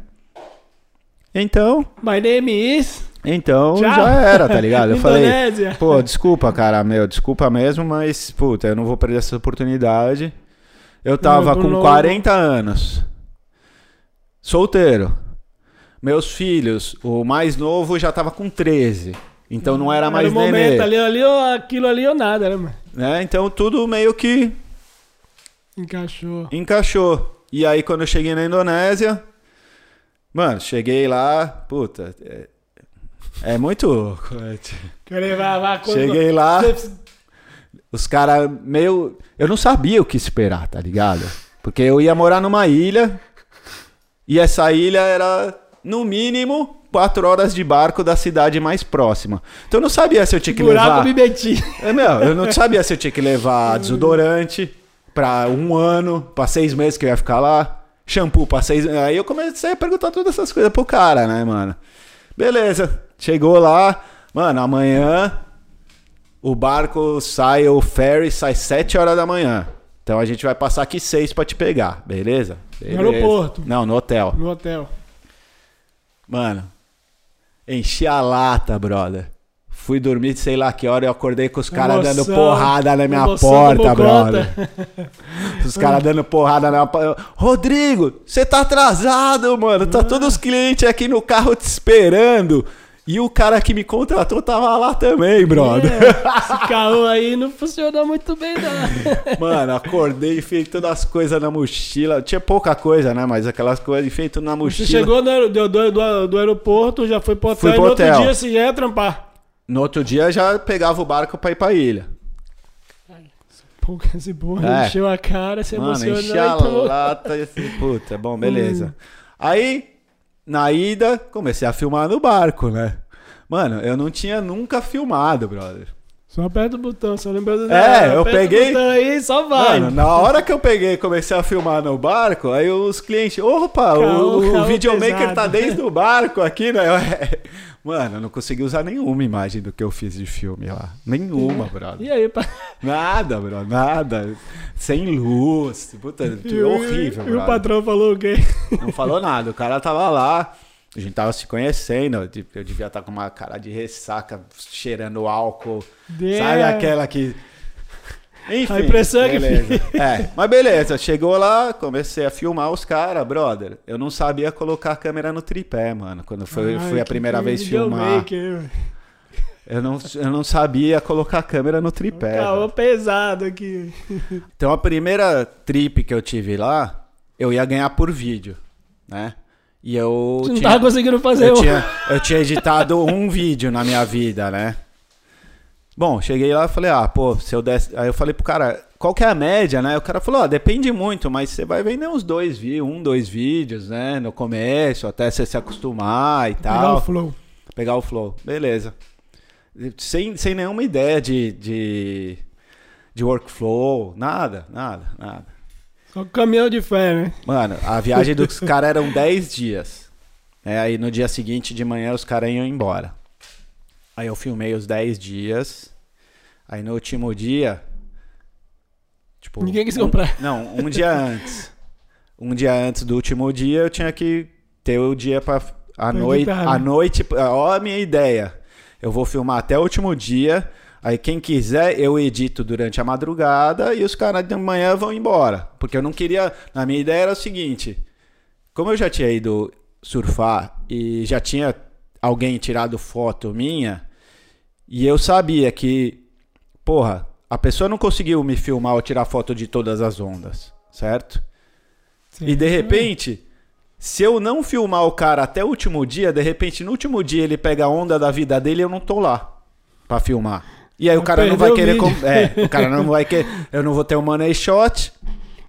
S2: Então,
S1: My name is...
S2: então
S1: Tchau.
S2: já era, tá ligado? Eu falei. Pô, desculpa, cara, meu, desculpa mesmo, mas, puta, eu não vou perder essa oportunidade. Eu tava com
S1: não-
S2: 40 anos, solteiro. Meus filhos, o mais novo já tava com 13. Então não era mais
S1: o momento ali, ali, ou aquilo ali ou nada, né, mano?
S2: Né? Então tudo meio que
S1: Encaixou.
S2: encaixou. E aí quando eu cheguei na Indonésia, mano, cheguei lá, puta, é, é muito...
S1: Quando-
S2: Cheguei lá... Os caras meio. Eu não sabia o que esperar, tá ligado? Porque eu ia morar numa ilha. E essa ilha era, no mínimo, quatro horas de barco da cidade mais próxima. Então eu não sabia se eu tinha que
S1: Buraco
S2: levar.
S1: me meti.
S2: É, meu, eu não sabia se eu tinha que levar desodorante pra um ano, pra seis meses que eu ia ficar lá. Shampoo pra seis Aí eu comecei a perguntar todas essas coisas pro cara, né, mano? Beleza. Chegou lá. Mano, amanhã o barco sai, o ferry sai sete horas da manhã. Então a gente vai passar aqui seis pra te pegar, beleza? Beleza.
S1: aeroporto?
S2: Não, no hotel.
S1: No hotel.
S2: Mano, enchi a lata, brother. Fui dormir, sei lá que hora, eu acordei com os caras dando porrada na minha porta, brother. Os caras dando porrada na minha porta. Rodrigo, você tá atrasado, mano. Tá todos os clientes aqui no carro te esperando. E o cara que me contratou tava lá também, brother.
S1: É, esse carro aí não funcionou muito bem, não.
S2: Mano, acordei, enfiei todas as coisas na mochila. Tinha pouca coisa, né? Mas aquelas coisas, enfiei tudo na
S1: Você
S2: mochila.
S1: chegou do, do, do, do- aeroporto, já foi pro hotel,
S2: Fui
S1: e
S2: pro
S1: no outro
S2: hotel.
S1: dia você já ia trampar.
S2: No outro dia já pegava o barco pra ir pra ilha.
S1: Pô, esse porra
S2: É.
S1: encheu a cara, se
S2: Mano,
S1: emocionou.
S2: enchi a
S1: e tomou-
S2: lata e assim, puta, bom, beleza. Aí, na ida, comecei a filmar no barco, né? Mano, eu não tinha nunca filmado, brother.
S1: Só aperta o botão, só lembra do
S2: É, eu peguei-
S1: O botão aí só vai.
S2: Mano, na hora que eu peguei e comecei a filmar no barco, aí os clientes, opa,
S1: Caô,
S2: o, o
S1: caô
S2: videomaker
S1: pesado.
S2: tá desde o barco aqui, né? Eu- Mano, eu não consegui usar nenhuma imagem do que eu fiz de filme lá. Nenhuma, brother.
S1: E aí, pá?
S2: Nada, bro, nada. Sem luz. Puta,
S1: E o-
S2: horrível,
S1: E o
S2: brother.
S1: patrão falou o quê?
S2: Não falou nada. O cara tava lá. A gente tava se conhecendo, eu de- eu devia estar com uma cara de ressaca, cheirando álcool.
S1: É.
S2: Sabe aquela que. Enfim,
S1: A impressão é que.
S2: É, mas beleza, chegou lá, comecei a filmar os caras, brother. Eu não sabia colocar a câmera no tripé, mano. Quando foi,
S1: Ai,
S2: fui a primeira vez filmar. Eu não, eu não sabia colocar a câmera no tripé.
S1: Caô
S2: velho.
S1: pesado aqui.
S2: Então a primeira trip que eu tive lá, eu ia ganhar por vídeo, né? E eu
S1: Você não
S2: tinha,
S1: tava conseguindo fazer
S2: eu
S1: o...
S2: tinha, eu tinha editado um vídeo na minha vida, né? Bom, cheguei lá e falei, ah, pô, se eu desse. Aí eu falei pro cara, qual que é a média, né? O cara falou, ó, depende muito, mas você vai vender uns dois vídeos, um, dois vídeos, né? No começo, até você se acostumar e
S1: Pegar
S2: tal.
S1: o flow.
S2: Pegar o flow. Beleza. Sem, sem nenhuma ideia de, de, de workflow, nada, nada, nada.
S1: Só caminhão de fé, né?
S2: Mano, a viagem dos caras eram 10 dias. É, aí no dia seguinte de manhã os caras iam embora. Aí eu filmei os 10 dias. Aí no último dia. Tipo,
S1: Ninguém quis
S2: um-
S1: comprar.
S2: Não, um dia antes. Um dia antes do último dia eu tinha que ter o dia pra. A noite. A noite. Ó, a minha ideia. Eu vou filmar até o último dia. Aí quem quiser, eu edito durante a madrugada e os caras de manhã vão embora. Porque eu não queria. Na minha ideia era o seguinte: como eu já tinha ido surfar e já tinha alguém tirado foto minha, e eu sabia que, porra, a pessoa não conseguiu me filmar ou tirar foto de todas as ondas, certo?
S1: Sim.
S2: E de repente, se eu não filmar o cara até o último dia, de repente no último dia ele pega a onda da vida dele e eu não tô lá pra filmar. E aí o cara não vai querer. com- É, o cara não vai querer. Eu não vou ter um money shot.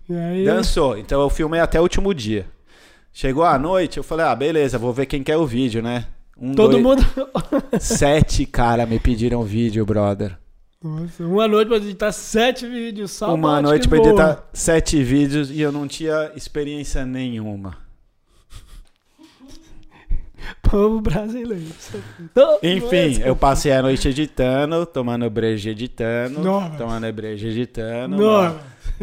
S1: Aí,
S2: Dançou. Então eu filmei até o último dia. Chegou a noite, eu falei, ah, beleza, vou ver quem quer o vídeo, né? Um,
S1: todo
S2: dois-
S1: mundo...
S2: Sete cara me pediram vídeo, brother.
S1: Nossa, uma noite pra editar sete vídeos. Só
S2: Uma noite pra editar sete vídeos e eu não tinha experiência nenhuma.
S1: Povo brasileiro.
S2: Enfim, eu passei a noite editando, tomando breja editando,
S1: Nossa.
S2: tomando breja editando.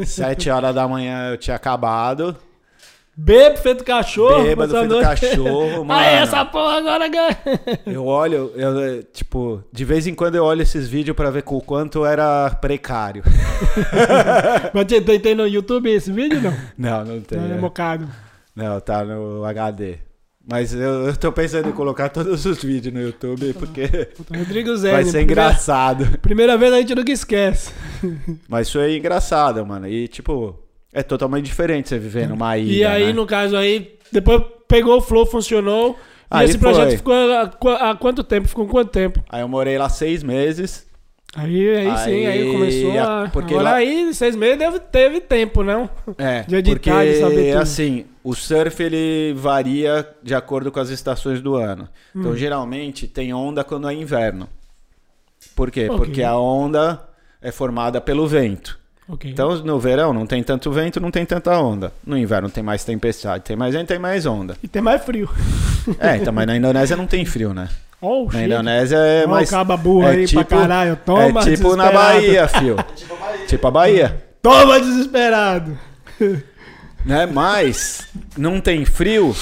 S2: Sete horas da manhã eu tinha acabado.
S1: Bebo feito cachorro.
S2: Bêbado feito
S1: noite.
S2: cachorro, mano.
S1: Ah, essa porra agora ganha.
S2: Eu olho, eu, eh, tipo, de vez em quando eu olho esses vídeos pra ver com o quanto era precário.
S1: Mas tem, no YouTube esse vídeo, não?
S2: Não, não tem.
S1: Não, é
S2: né?
S1: mocado.
S2: Não, tá no HD. Mas eu, eu tô pensando em colocar todos os vídeos no YouTube porque
S1: Puta, Rodrigo Zé.
S2: vai ser engraçado.
S1: Primeira vez a gente nunca esquece.
S2: Mas foi engraçado, mano. E, tipo, é totalmente diferente você viver numa ilha.
S1: e aí,
S2: né?
S1: no caso aí, depois pegou o flow, funcionou.
S2: Aí
S1: e esse projeto
S2: foi.
S1: ficou há, há quanto tempo? Ficou quanto tempo?
S2: Aí eu morei lá seis meses.
S1: Aí, aí, sim, aí
S2: Aí,
S1: começou
S2: a- porque
S1: Agora
S2: lá-
S1: aí, seis meses, deve, teve tempo, não?
S2: É,
S1: De editar,
S2: porque,
S1: de saber tudo.
S2: assim, o surf ele varia de acordo com as estações do ano.
S1: Hum.
S2: Então, geralmente, tem onda quando é inverno. Por quê?
S1: Ok.
S2: Porque a onda é formada pelo vento.
S1: Ok.
S2: Então, no verão não tem tanto vento, não tem tanta onda. No inverno tem mais tempestade, tem mais vento, tem mais onda.
S1: E tem mais frio.
S2: É, então, mas na Indonésia não tem frio, né?
S1: Oh,
S2: Na. Indonésia é mais...
S1: caba
S2: é
S1: aí
S2: tipo-
S1: pra caralho. Toma,
S2: é tipo na. Bahia, fio. Tipo a Bahia.
S1: Toma, desesperado.
S2: né? Mas não tem frio,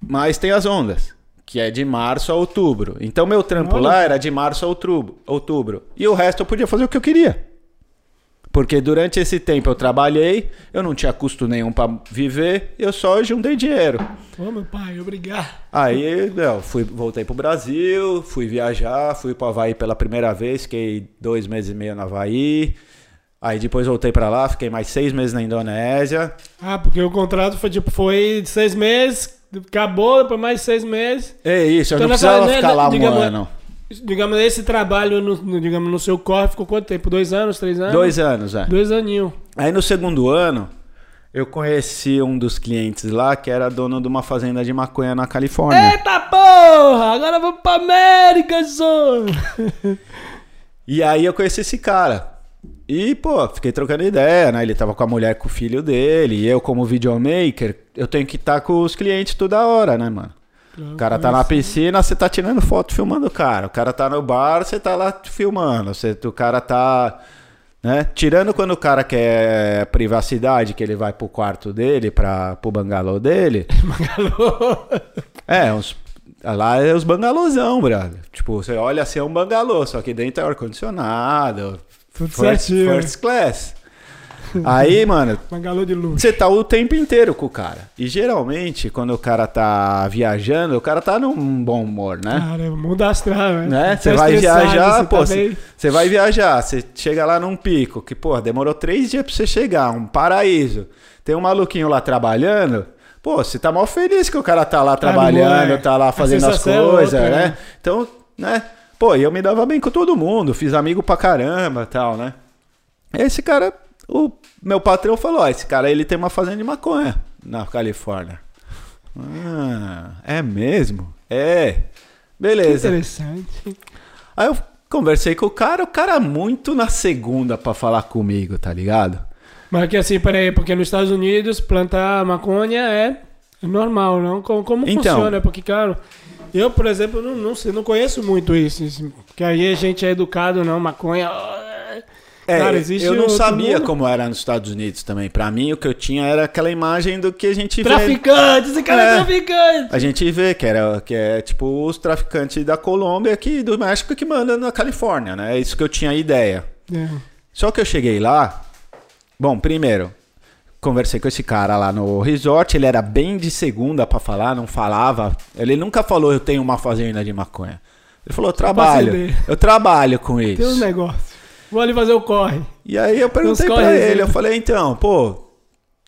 S2: mas tem as ondas, que é de março a outubro. Então meu trampo
S1: Olha.
S2: lá era de março a outubro, outubro. E o resto eu podia fazer o que eu queria. Porque durante esse tempo eu trabalhei, eu não tinha custo nenhum pra viver, eu só juntei dinheiro.
S1: Ô, meu pai, obrigado.
S2: Aí, eu fui, voltei pro Brasil, fui viajar, fui pro Havaí pela primeira vez, fiquei dois meses e meio no Havaí. Aí depois voltei pra lá, fiquei mais seis meses na Indonésia.
S1: Ah, porque o contrato foi tipo, foi de seis meses, acabou, depois mais seis meses.
S2: É isso, eu
S1: Então,
S2: não precisava ficar lá um ano.
S1: Digamos, esse trabalho, no, no- digamos, no seu corre ficou quanto tempo? Dois anos, três anos?
S2: Dois anos, é.
S1: Dois aninhos.
S2: Aí no segundo ano, eu conheci um dos clientes lá que era dono de uma fazenda de maconha na Califórnia.
S1: Eita porra! Agora vamos pra América, só!
S2: E aí eu conheci esse cara. E, pô, fiquei trocando ideia, né? Ele tava com a mulher com o filho dele. E eu, como videomaker, eu tenho que estar com os clientes toda hora, né, mano? O cara tá na piscina, você tá tirando foto filmando o cara. O cara tá no bar, você tá lá filmando. Você, o cara tá. Né? Tirando quando o cara quer privacidade, que ele vai pro quarto dele, pra, pro bangalô dele. É, uns, lá é os bangalôzão, brother. Tipo, você olha assim, é um bangalô, só que dentro é ar-condicionado.
S1: Tudo
S2: First,
S1: certinho.
S2: first class. Aí, mano,
S1: de
S2: você tá o tempo inteiro com o cara. E geralmente, quando o cara tá viajando, o cara tá num bom humor, né?
S1: Cara, muda astral, né?
S2: né?
S1: Tá
S2: Você vai viajar,
S1: você
S2: pô,
S1: tá
S2: você
S1: meio-
S2: você vai viajar, você chega lá num pico, que, pô, demorou três dias pra você chegar, um paraíso. Tem um maluquinho lá trabalhando, pô, você tá mal feliz que o cara tá lá trabalhando,
S1: é.
S2: tá lá
S1: A
S2: fazendo as
S1: é
S2: coisas,
S1: outra,
S2: né? Então, né? Pô, e eu me dava bem com todo mundo, fiz amigo pra caramba tal, né? Esse cara, o meu patrão falou, ó, esse cara, ele tem uma fazenda de maconha na Califórnia. Ah, é mesmo? É.
S1: Que
S2: Beleza.
S1: interessante.
S2: Aí eu conversei com o cara, o cara muito na segunda pra falar comigo, tá ligado?
S1: Mas que assim, peraí, porque nos Estados Unidos plantar maconha é normal, não? Como, como
S2: Então.
S1: funciona? Porque, claro, eu, por exemplo, não, não sei, não conheço muito isso. assim, Porque aí a gente é educado, não, maconha.
S2: É,
S1: Cara, existe
S2: eu não sabia
S1: mundo.
S2: como era nos Estados Unidos também. Pra mim, o que eu tinha era aquela imagem do que a gente vê.
S1: Traficante, esse cara é,
S2: É.
S1: traficante.
S2: A gente vê que era que é tipo os traficantes da Colômbia aqui do México que mandam na Califórnia, né? É isso que eu tinha ideia.
S1: É.
S2: Só que eu cheguei lá. Bom, primeiro, conversei com esse cara lá no resort. Ele era bem de segunda pra falar, não falava. Ele nunca falou eu tenho uma fazenda de maconha. Ele falou, eu trabalho. Eu trabalho com isso.
S1: Tem uns negócios. Vou ali fazer o corre.
S2: E aí eu perguntei pra ele, eu falei, então, pô,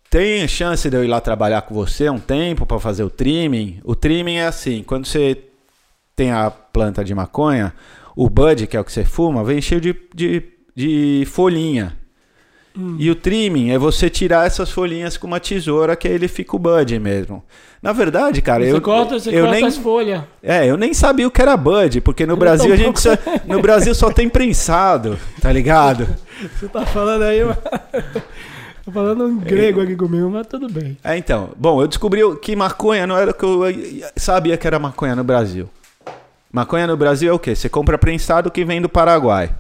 S2: tem chance de eu ir lá trabalhar com você um tempo pra fazer o trimming? O trimming é assim, quando você tem a planta de maconha, o bud, que é o que você fuma, vem cheio de, de, de folhinha.
S1: Hum.
S2: E o trimming é você tirar essas folhinhas com uma tesoura, que aí ele fica o bud mesmo. Na verdade, cara,
S1: Você
S2: eu,
S1: corta, você
S2: eu
S1: corta
S2: nem,
S1: as folhas.
S2: é, eu nem sabia o que era bud, porque no Brasil a gente só, no Brasil só tem prensado, tá ligado?
S1: Você tá falando aí, mas... Tô falando um grego aqui comigo, mas tudo bem.
S2: É, então. Bom, eu descobri que maconha não era o que eu sabia que era maconha no Brasil. Maconha no Brasil é o quê? Você compra prensado que vem do Paraguai,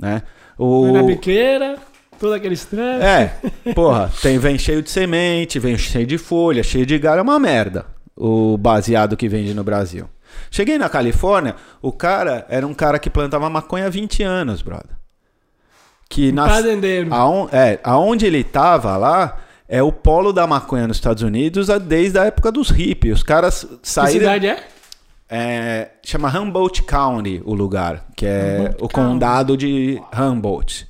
S2: né? O...
S1: Na biqueira, todo aquele estresse.
S2: É, porra, tem, vem cheio de semente, vem cheio de folha, cheio de galho, é uma merda o baseado que vende no Brasil. Cheguei na Califórnia, o cara era um cara que plantava maconha há 20 anos, brother. Que nas...
S1: Fazendeiro.
S2: Aon- é, aonde ele tava lá é o polo da maconha nos Estados Unidos desde a época dos hippies. Os caras
S1: Que
S2: saíram.
S1: cidade é?
S2: É, chama Humboldt County o lugar, que é
S1: Humboldt
S2: o
S1: County.
S2: condado de Humboldt.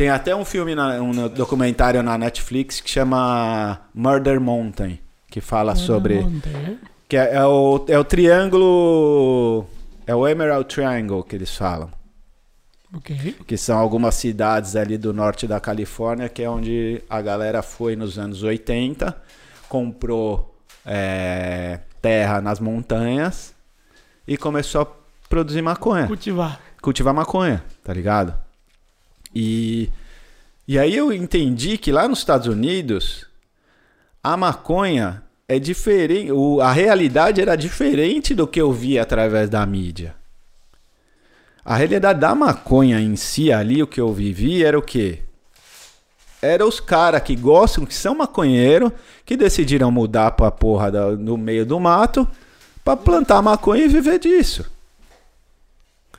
S2: Tem até um filme, na- um documentário na Netflix que chama Murder Mountain, que fala sobre.
S1: Ontem, né?
S2: Que é, é o, é o triângulo. É o Emerald Triangle que eles falam.
S1: Ok.
S2: Que são algumas cidades ali do norte da Califórnia, que é onde a galera foi nos anos 80, comprou é, terra nas montanhas e começou a produzir maconha
S1: Cultivar.
S2: cultivar maconha, tá ligado? E, e aí eu entendi que lá nos Estados Unidos a maconha é diferente, o, a realidade era diferente do que eu via através da mídia. A realidade da maconha em si ali, o que eu vivi era o quê? Era os caras que gostam, que são maconheiro, que decidiram mudar pra porra da, no meio do mato pra plantar maconha e viver disso.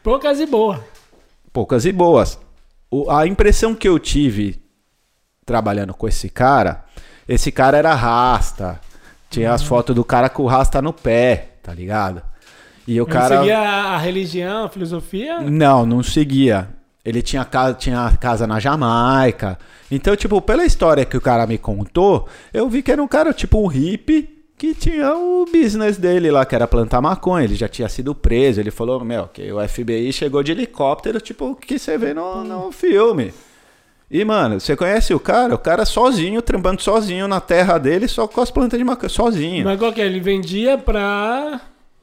S1: Poucas e boas.
S2: poucas e boas. O- a impressão que eu tive trabalhando com esse cara, esse cara era rasta. Tinha as fotos do cara com o rasta no pé, tá ligado? E o
S1: Ele
S2: cara.
S1: seguia a a religião, a filosofia.
S2: Não, não seguia. Ele tinha casa, tinha casa na Jamaica. Então, tipo, pela história que o cara me contou, eu vi que era um cara, tipo, um hippie que tinha o business dele lá, que era plantar maconha. Ele já tinha sido preso. Ele falou, meu, que o FBI chegou de helicóptero, tipo, o que você vê no, no filme. E, mano, você conhece o cara? O cara sozinho, trampando sozinho na terra dele, só com as plantas de maconha, sozinho.
S1: Mas qual que é? Ele vendia pra.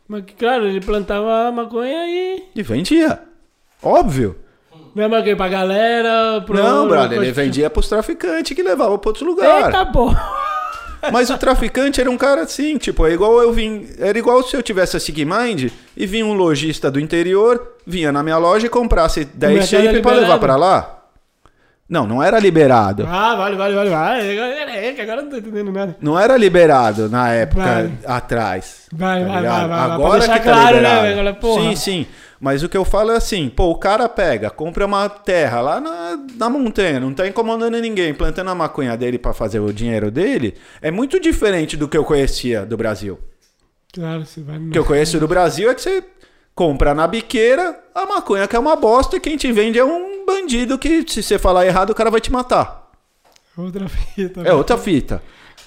S1: Mas, claro, ele plantava maconha e.
S2: E vendia. Óbvio.
S1: Não é maconha pra galera. Pro...
S2: Não, brother, ele vendia pros traficantes que levavam pra outros lugares.
S1: Eita, pô!
S2: Mas o traficante era um cara assim, tipo, é igual eu vim. Era igual se eu tivesse a Sigmind e vinha um lojista do interior, vinha na minha loja e comprasse 10
S1: mercado é
S2: shape pra levar pra lá. Não, não era liberado.
S1: Ah, vale, vale, vale, vale. É, que agora não tô entendendo nada.
S2: Não era liberado na época
S1: Vai.
S2: atrás.
S1: Vai,
S2: tá
S1: vai, vai, vai, vai. Pra
S2: Agora
S1: deixar
S2: que tá
S1: claro, né,
S2: liberado.
S1: velho? Agora, porra.
S2: Sim, sim. Mas o que eu falo é assim, pô, o cara pega, compra uma terra lá na, na montanha, não tá incomodando ninguém, plantando a maconha dele pra fazer o dinheiro dele, é muito diferente do que eu conhecia do Brasil.
S1: Claro, você vai.
S2: O que eu conheço do Brasil é que você compra na biqueira a maconha que é uma bosta e quem te vende é um bandido que se você falar errado o cara vai te matar.
S1: Outra fita.
S2: É outra fita.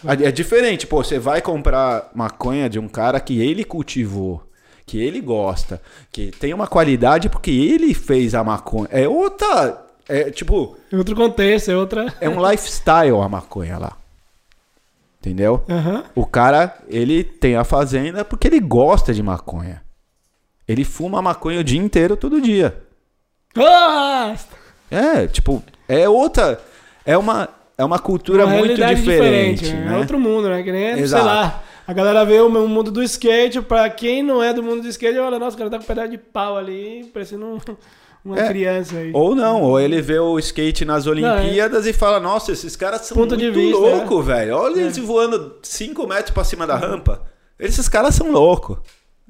S2: É diferente, pô, você vai comprar maconha de um cara que ele cultivou, que ele gosta, que tem uma qualidade porque ele fez a maconha. É outra, é tipo,
S1: É outro contexto, é outra.
S2: é um lifestyle a maconha lá. Entendeu?
S1: Aham.
S2: O cara, ele tem a fazenda porque ele gosta de maconha. Ele fuma maconha o dia inteiro, todo dia.
S1: Ah!
S2: É, tipo, é outra. É uma, é uma cultura
S1: Uma
S2: muito
S1: realidade
S2: diferente.
S1: né?
S2: né?
S1: É outro mundo, né? Que nem, sei
S2: Exato.
S1: lá. A galera vê o mundo do skate, pra quem não é do mundo do skate, olha, nossa, o cara tá com um pedaço de pau ali, parecendo um- uma
S2: É.
S1: criança aí.
S2: Ou não, ou ele vê o skate nas Olimpíadas e fala: Nossa, esses caras são
S1: Ponto
S2: muito
S1: vista,
S2: loucos, velho. Olha eles voando 5 metros pra cima da rampa. Esses caras são loucos.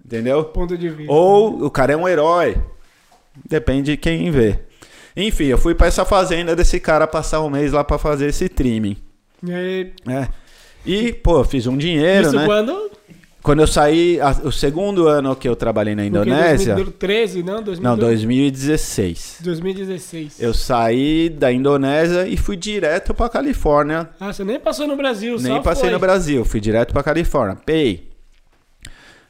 S2: Entendeu?
S1: Ponto de vista.
S2: Ou o cara é um herói. Depende de quem vê. Enfim, eu fui pra essa fazenda desse cara passar um mês lá pra fazer esse trimming.
S1: E aí,
S2: É. E, pô, fiz um dinheiro,
S1: isso
S2: né?
S1: quando?
S2: Quando eu saí, a- o segundo ano que eu trabalhei na
S1: Porque
S2: Indonésia.
S1: 2013, não? 2012,
S2: Não, 2016.
S1: 2016.
S2: Eu saí da Indonésia e fui direto pra Califórnia.
S1: Ah, você nem passou no Brasil,
S2: Nem passei
S1: foi.
S2: no Brasil, fui direto pra Califórnia. Pei.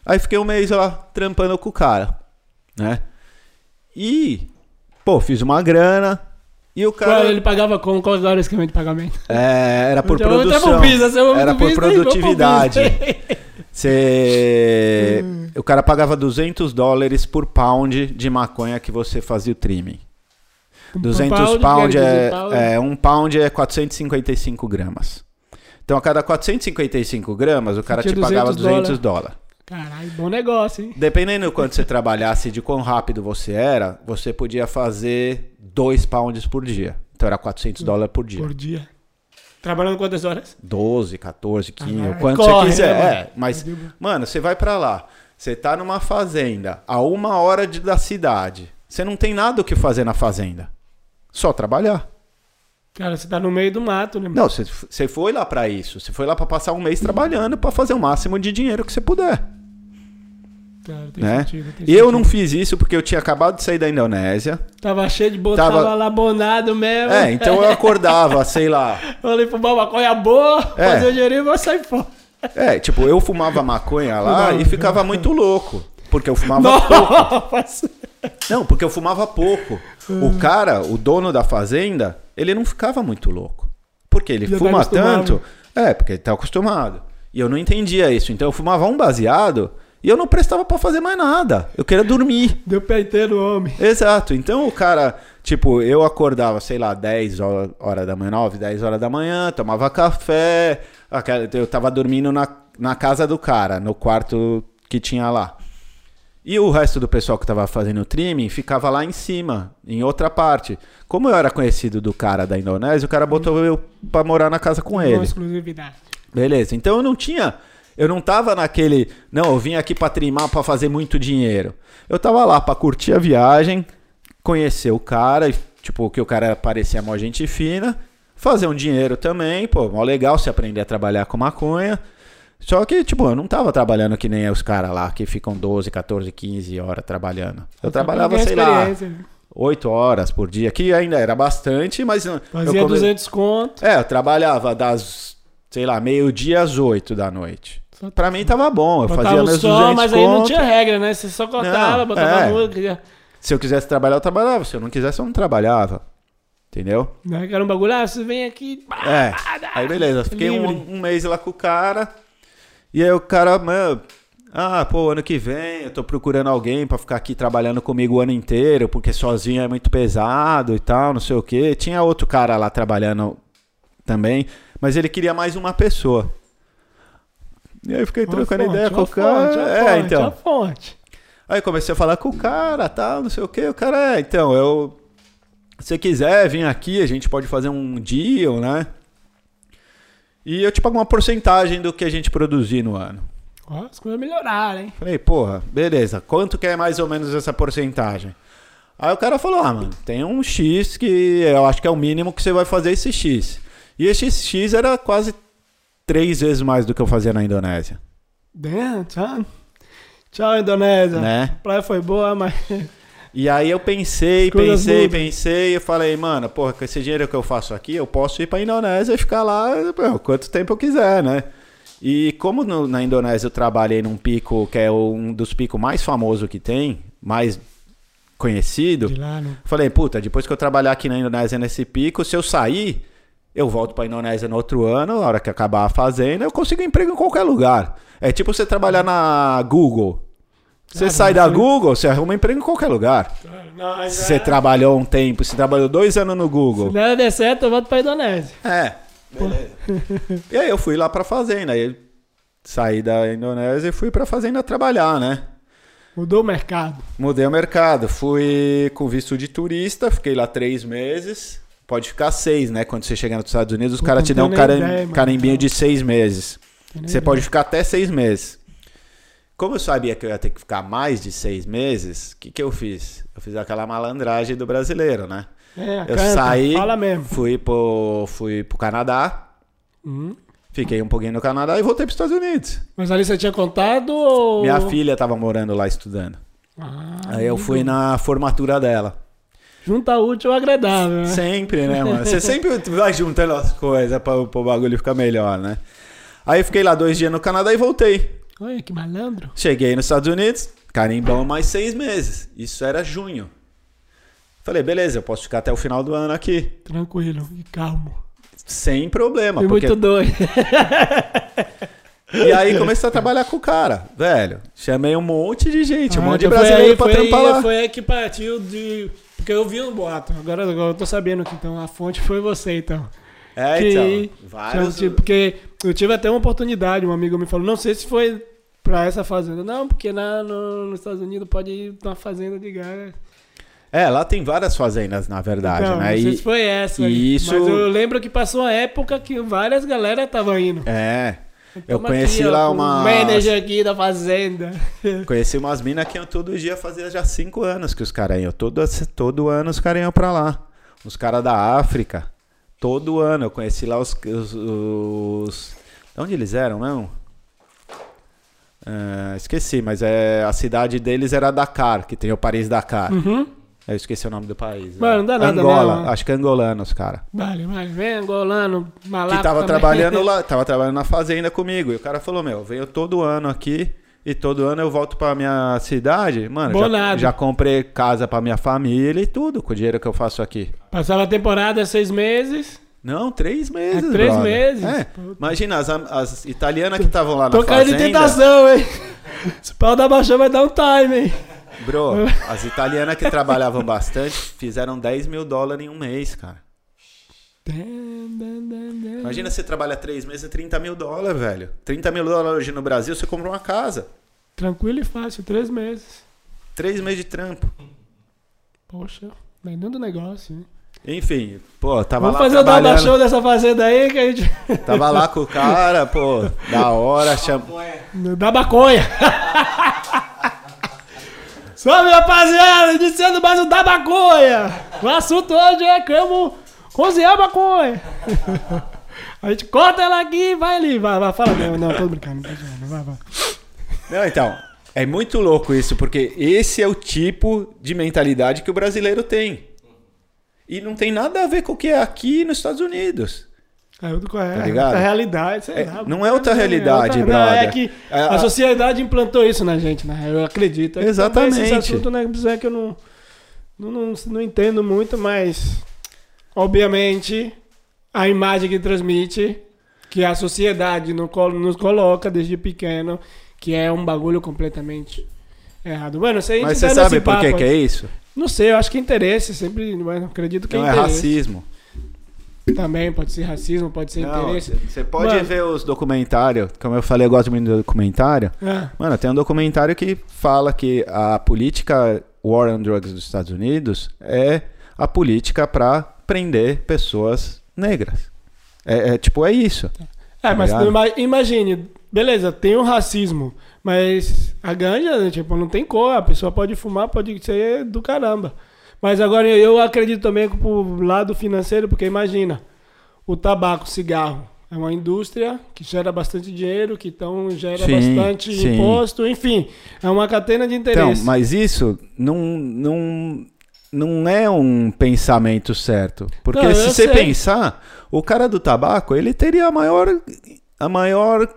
S2: Aí fiquei um mês lá trampando com o cara, né? E, pô, fiz uma grana. E o cara.
S1: Qual, ele pagava com qual era o esquema de pagamento?
S2: É, era por
S1: Outra
S2: produção.
S1: uma
S2: Era por produtividade. Você...
S1: Hum.
S2: O cara pagava 200 dólares por pound de maconha que você fazia o trimming. 200
S1: pound,
S2: pound,
S1: dizer,
S2: é,
S1: pound.
S2: é... Um pound é 455 gramas. Então, a cada 455 gramas, o cara te pagava
S1: 200
S2: 200 dólares.
S1: Caralho, bom negócio, hein?
S2: Dependendo do quanto você trabalhasse, de quão rápido você era, você podia fazer 2 pounds por dia. Então, era 400 dólares por dia.
S1: Por dia. Trabalhando quantas horas?
S2: 12, 14, 15,
S1: Ah,
S2: o quanto
S1: corre,
S2: você quiser.
S1: né,
S2: é, mas, mano, você vai pra lá. Você tá numa fazenda, a uma hora de, da cidade. Você não tem nada o que fazer na fazenda. Só trabalhar.
S1: Cara, você tá no meio do mato, né?
S2: Não, você, você foi lá pra isso. Você foi lá pra passar um mês trabalhando pra fazer o máximo de dinheiro que você puder.
S1: Cara, tem
S2: Né?
S1: sentido, tem
S2: E eu
S1: sentido.
S2: não fiz isso porque eu tinha acabado de sair da Indonésia.
S1: Tava cheio de botar,
S2: Tava-
S1: tava lá bonado mesmo.
S2: É, então eu acordava, sei lá.
S1: Falei, fumar maconha boa,
S2: É.
S1: fazer o dinheirinho e vou sair fora.
S2: É, tipo, eu fumava maconha lá
S1: Fumava.
S2: e ficava muito louco. Porque eu fumava pouco.
S1: Nossa!
S2: Não, porque eu fumava pouco. O cara, o dono da fazenda, ele não ficava muito louco. Porque ele
S1: Já tá
S2: fuma
S1: acostumado.
S2: tanto. É, porque ele tá acostumado. E eu não entendia isso. Então eu fumava um baseado e eu não prestava pra fazer mais nada. Eu queria dormir.
S1: Deu pé inteiro homem.
S2: Exato. Então o cara, tipo, eu acordava, sei lá, 10 horas hora da manhã, 9, 10 horas da manhã, tomava café. Eu tava dormindo na, na casa do cara, no quarto que tinha lá. E o resto do pessoal que tava fazendo o trimming ficava lá em cima, em outra parte. Como eu era conhecido do cara da Indonésia, o cara botou eu pra morar na casa com ele.
S1: exclusividade.
S2: Beleza, então eu não tinha. Eu não tava naquele. Não, eu vim aqui pra trimar pra fazer muito dinheiro. Eu tava lá pra curtir a viagem, conhecer o cara, tipo, que o cara parecia mó gente fina, fazer um dinheiro também, pô, mó legal se aprender a trabalhar com maconha. Só que, tipo, eu não tava trabalhando que nem os caras lá que ficam 12, 14, 15 horas trabalhando. Eu trabalhava,
S1: Ganhar
S2: sei lá,
S1: experiência, né?
S2: 8 horas por dia, que ainda era bastante, mas. eu
S1: Fazia
S2: come-
S1: 200 conto.
S2: é, eu trabalhava das, sei lá, meio-dia às 8 da noite. Pra mim tava bom, eu
S1: Botava
S2: fazia
S1: o
S2: meus
S1: som,
S2: 200
S1: mas aí não tinha regra, né? Você só cortava,
S2: Não,
S1: botava
S2: é.
S1: música.
S2: Se eu quisesse trabalhar, eu trabalhava. Se eu não quisesse, eu não trabalhava. Entendeu?
S1: Né? Que era um bagulho, ah, você vem aqui.
S2: É. Aí beleza, fiquei um, um mês lá com o cara. E aí o cara, mano, ah, pô, ano que vem eu tô procurando alguém pra ficar aqui trabalhando comigo o ano inteiro, porque sozinho é muito pesado e tal, não sei o quê. Tinha outro cara lá trabalhando também, mas ele queria mais uma pessoa. E aí eu fiquei
S1: Uma
S2: trocando
S1: fonte,
S2: ideia com o cara.
S1: fonte,
S2: é,
S1: fonte,
S2: então.
S1: fonte.
S2: Aí comecei a falar com o cara, tal, não sei o que. O cara, é, então, eu Se quiser vir aqui, a gente pode fazer um deal, né? E eu te pago uma porcentagem do que a gente produzir no ano.
S1: Ó, as coisas melhoraram, hein?
S2: Falei, porra, beleza. Quanto que é mais ou menos essa porcentagem? Aí o cara falou, ah, mano, tem um X que eu acho que é o mínimo que você vai fazer esse X. E esse X era quase três vezes mais do que eu fazia na Indonésia.
S1: Damn, tchau. Tchau, Indonésia.
S2: Né?
S1: A praia foi boa, mas.
S2: E aí eu pensei, pensei, pensei, eu falei, mano, porra, com esse dinheiro que eu faço aqui, eu posso ir pra Indonésia e ficar lá pô, quanto tempo eu quiser, né? E como no- na Indonésia eu trabalhei num pico que é um dos picos mais famosos que tem, mais conhecido,
S1: lá, no...
S2: falei, puta, depois que eu trabalhar aqui na Indonésia nesse pico, se eu sair, eu volto pra Indonésia no outro ano, na hora que acabar a fazenda, eu consigo emprego em qualquer lugar. É tipo você trabalhar na Google. Você sai da Google, você arruma emprego em qualquer lugar.
S1: Não,
S2: Se você
S1: é-
S2: trabalhou um tempo, você trabalhou dois anos no
S1: Se
S2: Google.
S1: nada der certo, eu volto pra Indonésia.
S2: É, beleza. e aí eu fui lá pra fazenda. Aí saí da Indonésia e fui pra fazenda trabalhar, né?
S1: Mudou o mercado.
S2: Mudei o mercado. Fui com visto de turista, fiquei lá três meses. Pode ficar seis, né? Quando você chegar nos Estados Unidos, os caras te dão um
S1: nem ideia,
S2: carimbinho de seis meses. Você
S1: ideia.
S2: pode ficar até seis meses. Como eu sabia que eu ia ter que ficar mais de seis meses, o que, que eu fiz? Eu fiz aquela malandragem do brasileiro, né?
S1: É,
S2: Eu
S1: canta,
S2: saí, fui pro, fui pro Canadá,
S1: Hum.
S2: fiquei um pouquinho no Canadá e voltei pros Estados Unidos.
S1: Mas ali você tinha contado ou...
S2: Minha filha tava morando lá estudando.
S1: Ah,
S2: Aí eu fui na formatura dela.
S1: Junta útil ao agradável, né?
S2: Sempre, né, mano? Você sempre vai juntando as coisas pra, pro bagulho ficar melhor, né? Aí fiquei lá dois dias no Canadá e voltei.
S1: Olha que malandro.
S2: Cheguei nos Estados Unidos, carimbão mais seis meses. Isso era junho. Falei, beleza, eu posso ficar até o final do ano aqui.
S1: Tranquilo e calmo.
S2: Sem problema.
S1: Fui
S2: Porque...
S1: muito doido.
S2: E aí comecei a trabalhar com o cara, velho. Chamei um monte de gente, um
S1: Ah,
S2: monte de brasileiro
S1: aí-
S2: pra
S1: foi
S2: trampar
S1: aí,
S2: lá.
S1: Foi aí que partiu de... Porque eu vi um boato. Agora, agora eu tô sabendo que então a fonte foi você, então.
S2: É,
S1: que-
S2: então. Vários.
S1: Tipo, porque eu tive até uma oportunidade, um amigo me falou, não sei se foi pra essa fazenda. Não, porque na, no, nos Estados Unidos pode ir pra uma fazenda de gás.
S2: É, lá tem várias fazendas, na verdade,
S1: Então,
S2: né?
S1: não sei
S2: E-
S1: se foi essa.
S2: e
S1: aí.
S2: isso-
S1: Mas eu lembro que passou uma época que várias galera estavam indo.
S2: É. Eu
S1: Toma
S2: conheci
S1: aqui,
S2: lá uma.
S1: manager aqui da fazenda.
S2: Conheci umas minas que iam todo dia, fazia já cinco anos que os caras iam. Todo, todo ano os caras iam pra lá. Os caras da África. Todo ano. Eu conheci lá os. os, os... De onde eles eram mesmo? É, esqueci, mas é, a cidade deles era Dakar, que tem o Paris Dakar.
S1: Uhum.
S2: Eu esqueci o nome do país.
S1: Mano, não dá nada
S2: Angola,
S1: mesmo.
S2: acho que é angolanos, cara.
S1: Vale, vale. Vem angolano, malaco
S2: Que tava
S1: também.
S2: trabalhando lá, tava trabalhando na fazenda comigo. E o cara falou: Meu, venho todo ano aqui e todo ano eu volto pra minha cidade. Mano, já, já comprei casa pra minha família e tudo com o dinheiro que eu faço aqui.
S1: Passava a temporada seis meses.
S2: Não, três meses.
S1: É, três
S2: brother.
S1: meses?
S2: É. Imagina, as, as italianas que estavam lá na
S1: Tô caindo
S2: fazenda.
S1: de tentação, hein? Se o pau da baixão vai dar um time, hein?
S2: Bro, as italianas que trabalhavam bastante fizeram 10 mil dólares em um mês, cara. Imagina você trabalha três meses, é 30 mil dólares, velho. 30 mil dólares hoje no Brasil, você compra uma casa.
S1: Tranquilo e fácil, três meses.
S2: Três meses de trampo.
S1: Poxa, vendendo negócio, hein?
S2: Enfim, pô, tava
S1: Vamos
S2: lá
S1: fazer o Daba
S2: trabalhando,
S1: Show dessa fazenda aí que a gente.
S2: tava lá com o cara, pô, da hora, cham...
S1: Da maconha. Salve, rapaziada! Iniciando mais um da maconha! O assunto hoje é como cozinhar maconha. A gente corta ela aqui e vai ali. Vai, vai, fala mesmo. Não, tô brincando, tô brincando. Vai, vai.
S2: Não, então, é muito louco isso, porque esse é o tipo de mentalidade que o brasileiro tem. E não tem nada a ver com o que é aqui nos Estados Unidos.
S1: É outra, é,
S2: Tá ligado?
S1: outra realidade, sei
S2: É,
S1: lá.
S2: não é outra realidade,
S1: outra- não, É que
S2: É,
S1: a
S2: a-
S1: sociedade implantou isso na gente, né? Eu acredito. É que
S2: Exatamente.
S1: Esse assunto, né, é que eu não, não, não, não entendo muito, mas obviamente a imagem que transmite, que a sociedade nos coloca desde pequeno, que é um bagulho completamente errado. Mano, gente
S2: Mas você
S1: nesse
S2: sabe por que,
S1: papo-
S2: que é isso?
S1: Não sei, eu acho que é interesse, sempre, mas acredito que
S2: Não
S1: é
S2: é
S1: interesse.
S2: racismo.
S1: Também pode ser racismo, pode ser
S2: Não,
S1: interesse.
S2: Você pode
S1: Mano.
S2: ver os documentários, como eu falei, eu gosto muito do documentário.
S1: É.
S2: Mano, tem um documentário que fala que a política War on Drugs dos Estados Unidos é a política para prender pessoas negras. É, é, tipo, é isso.
S1: É, mas tu ima- imagine, beleza, tem o racismo, mas a ganja, né, tipo, não tem cor, a pessoa pode fumar, pode ser do caramba. Mas agora eu acredito também que pro lado financeiro, porque imagina, o tabaco, o cigarro, é uma indústria que gera bastante dinheiro, que então gera
S2: Sim,
S1: bastante
S2: sim.
S1: imposto, enfim, é uma catena de
S2: Então,
S1: interesse.
S2: mas isso não, não, não é um pensamento certo. Porque
S1: Não,
S2: se você
S1: sei.
S2: pensar, o cara do tabaco, ele teria a maior, a maior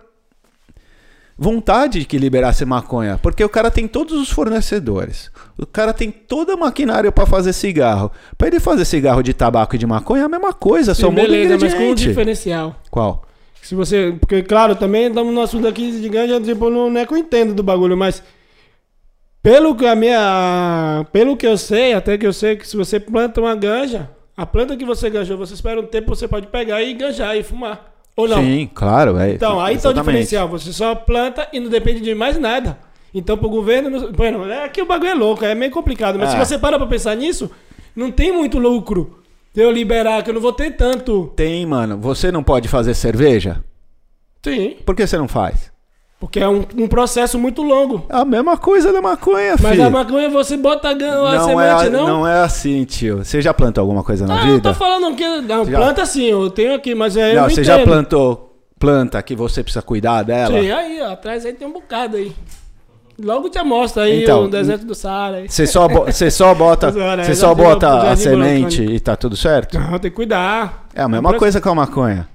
S2: vontade de que liberasse maconha. Porque o cara tem todos os fornecedores. O cara tem toda a maquinária para fazer cigarro. Para ele fazer cigarro de tabaco e de maconha é a mesma coisa, só muda
S1: beleza, mas com um diferencial.
S2: Qual?
S1: Se você. Porque, claro, também estamos no assunto aqui de ganja, tipo, não, não é que eu entendo do bagulho, mas. Pelo que a minha. Pelo que eu sei, até que eu sei que se você planta uma ganja, a planta que você ganjou, você espera um tempo, você pode pegar e ganjar e fumar. Ou não?
S2: Sim, claro. É,
S1: Então, aí tá o diferencial. Você só planta e não depende de mais nada. Então, pro governo. não- Bueno, é que o bagulho é louco, é meio complicado. Mas
S2: É.
S1: se você para pra pensar nisso, não tem muito lucro eu liberar, que eu não vou ter tanto.
S2: Tem, mano. Você não pode fazer cerveja?
S1: Sim.
S2: Por que você não faz?
S1: Porque é um, um processo muito longo.
S2: A mesma coisa da maconha,
S1: Mas
S2: filho.
S1: a maconha você bota a, a
S2: não,
S1: semente,
S2: é,
S1: não?
S2: não é assim, tio. Você já plantou alguma coisa na
S1: Ah, eu
S2: vida?
S1: tô falando que. Não,
S2: Já-
S1: planta sim, eu tenho aqui, mas é, eu
S2: não,
S1: não
S2: você
S1: entendo.
S2: já plantou planta que você precisa cuidar dela?
S1: Sim, aí, ó, atrás aí tem um bocado aí. Logo te mostra aí
S2: Então,
S1: o deserto do Saara.
S2: Você só, bo- você só bota, você só bota a semente e tá tudo certo?
S1: Não, tem que cuidar.
S2: É a mesma coisa com a maconha.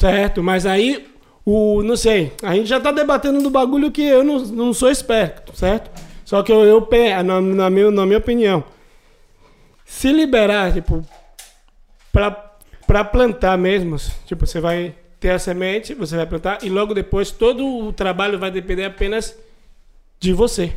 S1: Certo, mas aí, o, não sei, a gente já tá debatendo do bagulho que eu não, não sou esperto, certo? Só que eu, eu na, na, meu, na minha opinião, se liberar, tipo, pra, pra plantar mesmo, tipo, você vai ter a semente, você vai plantar, e logo depois todo o trabalho vai depender apenas de você,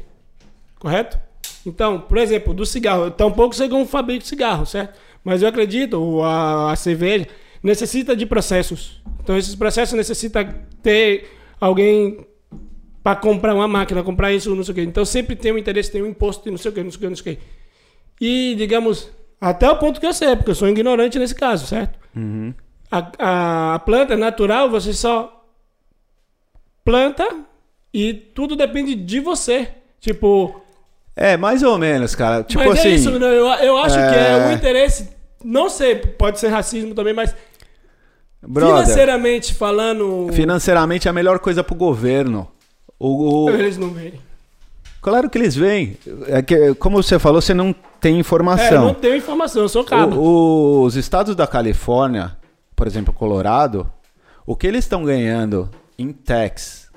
S1: correto? Então, por exemplo, do cigarro, tampouco sei como fabrico cigarro, certo? Mas eu acredito, a, a cerveja necessita de processos. Então, esses processos necessitam ter alguém para comprar uma máquina, comprar isso, não sei o quê. Então, sempre tem um interesse, tem um imposto, não sei o quê, não sei o quê, não sei o quê. E, digamos, até o ponto que eu sei, porque eu sou ignorante nesse caso, certo? A, a, a planta natural, você só planta e tudo depende de você. Tipo,
S2: É, mais ou menos, cara. Tipo
S1: mas
S2: assim.
S1: é isso, né? eu, eu acho que é
S2: é-
S1: um interesse, não sei, pode ser racismo também, mas
S2: brother,
S1: financeiramente falando,
S2: financeiramente é a melhor coisa pro governo. O, o-
S1: eles não veem.
S2: Claro que eles vêm. É que, como você falou, você não tem
S1: É,
S2: informação.
S1: não tenho informação, eu sou cabo.
S2: O- os estados da Califórnia, por exemplo, Colorado, o que eles estão ganhando em tax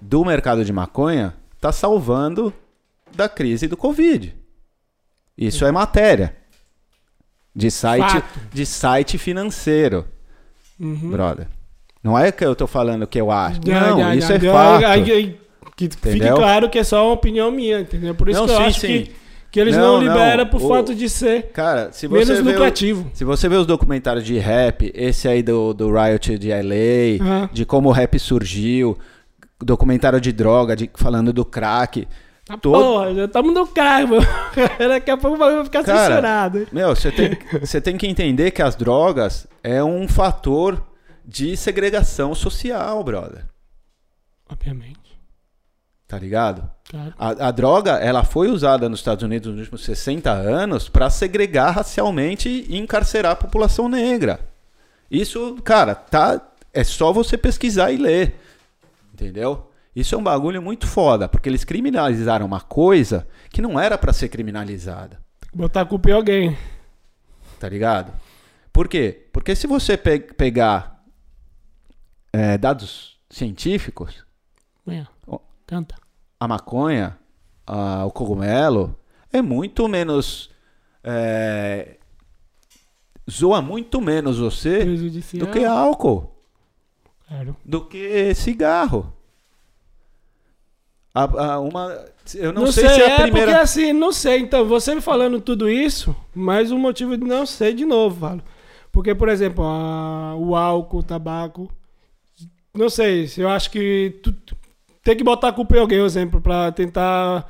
S2: do mercado de maconha está salvando da crise do Covid. Isso é matéria de site,
S1: Fato.
S2: de site financeiro,
S1: Uhum.
S2: brother. Não é que eu tô falando que eu acho. Não,
S1: já,
S2: isso
S1: já,
S2: é
S1: já,
S2: fato.
S1: que fique claro que é só uma opinião minha, entendeu? Por isso
S2: Não,
S1: que eu
S2: sim,
S1: acho
S2: sim.
S1: que, que eles não,
S2: Não, não,
S1: liberam por
S2: o-
S1: fato de ser
S2: Cara, se você
S1: menos
S2: vê o-
S1: lucrativo.
S2: Se você vê os documentários de rap, esse aí do, do Riot de LA,
S1: Ah.
S2: de como o rap surgiu, documentário de droga, de, falando do crack.
S1: Ah,
S2: todo-
S1: Porra, já estamos no carro. Daqui a pouco o bagulho vai ficar
S2: Cara,
S1: censurado.
S2: Meu, você tem, você tem que entender que as drogas é um fator de segregação social, brother.
S1: Obviamente.
S2: Tá ligado?
S1: Claro.
S2: A, a droga, ela foi usada nos Estados Unidos nos últimos 60 anos para segregar racialmente e encarcerar a população negra. Isso, cara, tá é só você pesquisar e ler. Entendeu? Isso é um bagulho muito foda, porque eles criminalizaram uma coisa que não era para ser criminalizada,
S1: Botar a culpa em alguém.
S2: tá ligado? Por quê? Porque se você pe- pegar é, dados científicos.
S1: Canta.
S2: a maconha, a- o cogumelo, é muito menos. é, zoa muito menos você do que álcool,
S1: Claro.
S2: do que cigarro. A- a- uma, eu não,
S1: Não,
S2: sei,
S1: sei,
S2: se é a
S1: é
S2: primeira.
S1: porque assim, não sei. Então, você me falando tudo isso, mas o motivo de não sei de novo, falo. Porque, por exemplo, a- o álcool, o tabaco, não sei, se eu acho que tu, tem que botar a culpa em alguém, por exemplo, pra tentar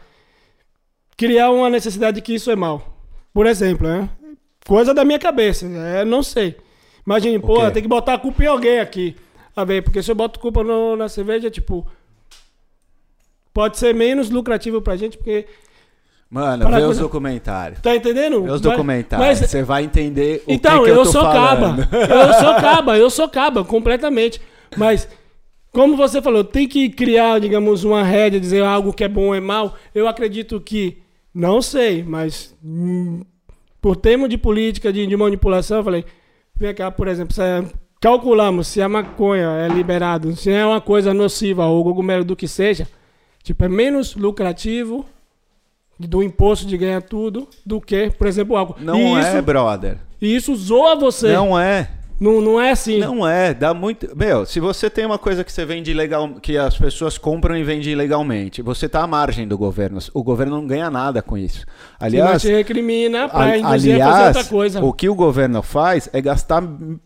S1: criar uma necessidade de que isso é mal. Por exemplo, né? coisa da minha cabeça. É, não sei. Imagine, pô,
S2: quê?
S1: tem que botar a culpa em alguém aqui. A ver, porque se eu boto culpa no- na cerveja, tipo. Pode ser menos lucrativo pra gente, porque.
S2: Mano,
S1: Para
S2: vê
S1: coisa-
S2: os documentários.
S1: Tá entendendo?
S2: Vê os documentários. Você vai entender o
S1: então,
S2: que, que eu,
S1: eu,
S2: tô
S1: sou
S2: falando.
S1: caba. Eu sou caba, eu sou caba, completamente. Mas, como você falou, tem que criar, digamos, uma rédea, dizer algo que é bom ou é mal. Eu acredito que, não sei, mas hum, por termo de política, de, de manipulação, eu falei, vem cá, por exemplo, se, é- calculamos se a maconha é liberado, se é uma coisa nociva ou cogumelo do que seja, tipo, é menos lucrativo do imposto de ganhar tudo do que, por exemplo, o álcool.
S2: Não
S1: E
S2: é,
S1: isso,
S2: brother.
S1: e isso zoa você. Não
S2: é.
S1: Não, é assim.
S2: Não é, dá muito. Meu, se você tem uma coisa que você vende legal, que as pessoas compram e vendem ilegalmente, você tá à margem do governo. O governo não ganha nada com isso.
S1: Aliás, te recrimina pra
S2: a-
S1: induzir a fazer outra coisa.
S2: o que o governo faz é gastar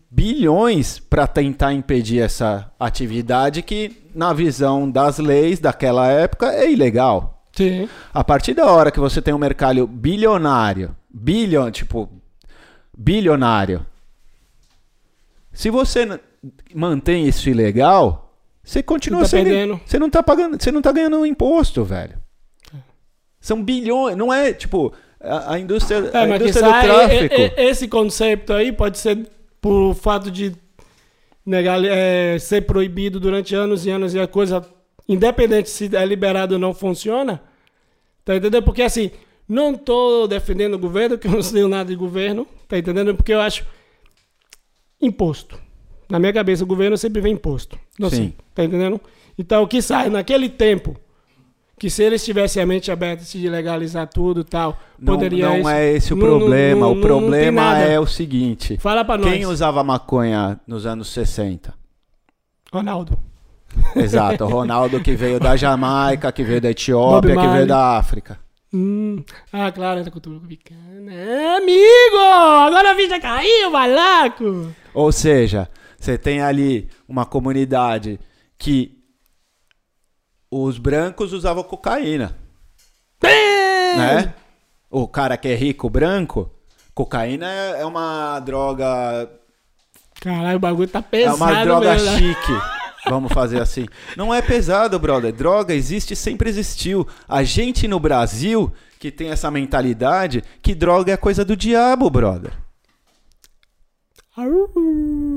S2: bilhões para tentar impedir essa atividade que, na visão das leis daquela época, é ilegal.
S1: Sim.
S2: A partir da hora que você tem um mercado bilionário, bilhão, tipo, bilionário, se você mantém isso ilegal, você continua
S1: Você tá
S2: sendo,
S1: perdendo.
S2: você não tá pagando, você não tá ganhando imposto, velho. São bilhões, não é tipo a, a indústria,
S1: É,
S2: a indústria do tráfico.
S1: e- e- esse conceito aí pode ser por fato de negar, é, ser proibido durante anos e anos e a coisa, independente se é liberado ou não, funciona. Tá entendendo? Porque assim, não tô defendendo o governo, que eu não sei nada de governo, tá entendendo? Porque eu acho imposto. Na minha cabeça, o governo sempre vem imposto. Não
S2: Sim.
S1: sei, tá entendendo? Então, o que sai naquele tempo, que se eles tivessem a mente aberta de legalizar tudo e tal,
S2: Não,
S1: poderia
S2: não
S1: isso-
S2: é esse o
S1: não-
S2: problema.
S1: não-
S2: o problema é o seguinte:
S1: Fala pra nós.
S2: quem usava maconha nos anos 60?
S1: Ronaldo.
S2: Exato, Ronaldo que veio da Jamaica, que veio da Etiópia, que veio da África.
S1: Hum. Ah, claro, é da cultura cubicana. É, amigo! Agora a ficha caiu, malaco!
S2: Ou seja, você tem ali uma comunidade que os brancos usavam cocaína, né? O cara que é rico branco, cocaína é é uma droga,
S1: Caralho, o bagulho tá
S2: é
S1: pesado
S2: uma droga
S1: mesmo, né?
S2: chique. Vamos fazer assim. Não é pesado, brother. Droga existe, sempre existiu. A gente no Brasil que tem essa mentalidade que droga é coisa do diabo, brother.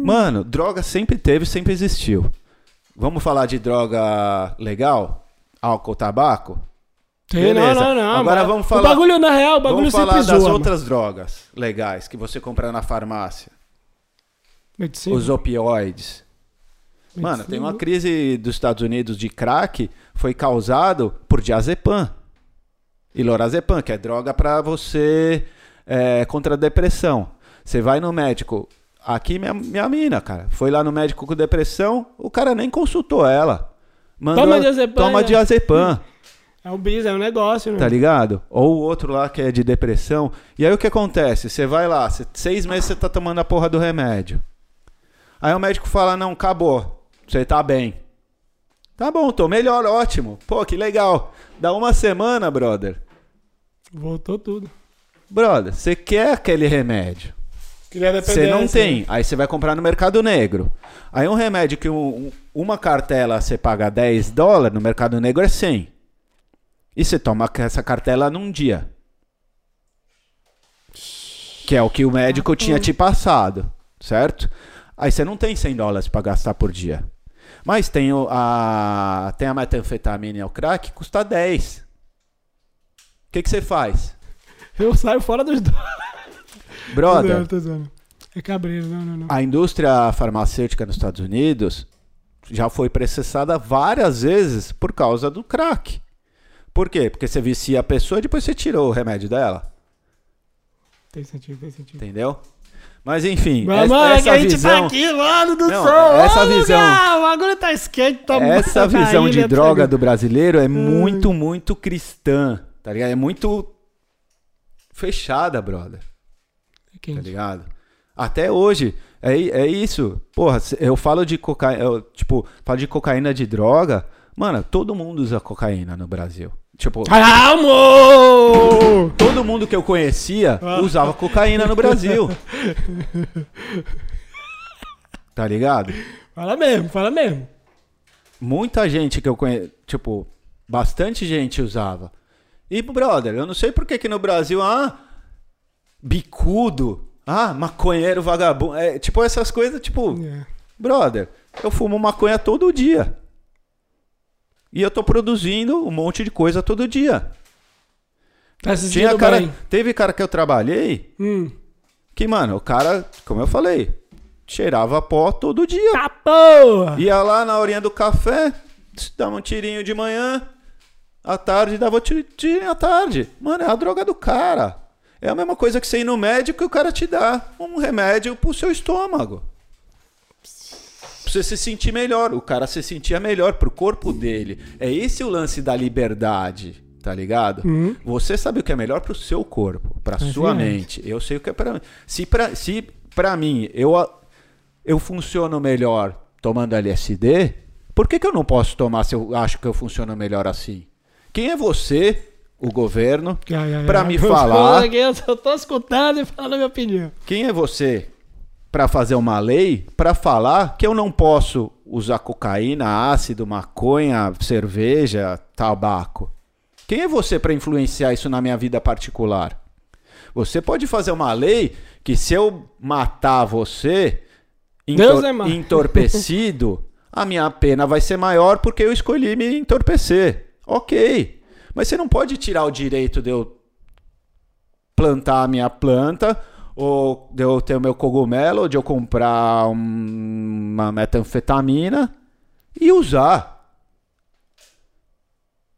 S2: Mano, droga sempre teve, sempre existiu. Vamos falar de droga legal? Álcool, tabaco?
S1: Tem, não, não, não.
S2: Agora
S1: mas
S2: vamos falar-
S1: O bagulho, na real, o bagulho
S2: Vamos falar
S1: sempre
S2: das
S1: zoa.
S2: outras drogas legais que você compra na farmácia.
S1: Medicina.
S2: Os opioides. Mano, tem uma crise dos Estados Unidos de crack foi causado por diazepam e lorazepam, que é droga pra você é, contra a depressão. Você vai no médico, aqui minha, minha mina, cara, foi lá no médico com depressão, o cara nem consultou ela. Mandou,
S1: Toma diazepam,
S2: Toma
S1: né?
S2: diazepam.
S1: É um bis, é um negócio, né?
S2: Tá ligado? Ou o outro lá que é de depressão. E aí o que acontece? Você vai lá, cê- seis meses você tá tomando a porra do remédio. Aí o médico fala: não, acabou. Você tá bem. Tá bom, tô melhor, ótimo. Pô, que legal. Dá uma semana, brother.
S1: Voltou tudo.
S2: Brother, você quer aquele remédio. Você não
S1: dependência,
S2: tem. Aí você vai comprar no mercado negro. Aí um remédio que um- um- uma cartela você paga 10 dólares, no mercado negro é 100. E você toma essa cartela num dia. Que é o que o médico tinha te passado, certo? Aí você não tem 100 dólares para gastar por dia. Mas tem, o, a, tem a metanfetamina e o crack, custa 10. O que, que você faz?
S1: Eu saio fora dos dois.
S2: Brother,
S1: tô zoando. É cabreiro, não, não, não.
S2: A indústria farmacêutica nos Estados Unidos já foi processada várias vezes por causa do crack. Por quê? Porque você vicia a pessoa e depois você tirou o remédio dela.
S1: Tem sentido, tem sentido.
S2: Entendeu? Mas enfim,
S1: Mas,
S2: essa, essa
S1: a gente
S2: visão,
S1: tá aqui, mano do
S2: Não,
S1: céu.
S2: essa
S1: Ô,
S2: visão-
S1: lugar, O bagulho tá skate, tá
S2: essa
S1: tá
S2: visão de
S1: tá
S2: droga do brasileiro é muito, muito cristã. Tá ligado? É muito fechada, brother. Tá ligado? Até hoje, é, é isso. Porra, eu falo de cocaína, eu, tipo, falo de cocaína de droga. Mano, todo mundo usa cocaína no Brasil. Tipo,
S1: Ah, amor!
S2: todo mundo que eu conhecia
S1: Ah.
S2: usava cocaína no Brasil. Tá ligado?
S1: Fala mesmo, fala mesmo.
S2: Muita gente que eu conheço, tipo, bastante gente usava. E, brother, eu não sei por que que no Brasil, ah, bicudo, ah, maconheiro vagabundo, é, tipo essas coisas, tipo,
S1: É.
S2: brother, eu fumo maconha todo dia. E eu tô produzindo um monte de coisa todo dia.
S1: Tá
S2: Tinha cara,
S1: bem.
S2: teve cara que eu trabalhei
S1: Hum.
S2: que, mano, o cara, como eu falei, cheirava pó todo dia.
S1: Tá porra!
S2: Ia lá na horinha do café, dava um tirinho de manhã, à tarde dava um ti- tirinho à tarde. Mano, é a droga do cara. É a mesma coisa que você ir no médico e o cara te dá um remédio pro seu estômago. Pra você se sentir melhor. O cara se sentia melhor pro corpo dele. É esse o lance da liberdade, tá ligado?
S1: Uhum.
S2: Você sabe o que é melhor pro seu corpo, pra
S1: É
S2: sua
S1: verdade.
S2: mente. Eu sei o que é pra mim. Se pra, se pra mim eu, eu funciono melhor tomando LSD, por que, que eu não posso tomar se eu acho que eu funciono melhor assim? Quem é você, o governo,
S1: ai.
S2: me falar?
S1: Eu tô escutando e falando a minha opinião.
S2: Quem é você pra fazer uma lei pra falar que eu não posso usar cocaína, ácido, maconha, cerveja, tabaco? Quem é você pra influenciar isso na minha vida particular? Você pode fazer uma lei que se eu matar você entor-
S1: é
S2: entorpecido, a minha pena vai ser maior porque eu escolhi me entorpecer. Ok. Mas você não pode tirar o direito de eu plantar a minha planta, ou de eu ter o meu cogumelo, ou de eu comprar um- uma metanfetamina e usar.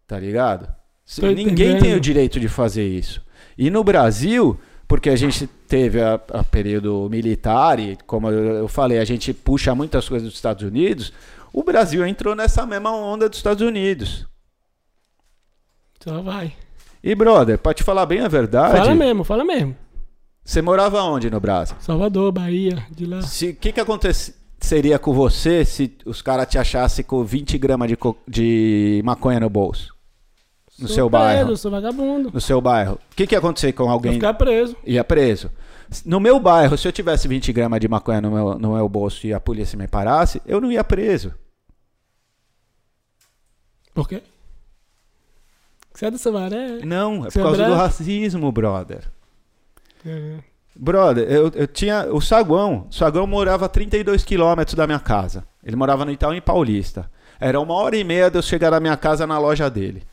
S2: Tá ligado?
S1: Tô
S2: Ninguém
S1: entendendo.
S2: tem o direito de fazer isso. E no Brasil, porque a gente teve a, a período militar, e como eu falei, a gente puxa muitas coisas dos Estados Unidos, o Brasil entrou nessa mesma onda dos Estados Unidos.
S1: Só vai.
S2: E, brother, pra te falar bem a verdade,
S1: Fala mesmo, fala mesmo.
S2: você morava onde no Brasil?
S1: Salvador, Bahia, de lá.
S2: O que, que aconteceria com você se os caras te achassem com 20 gramas de, de maconha no bolso? No
S1: Sou
S2: seu
S1: preso,
S2: bairro?
S1: Sou vagabundo.
S2: No seu bairro. O que, que ia acontecer com alguém?
S1: ficar preso.
S2: Ia preso. No meu bairro, se eu tivesse 20 gramas de maconha no meu, no meu bolso e a polícia me parasse, eu não ia preso.
S1: Por quê? Você é do Samaré?
S2: Não, é
S1: Você
S2: por
S1: é
S2: causa do
S1: branco?
S2: racismo, brother.
S1: É.
S2: Brother, eu, eu tinha. O Saguão. O Saguão morava a 32 quilômetros da minha casa. Ele morava no Itaú em Paulista. Era uma hora e meia de eu chegar na minha casa na loja dele.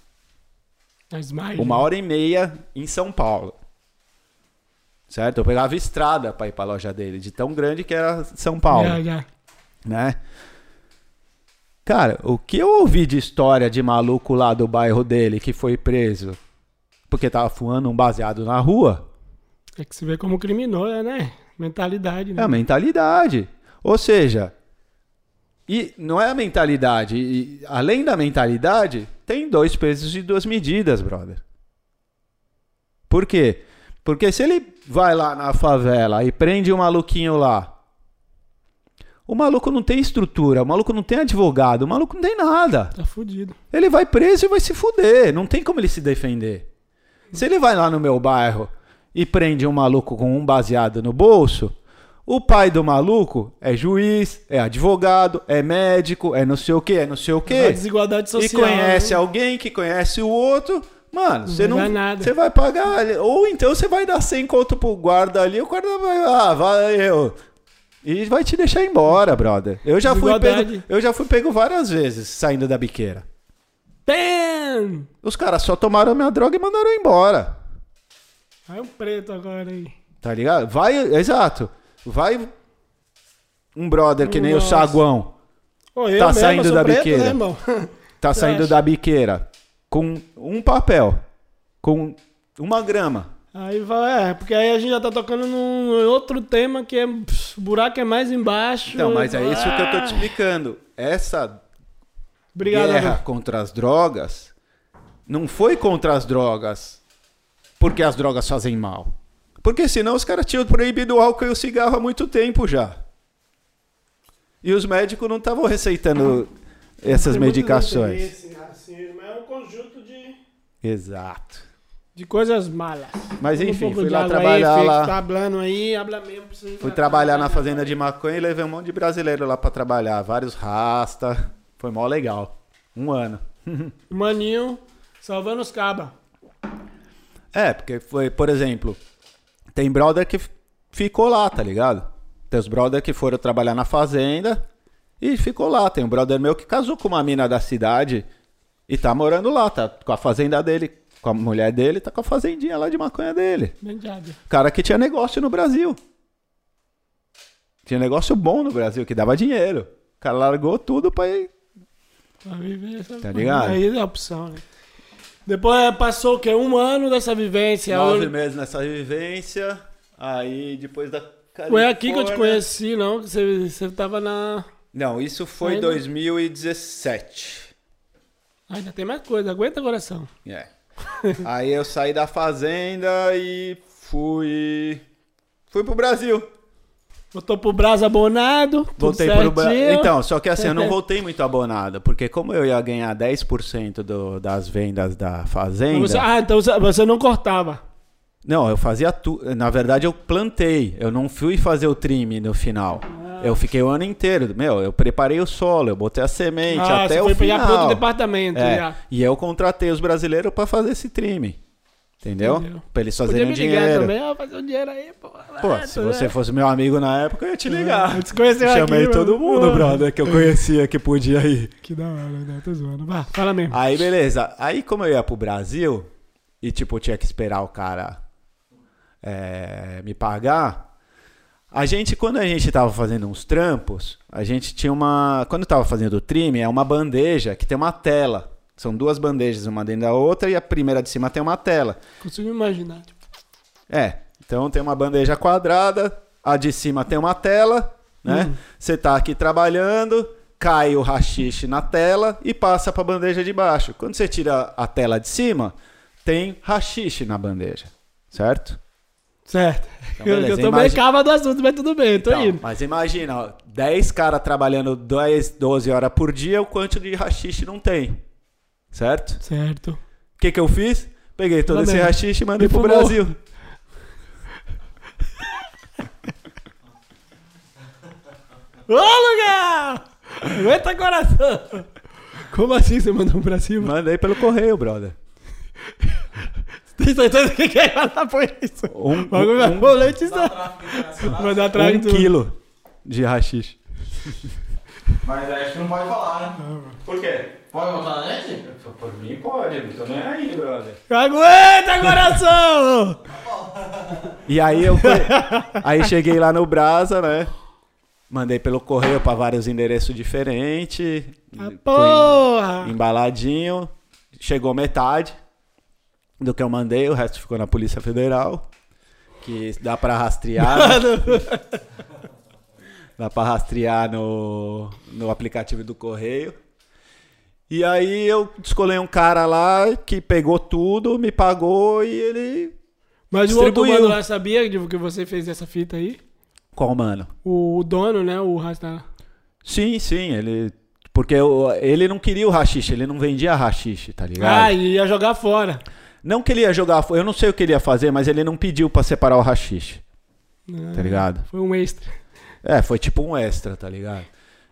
S1: Mais.
S2: Uma hora e meia em São Paulo. Certo? Eu pegava estrada pra ir pra loja dele, de tão grande que era São Paulo.
S1: Já, já.
S2: né? Cara, o que eu ouvi de história de maluco lá do bairro dele que foi preso porque tava fumando um baseado na rua,
S1: É que você vê como criminoso, né? Mentalidade, né?
S2: é a mentalidade. Ou seja, e não é a mentalidade, e além da mentalidade, tem dois pesos e duas medidas, brother. Por quê? Porque se ele vai lá na favela e prende um maluquinho lá, o maluco não tem estrutura, o maluco não tem advogado, o maluco não tem nada.
S1: Tá fudido.
S2: Ele vai preso e vai se fuder. Não tem como ele se defender. Se ele vai lá no meu bairro e prende um maluco com um baseado no bolso, o pai do maluco é juiz, é advogado, é médico, é não sei o que, é não sei o que.
S1: desigualdade
S2: E
S1: social.
S2: conhece
S1: né?
S2: alguém que conhece o outro. Mano, você não.
S1: vai.
S2: Você vai pagar. ali- Ou então você vai dar 100 conto pro guarda ali, o guarda vai. Ah, valeu. E vai te deixar embora, brother. Eu já fui pego, eu já fui pego várias vezes saindo da biqueira.
S1: Bam!
S2: Os caras só tomaram minha droga e mandaram embora.
S1: Vai um preto agora aí.
S2: Tá ligado? Vai, exato. Vai um brother que nem o
S1: Nossa.
S2: Saguão.
S1: Ô, eu
S2: Tá saindo da
S1: preto,
S2: biqueira.
S1: Né?
S2: Tá saindo
S1: acha?
S2: da biqueira com um papel, com uma grama.
S1: Aí vai, é, porque aí a gente já tá tocando num outro tema que é. pss, o buraco é mais embaixo.
S2: Então, mas é isso que eu tô te
S1: Ah,
S2: explicando. Essa
S1: Obrigado,
S2: guerra
S1: Adolfo.
S2: contra as drogas não foi contra as drogas porque as drogas fazem mal. Porque senão os caras tinham proibido o álcool e o cigarro há muito tempo já. E os médicos não estavam receitando essas medicações.
S1: interesses, assim, mas é um conjunto de.
S2: Exato.
S1: De coisas malas.
S2: Mas
S1: um
S2: enfim,
S1: pouco
S2: fui lá trabalhar
S1: aí,
S2: lá.
S1: Tá hablando aí, habla mesmo.
S2: Fui trabalhar na fazenda de maconha e levei um monte de brasileiro lá pra trabalhar. Vários rasta. Foi mó legal. Um ano.
S1: Maninho, salvando os cabas.
S2: É, porque foi, por exemplo, tem brother que ficou lá, tá ligado? Tem os brother que foram trabalhar na fazenda e ficou lá. Tem um brother meu que casou com uma mina da cidade e tá morando lá, tá com a fazenda dele, com a mulher dele, tá com a fazendinha lá de maconha dele.
S1: Verdade.
S2: Cara que tinha negócio no Brasil. Tinha negócio bom no Brasil, que dava dinheiro. O cara largou tudo pra ir.
S1: Pra viver essa
S2: Tá ligado?
S1: Aí é a opção, né? Depois passou o quê? Um ano dessa vivência.
S2: Nove
S1: Eu-
S2: meses nessa vivência. Aí depois da.
S1: Foi aqui que eu te conheci, não? Você, você tava na.
S2: Não, isso foi
S1: Ainda?
S2: 2017.
S1: Ah, ainda tem mais coisa, aguenta coração.
S2: É. Aí eu saí da fazenda e fui. Fui pro Brasil.
S1: Voltou pro Brasa abonado,
S2: Voltei pro Brasil. Então, só que assim, eu não voltei muito abonado, porque como eu ia ganhar 10% do, das vendas da fazenda.
S1: Você- ah, então você- você não cortava.
S2: Não, eu fazia tudo. Na verdade, eu plantei. Eu não fui fazer o trim no final.
S1: Ah.
S2: Eu fiquei o ano inteiro. Meu, eu preparei o solo, eu botei a semente
S1: ah,
S2: até
S1: você
S2: o
S1: foi pegar pro outro
S2: final.
S1: departamento.
S2: É,
S1: já.
S2: e eu contratei os brasileiros pra fazer esse trim. Entendeu?
S1: Entendeu.
S2: Pra eles
S1: Podia
S2: fazerem
S1: me ligar
S2: dinheiro.
S1: também, ó, fazer um dinheiro aí, pô.
S2: Pô, se
S1: né?
S2: você fosse meu amigo na época, eu ia te ligar.
S1: Eu te conheceu
S2: Chamei
S1: aqui,
S2: todo
S1: mano.
S2: mundo,
S1: Pô.
S2: brother, que eu conhecia que podia ir.
S1: Que da hora, né? Tô zoando. Fala mesmo.
S2: Aí, beleza. Aí, como eu ia pro Brasil e, tipo, tinha que esperar o cara é, me pagar, a gente, quando a gente tava fazendo uns trampos, a gente tinha uma. Quando tava fazendo o trim, é uma bandeja que tem uma tela. São duas bandejas, uma dentro da outra, e a primeira de cima tem uma tela.
S1: Consigo imaginar. Tipo,
S2: É, então tem uma bandeja quadrada, a de cima tem uma tela, né? Você tá aqui trabalhando, cai o rachixe na tela e passa pra bandeja de baixo. Quando você tira a tela de cima, tem rachixe na bandeja, certo?
S1: Certo.
S2: Então,
S1: eu,
S2: beleza,
S1: eu tô
S2: imagina-
S1: cava do assunto, mas tudo bem, tô
S2: Então,
S1: indo.
S2: mas imagina, ó, 10 caras trabalhando 10, 12 horas por dia, o quanto de rachixe não tem, certo?
S1: Certo.
S2: O que que eu fiz? Peguei todo esse rachixe e mandei
S1: E
S2: pro
S1: fumou.
S2: Brasil.
S1: Ô, lugar! Aguenta coração! Como assim você mandou pra cima?
S2: Mandei pelo correio, brother.
S1: Tem certeza que quer falar por isso?
S2: Um,
S1: O bagulho vai
S2: um-
S1: monetizar. Vai dar atrás
S2: um
S1: do...
S2: quilo de rachixe.
S3: Mas acho que não pode falar, né?
S2: Por quê?
S3: Pode botar na net?
S2: Por mim pode, não tô nem aí, brother.
S1: Aguenta coração!
S2: E aí eu aí cheguei lá no Brasa, né? Mandei pelo correio pra vários endereços diferentes.
S1: Ah,
S2: Foi
S1: porra!
S2: embaladinho. Chegou metade do que eu mandei, o resto ficou na Polícia Federal. Que dá pra rastrear.
S1: Mano,
S2: Dá pra rastrear no, no aplicativo do correio. E aí eu escolhi um cara lá que pegou tudo, me pagou e ele.
S1: Mas o outro mano lá sabia de que você fez essa fita aí?
S2: Qual mano?
S1: O dono, né? O Rasta.
S2: Sim, sim, ele. Porque ele não queria o rachixe, ele não vendia rachixe, tá ligado?
S1: Ah, e ia jogar fora.
S2: Não que ele ia jogar, eu não sei o que ele ia fazer, mas ele não pediu pra separar o rachixe, tá ligado?
S1: Foi um extra.
S2: É, foi tipo um extra, tá ligado?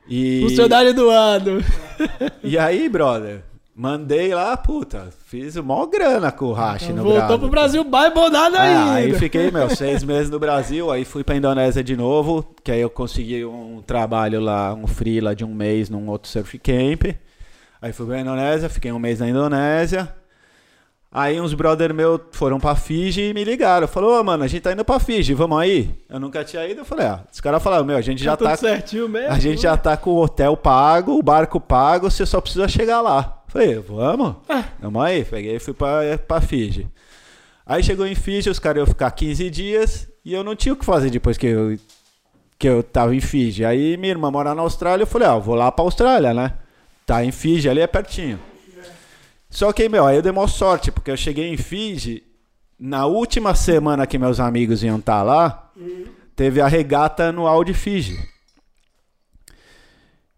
S2: E,
S1: Funcionário do ano.
S2: e aí, brother, mandei lá, puta, fiz mó grana com o hash no
S1: Voltou
S2: Brasa.
S1: pro Brasil mais bonado
S2: Ah,
S1: ainda.
S2: aí fiquei, meu, seis meses no Brasil, aí fui pra Indonésia de novo, que aí eu consegui um trabalho lá, um freela de um mês num outro surf camp. Aí fui pra Indonésia, fiquei um mês na Indonésia. Aí uns brother meu foram pra Fiji e me ligaram. Falou, ô mano, a gente tá indo pra Fiji, vamos aí? Eu nunca tinha ido, eu falei, ah, os caras falaram, meu, a gente já
S1: tudo
S2: tá.
S1: certinho mesmo.
S2: A gente já tá com o hotel pago, o barco pago, você só precisa chegar lá. Falei, vamos?
S1: Ah.
S2: Vamos aí. Peguei e fui pra, pra Fiji. Aí chegou em Fiji, os caras iam ficar 15 dias e eu não tinha o que fazer depois que eu, que eu tava em Fiji. Aí minha irmã mora na Austrália, eu falei, ah, eu vou lá pra Austrália, né? Tá em Fiji, ali é pertinho. Só que, meu, aí eu dei maior sorte, porque eu cheguei em Fiji, na última semana que meus amigos iam estar lá, teve a regata anual de Fiji.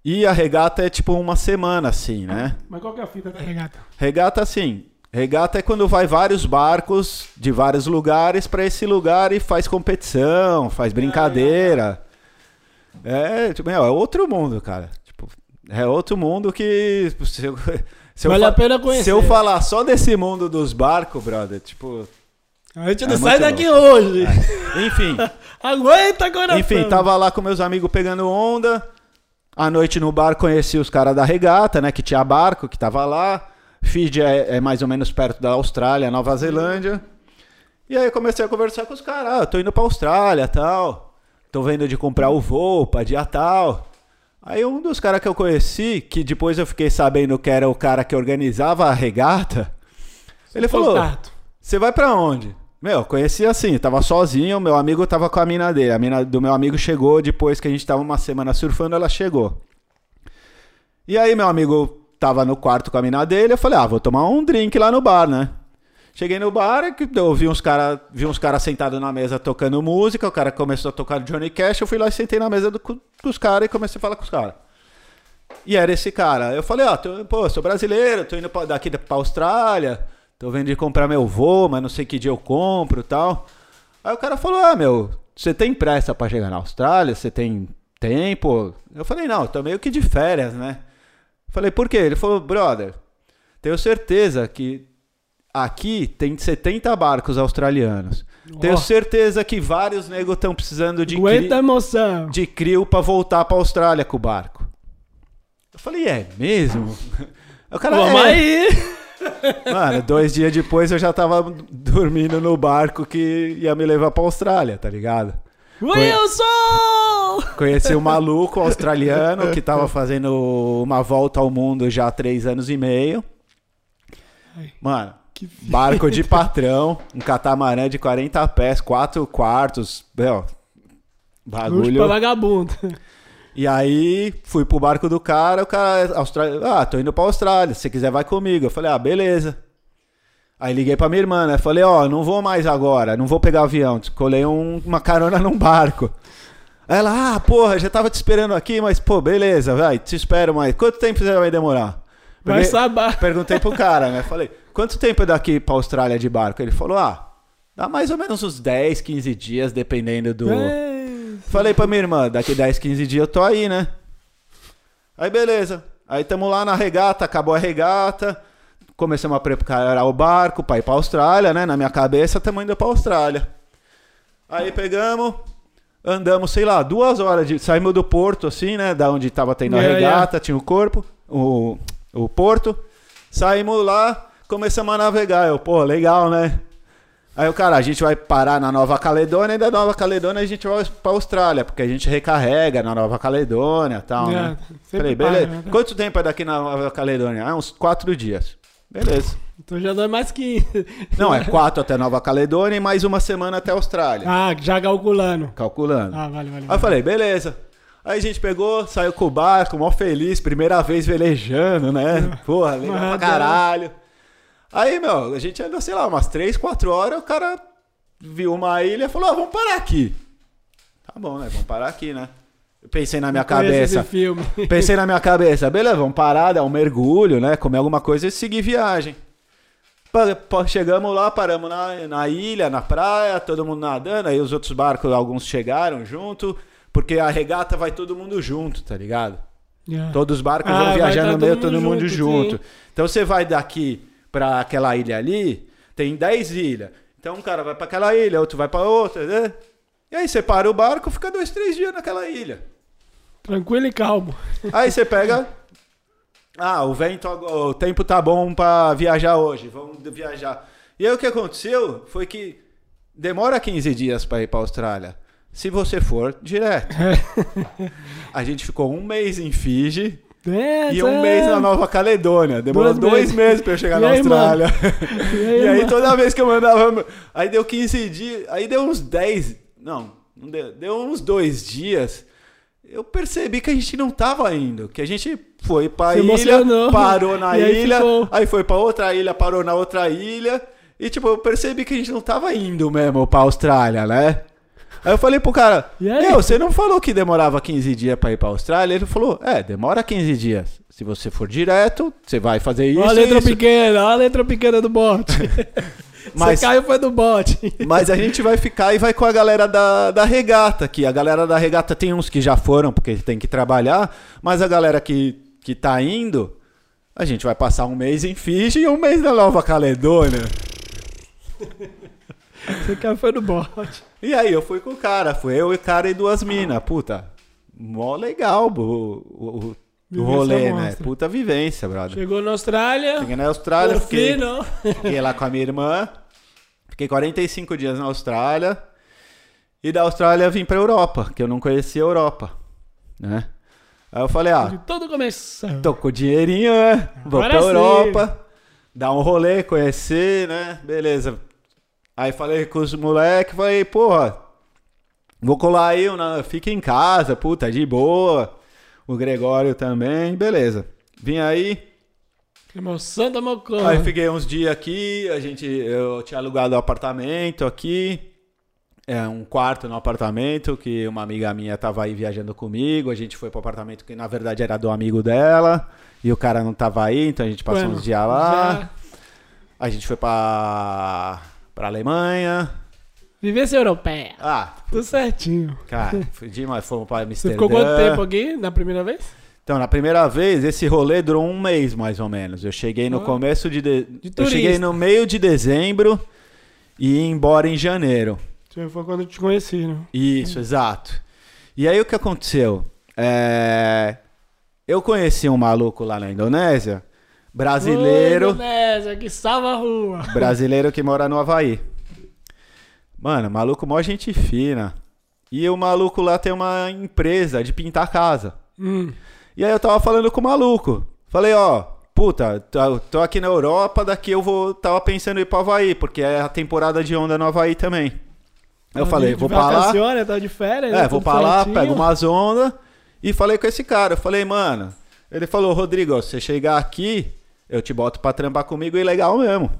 S2: E a regata é tipo uma semana, assim, né?
S1: Mas qual que é a fita da regata?
S2: Regata, assim, Regata é quando vai vários barcos de vários lugares pra esse lugar e faz competição, faz brincadeira. É, tipo, meu, é outro mundo, cara. Tipo, é outro mundo que. Se
S1: Vale a pena conhecer.
S2: Se eu falar só desse mundo dos barcos, brother, tipo.
S1: A gente
S2: É
S1: não
S2: muito
S1: sai daqui
S2: louco.
S1: hoje.
S2: Enfim.
S1: Aguenta, coração.
S2: Enfim, tava lá com meus amigos pegando onda. À noite no bar conheci os caras da regata, né? Que tinha barco, que tava lá. Fiji é, é mais ou menos perto da Austrália, Nova Zelândia. E aí eu comecei a conversar com os caras. Ah, eu tô indo pra Austrália tal. Tô vendo de comprar o voo pra dia tal. Aí um dos caras que eu conheci, que depois eu fiquei sabendo que era o cara que organizava a regata, ele falou: você vai pra onde? Meu, conheci assim, tava sozinho, meu amigo tava com a mina dele. A mina do meu amigo chegou depois que a gente tava uma semana surfando, ela chegou. E aí meu amigo tava no quarto com a mina dele, eu falei: "Ah, vou tomar um drink lá no bar, né?" Cheguei no bar, eu vi uns caras cara sentados na mesa tocando música, o cara começou a tocar Johnny Cash, eu fui lá e sentei na mesa do- com os caras e comecei a falar com os caras. E era esse cara. Eu falei, ó, tô- pô, sou brasileiro, tô indo pra- daqui pra Austrália, tô vendo de comprar meu voo, mas não sei que dia eu compro e tal. Aí o cara falou, ah, meu, você tem pressa pra chegar na Austrália? Você tem tempo? Eu falei, não, tô meio que de férias, né? Falei, por quê? Ele falou, brother, tenho certeza que aqui tem 70 barcos australianos. Tenho
S1: Ó.
S2: certeza que vários negros estão precisando de, cri-
S1: emoção.
S2: de crio pra voltar pra Austrália com o barco. Eu falei, é mesmo? O cara,
S1: Vamos
S2: é.
S1: aí.
S2: Mano, dois dias depois eu já tava dormindo no barco que ia me levar pra Austrália, tá ligado?
S1: Wilson!
S2: Conheci um maluco australiano que tava fazendo uma volta ao mundo já há três anos e meio. Mano, barco de patrão, um catamarã de 40 pés, quatro quartos, meu, bagulho.
S1: pra vagabundo.
S2: E aí fui pro barco do cara, o cara, Austrália, ah, tô indo pra Austrália, se você quiser vai comigo. Eu falei, ah, beleza. Aí liguei pra minha irmã, né? Falei, ó, não vou mais agora, não vou pegar avião. Colei um- uma carona num barco. Ela, ah, porra, já tava te esperando aqui, mas, pô, beleza, vai, te espero mais. Quanto tempo você vai demorar?
S1: Vai saber.
S2: Perguntei pro cara, né? Falei, quanto tempo é daqui pra Austrália de barco? Ele falou, ah, dá mais ou menos uns 10, 15 dias, dependendo do...
S1: É,
S2: Falei pra minha irmã, daqui 10, 15 dias eu tô aí, né? Aí beleza. Aí tamo lá na regata, acabou a regata. Começamos a preparar o barco pra ir pra Austrália, né? Na minha cabeça, tamo indo pra Austrália. Aí pegamos, andamos, sei lá, duas horas de. Saímos do porto, assim, né? Da onde tava tendo a
S1: Yeah,
S2: regata, tinha o corpo, o, o porto. Saímos lá, começamos a navegar. Eu, pô, legal, né? Aí o cara, a gente vai parar na Nova Caledônia e da Nova Caledônia a gente vai pra Austrália, porque a gente recarrega na Nova Caledônia e tal,
S1: É,
S2: né? Falei,
S1: para,
S2: beleza.
S1: né?
S2: Quanto tempo é daqui na Nova Caledônia? Ah, uns quatro dias. Beleza.
S1: Então já dá mais que.
S2: Não, é quatro até Nova Caledônia e mais uma semana até Austrália.
S1: Ah, já calculando.
S2: Calculando.
S1: Ah, vale, vale.
S2: Aí eu
S1: vale.
S2: falei, beleza. Aí a gente pegou, saiu com o barco, mó feliz, primeira vez velejando, né? Porra, legal pra caralho. Aí, meu, a gente andou, sei lá, umas 3, 4 horas, o cara viu uma ilha e falou, ah, vamos parar aqui. Tá bom, né? Vamos parar aqui, né? Eu pensei na minha
S1: Conheço
S2: cabeça.
S1: Esse filme.
S2: Pensei na minha cabeça, beleza, vamos parar, dar um mergulho, né? Comer alguma coisa e seguir viagem. Chegamos lá, paramos na, na ilha, na praia, todo mundo nadando. Aí os outros barcos, alguns chegaram junto, porque a regata vai todo mundo junto, tá ligado?
S1: Yeah.
S2: Todos os barcos
S1: Ah,
S2: vão viajando
S1: tá
S2: no meio,
S1: todo
S2: todo
S1: mundo junto,
S2: junto. Então você vai daqui pra aquela ilha ali, tem 10 ilhas. Então um cara vai pra aquela ilha, outro vai pra outra, né? E aí você para o barco, fica dois, três dias naquela ilha.
S1: Tranquilo e calmo.
S2: Aí você pega. Ah, o vento, o tempo tá bom pra viajar hoje, vamos viajar. E aí o que aconteceu foi que demora 15 dias pra ir pra Austrália. Se você for direto. A gente ficou um mês em Fiji
S1: É,
S2: e um
S1: é.
S2: mês na Nova Caledônia. Demorou
S1: Dois
S2: dois,
S1: meses.
S2: meses pra eu chegar
S1: E
S2: na
S1: aí,
S2: Austrália.
S1: E aí,
S2: E aí toda vez que eu mandava. Aí deu 15 dias. Aí deu uns 10. Não, não deu, deu uns dois dias. Eu percebi que a gente não tava indo. Que a gente foi pra ilha,
S1: emocionou.
S2: parou na
S1: aí
S2: ilha,
S1: ficou.
S2: aí foi pra outra ilha, parou na outra ilha. E tipo, eu percebi que a gente não tava indo mesmo pra Austrália, né? Aí eu falei pro cara, meu, você não falou que demorava 15 dias pra ir pra Austrália? Ele falou, é, demora 15 dias. Se você for direto, você vai fazer isso
S1: Olha a letra
S2: isso.
S1: pequena, olha a letra pequena do bot.
S2: Mas-
S1: Você caiu foi do bot.
S2: Mas a gente vai ficar e vai com a galera da, da regata, que a galera da regata tem uns que já foram, porque tem que trabalhar, mas a galera que, que tá indo, a gente vai passar um mês em Fiji e um mês na Nova Caledônia.
S1: Você caiu foi do bot.
S2: E aí eu fui com o cara, fui eu e o cara e duas minas, puta. Mó legal o, o, o- rolê, né? Puta vivência, brother.
S1: Chegou na Austrália.
S2: Cheguei na Austrália,
S1: por
S2: fiquei,
S1: fim, não.
S2: fiquei lá com a minha irmã, fiquei 45 dias na Austrália, e da Austrália vim pra Europa, que eu não conhecia a Europa, né? Aí eu falei, ah,
S1: De todo começo.
S2: tô com dinheirinho, né? Vou
S1: Agora
S2: pra
S1: sim.
S2: Europa, dar um rolê, conhecer, né? Beleza. Aí falei com os moleques, falei, porra, vou colar aí, fica em casa, puta, de boa. O Gregório também, beleza. Vim aí,
S1: Emoção da Mocó.
S2: Aí fiquei uns dias aqui, a gente, eu tinha alugado um apartamento aqui, é, um quarto no apartamento, que uma amiga minha tava aí viajando comigo, a gente foi pro apartamento que na verdade era do amigo dela, e o cara não tava aí, então a gente passou
S1: Bueno,
S2: uns dias lá,
S1: já-
S2: a gente foi pra, pra Alemanha,
S1: Vivência europeia.
S2: ah,
S1: Tudo certinho.
S2: cara, fui demais, fomos pra
S1: Você
S2: Amsterdã.
S1: ficou quanto tempo aqui na primeira vez?
S2: Então, na primeira vez, esse rolê durou um mês mais ou menos. Eu cheguei no
S1: Ah.
S2: começo de, de... eu
S1: turista.
S2: cheguei no meio de dezembro e ia embora em janeiro.
S1: Foi quando eu te conheci, né?
S2: Isso, exato. E aí o que aconteceu? É, Eu conheci um maluco lá na Indonésia,
S1: Ô,
S2: brasileiro,
S1: Indonésia, que salva a rua.
S2: brasileiro que mora no Havaí. Mano, maluco mó gente fina. E o maluco lá tem uma empresa de pintar casa.
S1: Hum.
S2: E aí eu tava falando com o maluco. Falei, ó, puta, tô, aqui na Europa, daqui eu vou. Tava pensando em ir pro Havaí, porque é a temporada de onda no Havaí também. Eu
S1: Tá
S2: falei, vou pra lá.
S1: Tá de férias.
S2: É,
S1: né?
S2: vou pra lá, pego umas ondas. E falei com esse cara. Eu falei, mano. Ele falou, Rodrigo, se você chegar aqui, eu te boto pra trampar comigo e legal mesmo.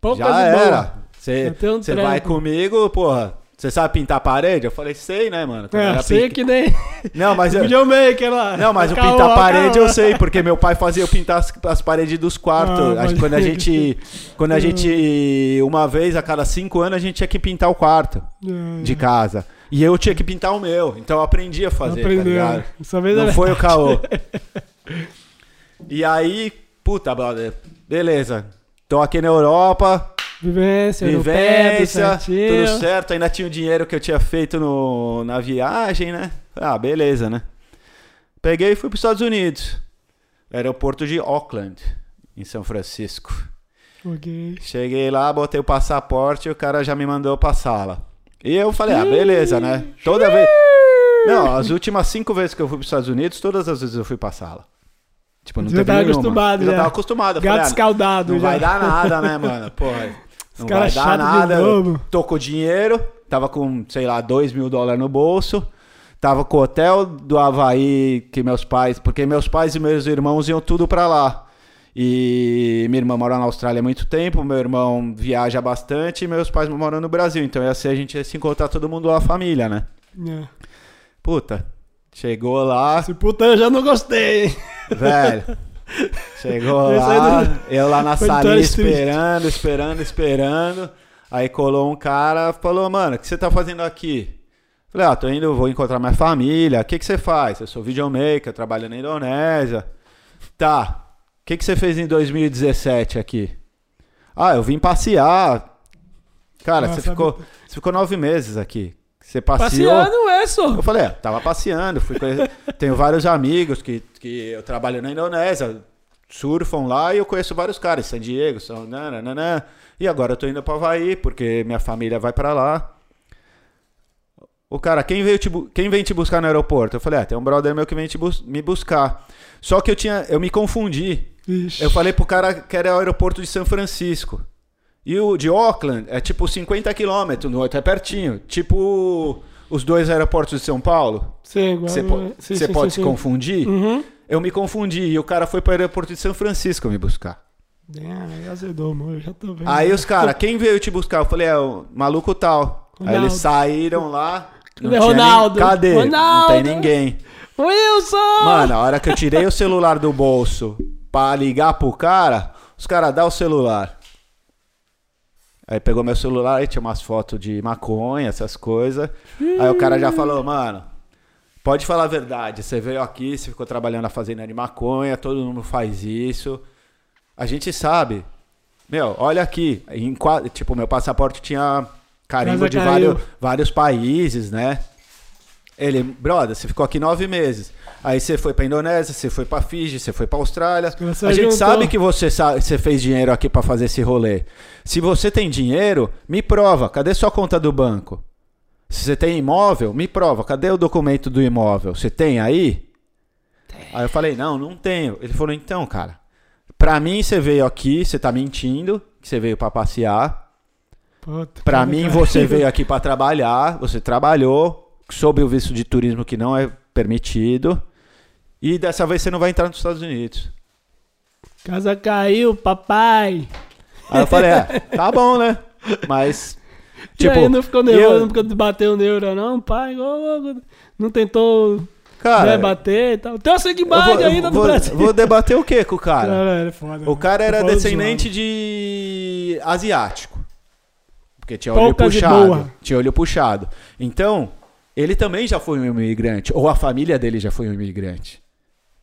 S1: Poucas
S2: Já era. Você
S1: um
S2: vai comigo, porra. Você sabe pintar parede? Eu falei, sei, né, mano? Quando
S1: É, sei que nem
S2: Não, mas eu...
S1: videomaker lá.
S2: Não, mas o
S1: Caô,
S2: pintar parede eu sei, porque meu pai fazia eu pintar as, as paredes dos quartos.
S1: Ah,
S2: quando a gente. Quando a gente. Uma vez a cada cinco anos a gente tinha que pintar o quarto
S1: É,
S2: de casa. E eu tinha que pintar o meu. Então eu aprendi a fazer, tá
S1: Aprendeu. vez
S2: Não
S1: é
S2: foi o caô. E aí, puta, brother, beleza. Tô aqui na Europa,
S1: Vivência, tudo
S2: vivência,
S1: certinho.
S2: tudo certo. Ainda tinha o dinheiro que eu tinha feito no, na viagem, né? Ah, beleza, né? Peguei e fui para os Estados Unidos. Aeroporto de Auckland, em São Francisco.
S1: Ok.
S2: Cheguei lá, botei o passaporte e o cara já me mandou pra sala. E eu falei, ah, beleza, né? Toda vez. Não, as últimas cinco vezes que eu fui para os Estados Unidos, todas as vezes eu fui pra sala. Tipo, não teve
S1: tava
S2: nenhuma.
S1: acostumado
S2: eu já
S1: já.
S2: tava acostumado. Eu
S1: Gato
S2: falei, ah,
S1: escaldado
S2: não
S1: já.
S2: vai dar nada, né, mano? Porra, não vai dar nada. com dinheiro, tava com, sei lá, dois mil dólares no bolso. Tava com o hotel do Havaí que meus pais... Porque meus pais e meus irmãos iam tudo pra lá. E minha irmã mora na Austrália há muito tempo, meu irmão viaja bastante e meus pais moram no Brasil. Então ia ser a gente ia se encontrar todo mundo lá, a família, né?
S1: É.
S2: Puta, chegou lá...
S1: Esse puta eu já não gostei.
S2: Velho. Chegou lá,
S1: do-
S2: eu lá na
S1: foi do
S2: salinha esperando, esperando, esperando. Aí colou um cara, falou, mano, o que você tá fazendo aqui? Falei, ah, tô indo, vou encontrar minha família. O que que você faz? Eu sou videomaker, trabalho na Indonésia. Tá. O que que você fez em 2017 aqui? Ah, eu vim passear. Cara,
S1: Nossa,
S2: você ficou, você ficou nove meses aqui. Você passeou.
S1: Passeando é, só.
S2: Eu falei, é, tava passeando, fui conhe- tenho vários amigos que, que eu trabalho na Indonésia, surfam lá e eu conheço vários caras, San Diego, São nananana, e agora eu tô indo para Havaí porque minha família vai para lá. O cara, quem veio te quem vem te buscar no aeroporto? Eu falei, é, tem um brother meu que vem te bus- me buscar. Só que eu tinha, eu me confundi.
S1: Ixi.
S2: Eu falei pro cara que era o aeroporto de São Francisco. E o de Auckland é tipo 50 quilômetros, no outro é pertinho. Tipo os dois aeroportos de São Paulo.
S1: Sim, igual-
S2: Você po-
S1: sim,
S2: você
S1: sim,
S2: pode
S1: sim,
S2: se
S1: sim.
S2: confundir?
S1: Uhum.
S2: Eu me confundi e o cara foi para o aeroporto de São Francisco me buscar.
S1: É, aí azedou, mano. Eu já tô vendo.
S2: Aí os caras, quem veio te buscar? Eu falei, é o maluco tal. Aí
S1: Ronaldo.
S2: eles saíram lá. Não
S1: Cadê
S2: tinha nem-
S1: Ronaldo?
S2: Cadê? Não
S1: Ronaldo!
S2: tem ninguém.
S1: Wilson!
S2: Mano, a hora que eu tirei o celular do bolso pra ligar pro cara, os caras dão o celular. Aí pegou meu celular e tinha umas fotos de maconha, essas coisas. Aí o cara já falou, mano, pode falar a verdade. Você veio aqui, você ficou trabalhando na fazenda de maconha, todo mundo faz isso. A gente sabe. Meu, olha aqui. Em, tipo, meu passaporte tinha carimbo de vários, vários países, né? Ele, brother, você ficou aqui nove meses. Aí você foi pra Indonésia, você foi pra Fiji, você foi pra Austrália.
S1: caras
S2: A gente
S1: juntou.
S2: sabe que você, você fez dinheiro aqui pra fazer esse rolê. Se você tem dinheiro, me prova. Cadê sua conta do banco? Se você tem imóvel, me prova. Cadê o documento do imóvel? Você tem aí? Aí eu falei, não, não tenho. Ele falou, então, cara, pra mim você veio aqui, você tá mentindo, que você veio pra passear.
S1: Cara,
S2: mim,
S1: cara.
S2: você veio aqui pra trabalhar, você trabalhou, sob o visto de turismo que não é permitido, e dessa vez você não vai entrar nos Estados Unidos.
S1: Casa caiu, papai.
S2: Aí eu falei, é, tá bom, né? Mas,
S1: e
S2: tipo,
S1: aí, não ficou nervoso,
S2: eu-
S1: ficou bateu o neuro, não, pai? Não tentou
S2: cara,
S1: né, bater e tal. Tem seguidade
S2: vou,
S1: ainda do
S2: vou-
S1: Brasil.
S2: vou debater o que com o cara?
S1: Cara, era foda,
S2: O cara era
S1: Tô falando
S2: descendente
S1: zoado.
S2: de asiático. Porque tinha olho
S1: Poucas e
S2: puxado. Tinha olho puxado. Então, ele também já foi um imigrante. Ou a família dele já foi um imigrante.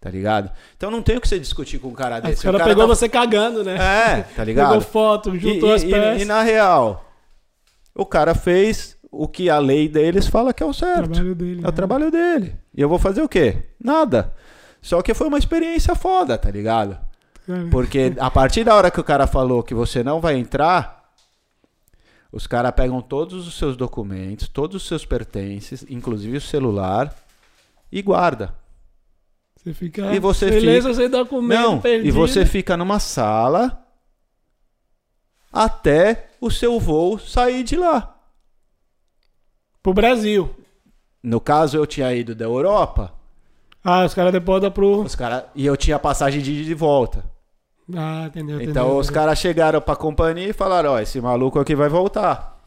S2: Tá ligado? Então não tem o que você discutir com um cara
S1: Aí
S2: desse.
S1: O cara,
S2: O cara
S1: pegou
S2: tá-
S1: você cagando, né?
S2: É, tá ligado?
S1: Pegou foto,
S2: E,
S1: juntou as
S2: e-
S1: peças.
S2: e na real, o cara fez o que a lei deles fala que é o certo.
S1: trabalho dele.
S2: É o
S1: né?
S2: trabalho dele. E eu vou fazer o quê? Nada. Só que foi uma experiência foda, tá ligado? Porque a partir da hora que o cara falou que você não vai entrar, os caras pegam todos os seus documentos, todos os seus pertences, inclusive o celular, e guarda.
S1: Você fica
S2: E você
S1: beleza
S2: fica-
S1: sem documento
S2: Não,
S1: perdido.
S2: e você fica numa sala até o seu voo sair de lá.
S1: Pro Brasil.
S2: No caso, eu tinha ido da Europa,
S1: Ah, os caras deportam pro...
S2: os cara, e eu tinha passagem de ida e de volta.
S1: Ah, entendeu, entendeu.
S2: Então os
S1: entendeu.
S2: caras chegaram pra companhia e falaram: Ó, esse maluco aqui vai voltar.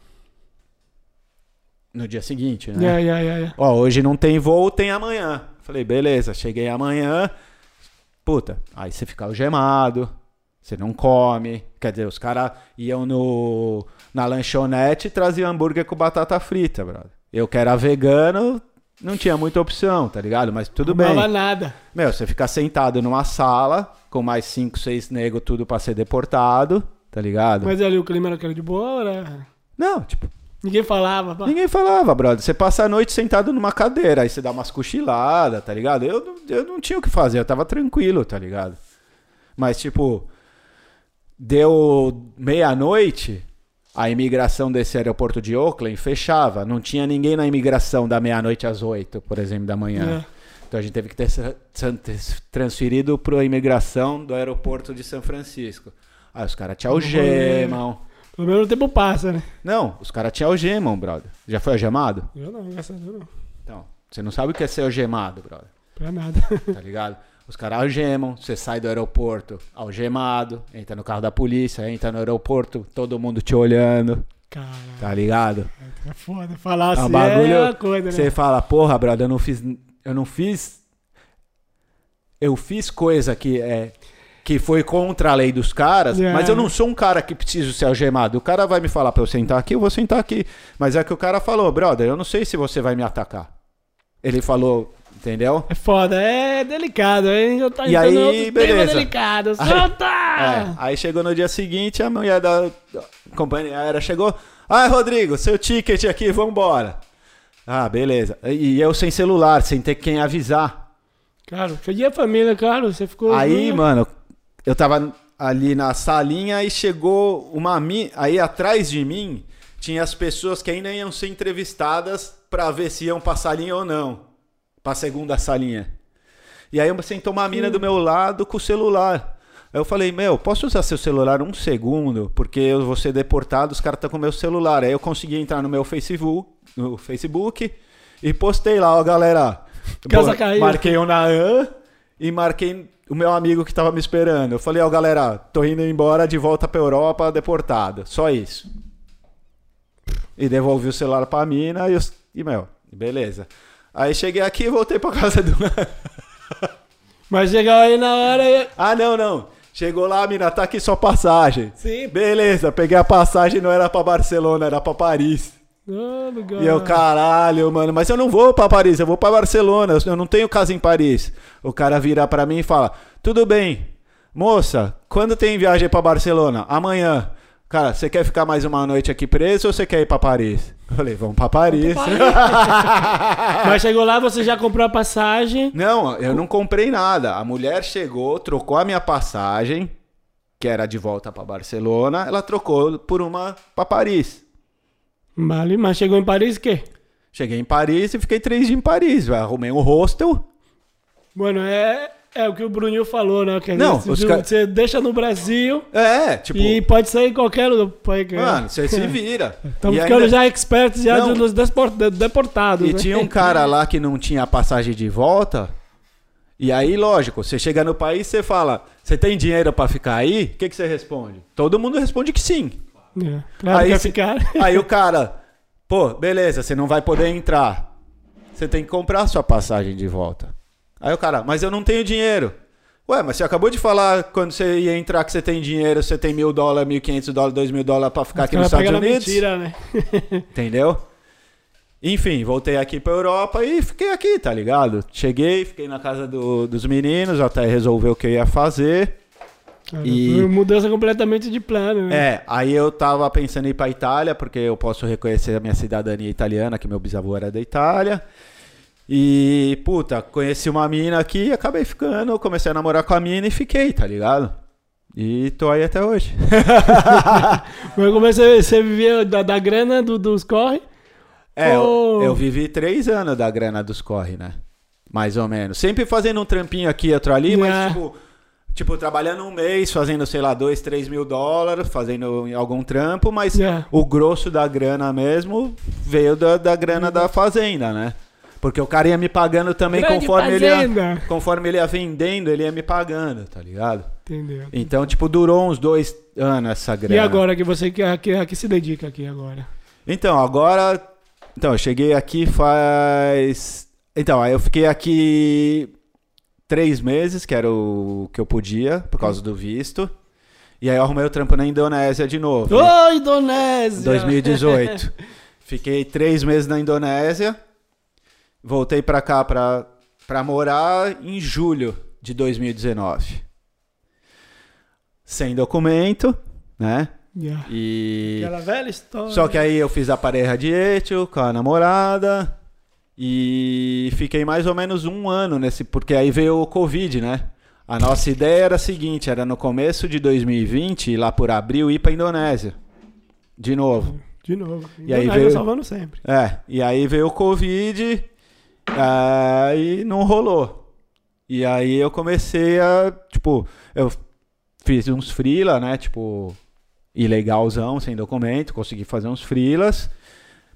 S2: No dia seguinte, né?
S1: Yeah, yeah, yeah, yeah.
S2: Ó, hoje não tem voo, tem amanhã. Falei, beleza, cheguei amanhã. Puta, aí você fica algemado, você não come. Quer dizer, os caras iam no, na lanchonete e traziam hambúrguer com batata frita, brother. Eu que era vegano, não tinha muita opção, tá ligado? Mas tudo
S1: Não
S2: bem.
S1: dava nada.
S2: Meu, você fica sentado numa sala com mais cinco, seis negros, tudo pra ser deportado, tá ligado?
S1: Mas ali o clima era aquele de boa, né?
S2: Não, tipo,
S1: Ninguém falava. pá.
S2: ninguém falava, brother. Você passa a noite sentado numa cadeira, aí você dá umas cochiladas, tá ligado? Eu, não- eu não tinha o que fazer, eu tava tranquilo, tá ligado? Mas, tipo, deu meia-noite, a imigração desse aeroporto de Oakland fechava. Não tinha ninguém na imigração da meia-noite às oito, por exemplo, da manhã.
S1: É.
S2: Então a gente teve que ter tra- tran- ter transferido para a imigração do aeroporto de São Francisco. Aí os caras te algemam.
S1: Pelo menos o tempo passa, né?
S2: Não, os caras te algemam, brother. Já foi algemado?
S1: Eu não, graças a Deus não.
S2: Então, você não sabe o que é ser algemado, brother.
S1: Pra nada.
S2: Tá ligado? Os caras algemam, você sai do aeroporto algemado, entra no carro da polícia, entra no aeroporto, todo mundo te olhando,
S1: Caralho,
S2: tá ligado?
S1: é foda. Falar
S2: É
S1: assim
S2: um bagulho.
S1: é uma coisa, né?
S2: Você fala, porra, brother, eu não fiz. Eu não fiz. Eu fiz coisa que é. Que foi contra a lei dos caras,
S1: É.
S2: mas eu não sou um cara que preciso ser algemado. O cara vai me falar pra eu sentar aqui, eu vou sentar aqui. Mas é que o cara falou, brother, eu não sei se você vai me atacar. Ele falou, entendeu?
S1: É foda, é delicado, hein? Já tá
S2: E aí, beleza.
S1: delicado.
S2: Aí-
S1: Solta!
S2: É, aí chegou no dia seguinte, a mulher da companhia aérea chegou. Ah, Rodrigo, seu ticket aqui, vambora. Ah, beleza. E eu sem celular, sem ter quem avisar.
S1: Cara, e a família, cara? Você ficou.
S2: Aí, mano, eu tava ali na salinha e chegou uma mi... aí atrás de mim tinha as pessoas que ainda iam ser entrevistadas pra ver se iam pra salinha ou não, pra segunda salinha. E aí sentou uma mina do meu lado com o celular. Aí eu falei, meu, posso usar seu celular um segundo? Porque eu vou ser deportado, os caras estão com meu celular. Aí eu consegui entrar no meu Facebook, no Facebook e postei lá, ó, galera.
S1: Casa
S2: Bo-
S1: caiu.
S2: Marquei o Naan e marquei o meu amigo que tava me esperando. Eu falei, ó, galera, tô indo embora de volta pra Europa deportado. Só isso. e devolvi o celular pra mina e, os, e meu, beleza. Aí cheguei aqui e voltei pra casa do.
S1: Mas chegou aí na hora e...
S2: ah, não, não. Chegou lá, mina, tá aqui sua passagem.
S1: Sim.
S2: Beleza, peguei a passagem, não era pra Barcelona, era pra Paris.
S1: Oh.
S2: E eu, caralho, mano, mas eu não vou pra Paris, eu vou pra Barcelona, eu não tenho casa em Paris. O cara vira pra mim e fala: Tudo bem, moça, quando tem viagem pra Barcelona? Amanhã. Cara, você quer ficar mais uma noite aqui preso ou você quer ir pra Paris? Eu falei: Vamos pra Paris.
S1: Mas chegou lá, você já comprou a passagem.
S2: não, eu não comprei nada. A mulher chegou, trocou a minha passagem, que era de volta pra Barcelona, ela trocou por uma pra Paris.
S1: Vale, mas chegou em Paris o quê?
S2: Cheguei em Paris e fiquei três dias em Paris. Arrumei um hostel.
S1: Bueno, é, é o que o Bruninho falou, né? Que
S2: Não,
S1: você,
S2: os ca-
S1: você deixa no Brasil
S2: É, tipo,
S1: e pode sair em qualquer lugar.
S2: Mano, você se vira.
S1: Estamos ficando
S2: ainda-
S1: já expertos já
S2: Não.
S1: de- deportados.
S2: E
S1: né?
S2: tinha um cara lá que não tinha passagem de volta. E aí, lógico, você chega no país, você fala, você tem dinheiro pra ficar aí? O que, que você responde? Todo mundo responde que sim.
S1: É, claro
S2: aí, se- aí o cara, pô, beleza, você não vai poder entrar. Você tem que comprar sua passagem de volta. Aí o cara, mas eu não tenho dinheiro. Ué, mas você acabou de falar quando você ia entrar que você tem dinheiro, você tem mil dólares, mil quinhentos dólares, dois mil dólares pra ficar aqui nos Estados Unidos.
S1: mentira, né?
S2: Entendeu? Enfim, voltei aqui pra Europa e fiquei aqui, tá ligado? Cheguei, fiquei na casa do- dos meninos até resolver o que eu ia fazer. E-
S1: Mudança completamente de plano, né?
S2: É, aí eu tava pensando em ir pra Itália, porque eu posso reconhecer a minha cidadania italiana, que meu bisavô era da Itália. E, puta, conheci uma mina aqui, acabei ficando, comecei a namorar com a mina e fiquei, tá ligado? E tô aí até hoje.
S1: Mas como é você, você vivia da, da grana do- dos corre?
S2: É,
S1: Oh.
S2: eu, eu vivi três anos da grana dos corre, né? Mais ou menos. Sempre fazendo um trampinho aqui, outro ali,
S1: É.
S2: mas tipo, tipo, trabalhando um mês, fazendo, sei lá, dois, três mil dólares, fazendo algum trampo, mas
S1: É.
S2: o grosso da grana mesmo veio da, da grana da fazenda, né? Porque o cara ia me pagando também
S1: Grande
S2: conforme ele, ia, conforme ele ia vendendo, ele ia me pagando, tá ligado?
S1: Entendeu?
S2: Então, tipo, durou uns dois anos essa grana.
S1: E agora que você que, que, que se dedica aqui agora?
S2: Então, agora. Então, eu cheguei aqui faz. Então, aí eu fiquei aqui três meses, que era o que eu podia, por causa do visto. E aí eu arrumei o trampo na Indonésia de novo.
S1: Ô, Indonésia!
S2: 2018. Fiquei três meses na Indonésia. Voltei pra cá pra, pra morar em julho de 2019. Sem documento, né?
S1: Yeah.
S2: E.
S1: Aquela velha história.
S2: Só que aí eu fiz a pareja de etio com a namorada e fiquei mais ou menos um ano nesse, porque aí veio o Covid, né? A nossa ideia era a seguinte, era no começo de 2020, lá por abril, ir pra Indonésia. De novo.
S1: De novo.
S2: E aí veio-
S1: salvando sempre.
S2: É, e aí veio o Covid aí não rolou. E aí eu comecei a, tipo, eu fiz uns freela, né, tipo, ilegalzão, sem documento, consegui fazer uns freelas,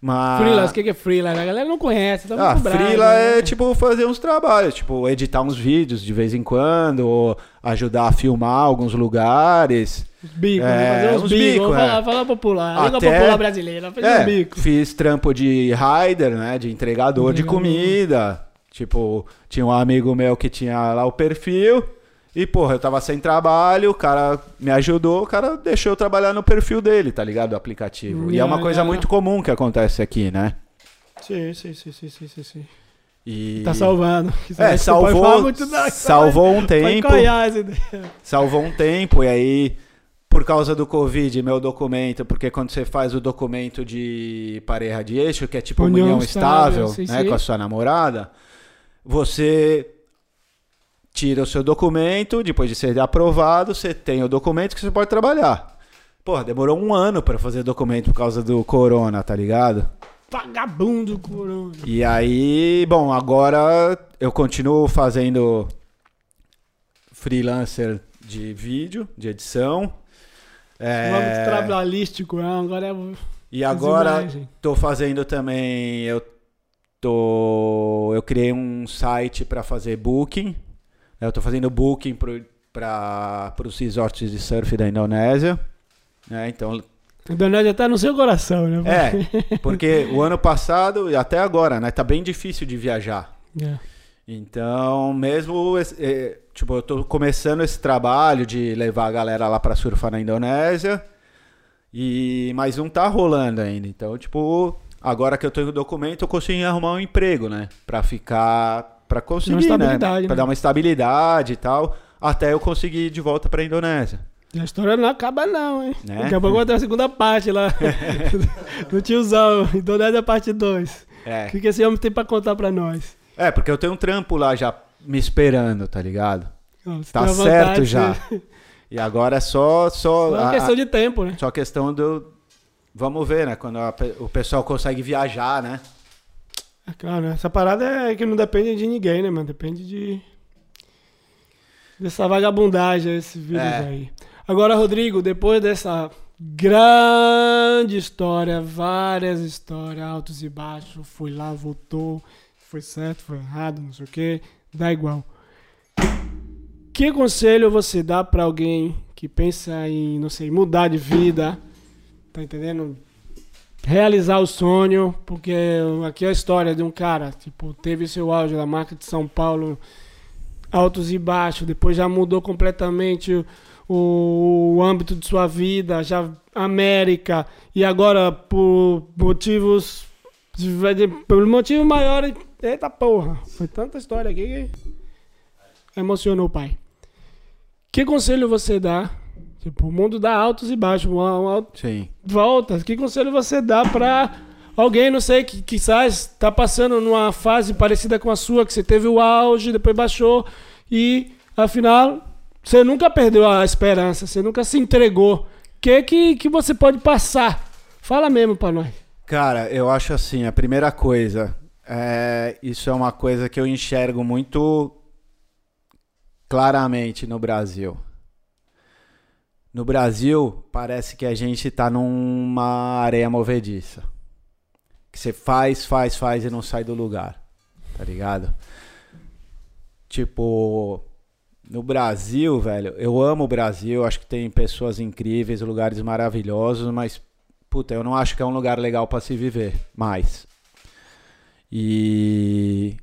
S2: mas...
S1: Freelance, o que é freelance? A galera não conhece, tá
S2: Ah,
S1: bravo,
S2: freela
S1: né?
S2: é tipo fazer uns trabalhos, tipo editar uns vídeos de vez em quando, ou ajudar a filmar alguns lugares.
S1: Os bicos,
S2: É,
S1: né? fazer uns
S2: uns
S1: bicos.
S2: bicos, é.
S1: falar, falar popular.
S2: Até-
S1: popular brasileira. Fez
S2: É,
S1: um bico.
S2: fiz trampo de rider, né? De entregador de
S1: Entregador.
S2: comida. Tipo, tinha um amigo meu que tinha lá o perfil. E, porra, eu tava sem trabalho, o cara me ajudou, o cara deixou eu trabalhar no perfil dele, tá ligado? Do aplicativo. e é uma coisa muito comum que acontece aqui, né?
S1: Sim, sim, sim, sim, sim, sim, sim.
S2: E...
S1: Tá salvando.
S2: É, salvou,
S1: muito, não,
S2: salvou um tempo. salvou um tempo e aí por causa do Covid, meu documento, porque quando você faz o documento de pareja de eixo, que é tipo
S1: União
S2: união
S1: estável,
S2: estável,
S1: sim,
S2: né,
S1: sim.
S2: com a sua namorada, você tira o seu documento, depois de ser aprovado, você tem o documento que você pode trabalhar. Porra, demorou um ano pra fazer documento por causa do corona, tá ligado?
S1: Vagabundo, corona.
S2: E aí, bom, agora eu continuo fazendo freelancer de vídeo, de edição. É,
S1: Vamos trabalhístico, não. Agora é.
S2: e agora tô fazendo também, eu tô, eu criei um site para fazer booking. Né? Eu tô fazendo booking para os resorts de surf da Indonésia. né? Então
S1: Indonésia tá no seu coração, né?
S2: É, porque o ano passado e até agora, né? Tá bem difícil de viajar.
S1: É.
S2: Então, mesmo, eh, tipo, eu tô começando esse trabalho de levar a galera lá pra surfar na Indonésia, e mas não tá rolando ainda. Então, tipo, agora que eu tenho o documento, eu consegui arrumar um emprego, né? Pra ficar, pra conseguir, né?
S1: estabilidade,
S2: Pra
S1: né?
S2: dar uma estabilidade e tal, até eu conseguir ir de volta pra Indonésia.
S1: E a história não acaba não, hein?
S2: Né?
S1: Daqui a pouco vai ter a segunda parte lá. do tiozão. Indonésia parte 2.
S2: É.
S1: O que, que esse homem tem pra contar pra nós?
S2: É, porque eu tenho um trampo lá já me esperando, tá ligado?
S1: Você
S2: Tá
S1: a
S2: certo já. E agora é só só
S1: Só uma
S2: a-
S1: questão de tempo, né?
S2: Só questão do. Vamos ver, né? Quando a o pessoal consegue viajar, né?
S1: É Claro, né? essa parada é que não depende de ninguém, né, mano? Depende de. dessa vagabundagem, esse vírus
S2: É.
S1: aí. Agora, Rodrigo, depois dessa grande história, várias histórias, altos e baixos, foi lá, voltou, foi certo, foi errado, não sei o que, dá igual. Que conselho você dá pra alguém que pensa em, não sei, mudar de vida, tá entendendo? Realizar o sonho, porque aqui é a história de um cara, tipo, teve seu auge na marca de São Paulo, altos e baixos, depois já mudou completamente o, o âmbito de sua vida, já América, e agora por motivos, pelo motivo maior, eita porra, foi tanta história aqui que emocionou o pai. Que conselho você dá? Tipo, o mundo dá altos e baixos, um, um alto
S2: Sim.
S1: volta, que conselho você dá pra alguém, não sei, que quizás tá passando numa fase parecida com a sua, que você teve o auge, depois baixou e afinal você nunca perdeu a esperança, você nunca se entregou. O que que que você pode passar? Fala mesmo pra nós.
S2: Cara, eu acho assim, a primeira coisa, é, isso é uma coisa que eu enxergo muito claramente no Brasil. No Brasil, parece que a gente tá numa areia movediça. Que você faz, faz, faz e não sai do lugar. Tá ligado? Tipo, no Brasil, velho, eu amo o Brasil, acho que tem pessoas incríveis, lugares maravilhosos, mas puta, eu não acho que é um lugar legal pra se viver mais. E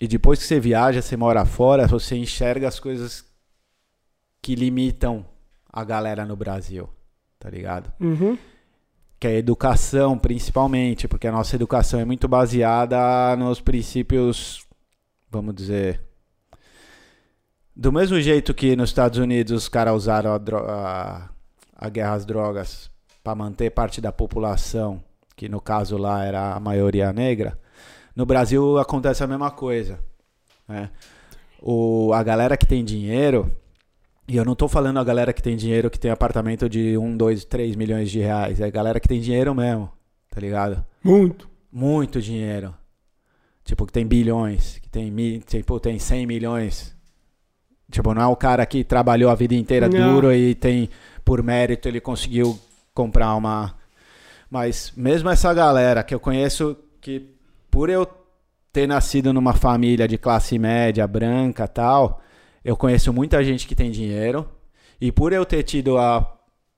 S2: e depois que você viaja, você mora fora, você enxerga as coisas que limitam a galera no Brasil, tá ligado?
S1: Uhum.
S2: Que é a educação, principalmente, porque a nossa educação é muito baseada nos princípios, vamos dizer, do mesmo jeito que nos Estados Unidos os caras usaram a, a- a guerra às drogas para manter parte da população, que no caso lá era a maioria negra, no Brasil acontece a mesma coisa. né? O, a galera que tem dinheiro, e eu não tô falando a galera que tem dinheiro que tem apartamento de 1, 2, 3 milhões de reais, é a galera que tem dinheiro mesmo, tá ligado?
S1: Muito.
S2: Muito dinheiro. Tipo, que tem bilhões, que tem, mi- tipo, tem 100 milhões. Tipo, não é o cara que trabalhou a vida inteira
S1: Não.
S2: duro e tem, por mérito, ele conseguiu comprar uma. Mas mesmo essa galera que eu conheço, que por eu ter nascido numa família de classe média, branca tal, eu conheço muita gente que tem dinheiro. E por eu ter tido a,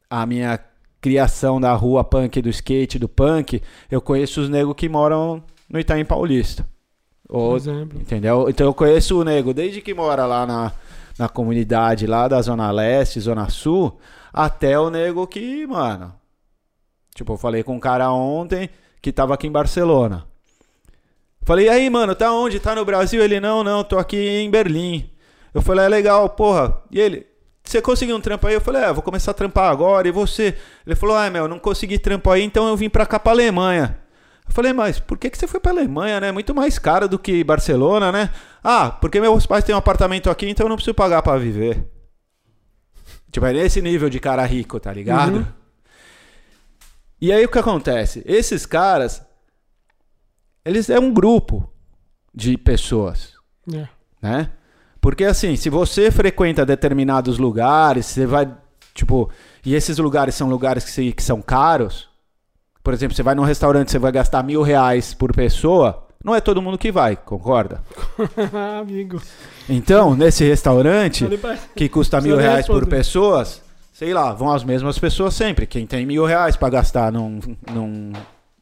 S2: a minha criação da rua punk, do skate, do punk, eu conheço os negros que moram no Itaim Paulista.
S1: Por
S2: Ou,
S1: exemplo.
S2: entendeu? Então eu conheço o nego desde que mora lá na, na comunidade lá da Zona Leste, Zona Sul, até o nego que, mano. Tipo, eu falei com um cara ontem que tava aqui em Barcelona. Falei, e aí, mano, tá onde? Tá no Brasil? Ele, não, não, tô aqui em Berlim. Eu falei, é legal, porra. E ele, você conseguiu um trampo aí? Eu falei, é, vou começar a trampar agora. E você? Ele falou, ah, meu, não consegui trampo aí, então eu vim pra cá pra Alemanha. Eu falei, mas por que, que você foi pra Alemanha, né? Muito mais caro do que Barcelona, né? Ah, porque meus pais têm um apartamento aqui, então eu não preciso pagar pra viver. Tipo, é nesse nível de cara rico, tá ligado?
S1: Uhum.
S2: E aí o que acontece? Esses caras, eles é um grupo de pessoas,
S1: É.
S2: né? Porque assim, se você frequenta determinados lugares, você vai, tipo, e esses lugares são lugares que, se- que são caros. Por exemplo, você vai num restaurante, você vai gastar mil reais por pessoa. Não é todo mundo que vai, concorda?
S1: Amigo.
S2: Então, nesse restaurante que custa mil reais por pessoas, sei lá, vão as mesmas pessoas sempre. Quem tem mil reais pra gastar num, num,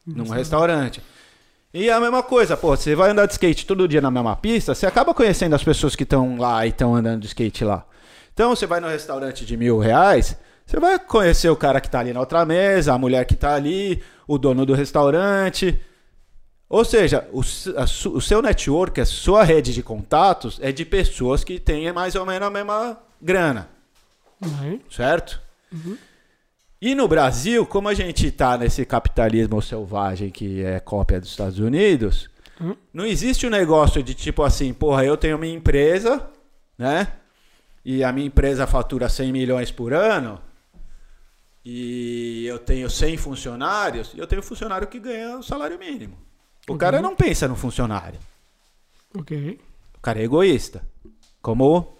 S2: num restaurante. E é a mesma coisa, pô, você vai andar de skate todo dia na mesma pista, você acaba conhecendo as pessoas que estão lá e estão andando de skate lá. Então você vai no restaurante de mil reais, você vai conhecer o cara que tá ali na outra mesa, a mulher que tá ali, o dono do restaurante. Ou seja, o, a o seu network, a sua rede de contatos é de pessoas que têm mais ou menos a mesma grana,
S1: Vai.
S2: certo? E no Brasil, como a gente tá nesse capitalismo selvagem que é cópia dos Estados Unidos,
S1: Hum.
S2: não existe um negócio de tipo assim, porra, eu tenho minha empresa, né? E a minha empresa fatura 100 milhões por ano. E eu tenho 100 funcionários, e eu tenho funcionário que ganha o salário mínimo. O cara não pensa no funcionário.
S1: Ok.
S2: O cara é egoísta. Como,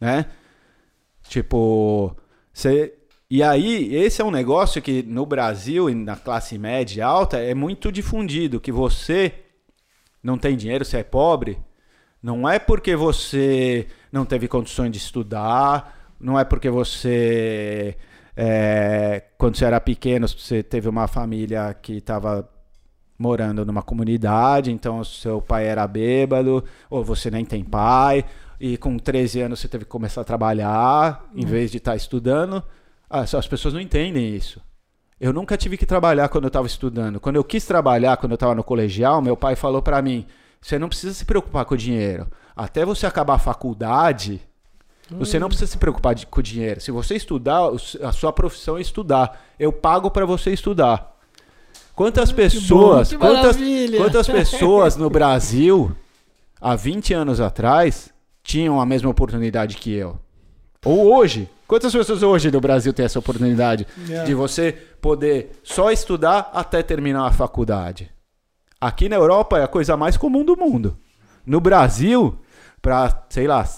S2: né? Tipo, você. E aí, esse é um negócio que no Brasil e na classe média e alta é muito difundido, que você não tem dinheiro, você é pobre, não é porque você não teve condições de estudar, não é porque você, é, quando você era pequeno, você teve uma família que estava morando numa comunidade, então seu pai era bêbado, ou você nem tem pai, e com 13 anos você teve que começar a trabalhar em vez de estar estudando. Ah, as pessoas não entendem isso. Eu nunca tive que trabalhar quando eu estava estudando. Quando eu quis trabalhar, quando eu estava no colegial, meu pai falou para mim: você não precisa se preocupar com o dinheiro. Até você acabar a faculdade, você não precisa se preocupar de- com o dinheiro. Se você estudar, a sua profissão é estudar. Eu pago para você estudar. Quantas pessoas,
S1: que
S2: quantas,
S1: maravilha.
S2: quantas pessoas no Brasil, há 20 anos atrás, tinham a mesma oportunidade que eu? Ou hoje? Quantas pessoas hoje no Brasil têm essa oportunidade
S1: Yeah.
S2: de você poder só estudar até terminar a faculdade? Aqui na Europa é a coisa mais comum do mundo. No Brasil, para, sei lá,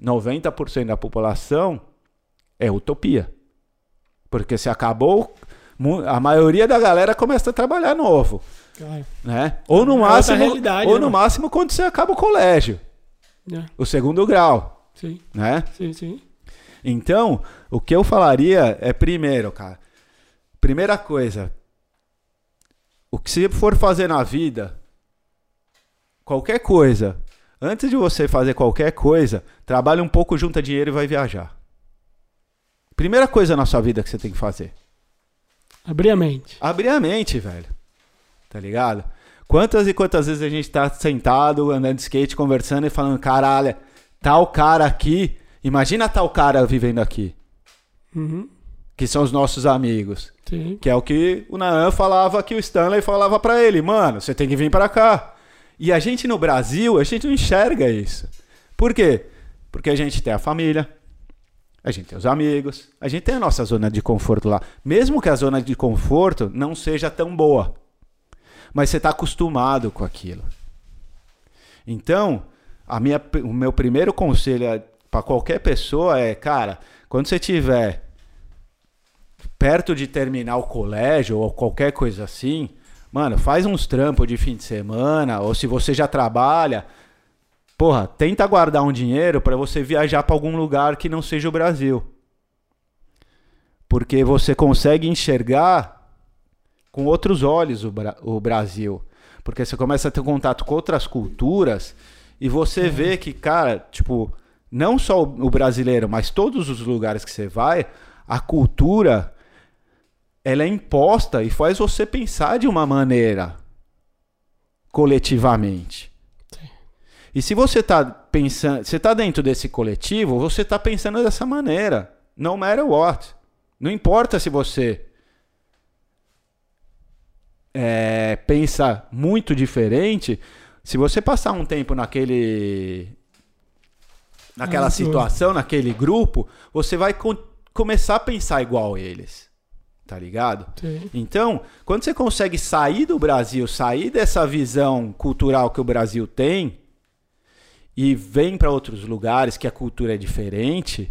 S2: 90% da população, é utopia. Porque se acabou, a maioria da galera começa a trabalhar novo, né? Ou no
S1: É
S2: máximo, ou
S1: né,
S2: no
S1: mano?
S2: máximo quando você acaba o colégio,
S1: Yeah.
S2: o segundo grau,
S1: Sim,
S2: né?
S1: sim, sim.
S2: Então, o que eu falaria é primeiro, cara. Primeira coisa, o que você for fazer na vida, qualquer coisa, antes de você fazer qualquer coisa, trabalhe um pouco, junta dinheiro e vai viajar. Primeira coisa na sua vida que você tem que fazer.
S1: Abrir a mente.
S2: Abrir a mente, velho. Tá ligado? Quantas e quantas vezes a gente tá sentado, andando de skate, conversando e falando, caralho, tal cara aqui, imagina tal cara vivendo aqui,
S1: Uhum.
S2: que são os nossos amigos.
S1: Sim.
S2: Que é o que o Naan falava que o Stanley falava pra ele, mano, você tem que vir pra cá. E a gente no Brasil, a gente não enxerga isso. Por quê? Porque a gente tem a família, a gente tem os amigos, a gente tem a nossa zona de conforto lá. Mesmo que a zona de conforto não seja tão boa. Mas você está acostumado com aquilo. Então, a minha, o meu primeiro conselho para qualquer pessoa é, cara, quando você tiver perto de terminar o colégio ou qualquer coisa assim, mano, faz uns trampos de fim de semana, ou se você já trabalha, porra, tenta guardar um dinheiro para você viajar para algum lugar que não seja o Brasil. Porque você consegue enxergar com outros olhos o, Bra- o Brasil. Porque você começa a ter contato com outras culturas e você vê que, cara, tipo, não só o brasileiro, mas todos os lugares que você vai, a cultura ela é imposta e faz você pensar de uma maneira coletivamente.
S1: Sim.
S2: E se você tá pensando, você tá dentro desse coletivo, você tá pensando dessa maneira, no matter what. Não importa se você é, pensa muito diferente, se você passar um tempo naquele naquela
S1: Ah,
S2: situação, naquele grupo, você vai co- começar a pensar igual eles. Tá ligado?
S1: Sim.
S2: Então, quando você consegue sair do Brasil, sair dessa visão cultural que o Brasil tem e vem para outros lugares que a cultura é diferente,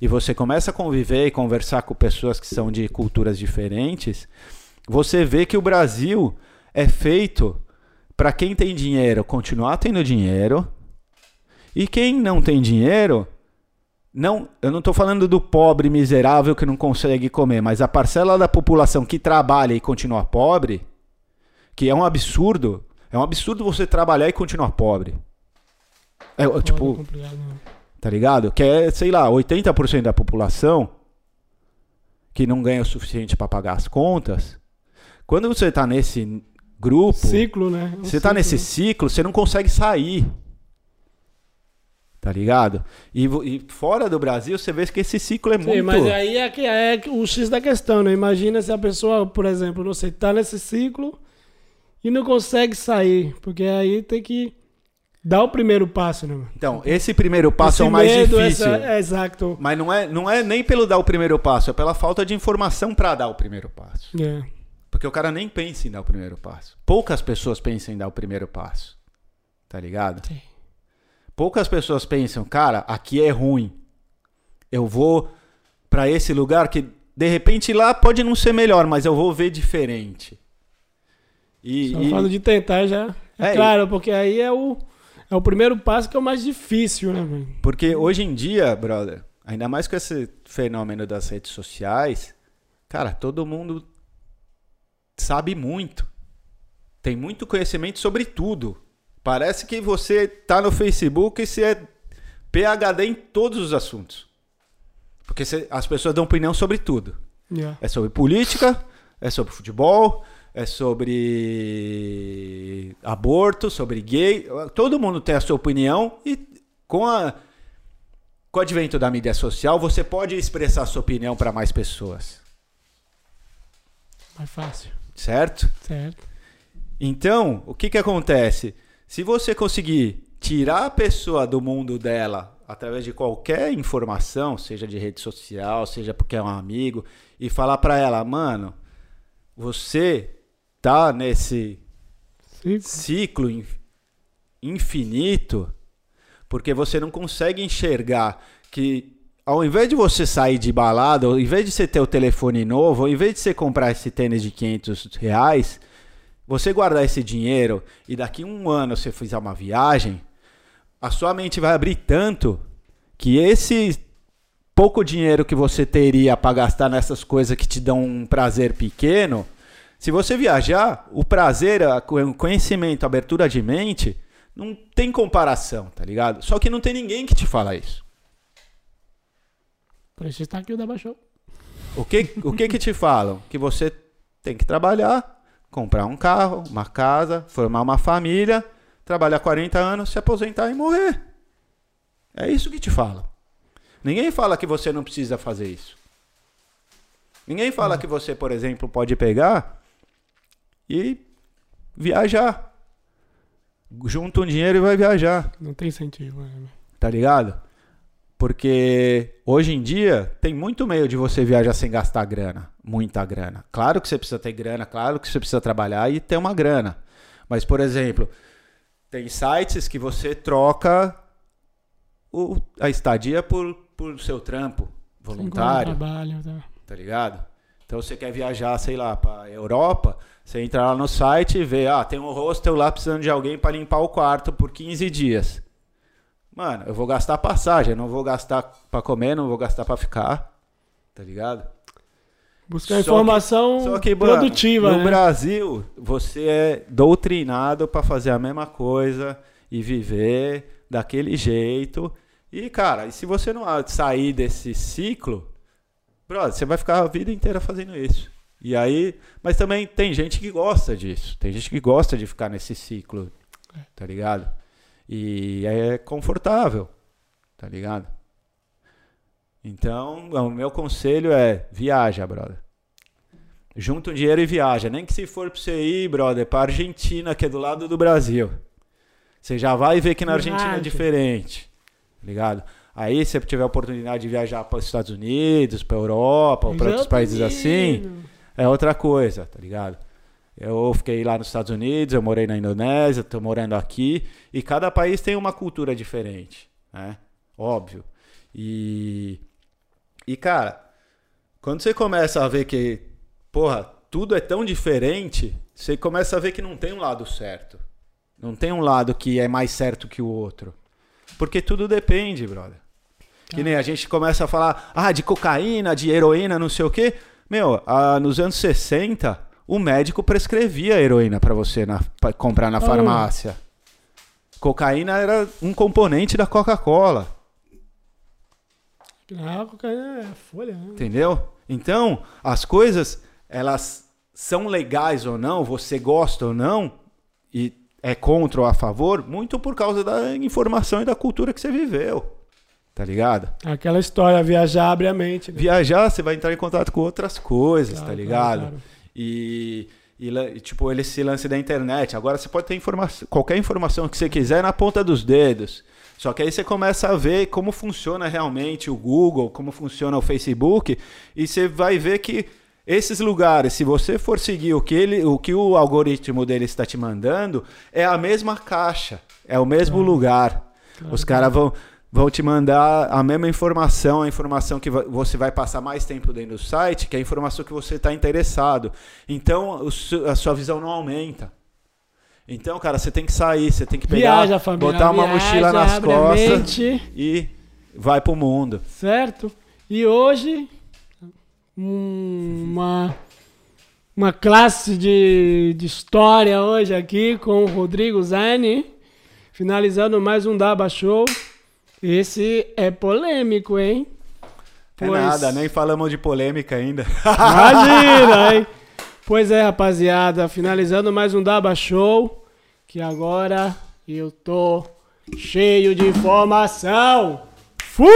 S2: e você começa a conviver e conversar com pessoas que são de culturas diferentes, você vê que o Brasil é feito para quem tem dinheiro continuar tendo dinheiro e quem não tem dinheiro não, eu não tô falando do pobre miserável que não consegue comer, mas a parcela da população que trabalha e continua pobre, que é um absurdo, é um absurdo você trabalhar e continuar pobre. É,
S1: Foda,
S2: tipo,
S1: complicado, né?
S2: tá ligado? Que é, sei lá, 80% da população que não ganha o suficiente para pagar as contas. Quando você tá nesse grupo,
S1: Ciclo, né? É um
S2: você tá
S1: ciclo,
S2: nesse
S1: né?
S2: ciclo, você não consegue sair. Tá ligado? E, e fora do Brasil, você vê que esse ciclo é
S1: Sim,
S2: muito.
S1: mas aí é, que é o X da questão, né? Imagina se a pessoa, por exemplo, não sei, tá nesse ciclo e não consegue sair. Porque aí tem que dar o primeiro passo, né, mano?
S2: Então, esse primeiro passo
S1: Esse
S2: é o mais
S1: medo,
S2: difícil.
S1: essa- é, exato.
S2: Mas não é, não é nem pelo dar o primeiro passo, é pela falta de informação para dar o primeiro passo.
S1: É.
S2: Porque o cara nem pensa em dar o primeiro passo. Poucas pessoas pensam em dar o primeiro passo. Tá ligado?
S1: Sim.
S2: Poucas pessoas pensam, cara, aqui é ruim. Eu vou pra esse lugar que de repente lá pode não ser melhor, mas eu vou ver diferente. E,
S1: Só
S2: e-
S1: falo de tentar já. É,
S2: É,
S1: claro, porque aí é o, é o primeiro passo que é o mais difícil, né, mano?
S2: porque hoje em dia, brother, ainda mais com esse fenômeno das redes sociais, cara, todo mundo sabe muito. Tem muito conhecimento sobre tudo. Parece que você tá no Facebook e você é PhD em todos os assuntos. Porque você- as pessoas dão opinião sobre tudo.
S1: Yeah.
S2: É sobre política, é sobre futebol, é sobre aborto, sobre gay. Todo mundo tem a sua opinião e com, a, com o advento da mídia social você pode expressar a sua opinião para mais pessoas,
S1: Mais fácil.
S2: certo?
S1: Certo.
S2: Então, o que, que acontece? Se você conseguir tirar a pessoa do mundo dela através de qualquer informação, seja de rede social, seja porque é um amigo, e falar pra ela, mano, você tá nesse
S1: Sim.
S2: ciclo in- infinito porque você não consegue enxergar que ao invés de você sair de balada, ao invés de você ter o telefone novo, ao invés de você comprar esse tênis de 500 reais, você guardar esse dinheiro e daqui um ano você fizer uma viagem, a sua mente vai abrir tanto que esse pouco dinheiro que você teria para gastar nessas coisas que te dão um prazer pequeno, se você viajar, o prazer, o conhecimento, a abertura de mente, não tem comparação, tá ligado? Só que não tem ninguém que te fala isso.
S1: Por isso está aqui o Daba Show.
S2: O que, o que que te falam? Que você tem que trabalhar, comprar um carro, uma casa, formar uma família, trabalhar 40 anos, se aposentar e morrer. É isso que te falam. Ninguém fala que você não precisa fazer isso. Ninguém fala que você, por exemplo, pode pegar e viajar. Junta um dinheiro e vai viajar.
S1: Não tem incentivo. né?
S2: Tá ligado? Porque hoje em dia tem muito meio de você viajar sem gastar grana, muita grana. Claro que você precisa ter grana, claro que você precisa trabalhar e ter uma grana. Mas, por exemplo, tem sites que você troca o- a estadia por, por seu trampo voluntário
S1: Trabalho, tá.
S2: tá ligado? Então você quer viajar, sei lá, pra Europa, você entra lá no site e vê, ah, tem um hostel lá precisando de alguém pra limpar o quarto por 15 dias. Mano, eu vou gastar passagem, não vou gastar pra comer, não vou gastar pra ficar, tá ligado?
S1: Buscar
S2: Só que-
S1: informação
S2: Só que, mano,
S1: produtiva,
S2: no
S1: né?
S2: Brasil, você é doutrinado pra fazer a mesma coisa e viver daquele jeito. E, cara, e se você não sair desse ciclo, brother, você vai ficar a vida inteira fazendo isso. E aí, mas também tem gente que gosta disso. Tem gente que gosta de ficar nesse ciclo, tá ligado? E é confortável, tá ligado? Então, o meu conselho é viaja, brother. Junta um dinheiro e viaja. Nem que se for pra você ir, brother, pra Argentina, que é do lado do Brasil. Você já vai ver que na Argentina é diferente. tá Ligado? Aí, se você tiver a oportunidade de viajar para os Estados Unidos, para Europa ou para outros países assim, é outra coisa, tá ligado? Eu fiquei lá nos Estados Unidos, eu morei na Indonésia, tô morando aqui, e cada país tem uma cultura diferente, né? Óbvio. E e cara, quando você começa a ver que, porra, tudo é tão diferente, você começa a ver que não tem um lado certo. Não tem um lado que é mais certo que o outro. Porque tudo depende, brother. Que nem a gente começa a falar, ah, de cocaína, de heroína, não sei o quê. Meu, ah, nos anos 60, o médico prescrevia heroína para você na, pra comprar na
S1: Oh.
S2: farmácia. Cocaína era um componente da Coca-Cola.
S1: Ah, cocaína é folha, né?
S2: Entendeu? Então, as coisas, elas são legais ou não, você gosta ou não, e é contra ou a favor, muito por causa da informação e da cultura que você viveu. Tá ligado?
S1: Aquela história, viajar abre a mente. né?
S2: Viajar, você vai entrar em contato com outras coisas,
S1: Claro,
S2: tá
S1: claro,
S2: ligado?
S1: claro.
S2: E, e, e, tipo, ele- esse lance da internet. Agora você pode ter informação, qualquer informação que você quiser na ponta dos dedos. Só que aí você começa a ver como funciona realmente o Google, como funciona o Facebook, e você vai ver que esses lugares, se você for seguir o que, ele, o, que o algoritmo dele está te mandando, é a mesma caixa, é o mesmo lugar. Os caras vão, vão te mandar a mesma informação, a informação que você vai passar mais tempo dentro do site, que é a informação que você está interessado. Então, a sua visão não aumenta. Então, cara, você tem que sair, você tem que pegar,
S1: Viaja, família.
S2: botar uma
S1: viaja,
S2: mochila nas costas e vai pro mundo.
S1: certo? E hoje, um- uma, uma classe de, de história hoje aqui com o Rodrigo Zani, finalizando mais um Daba Show. Esse é polêmico, hein?
S2: É
S1: Pois-
S2: nada, nem falamos de polêmica ainda.
S1: Imagina, hein? Pois é, rapaziada, finalizando mais um Daba Show, que agora eu tô cheio de informação. Fui!